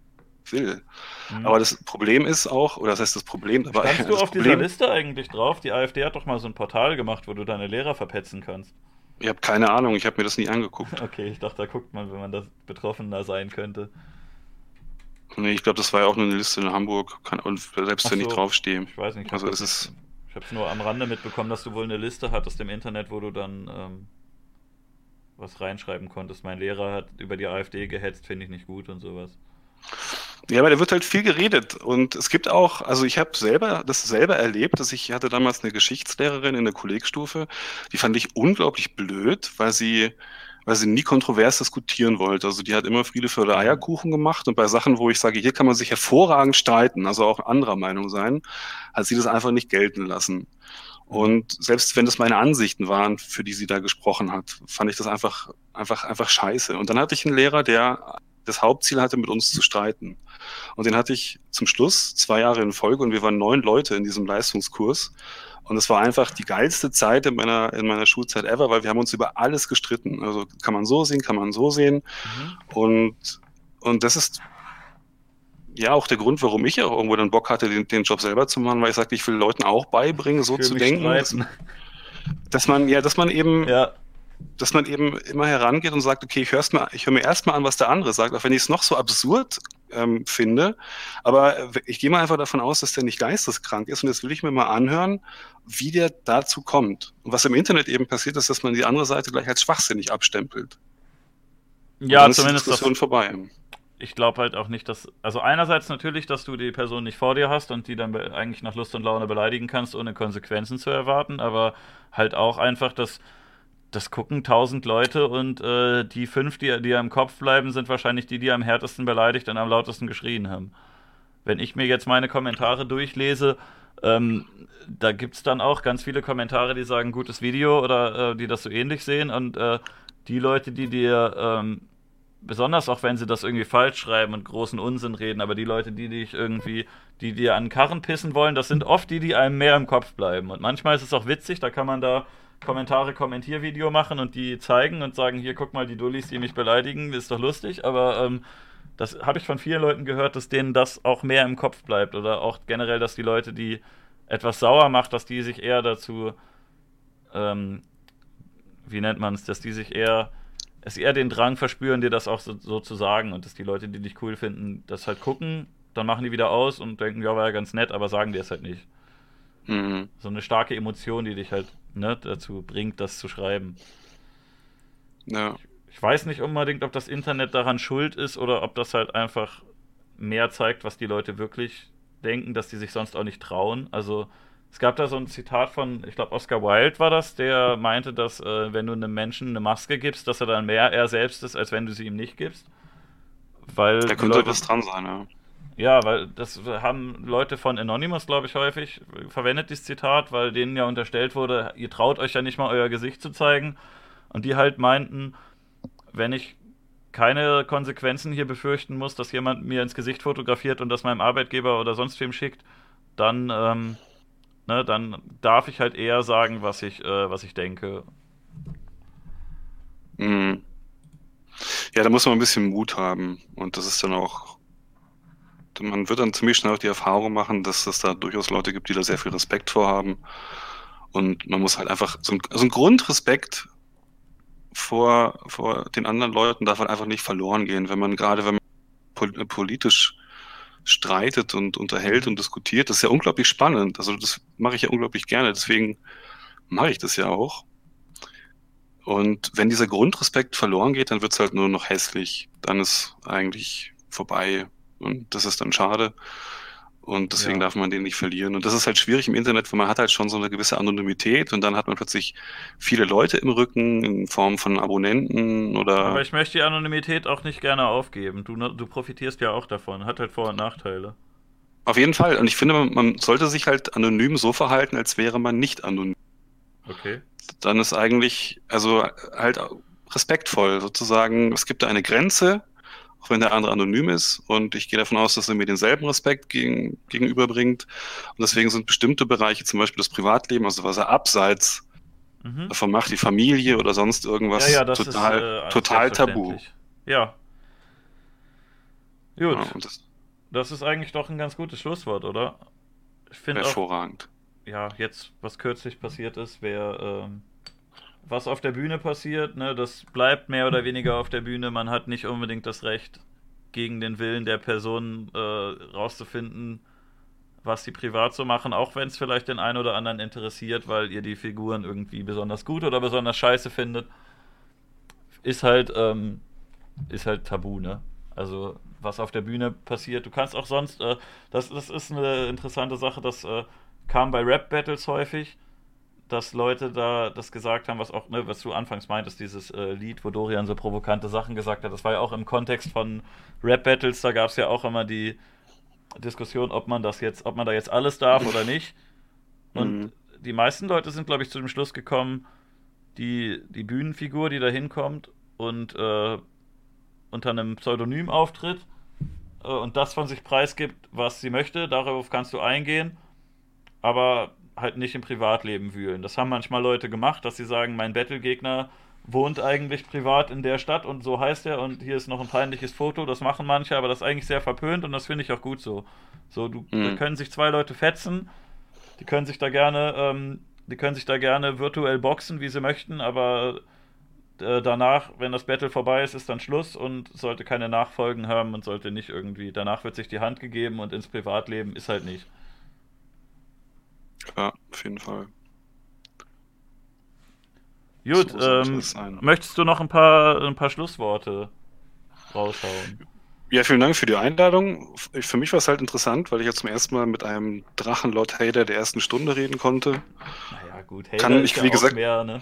will. Mhm. Aber das Problem ist auch, oder das heißt das Problem dabei. Standst du auf Problem, dieser Liste eigentlich drauf? Die AfD hat doch mal so ein Portal gemacht, wo du deine Lehrer verpetzen kannst. Ich habe keine Ahnung, ich habe mir das nie angeguckt. Okay, ich dachte, da guckt man, wenn man das Betroffener sein könnte. Nee, ich glaube, das war ja auch nur eine Liste in Hamburg. Kann, und selbst Ach wenn so, ich draufstehe. Ich weiß nicht. Also es ist. Ich habe es nur am Rande mitbekommen, dass du wohl eine Liste hattest im Internet, wo du dann ähm, was reinschreiben konntest. Mein Lehrer hat über die AfD gehetzt, finde ich nicht gut und sowas. Ja, aber da wird halt viel geredet. Und es gibt auch, also ich habe selber das selber erlebt, dass ich hatte damals eine Geschichtslehrerin in der Kollegstufe, die fand ich unglaublich blöd, weil sie, weil sie nie kontrovers diskutieren wollte. Also die hat immer Friede für Eierkuchen gemacht und bei Sachen, wo ich sage, hier kann man sich hervorragend streiten, also auch anderer Meinung sein, hat sie das einfach nicht gelten lassen. Und selbst wenn das meine Ansichten waren, für die sie da gesprochen hat, fand ich das einfach, einfach, einfach scheiße. Und dann hatte ich einen Lehrer, der das Hauptziel hatte, mit uns zu streiten. Und den hatte ich zum Schluss zwei Jahre in Folge und wir waren neun Leute in diesem Leistungskurs. Und es war einfach die geilste Zeit in meiner, in meiner Schulzeit ever, weil wir haben uns über alles gestritten. Also kann man so sehen, kann man so sehen. Mhm. Und, und das ist ja auch der Grund, warum ich auch irgendwo dann Bock hatte, den, den Job selber zu machen, weil ich sagte, ich will Leuten auch beibringen, so zu denken. Dass, dass, man, ja, dass man eben ja dass man eben immer herangeht und sagt, okay, ich, hör's mal, ich höre mir erstmal an, was der andere sagt, auch wenn ich es noch so absurd ähm, finde. Aber ich gehe mal einfach davon aus, dass der nicht geisteskrank ist und jetzt will ich mir mal anhören, wie der dazu kommt. Und was im Internet eben passiert ist, dass man die andere Seite gleich als schwachsinnig abstempelt. Ja, zumindest ist die Diskussion das, vorbei. ich glaube halt auch nicht, dass. Also, einerseits natürlich, dass du die Person nicht vor dir hast und die dann eigentlich nach Lust und Laune beleidigen kannst, ohne Konsequenzen zu erwarten, aber halt auch einfach, dass. Das gucken tausend Leute und äh, die fünf, die, die im Kopf bleiben, sind wahrscheinlich die, die am härtesten beleidigt und am lautesten geschrien haben. Wenn ich mir jetzt meine Kommentare durchlese, ähm, da gibt es dann auch ganz viele Kommentare, die sagen, gutes Video oder äh, die das so ähnlich sehen. Und äh, die Leute, die dir, ähm, besonders auch wenn sie das irgendwie falsch schreiben und großen Unsinn reden, aber die Leute, die dich irgendwie, die dir an den Karren pissen wollen, das sind oft die, die einem mehr im Kopf bleiben. Und manchmal ist es auch witzig, da kann man da Kommentare, Kommentiervideo machen und die zeigen und sagen, hier, guck mal, die Dullis, die mich beleidigen, ist doch lustig, aber ähm, das habe ich von vielen Leuten gehört, dass denen das auch mehr im Kopf bleibt. Oder auch generell, dass die Leute, die etwas sauer macht, dass die sich eher dazu, ähm, wie nennt man es, dass die sich eher, es eher den Drang verspüren, dir das auch so, so, zu sagen. Und dass die Leute, die dich cool finden, das halt gucken, dann machen die wieder aus und denken, ja, war ja ganz nett, aber sagen dir es halt nicht. Mhm. So eine starke Emotion, die dich halt ne, dazu bringt, das zu schreiben. Ja. Ich, weiß nicht unbedingt, ob das Internet daran schuld ist oder ob das halt einfach mehr zeigt, was die Leute wirklich denken, dass die sich sonst auch nicht trauen. Also es gab da so ein Zitat von, ich glaube, Oscar Wilde war das, der meinte, dass äh, wenn du einem Menschen eine Maske gibst, dass er dann mehr er selbst ist, als wenn du sie ihm nicht gibst. Weil da könnte Leute, was dran sein, ja. Ja, weil das haben Leute von Anonymous, glaube ich, häufig verwendet, dieses Zitat, weil denen ja unterstellt wurde, ihr traut euch ja nicht mal euer Gesicht zu zeigen. Und die halt meinten, wenn ich keine Konsequenzen hier befürchten muss, dass jemand mir ins Gesicht fotografiert und das meinem Arbeitgeber oder sonst wem schickt, dann, ähm, ne, dann darf ich halt eher sagen, was ich, äh, was ich denke. Mhm. Ja, da muss man ein bisschen Mut haben. Und das ist dann auch, man wird dann ziemlich schnell auch die Erfahrung machen, dass es da durchaus Leute gibt, die da sehr viel Respekt vorhaben. Und man muss halt einfach so ein, so ein Grundrespekt vor, vor den anderen Leuten darf halt einfach nicht verloren gehen, wenn man gerade, wenn man politisch streitet und unterhält und diskutiert, das ist ja unglaublich spannend. Also das mache ich ja unglaublich gerne, deswegen mache ich das ja auch. Und wenn dieser Grundrespekt verloren geht, dann wird es halt nur noch hässlich. Dann ist eigentlich vorbei. Und das ist dann schade. Und deswegen ja. darf man den nicht verlieren. Und das ist halt schwierig im Internet, weil man hat halt schon so eine gewisse Anonymität und dann hat man plötzlich viele Leute im Rücken in Form von Abonnenten oder. Aber ich möchte die Anonymität auch nicht gerne aufgeben. Du, ne, du profitierst ja auch davon. Hat halt Vor- und Nachteile. Auf jeden Fall. Und ich finde, man, man sollte sich halt anonym so verhalten, als wäre man nicht anonym. Okay. Dann ist eigentlich, also halt respektvoll sozusagen. Es gibt da eine Grenze, auch wenn der andere anonym ist. Und ich gehe davon aus, dass er mir denselben Respekt gegen, gegenüberbringt. Und deswegen sind bestimmte Bereiche, zum Beispiel das Privatleben, also was er abseits mhm. davon macht, die Familie oder sonst irgendwas, ja, ja, total, ist, äh, total tabu. Ja. Gut. Ja, das, das, ist eigentlich doch ein ganz gutes Schlusswort, oder? Ich finde Hervorragend. Auch, ja, jetzt, was kürzlich passiert ist, wäre. Ähm was auf der Bühne passiert, ne, das bleibt mehr oder weniger auf der Bühne. Man hat nicht unbedingt das Recht, gegen den Willen der Person äh, rauszufinden, was sie privat so machen, auch wenn es vielleicht den einen oder anderen interessiert, weil ihr die Figuren irgendwie besonders gut oder besonders scheiße findet. Ist halt, ähm, ist halt tabu, ne? Also, was auf der Bühne passiert. Du kannst auch sonst, äh, das, das ist eine interessante Sache, das äh, kam bei Rap-Battles häufig dass Leute da das gesagt haben, was auch, ne, was du anfangs meintest, dieses äh, Lied, wo Dorian so provokante Sachen gesagt hat, das war ja auch im Kontext von Rap-Battles, da gab es ja auch immer die Diskussion, ob man das jetzt, ob man da jetzt alles darf oder nicht. Und mhm. die meisten Leute sind, glaube ich, zu dem Schluss gekommen, die, die Bühnenfigur, die da hinkommt und äh, unter einem Pseudonym auftritt äh, und das von sich preisgibt, was sie möchte, darauf kannst du eingehen. Aber halt nicht im Privatleben wühlen. Das haben manchmal Leute gemacht, dass sie sagen, mein Battlegegner wohnt eigentlich privat in der Stadt und so heißt er und hier ist noch ein peinliches Foto. Das machen manche, aber das ist eigentlich sehr verpönt und das finde ich auch gut so. So, du mhm. da können sich zwei Leute fetzen, die können sich da gerne, ähm, die können sich da gerne virtuell boxen, wie sie möchten, aber äh, danach, wenn das Battle vorbei ist, ist dann Schluss und sollte keine Nachfolgen haben und sollte nicht irgendwie. Danach wird sich die Hand gegeben und ins Privatleben ist halt nicht. Ja, auf jeden Fall. Gut, so ähm, möchtest du noch ein paar, ein paar Schlussworte raushauen? Ja, vielen Dank für die Einladung. Für mich war es halt interessant, weil ich jetzt zum ersten Mal mit einem Drachenlord-Hater der ersten Stunde reden konnte. Naja, gut, Hater Kann ich, ja wie gesagt, mehr, ne?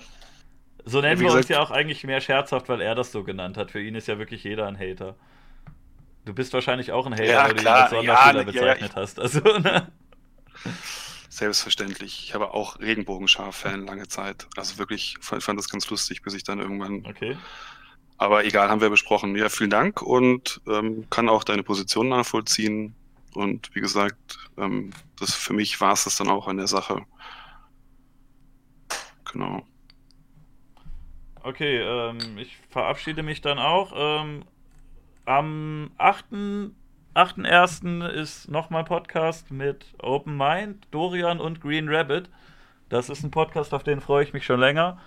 So nennen ja, wir gesagt, uns ja auch eigentlich mehr scherzhaft, weil er das so genannt hat. Für ihn ist ja wirklich jeder ein Hater. Du bist wahrscheinlich auch ein Hater, ja, weil du ihn als Sonderschüler bezeichnet hast. Also, ne? Selbstverständlich. Ich habe auch Regenbogenschar-Fan lange Zeit. Also wirklich, ich fand das ganz lustig, bis ich dann irgendwann. Okay. Aber egal, haben wir besprochen. Ja, vielen Dank und ähm, kann auch deine Position nachvollziehen. Und wie gesagt, ähm, das für mich war es das dann auch an der Sache. Genau. Okay, ähm, ich verabschiede mich dann auch. Ähm, am 8.1. ist nochmal Podcast mit Open Mind, Dorian und Green Rabbit. Das ist ein Podcast, auf den freue ich mich schon länger.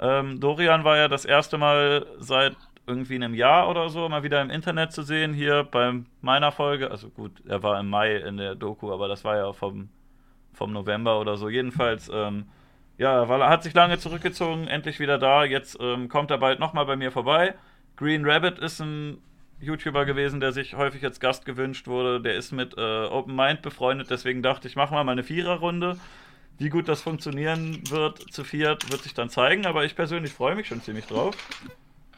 Ähm, Dorian war ja das erste Mal seit irgendwie einem Jahr oder so mal wieder im Internet zu sehen, hier bei meiner Folge. Also gut, er war im Mai in der Doku, aber das war ja vom, vom November oder so. Jedenfalls, ähm, ja, weil er hat sich lange zurückgezogen, endlich wieder da. Jetzt ähm, kommt er bald nochmal bei mir vorbei. Green Rabbit ist ein YouTuber gewesen, der sich häufig als Gast gewünscht wurde. Der ist mit äh, Open Mind befreundet, deswegen dachte ich, wir mal eine Viererrunde. Wie gut das funktionieren wird zu viert, wird sich dann zeigen, aber ich persönlich freue mich schon ziemlich drauf.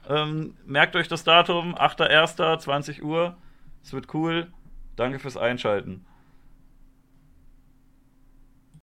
Ähm, merkt euch das Datum, 8.1., 20 Uhr. Es wird cool. Danke fürs Einschalten.